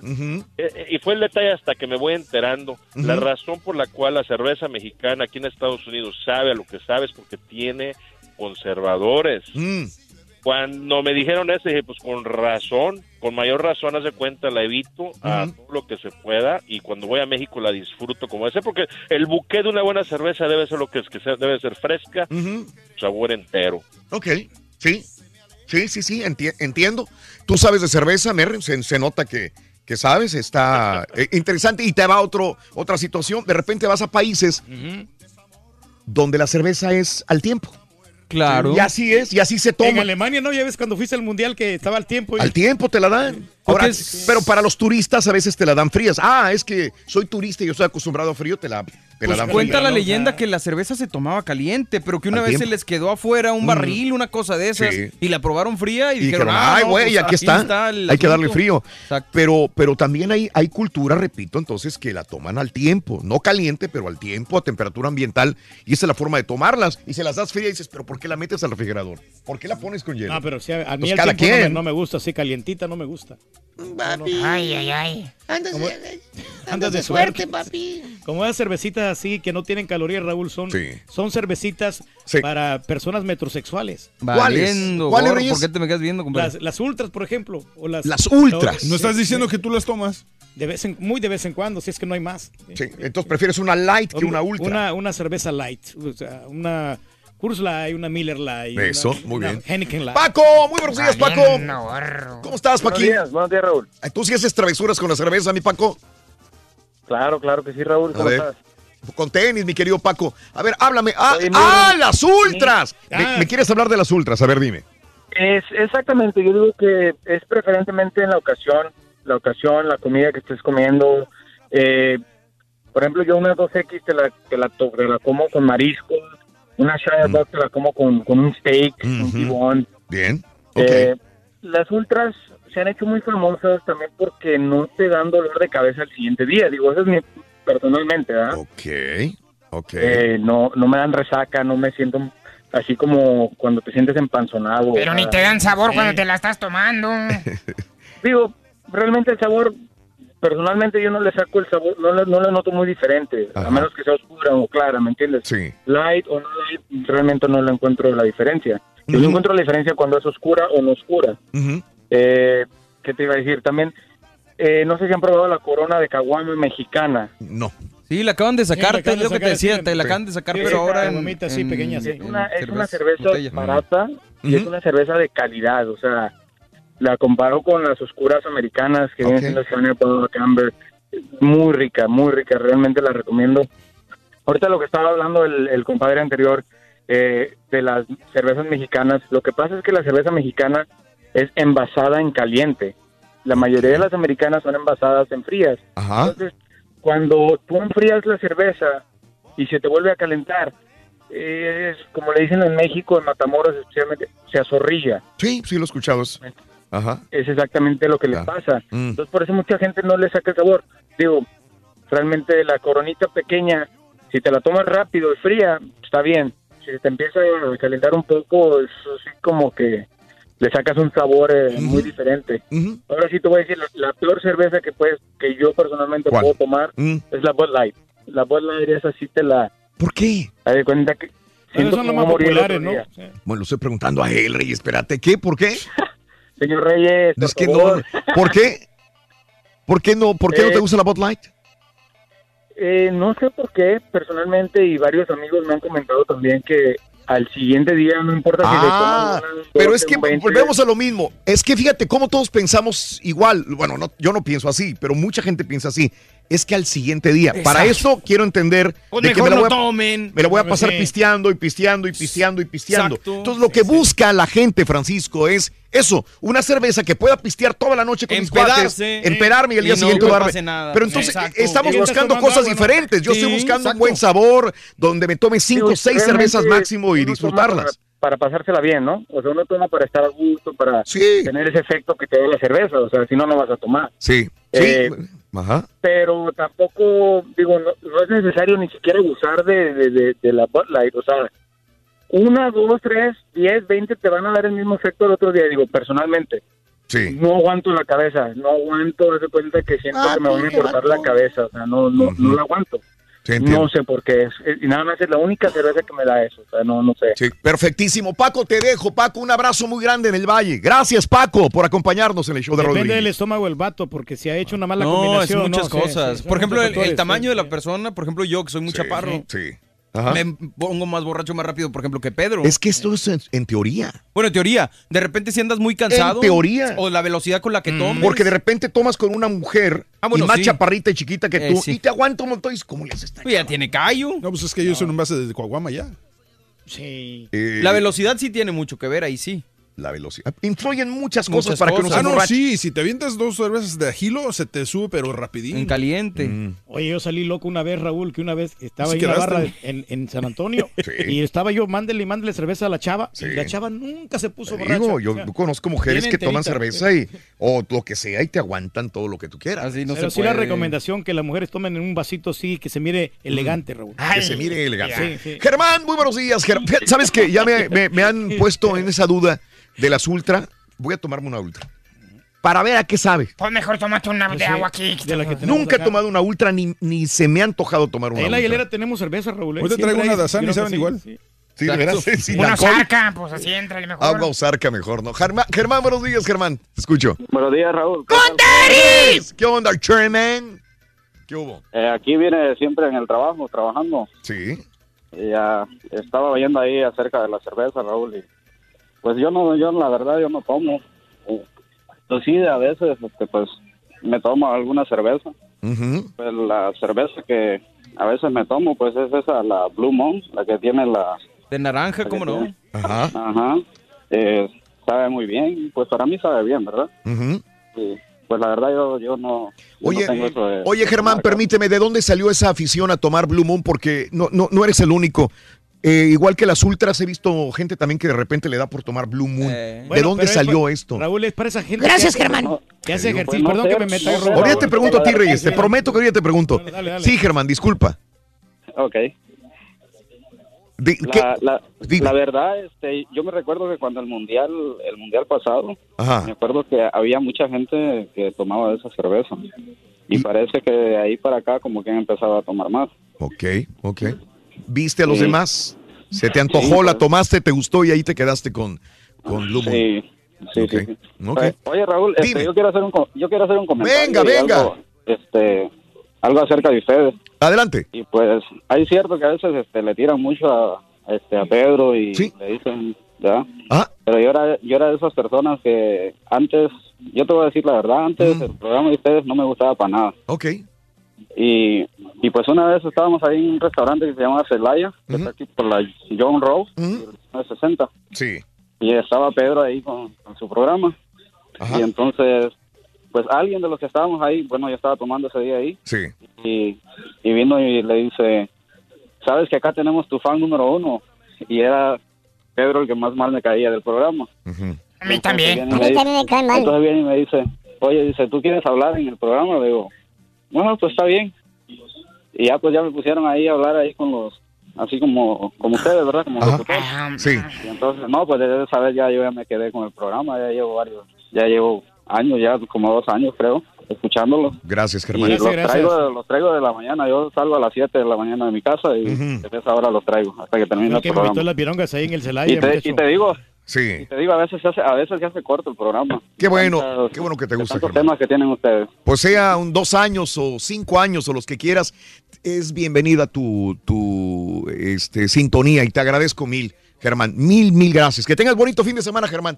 Eh, eh, y fue el detalle hasta que me voy enterando. La razón por la cual la cerveza mexicana aquí en Estados Unidos sabe a lo que sabe es porque tiene conservadores. Mm. Cuando me dijeron eso, dije, pues con razón, con mayor razón, hace cuenta, la evito a todo lo que se pueda y cuando voy a México la disfruto como ese, porque el buque de una buena cerveza debe ser lo que es, que sea- debe ser fresca, sabor entero. Ok, sí, sí, sí, sí, enti- entiendo. Tú sabes de cerveza, Merren, se, se nota que, que sabes, está eh, interesante y te va a otro, otra situación. De repente vas a países donde la cerveza es al tiempo. Claro. Y así es, y así se En toma. Alemania, ¿no? Ya ves cuando fuiste al mundial que estaba al tiempo. y- Al tiempo te la dan. Ahora, pero para los turistas a veces te la dan frías. Ah, es que soy turista y yo estoy acostumbrado a frío, te la, te Pues cuenta fría. la leyenda que la cerveza se tomaba caliente, pero que una vez tiempo. se les quedó afuera un Mm. barril, una cosa de esas, Sí. y la probaron fría y, Y dijeron, dijeron, ah, ay, no, güey, pues aquí está. hay que darle asunto". frío. Pero, pero también hay, hay cultura, repito, entonces que la toman al tiempo. No caliente, pero al tiempo, a temperatura ambiental. Y esa es la forma de tomarlas. Y se las das fría y dices, pero ¿por qué la metes al refrigerador? ¿Por qué la pones con hielo? No, pero sí, a a mí Pues el cada tiempo no me, quien. no me gusta, así calientita no me gusta. Ay, ay, ay. Andas, ¿Cómo? de, Andas de suerte, suerte. papi. Como esas cervecitas así que no tienen calorías, Raúl, son, son cervecitas para personas metrosexuales. Valiendo, ¿Cuáles, Reyes? ¿por qué te me quedas viendo? Las, las ultras, por ejemplo. O las, Las ultras. ¿No estás diciendo sí. que tú las tomas? De vez en, muy de vez en cuando, si es que no hay más. Sí, entonces prefieres una light que una ultra. Una, una cerveza light. O sea, una Coors Light, una Miller Light. Eso, una- muy una bien. Heineken Light. Paco, muy buenos días, Paco. ¿Cómo estás, Buenos Paquín? días, buenos días, Raúl. ¿Tú sí haces travesuras con la cerveza, mi Paco? Claro, claro que sí, Raúl. A ¿Cómo ver. estás? Con tenis, mi querido Paco. A ver, háblame. ¡Ah, Oye, ah, las ultras! sí. ¿Me, Ah. me quieres hablar de las ultras? A ver, dime. Es exactamente, yo digo que es preferentemente en la ocasión, la ocasión, la comida que estés comiendo. Eh, por ejemplo, yo una 2X te la, te la, te la como con mariscos, una Shire Box te la como con, con un steak, un tibón. Bien, Eh, las ultras se han hecho muy famosas también porque no te dan dolor de cabeza al siguiente día. Digo, eso es mi, personalmente, ¿verdad? Ok, ok. Eh, no, no me dan resaca, no me siento así como cuando te sientes empanzonado. Pero ni nada. te dan sabor Sí. cuando te la estás tomando. Digo, realmente el sabor, personalmente yo no le saco el sabor, no le, no le noto muy diferente, a menos que sea oscura o clara, ¿me entiendes? Sí. Light o no light, realmente no le encuentro la diferencia. Yo encuentro la diferencia cuando es oscura o no oscura. Eh, ¿Qué te iba a decir? También, eh, no sé si han probado la corona de caguama mexicana. No. Sí, la acaban de Sí, la sacar, acaban es de lo que te decía, sí. te la Sí. acaban de sacar, Sí, pero ahora en, en- pequeña, sí. en Es una, cerveza, barata y es una cerveza de calidad, o sea, la comparo con las oscuras americanas que vienen siendo Shiner Bock, Amber, muy rica, muy rica, realmente la recomiendo. Ahorita lo que estaba hablando el, el compadre anterior eh, de las cervezas mexicanas, lo que pasa es que la cerveza mexicana es envasada en caliente. la mayoría de las americanas son envasadas en frías. Ajá. Entonces, cuando tú enfrías la cerveza y se te vuelve a calentar, es como le dicen en México, en Matamoros especialmente, se azorrilla. Sí, sí lo eso. Ajá. Es exactamente lo que les pasa. Entonces, por eso mucha gente no le saca el sabor. Digo, realmente la coronita pequeña, si te la tomas rápido y fría, está bien. Si te empieza a calentar un poco, es así como que le sacas un sabor eh, muy diferente. Ahora sí te voy a decir, la, la peor cerveza que puedes, que yo personalmente ¿Cuál? puedo tomar Mm. es la Bud Light. La Bud Light esa sí te la... ¿Por qué? De cuenta que... siento son las más populares, ¿no? Bueno, lo estoy preguntando a él, Rey. Espérate, ¿qué? ¿Por qué? Señor Reyes, Es por que no. favor. ¿Por qué? ¿Por qué no? ¿Por qué no te Eh, gusta la Bud Light? Eh, no sé por qué, personalmente, y varios amigos me han comentado también que al siguiente día, no importa si le Ah, toman pero 12, es que un 20, volvemos a lo mismo. Es que fíjate cómo todos pensamos igual. Bueno, no, yo no pienso así, pero mucha gente piensa así. Es que al siguiente día. Para eso quiero entender Pues de que me la no voy a, tomen. me la voy a pasar Sí. pisteando y pisteando y pisteando y pisteando. Exacto. Entonces lo que busca la gente, Francisco, es eso, una cerveza que pueda pistear toda la noche con mis cuates, Empedarse, empedarme y el día no siguiente que darme. nada. Pero entonces Exacto. estamos buscando cosas agua, ¿no? diferentes. Yo Sí, estoy buscando un buen sabor donde me tome cinco o seis cervezas máximo y disfrutarlas. Para, para pasársela bien, ¿no? O sea, uno toma para estar a gusto, para tener ese efecto que te da la cerveza. O sea, si no, no vas a tomar. Sí, sí. Ajá. Pero tampoco, digo, no, no es necesario ni siquiera abusar de, de, de- de la Bud Light. O sea, una, dos, tres, diez, veinte te van a dar el mismo efecto el otro día. Digo, personalmente. Sí. No aguanto la cabeza, no aguanto, haz de cuenta que siento Ah, que me van a cortar la cabeza, o sea, no, no, no la aguanto. No sé por qué, es, es- y nada más es la única cerveza que me da eso, o sea, no, no sé. Sí, perfectísimo. Paco, te dejo. Paco, un abrazo muy grande en el Valle. Gracias, Paco, por acompañarnos en el show de Depende Rodríguez. del estómago del vato, porque si ha hecho una mala No, es combinación. muchas cosas. sí, por ejemplo, el, tamaño sí. de la persona, por ejemplo, yo que soy muy chaparro. Sí. Ajá. Me pongo más borracho más rápido, por ejemplo, que Pedro. Es que esto es en, en teoría. Bueno, en teoría. De repente si andas muy cansado. En teoría. O la velocidad con la que tomas. Porque de repente tomas con una mujer Ah, bueno, y más sí. chaparrita y chiquita que Eh, tú sí. y te aguanta un montón ¿cómo le haces esta Ya tiene callo. No, pues es que ellos son un base de Coahuama ya. Sí. Eh, La velocidad sí tiene mucho que ver, ahí sí. La velocidad. Influyen muchas Muchas cosas para que uno se Ah, no, sí, si te avientas dos cervezas de agilo, se te sube, pero rapidín. En caliente. Mm. Oye, yo salí loco una vez, Raúl, que una vez estaba Sí ahí en la barra en, en San Antonio y estaba yo, mándele y mándele cerveza a la chava Sí. y la chava nunca se puso borracha. digo, yo O sea, conozco mujeres que toman cerveza y o lo que sea y te aguantan todo lo que tú quieras. Así no Pero se sí la recomendación que las mujeres tomen en un vasito así, que se mire elegante, Raúl. que se mire elegante. Sí, sí. Germán, muy buenos días. Ger- Fíjate, ¿Sabes que Ya me, me- me han puesto en esa duda de las ultra. Voy a tomarme una ultra. Para ver a qué sabe. Pues mejor tómate una de Sí, agua aquí. de la que tenemos Nunca he acá. tomado una ultra ni, ni se me ha antojado tomar una En la ultra. hielera tenemos cerveza, Raúl. ¿eh? Hoy te Siempre traigo una de que ¿saben sí, igual? sí. Sí, de veras, sin Una sarca, pues así entra mejor. Agua o zarca mejor, ¿no? Germán, Germán, buenos días, Germán. Te escucho. Buenos días, Raúl. ¿Qué onda, Sherman? ¿Qué hubo? Eh, aquí viene siempre en el trabajo, trabajando. Sí. Y ya estaba oyendo ahí acerca de la cerveza, Raúl. Y pues yo no, yo la verdad, yo no tomo. Pues sí, a veces, este, pues me tomo alguna cerveza. Pues la cerveza que a veces me tomo, pues es esa, la Blue Moon, la que tiene la... De naranja, ¿cómo no? Ajá. Ajá. Eh, sabe muy bien, pues para mí sabe bien, ¿verdad? Y pues la verdad yo, yo no... yo Oye, no tengo eso de- Oye, Germán, permíteme, ¿de dónde salió esa afición a tomar Blue Moon? Porque no, no, no eres el único. Eh, igual que las ultras, he visto gente también que de repente le da por tomar Blue Moon. ¿De. Bueno, dónde salió esto? Raúl, es para esa gente. Gracias, que hace- Germán. Que hace Pues ejercicio. no Perdón sé, que me meta no. Ahorita te pregunto a ti, Reyes. Te prometo que ahorita te pregunto. Dale, dale. Sí, Germán, disculpa. Ok. La, la, Dime. la verdad, este, yo me recuerdo que cuando el mundial, el mundial pasado, Ajá. me acuerdo que había mucha gente que tomaba de esa cerveza. Y parece que de ahí para acá como que han empezado a tomar más. Ok, ok. ¿Viste a los Sí. demás? ¿Se te antojó, Sí, la tomaste, te gustó y ahí te quedaste con, con Blue Moon? Sí, sí, Ok, sí. Oye, Raúl, este, yo quiero hacer un yo quiero hacer un comentario. Venga, venga. Algo, este, algo acerca de ustedes. Adelante. Y pues, hay cierto que a veces este, le tiran mucho a, este, a Pedro y le dicen, ¿ya? Ah. Pero yo era, yo era de esas personas que antes, yo te voy a decir la verdad, Mm. antes el programa de ustedes no me gustaba para nada. Ok. Y, y pues una vez estábamos ahí en un restaurante que se llama Celaya, que está aquí por la John Rowe, Ujú. 60. Sí. Y estaba Pedro ahí con, con su programa. Ajá. Y entonces, pues alguien de los que estábamos ahí, bueno, yo estaba tomando ese día ahí, Sí. y, y vino y le dice, sabes que acá tenemos tu fan número uno, y era Pedro el que más mal me caía del programa. A mí también. A mí también me cae mal. Entonces viene y me dice, oye, dice, ¿tú quieres hablar en el programa? Le digo, bueno, pues está bien. Y ya pues ya me pusieron ahí a hablar ahí con los, así como, como ustedes, ¿verdad? Como locutores. Sí. Y entonces, no, pues desde esa vez ya yo ya me quedé con el programa, ya llevo varios, ya llevo años, ya como dos años creo, escuchándolo. Gracias, Y Germán. los traigo, los traigo de la mañana, yo salgo a las 7 de la mañana de mi casa y desde esa hora los traigo hasta que termine El el que programa. las ahí en el Celaya, Y te, y te digo, Sí. y te digo, a veces se hace, a veces se hace corto el programa. Qué bueno, qué bueno que te gusta, Germán. temas que tienen ustedes. Pues sea un dos años o cinco años o los que quieras, es bienvenida tu, tu este, sintonía y te agradezco mil, Germán. Mil, mil gracias. Que tengas bonito fin de semana, Germán.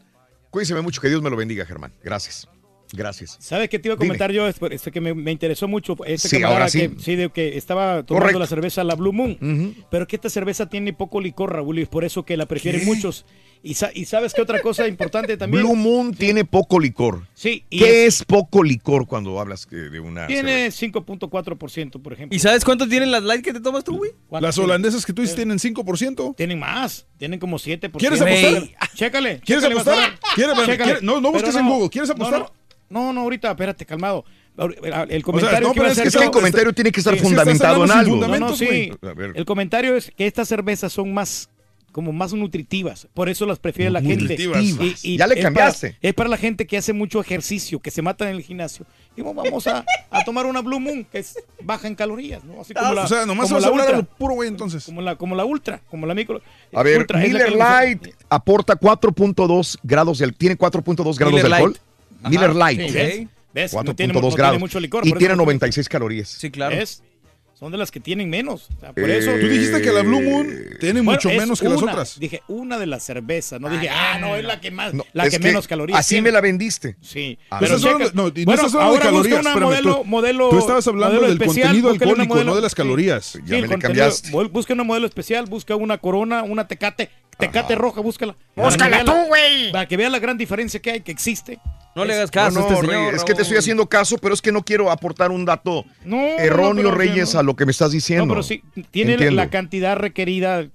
Cuídese mucho, que Dios me lo bendiga, Germán. Gracias. Gracias. ¿Sabes qué te iba a Dime. comentar yo? Es, es que me, me interesó mucho. Este Sí, camarada ahora sí. Que, sí, de que estaba tomando Correcto. la cerveza la Blue Moon. Pero que esta cerveza tiene poco licor, Raúl, y es por eso que la prefieren ¿Qué? muchos. Y, sa- y sabes qué otra cosa importante también. Blue Moon tiene poco licor. Sí, y ¿Qué es, poco licor cuando hablas eh, de una Tiene 5.4%, por ejemplo. ¿Y sabes cuánto tienen las light que te tomas tú, güey? Las holandesas que tú dices tienen 5%. Tienen más, tienen como 7%. ¿Quieres apostar? Chécale, Chécale. ¿Quieres chécale, apostar? ¿Quieres- Chécale. quieres- no, no busques en Google. ¿Quieres apostar? No, no, no, ahorita, espérate, calmado. El sea, comentario no, que es que- que el comentario tiene que estar Sí, fundamentado en algo. No, sí. El comentario es que estas cervezas son más como más nutritivas, por eso las prefiere la gente. Nutritivas. Ya le es cambiaste. para- es para la gente que hace mucho ejercicio, que se mata en el gimnasio. Digo, vamos a, a tomar una Blue Moon, que es baja en calorías, ¿no? Así como la, Ah, o sea, nomás como vas la a Ultra. lo puro, güey, entonces. Como la, como la Ultra, como la micro. A ver, Ultra, la Miller. Light aporta 4.2 grados de tiene 4.2 grados Miller de alcohol. Light. Miller Light. sí, ¿ves? ¿Ves? No 4.2 tiene- no tiene grados. mucho licor, y tiene tiene- 96 calorías. Sí, claro. ¿Ves? Son de las que tienen menos. O sea, por Eh, eso. Tú dijiste que la Blue Moon tiene Bueno, mucho menos que las otras. Dije una de las cervezas. No dije, ah, no, es la que más, No, la es que, menos calorías. Así tiene. me la vendiste. Sí. Ah, Pero no, no bueno, estás hablando de ahora busca calorías, una espérame, modelo, tú- modelo, tú estabas hablando modelo del especial, contenido alcohólico, no de las calorías. Sí, Ya me le cambiaste. bu- Busca una modelo especial, busca una corona, una tecate, tecate roja, búscala. Búscala tú, la- güey. Para que vea la gran diferencia que hay, que existe. No le hagas caso no, a este señor. Reyes, es que te estoy haciendo caso, pero es que no quiero aportar un dato No, erróneo, no, pero- Reyes, no. a lo que me estás diciendo. No, pero sí, tiene Entiendo. la cantidad requerida.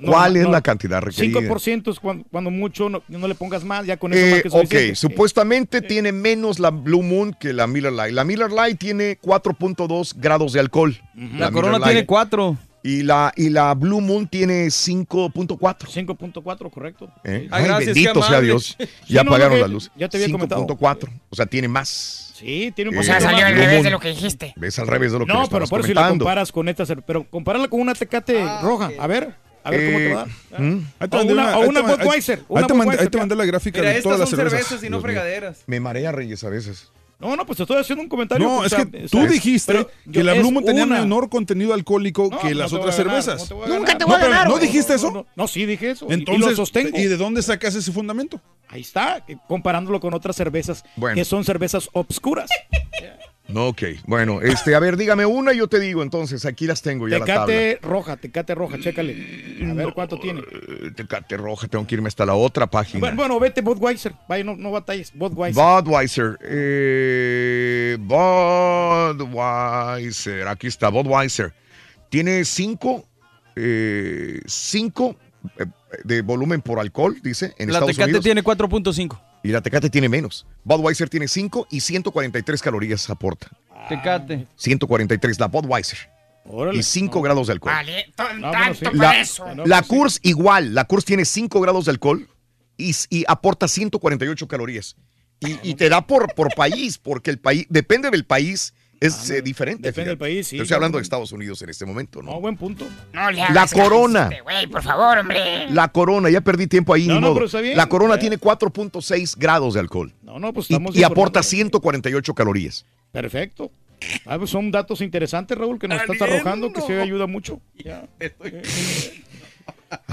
No, ¿Cuál es no, la cantidad requerida? 5% es cuando, cuando mucho, no, no le pongas más, ya con eso Eh, más que ok, supuestamente tiene menos la Blue Moon que la Miller Lite. La Miller Lite tiene 4.2 grados de alcohol. La Corona tiene 4. Y la, y la Blue Moon tiene 5.4. 5.4, correcto. ¿Eh? Ah, Ay, gracias, bendito sea. Dios. Sí, Ya no, apagaron lo la luz. ya te había comentado. 5.4. O sea, tiene más. Sí, tiene un Eh, O sea, salió al Blue revés Moon. de lo que dijiste. Ves al revés de lo que me No, pero por eso si la comentando. comparas con esta, pero compárala con una tecate roja. A ver, a ver cómo te va. Eh, ¿mm? Ahí te O mandé una, o ahí una ma- ahí- Budweiser. Ahí Una te mandé- ahí Budweiser, te mandé la gráfica Mira, de todas estas las son cervezas. cervezas y no Dios mío. fregaderas. Me marea Reyes a veces. No, no, pues te estoy haciendo un comentario. No, es sea, que o tú sea, dijiste pero que la Blue Moon tenía una. menor contenido alcohólico No, que las otras ganar, cervezas. no te voy a Nunca te voy a No, pero ganar, ¿no güey. dijiste eso? No, no, no, sí dije eso. y- Entonces, y lo sostengo. ¿y de dónde sacas ese fundamento? Ahí está, eh, comparándolo con otras cervezas Bueno. que son cervezas obscuras. No, ok. Bueno, este, a ver, dígame una y yo te digo. Entonces, aquí las tengo ya la tabla. Tecate roja, tecate roja, chécale. A ver cuánto tiene. Eh, Tecate roja, tengo que irme hasta la otra página. Bueno, bueno, vete Budweiser. Vaya, no, no batalles. Budweiser. Budweiser. Eh, Budweiser. Aquí está, Budweiser. Tiene 5 cinco, eh, de volumen por alcohol, dice, en La Estados Tecate Unidos. tiene 4.5. Y la Tecate tiene menos. Budweiser tiene 5 y 143 calorías aporta. Tecate. 143, la Budweiser. Órale. Y 5 grados de alcohol. Vale, No, tanto sí. para La, eso. No, la pues sí. Kurs igual, la Kurs tiene 5 grados de alcohol y, y aporta 148 calorías. Y, y te da por, por país, porque el país, depende del país, es eh, diferente. depende del país, sí. Yo estoy hablando de Estados Unidos en este momento, No, ¿no? buen punto. No le La Corona. este Güey, por favor, hombre. La Corona, ya perdí tiempo ahí, No, ni no, modo. pero está bien. La Corona Eh. tiene 4.6 grados de alcohol No, no, pues y, estamos y aporta informando. 148 calorías. Perfecto. Ah, pues son datos interesantes, Raúl, que nos estás arrojando, que sí ayuda mucho. Ya.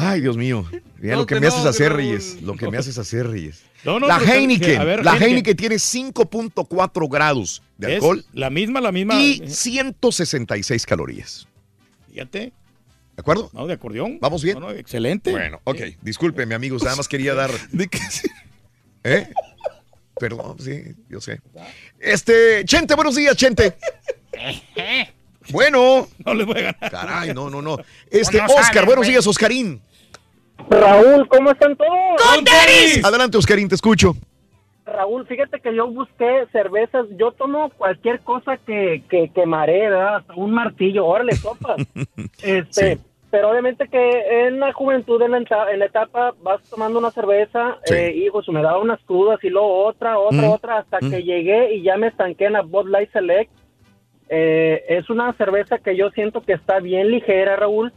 Ay, Dios mío. Mira No lo que me haces enojes, hacer, Raúl. Reyes. Lo que me haces hacer, Reyes. No, no, la Heineken. ver, la Heineken. Heineken tiene 5.4 grados de ¿Es alcohol La misma, la misma. y eh, 166 calorías. Fíjate. ¿De acuerdo? No, de acordeón. ¿Vamos bien? No, no, excelente. Bueno, ok. Discúlpeme, amigos. Nada más quería dar. ¿De qué? ¿Eh? Perdón, sí, yo sé. Este, Chente, buenos días, Chente. Bueno. No le voy a ganar. Caray, no, no, no. Este, No, no Oscar, buenos días, Oscarín. Raúl, ¿cómo están todos? Adelante, Oscarín, te escucho. Raúl, fíjate que yo busqué cervezas, yo tomo cualquier cosa que, que, que maree, ¿verdad? Hasta un martillo, órale, sopas. este, pero obviamente que en la juventud, en la, eta- en la etapa, vas tomando una cerveza, eh, hijos, me daba unas crudas y luego otra, otra, Mm. otra, hasta Mm. que llegué y ya me estanqué en la Bud Light Select. Eh, es una cerveza que yo siento que está bien ligera, Raúl.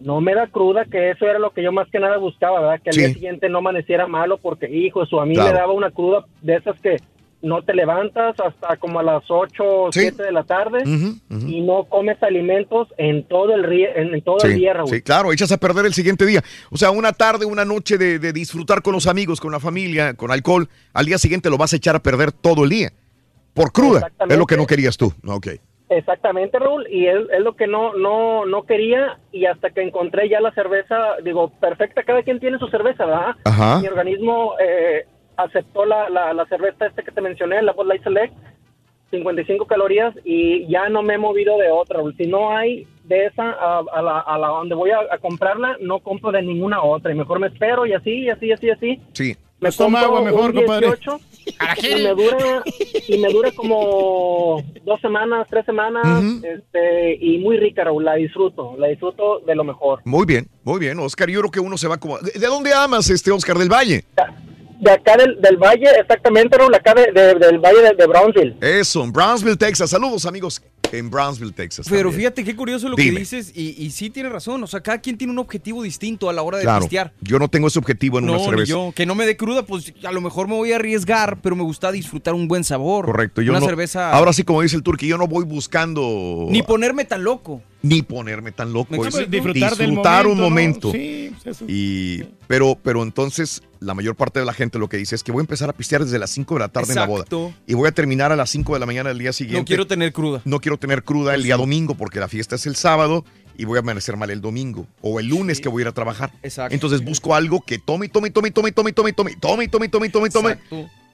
No me da cruda, que eso era lo que yo más que nada buscaba, ¿verdad? Que al Sí. día siguiente no amaneciera malo, porque, hijo, eso a mí Claro. me daba una cruda de esas que no te levantas hasta como a las 8 o 7 de la tarde y no comes alimentos en todo el, en, en todo el Sí, día, Raúl. sí, claro, echas a perder el siguiente día. O sea, una tarde, una noche de, de disfrutar con los amigos, con la familia, con alcohol, al día siguiente lo vas a echar a perder todo el día. Por cruda. Es lo que no querías tú. Ok. Exactamente, Raúl, y es, es lo que no, no, no quería y hasta que encontré ya la cerveza, digo, perfecta, cada quien tiene su cerveza, ¿verdad? Ajá. Mi organismo eh, aceptó la, la, la cerveza esta que te mencioné, la Bud Light Select, 55 calorías y ya no me he movido de otra, Raúl. Si no hay de esa a, a la, a la donde voy a, a comprarla, no compro de ninguna otra y mejor me espero y así, y así, y así, y así. Sí. Me Pues toma agua mejor, compadre. 18 y me dura y me dura como dos semanas, tres semanas, este y muy rica, Raúl. La disfruto, la disfruto de lo mejor. Muy bien, muy bien, Oscar. Yo creo que uno se va como. ¿De dónde amas este Oscar del Valle? De acá del, del valle, exactamente, Raúl, acá de- de- del valle de, de Brownsville. Eso, en Brownsville, Texas. Saludos, amigos, en Brownsville, Texas. Pero también. fíjate qué curioso lo Dime. que dices y, y sí tiene razón. O sea, cada quien tiene un objetivo distinto a la hora de Claro, pistear. yo no tengo ese objetivo en No, una cerveza. yo. Que no me dé cruda, pues a lo mejor me voy a arriesgar, pero me gusta disfrutar un buen sabor. Correcto, yo Una no. cerveza. Ahora sí, como dice el turqui, yo no voy buscando. Ni ponerme tan loco. Ni ponerme tan loco. Es. Disfrutar del un momento. ¿no? Sí, pues eso. Y, pero, pero entonces la mayor parte de la gente lo que dice es que voy a empezar a pistear desde las 5 de la tarde en la boda. Y voy a terminar a las 5 de la mañana del día siguiente. No quiero tener cruda. No quiero tener cruda el día domingo porque la fiesta es el sábado y voy a amanecer mal el domingo o el lunes que voy a ir a trabajar. Exacto. Entonces busco algo que tome, tome, tome, tome, tome, tome, tome, tome, tome, tome, tome, tome,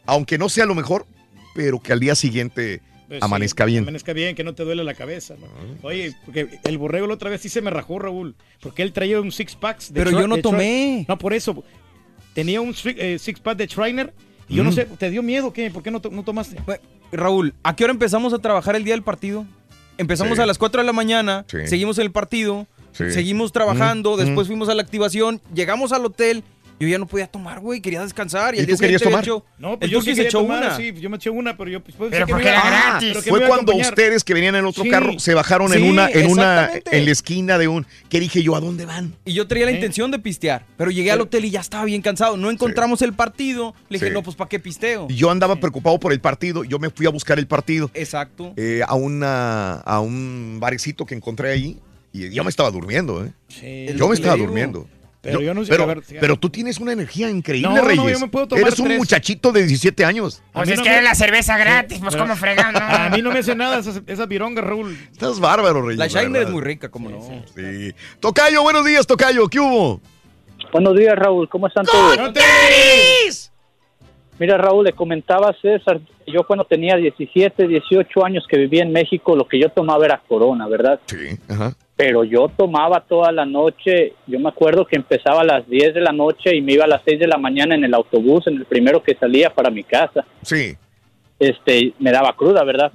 aunque no sea lo mejor, pero que al día siguiente Pues sí, amanezca bien. Amanezca bien, que no te duele la cabeza. ¿no? Oye, porque el borrego la otra vez sí se me rajó, Raúl. Porque él traía un six packs. de Pero yo no tomé. No, por eso. Tenía un six, eh, six pack de Trainer. Y yo no Mm. sé, ¿te dio miedo qué? ¿Por qué no, to- no tomaste? Raúl, ¿a qué hora empezamos a trabajar el día del partido? Empezamos Sí. a las 4 de la mañana, Sí. seguimos en el partido, Sí. seguimos trabajando, Mm, después mm. fuimos a la activación, llegamos al hotel, yo ya no podía tomar, güey, quería descansar. Y, ¿Y el tú querías tomar? hecho- No, pues el yo sí se echó tomar, una. sí, yo me eché una, pero yo pues, pensé Pero que porque me era Ah, gratis. que Fue cuando ustedes que venían en el otro Sí. carro se bajaron en una, en una, en la esquina de un. ¿Qué dije yo? ¿A dónde van? Y yo traía la intención de pistear, pero llegué al hotel y ya estaba bien cansado. No encontramos el partido. Le dije, Sí. no, pues ¿para qué pisteo? Yo andaba preocupado por el partido. Yo me fui a buscar el partido Exacto. eh, a una, a un barecito que encontré ahí y yo me estaba durmiendo, ¿eh? Yo me estaba durmiendo. Pero yo no sé, pero, a ver, sí, pero tú tienes una energía increíble, No, no, yo me puedo tomar Eres un tres. muchachito de 17 años. A Pues mí es no que me- es la cerveza gratis, pues Pero- como fregando. A mí no me hace nada esas, esas virongas, Raúl. Estás bárbaro, Reyes. La Shiner es muy rica, como no. Sí. Tocayo, buenos días, Tocayo. ¿Qué hubo? Buenos días, Raúl. ¿Cómo están todos? Mira, Raúl, le comentaba a César, yo cuando tenía 17, 18 años que vivía en México, lo que yo tomaba era Corona, ¿verdad? Sí, ajá. Pero yo tomaba toda la noche, yo me acuerdo que empezaba a las 10 de la noche y me iba a las 6 de la mañana en el autobús, en el primero que salía para mi casa. Sí. Este, me daba cruda, ¿verdad?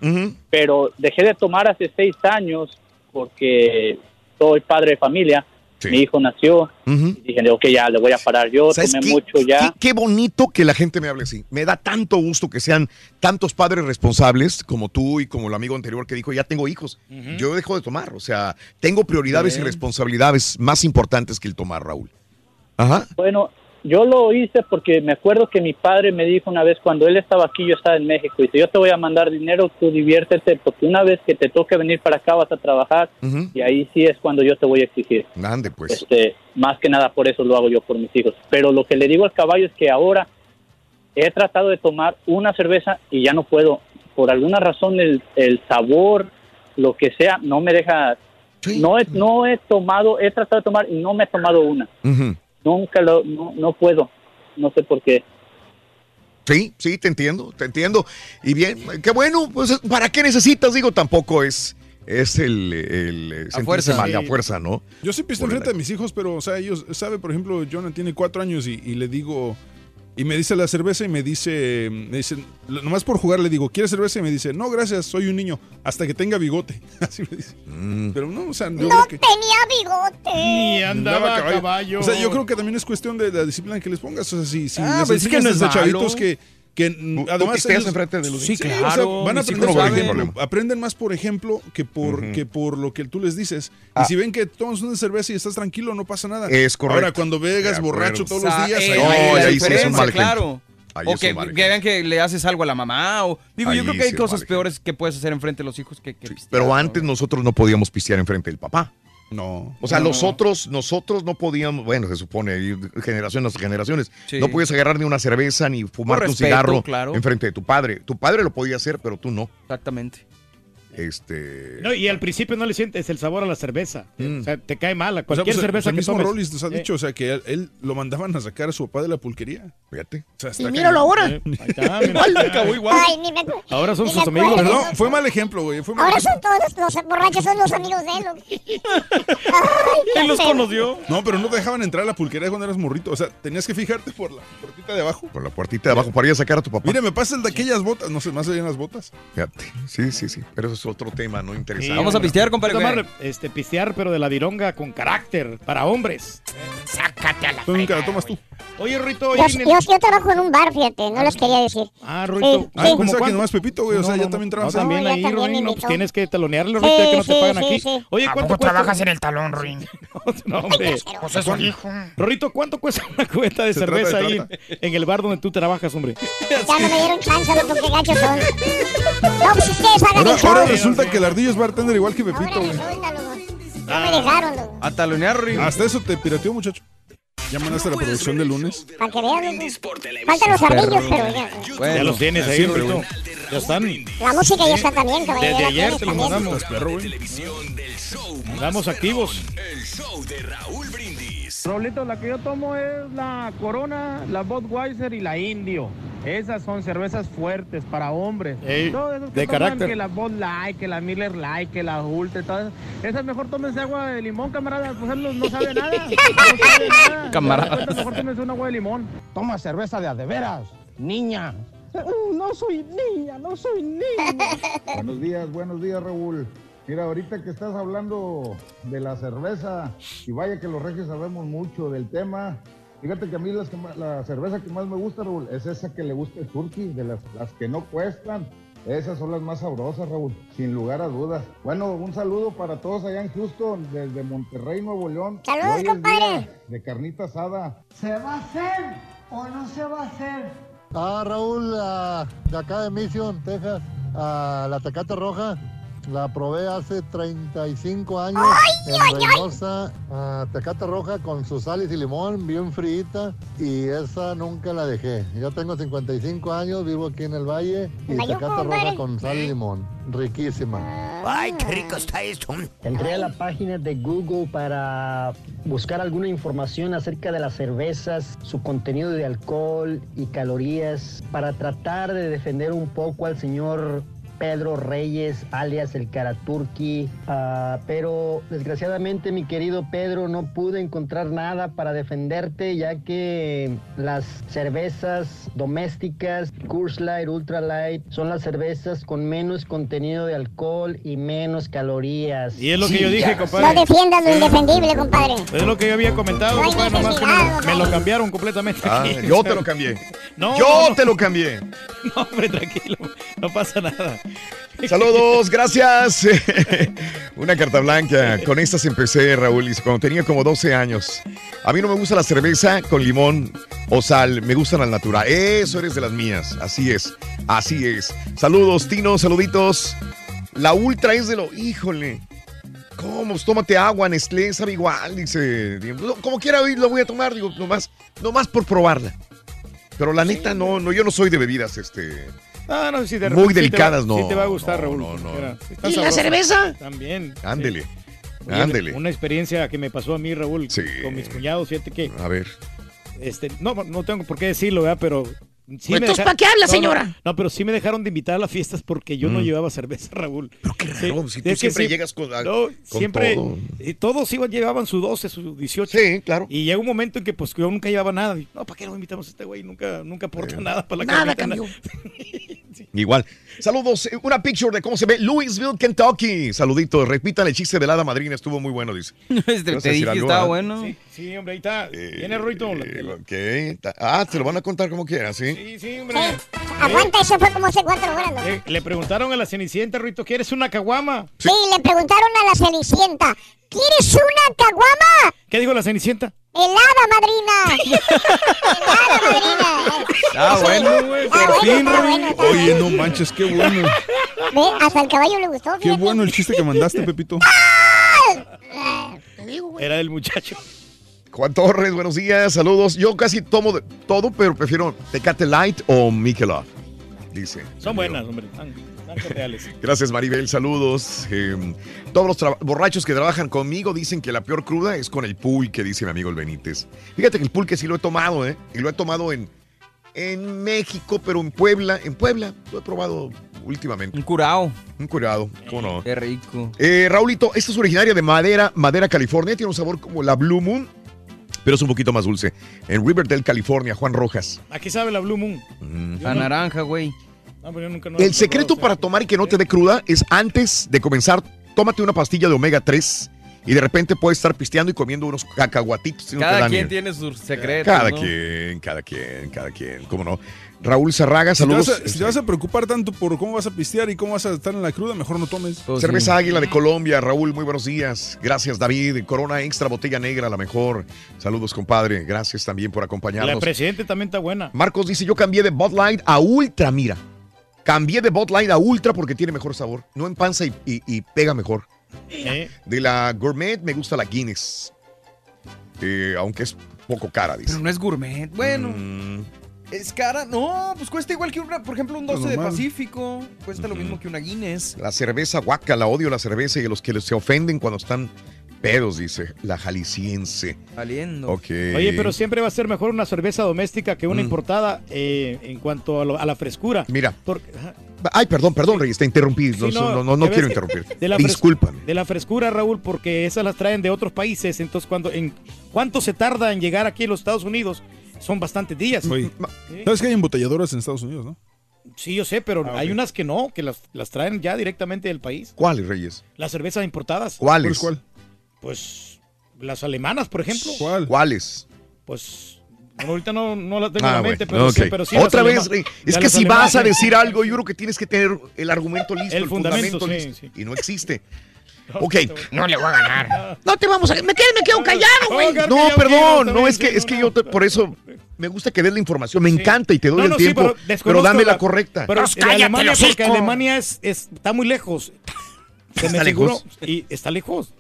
Pero dejé de tomar hace 6 años porque soy padre de familia. Mi hijo nació y dije, ok, ya le voy a parar yo, ¿Sabes tomé qué? mucho ya. Qué, qué bonito que la gente me hable así. Me da tanto gusto que sean tantos padres responsables como tú y como el amigo anterior que dijo, ya tengo hijos. Yo dejo de tomar. O sea, tengo prioridades y responsabilidades más importantes que el tomar, Raúl. Ajá. Bueno, yo lo hice porque me acuerdo que mi padre me dijo una vez cuando él estaba aquí, yo estaba en México, y dice, yo te voy a mandar dinero, tú diviértete, porque una vez que te toque venir para acá vas a trabajar y ahí sí es cuando yo te voy a exigir. Ande, pues. Este, más que nada por eso lo hago yo por mis hijos. Pero lo que le digo al caballo es que ahora he tratado de tomar una cerveza y ya no puedo. Por alguna razón el, el sabor, lo que sea, no me deja... No he, no he tomado, he tratado de tomar y no me he tomado una. Ujú. Nunca lo, no, no puedo. No sé por qué. Sí, sí, te entiendo, te entiendo. Y bien, qué bueno, pues ¿para qué necesitas? Digo, tampoco es, es el, el sentirse fuerza. mal, a Sí. fuerza, ¿no? Yo siempre estoy enfrente de mis hijos, pero, o sea, ellos, sabe, por ejemplo, Jonah tiene cuatro años y, y le digo, y me dice la cerveza y me dice, me dice, nomás por jugar le digo, ¿quieres cerveza? Y me dice, no, gracias, soy un niño, hasta que tenga bigote. Así me dice. Mm. Pero no, o sea, yo No creo que... tenía bigote. Ni andaba andaba a caballo. O sea, yo creo que también es cuestión de la disciplina que les pongas. O sea, si, si Ah, les pues es que no es desde chavitos que, que tú además pisteas ellos- enfrente de los sí, claro, Sí, o sea, van a aprender no ejemplo, problema. aprenden más por ejemplo que por Ujú. que por lo que tú les dices. Ah. Y si ven que tomas una cerveza y estás tranquilo, no pasa nada. Es correcto. Ahora cuando vegas borracho todos los O sea, días, eh, ahí- No, ahí sí es un diferencia, mal ejemplo. claro. Ahí o que, que vean que le haces algo a la mamá. O, digo, yo Ahí creo que hay sí cosas peores que puedes hacer enfrente de los hijos que, que pistear, Pero ¿no? antes nosotros no podíamos pistear enfrente del papá. No. O sea, No. nosotros, nosotros no podíamos, bueno, se supone, y generaciones, generaciones, Sí. no podías agarrar ni una cerveza ni fumarte un respeto, cigarro claro. enfrente de tu padre. Tu padre lo podía hacer, pero tú no. Exactamente. Este. No, y al principio no le sientes el sabor a la cerveza. Mm. O sea, te cae mal. O sea, Cualquier pues, cerveza el que mismo tomes. Rollis nos ha Eh, dicho, o sea, que él, él lo mandaban a sacar a su papá de la pulquería. Fíjate. O sea, Y míralo ahora. Ahí está. Igual, acabó igual. Ay, ni me... Ahora son ni sus amigos. fue mal ejemplo, güey. Fue mal Ahora ejemplo. son todos los borrachos, son los amigos de él. ¿o? Ay, ¿Quién los conoció? No, pero no te dejaban entrar a la pulquería cuando eras morrito. O sea, tenías que fijarte por la puertita de abajo. Por la puertita de abajo para ir a sacar a tu papá. Mire, me pasa el de aquellas botas. No sé, más allá en las botas. Fíjate. Sí, sí, sí. Pero eso es otro tema, ¿no? Sí, Interesante. Vamos a pistear, compadre. Tomar, este, pistear, pero de la vironga con carácter, para hombres. Sácate a la Tú nunca la tomas tú. Oye, Rito, Yo, oye, en el- yo, yo trabajo en un bar, fíjate, no les quería decir. Ah, Sí, Rito. sí. Ah, ¿cómo pensaba que cuánto? nomás Pepito, güey. O sea, No, ya no, también no, trabajas también No, ahí, también Ruin, no, pues tienes que talonearlo, Sí, Rito, ya que no te sí, pagan sí, aquí. sí. Oye, ¿A ¿cuánto poco cuesta? trabajas en el talón, Ruin? No, hombre. Pues eso dijo. Rorrito, ¿cuánto cuesta una cubeta de cerveza ahí en, el bar donde tú trabajas, hombre? Ya no me dieron chance, loco, qué gachos son. No, pues ustedes hagan el show. Resulta que el ardillo es bartender igual que Pepito, güey. No me dejaron, loco. A talonear, Rin. Hasta eso te pirateó, muchacho. Ya mandaste la producción de lunes. Para que vean. Faltan los ardillos, pero ya. Bueno, ya los tienes ahí, güey. Ya están. La música ya está también, caballero. Desde ya ayer te lo también. mandamos. Andamos activos. El show de Raúl Brindis. Raulito, la que yo tomo es la Corona, la Budweiser y la Indio. Esas son cervezas fuertes para hombres. Ey, Todos esos que de toman carácter. Que la Bud Light, que la Miller Light, que la Ultra, y todas esas. Esas mejor tómense agua de limón, camarada. Pues él no, no sabe nada. No sabe nada. Camarada. Mejor tómense una agua de limón. Toma cerveza de a de veras, niña. No soy niña, no soy niña. Buenos días, buenos días, Raúl. Mira, ahorita que estás hablando de la cerveza, y vaya que los regios sabemos mucho del tema, fíjate que a mí las que más- la cerveza que más me gusta, Raúl, es esa que le gusta el turkey, de las, las que no cuestan. Esas son las más sabrosas, Raúl, sin lugar a dudas. Bueno, un saludo para todos allá en Houston, desde Monterrey, Nuevo León. Saludos, compadre. De carnita asada. ¿Se va a hacer o no se va a hacer? Ah, Raúl, ah, de acá de Mission, Texas, ah, la Tecate Roja, la probé hace 35 años en Reynosa, ah, Tecate Roja con sus sales y limón, bien frita, y esa nunca la dejé. Yo tengo 55 años, vivo aquí en el Valle, y compadre. Roja con sal y limón, riquísima. Ay, qué rico está esto. Entré a la página de Google para buscar alguna información acerca de las cervezas, su contenido de alcohol y calorías, para tratar de defender un poco al señor Pedro Reyes, alias el Karaturki. Ah, pero desgraciadamente, mi querido Pedro, no pude encontrar nada para defenderte, ya que las cervezas domésticas, Coors Light, Ultra Light, son las cervezas con menos contenido de alcohol y menos calorías. Y es lo que yo dije, No compadre. defiendas lo indefendible, compadre. Es lo que yo había comentado, No compadre, nomás que me, lo- me lo cambiaron completamente. Ah, yo te lo cambié. No, Yo no, no. te lo cambié. No, hombre, tranquilo. No pasa nada. Saludos, gracias. Una carta blanca. Con estas empecé, Raúl, dice, cuando tenía como 12 años. A mí no me gusta la cerveza con limón o sal, me gustan al natural. Eso eres de las mías. Así es, así es. Saludos, Tino, saluditos. La ultra es de lo. Híjole. ¿Cómo? Pues tómate agua, Nestlé, sabe igual, dice. Como quiera hoy lo voy a tomar, digo, nomás, nomás por probarla. Pero la neta, no, no, yo no soy de bebidas, este. Ah, no, sí, de Muy repente sí te va- delicadas, no, Sí te va a gustar, no, Raúl. no, no. Mira, ¿Y la cerveza? También. Ándele. sí. Oye, Ándele. Una experiencia que me pasó a mí, Raúl, Sí. con mis cuñados, fíjate que, A ver. este, no, no tengo por qué decirlo, ¿verdad? Pero Sí Entonces, deja- ¿para qué habla, No, no, señora? No, pero sí me dejaron de invitar a las fiestas porque yo no Mm. llevaba cerveza, Raúl. Pero qué raro, si tú siempre llegas con- a- No, con siempre. todo. eh, todos iban, llevaban su 12, su 18. Sí, claro. Y llega un momento en que pues yo nunca llevaba nada. Y, no, ¿para qué no invitamos a este güey? Nunca, nunca aporta nada para la Nada cambió. Igual. Saludos. eh, Una picture de cómo se ve Louisville, Kentucky. Saludito. Repitan el chiste de la hada madrina. Estuvo muy bueno, dice. Este, ¿Vas a te decir dije, estaba bueno. Sí, sí, hombre, ahí está. Viene Ruito. Ok. ta- Ah, te lo van a contar como quieras, ¿sí? Sí, sí, hombre. Aguanta, eso fue como hace cuatro horas. ¿no? Eh, le preguntaron a la Cenicienta, Ruito, ¿quieres una caguama? Sí, le preguntaron a la Cenicienta, ¿quieres una caguama? ¿Qué dijo la Cenicienta? Helada, madrina. Helada, madrina. Ah, bueno, güey. Ah, Por bueno, fin, está bueno, está Oye, no manches, qué bueno. Ve, hasta el caballo le gustó. Qué bueno el chiste que mandaste, Pepito. Era del muchacho. Juan Torres, buenos días. Saludos. Yo casi tomo de todo, pero prefiero Tecate Light o Michelob. Dice. Son buenas, hombre. Reales. Gracias, Maribel. Saludos. Eh, todos los borrachos que trabajan conmigo dicen que la peor cruda es con el pulque, dice mi amigo el Benítez. Fíjate que el pulque sí lo he tomado, ¿eh? Y lo he tomado en, en México, pero en Puebla. En Puebla lo he probado últimamente. Un curado. Un curado, ¿cómo no? Qué rico. Eh, Raulito, esta es originaria de Madera, Madera, California. Tiene un sabor como la Blue Moon, pero es un poquito más dulce. En Riverdale, California, Juan Rojas. Aquí sabe la Blue Moon. Yo La no- naranja, güey. El secreto para tomar y que no te dé cruda es antes de comenzar, tómate una pastilla de omega 3 y de repente puedes estar pisteando y comiendo unos cacahuatitos. Cada da quien tiene sus secretos. Cada ¿no? quien, cada quien, cada quien, cómo no. Raúl Si te, saludos. vas a, si te vas a preocupar tanto por cómo vas a pistear y cómo vas a estar en la cruda, mejor no tomes. Cerveza Águila de Colombia, Raúl, muy buenos días. Gracias, David. Corona Extra, botella negra, la mejor. Saludos, compadre. Gracias también por La acompañarnos. presidente también está buena. Marcos dice, yo cambié de Bud Light a Ultra, mira. Cambié de Bud Light a Ultra porque tiene mejor sabor. No empanza y, y- y pega mejor. Eh, De la Gourmet me gusta la Guinness. Eh, aunque es poco cara, dice. Pero no es gourmet. Bueno, Mm, es cara. No, pues cuesta igual que, una, por ejemplo, un 12 de normal. Pacífico. Cuesta lo mismo que una Guinness. la cerveza guaca, la odio la cerveza y a los que se ofenden cuando están pedos, dice. La jalisciense. Saliendo. Ok. Oye, pero siempre va a ser mejor una cerveza doméstica que una Mm. importada eh, en cuanto a, lo- a la frescura. Mira. Porque, Ay, perdón, perdón, Reyes, te interrumpí. No, Sí, no, no, quiero interrumpir. De la, Discúlpame. de la frescura, Raúl, porque esas las traen de otros países. Entonces, cuando en ¿cuánto se tarda en llegar aquí a los Estados Unidos? Son bastantes días. Oye, ¿Sabes que hay embotelladoras en Estados Unidos, no? Sí, yo sé, pero Ah, hay unas que no, que las, las traen ya directamente del país. ¿Cuáles, Reyes? Las cervezas importadas. ¿Cuáles? ¿Cuál? Pues las alemanas, por ejemplo. ¿Cuál? ¿Cuáles? Pues bueno, ahorita no, no las tengo en Ah, la bueno, mente, pero, ok. sí, pero sí. Otra vez, alema- Rey, es que si vas a decir algo, yo creo que tienes que tener el argumento listo, El el, fundamento, fundamento, sí, listo. Y no existe. Ok. No le voy a ganar. No te vamos a... Me quedo, me quedo callado, güey. No, perdón, no es que es que yo te- por eso me gusta que des la información, me encanta y te doy No, el no, sí, tiempo, pero dame la, la- correcta. Pero Pues cállate, Alemania, porque. Alemania es, es- está muy lejos. ¿Está lejos? Y está lejos.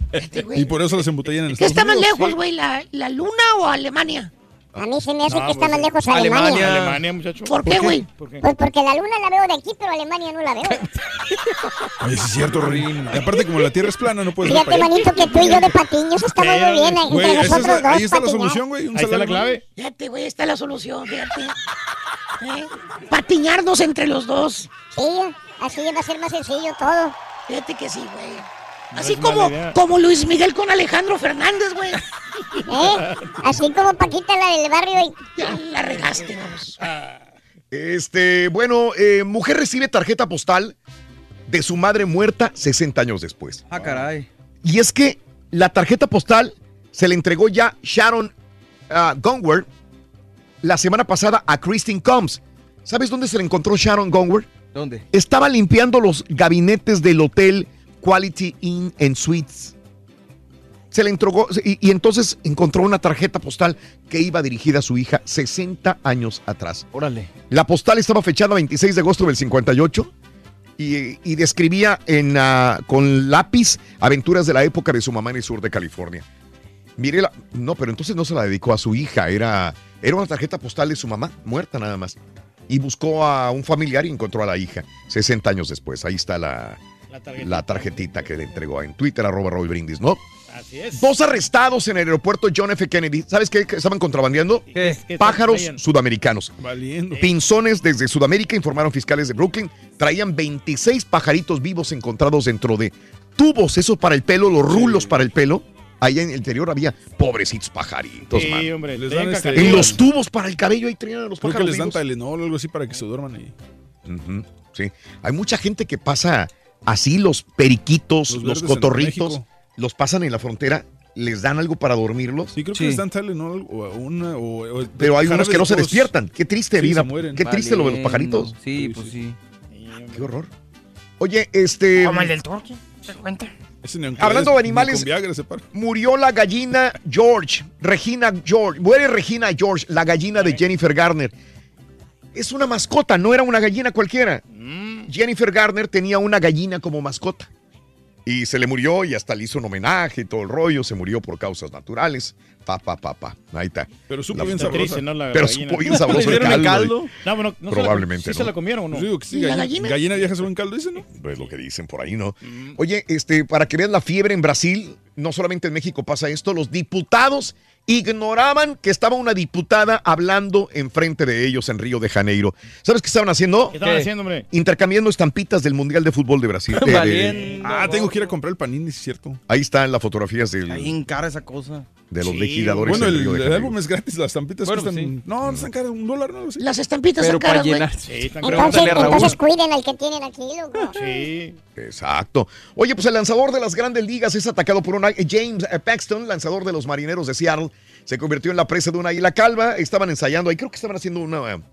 Y por eso las embotellan en ¿Qué Estados está más Unidos. lejos, güey? ¿La, ¿La luna o Alemania? A mí se me hace No, que está pues, más lejos Alemania. Alemania. Alemania, muchacho. ¿Por qué, güey? ¿Por qué? Pues porque la luna la veo de aquí, pero Alemania no la veo. Oye, sí es cierto, Rey. Y aparte, como la Tierra es plana, no puedes ver Fíjate, manito, que tú y yo de patiños estamos muy bien. Entre Güey, esa es nosotros dos, ahí está la solución, güey. Un Ahí está la clave. Fíjate, güey, está la solución, fíjate. ¿Eh? Patiñarnos entre los dos. Sí, así va a ser más sencillo todo. Fíjate que sí, güey. No Así como, como Luis Miguel con Alejandro Fernández, güey. ¿Eh? Así como Paquita, la del barrio. Y... Ya la regaste, vamos. Este, bueno, eh, mujer recibe tarjeta postal de su madre muerta 60 años después. Ah, caray. Y es que la tarjeta postal se le entregó ya Sharon Gonwer la semana pasada a Christine Combs. ¿Sabes dónde se le encontró Sharon Gonwer? ¿Dónde? Estaba limpiando los gabinetes del hotel Quality Inn and Suites. Se le entregó y, y entonces encontró una tarjeta postal que iba dirigida a su hija 60 años atrás. Órale. La postal estaba fechada 26 de agosto del 58 y, y describía en, ah, con lápiz aventuras de la época de su mamá en el sur de California. Mire, la, no, pero entonces no se la dedicó a su hija, era, era una tarjeta postal de su mamá, muerta nada más. Y buscó a un familiar y encontró a la hija 60 años después. Ahí está la, La tarjetita. la tarjetita que le entregó en Twitter, arroba Raúl Brindis, ¿no? Así es. Dos arrestados en el aeropuerto John F. Kennedy. ¿Sabes qué estaban contrabandeando? ¿Qué? ¿Qué Pájaros sudamericanos. Valiendo. Pinzones desde Sudamérica, informaron fiscales de Brooklyn. Traían 26 pajaritos vivos encontrados dentro de tubos, esos para el pelo, los rulos para el pelo. Allá en el interior había pobrecitos pajaritos, Sí, man. hombre. Les dan este- En los tubos para el cabello ahí traían a los Creo que pájaros les dan vivos. Tylenol o algo así para que se duerman ahí. Sí. Hay mucha gente que pasa así los periquitos, Los cotorritos, los pasan en la frontera, les dan algo para dormirlos. Sí, creo que Sí. les dan Tylenol o una o, o- Pero hay unos que no se despiertan. Qué triste Sí, vida. Qué triste lo de los pajaritos. Sí, Sí, pues sí. Qué horror. Oye, este. Como el del turqui, ¿se cuenta? Hablando de ni animales-. Murió la gallina George, Regina George. Muere Regina George, la gallina de Jennifer Garner. Es una mascota, no era una gallina cualquiera. Jennifer Garner tenía una gallina como mascota. Y se le murió y hasta le hizo un homenaje y todo el rollo. Se murió por causas naturales. Pa, pa, pa, pa. Ahí está. Pero supo La- bien Está sabrosa. triste, ¿no? La Pero supo bien sabroso el ¿Le dieron el caldo. caldo? No, bueno, no se la- Probablemente, ¿Sí se ¿no? la comieron o no? Pues digo que sí, ¿Y la gallina, gallina? gallina vieja según caldo, dice, ¿no? Pues lo que dicen por ahí, ¿no? Oye, este, para que vean la fiebre en Brasil, no solamente en México pasa esto, los diputados ignoraban que estaba una diputada hablando enfrente de ellos en Río de Janeiro. ¿Sabes qué estaban haciendo? ¿Qué estaban ¿Qué? haciendo, hombre? Intercambiando estampitas del Mundial de Fútbol de Brasil. Valiendo. Ah, tengo que ir a comprar el panini, es cierto. ahí están las fotografías del- Ahí en cara esa cosa. De los Sí, legisladores Bueno, en el, el álbum es gratis, las estampitas Bueno, cuestan... sí. No, no están caras, un dólar, no sé. Las estampitas Pero son para caras. Sí, están Entonces, entonces cuiden el que tienen aquí, loco. Sí. Exacto. Oye, pues el lanzador de las grandes ligas es atacado por un águila. James Paxton, lanzador de los marineros de Seattle, se convirtió en la presa de una águila calva. Estaban ensayando ahí, creo que estaban haciendo una, un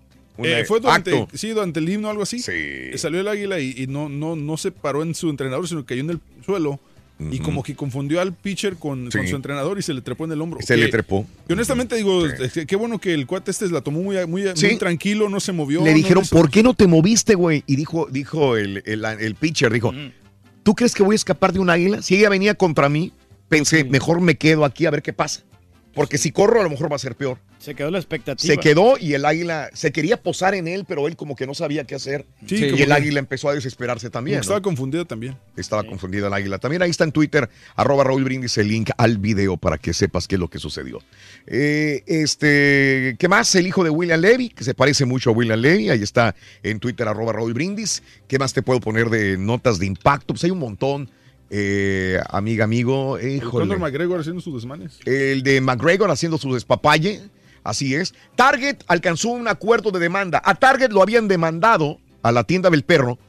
Eh, eh, fue durante, acto. sí, durante el himno o algo así. Sí. Salió el águila y, y no, no, no se paró en su entrenador, sino que cayó en el suelo. Y como que confundió al pitcher con, su entrenador y se le trepó en el hombro. Se Que- le trepó. que honestamente digo, Sí. qué bueno que el cuate este la tomó muy, muy, muy tranquilo, no se movió. Le no dijeron, ¿por qué no te moviste, güey? Y dijo, dijo el, el, el pitcher, dijo, ¿tú crees que voy a escapar de un águila? Si ella venía contra mí, pensé, mejor me quedo aquí a ver qué pasa. Porque si corro, a lo mejor va a ser peor. Se quedó la expectativa. Se quedó y el águila se quería posar en él, pero él como que no sabía qué hacer. Sí, Sí. Y el águila empezó a desesperarse también. Estaba confundido también. Estaba confundida el águila. También ahí está en Twitter, arroba Raúl Brindis, el link al video para que sepas qué es lo que sucedió. Eh, este, ¿qué más? El hijo de William Levy, que se parece mucho a William Levy. Ahí está en Twitter, arroba Raúl Brindis. ¿Qué más te puedo poner de notas de impacto? Pues hay un montón. Eh, amiga, amigo, El. Conor McGregor haciendo sus desmanes. El de McGregor haciendo su despapalle. Así es. Target alcanzó un acuerdo de demanda. A Target lo habían demandado a la tienda del perro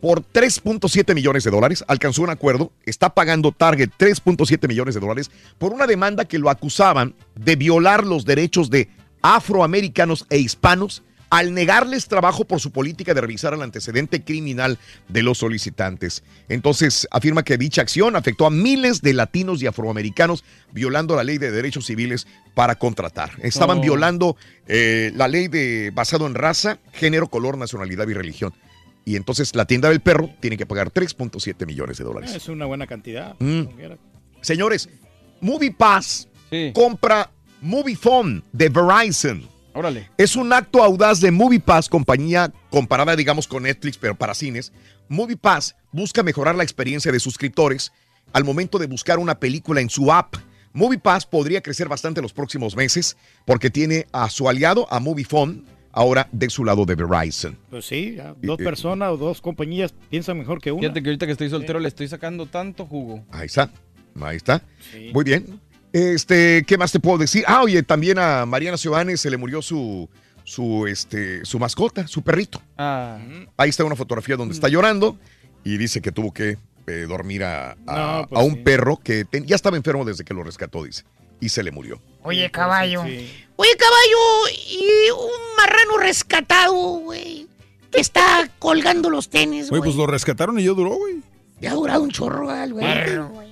por 3.7 millones de dólares. Alcanzó un acuerdo. Está pagando Target 3.7 millones de dólares por una demanda que lo acusaban de violar los derechos de afroamericanos e hispanos al negarles trabajo por su política de revisar el antecedente criminal de los solicitantes. Entonces, afirma que dicha acción afectó a miles de latinos y afroamericanos violando la ley de derechos civiles para contratar. Estaban Oh. violando eh, la ley de basado en raza, género, color, nacionalidad y religión. Y entonces la tienda del perro tiene que pagar 3.7 millones de dólares. Es una buena cantidad. Mm. Señores, MoviePass Sí. compra MoviePhone de Verizon. Órale. Es un acto audaz de MoviePass, compañía comparada, digamos, con Netflix, pero para cines. MoviePass busca mejorar la experiencia de suscriptores al momento de buscar una película en su app. MoviePass podría crecer bastante en los próximos meses porque tiene a su aliado, a MoviePhone, ahora de su lado de Verizon. Pues sí, ya, dos eh, personas o dos compañías piensan mejor que una. Fíjate que ahorita que estoy soltero le estoy sacando tanto jugo. Ahí está, ahí está. Sí. Muy bien. Este, ¿qué más te puedo decir? Ah, oye, también a Mariana Ciobane se le murió su, su, este, su mascota, su perrito. Ah. Ahí está una fotografía donde está llorando y dice que tuvo que eh, dormir a, a- No, pues a un sí. perro que ten- ya estaba enfermo desde que lo rescató, dice. Y se le murió. Oye, caballo. Oye, caballo, y un marrano rescatado, güey, que está colgando los tenis, Oye, güey. pues lo rescataron y yo duró, güey. Ya ha durado un chorro, güey.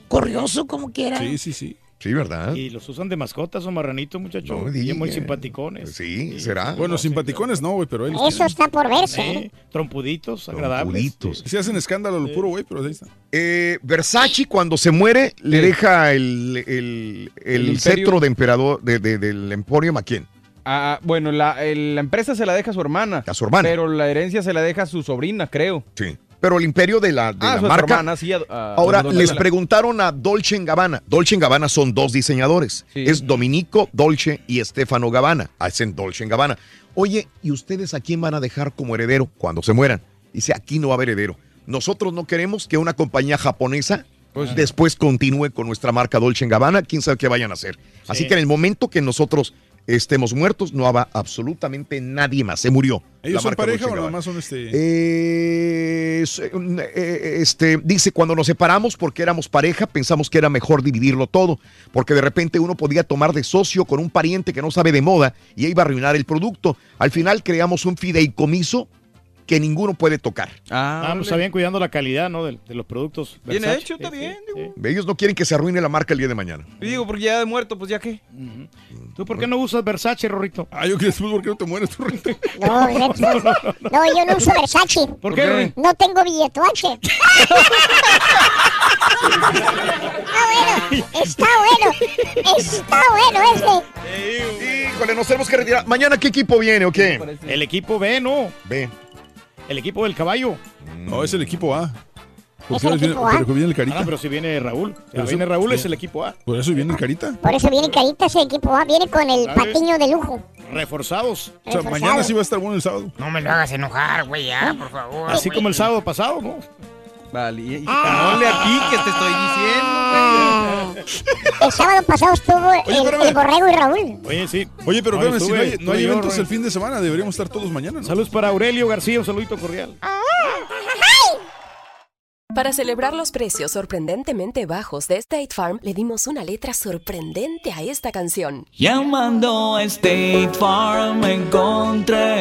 Corrioso como quiera. Sí, sí, sí. Sí, ¿verdad? Y los usan de mascotas o marranitos, muchachos. No y muy simpaticones. Sí, será. Bueno, simpaticones no, güey, pero él. Eso está por verse. ¿eh? trompuditos, agradables. Trompuditos. Sí hacen escándalo lo puro, güey, pero ahí está. Eh, Versace cuando se muere le deja el, el- el El cetro de emperador de- de- del Emporium a quién? Ah, bueno, la, el- la empresa se la deja a su hermana. A su hermana. Pero la herencia se la deja a su sobrina, creo. Sí. Pero el imperio de la, de Ah, la marca. hermana, sí, a- a- Ahora, a les preguntaron a Dolce Gabbana. Dolce Gabbana son dos diseñadores. Es Dominico Dolce y Stefano Gabbana. Hacen Dolce Gabbana. Oye, ¿y ustedes a quién van a dejar como heredero cuando se mueran? Dice, aquí no va a haber heredero. Nosotros no queremos que una compañía japonesa Pues después continúe con nuestra marca Dolce Gabbana. ¿Quién sabe qué vayan a hacer? Así Sí. que en el momento que nosotros estemos muertos, no habrá absolutamente nadie más. Se murió. ¿Ellos son pareja o Gabbana. nomás son este? Eh, eh, eh, este, dice, cuando nos separamos porque éramos pareja, pensamos que era mejor dividirlo todo, porque de repente uno podía tomar de socio con un pariente que no sabe de moda y iba a arruinar el producto. Al final creamos un fideicomiso que ninguno puede tocar. Ah, pues está bien cuidando la calidad, ¿no? De, de los productos. Bien Versace. hecho, está Sí, bien. sí, Ellos no quieren que se arruine la marca el día de mañana. Y digo, porque ya de muerto, pues ya qué. ¿Tú por qué no usas Versace, Rorrito? Ah, yo quiero después, ¿por qué no te mueres, Rorrito? No, Rex, no, yo no uso Versace. ¿Por qué, Rui? No tengo billetuache. Está bueno, está bueno, está bueno este. Híjole, nos tenemos que retirar. Mañana, ¿qué equipo viene o qué? El equipo B, ¿no? B. El equipo del caballo. No, es el equipo A. Es qué el viene, equipo A. pero viene el carita. Ah, pero si viene Raúl. Si Pero viene eso- Raúl es el equipo A. Por eso viene el carita. Por eso viene carita ese equipo A, viene con el patiño de lujo. Reforzados. O sea, mañana sí va a estar bueno el sábado. No me lo hagas enojar, güey, ya, por favor. Así güey. como el sábado pasado, ¿no? Vale, y, y- Ah. no le piques, te estoy diciendo, El sábado pasado estuvo el, el borrego y Raúl. Oye, sí. Oye, pero No, espérame, si no hay, no estuve hay yo, eventos el fin de semana, deberíamos estar todos mañana, ¿no? Saludos para Aurelio García, un saludito cordial. Para celebrar los precios sorprendentemente bajos de State Farm, le dimos una letra sorprendente a esta canción. Llamando a State Farm encontré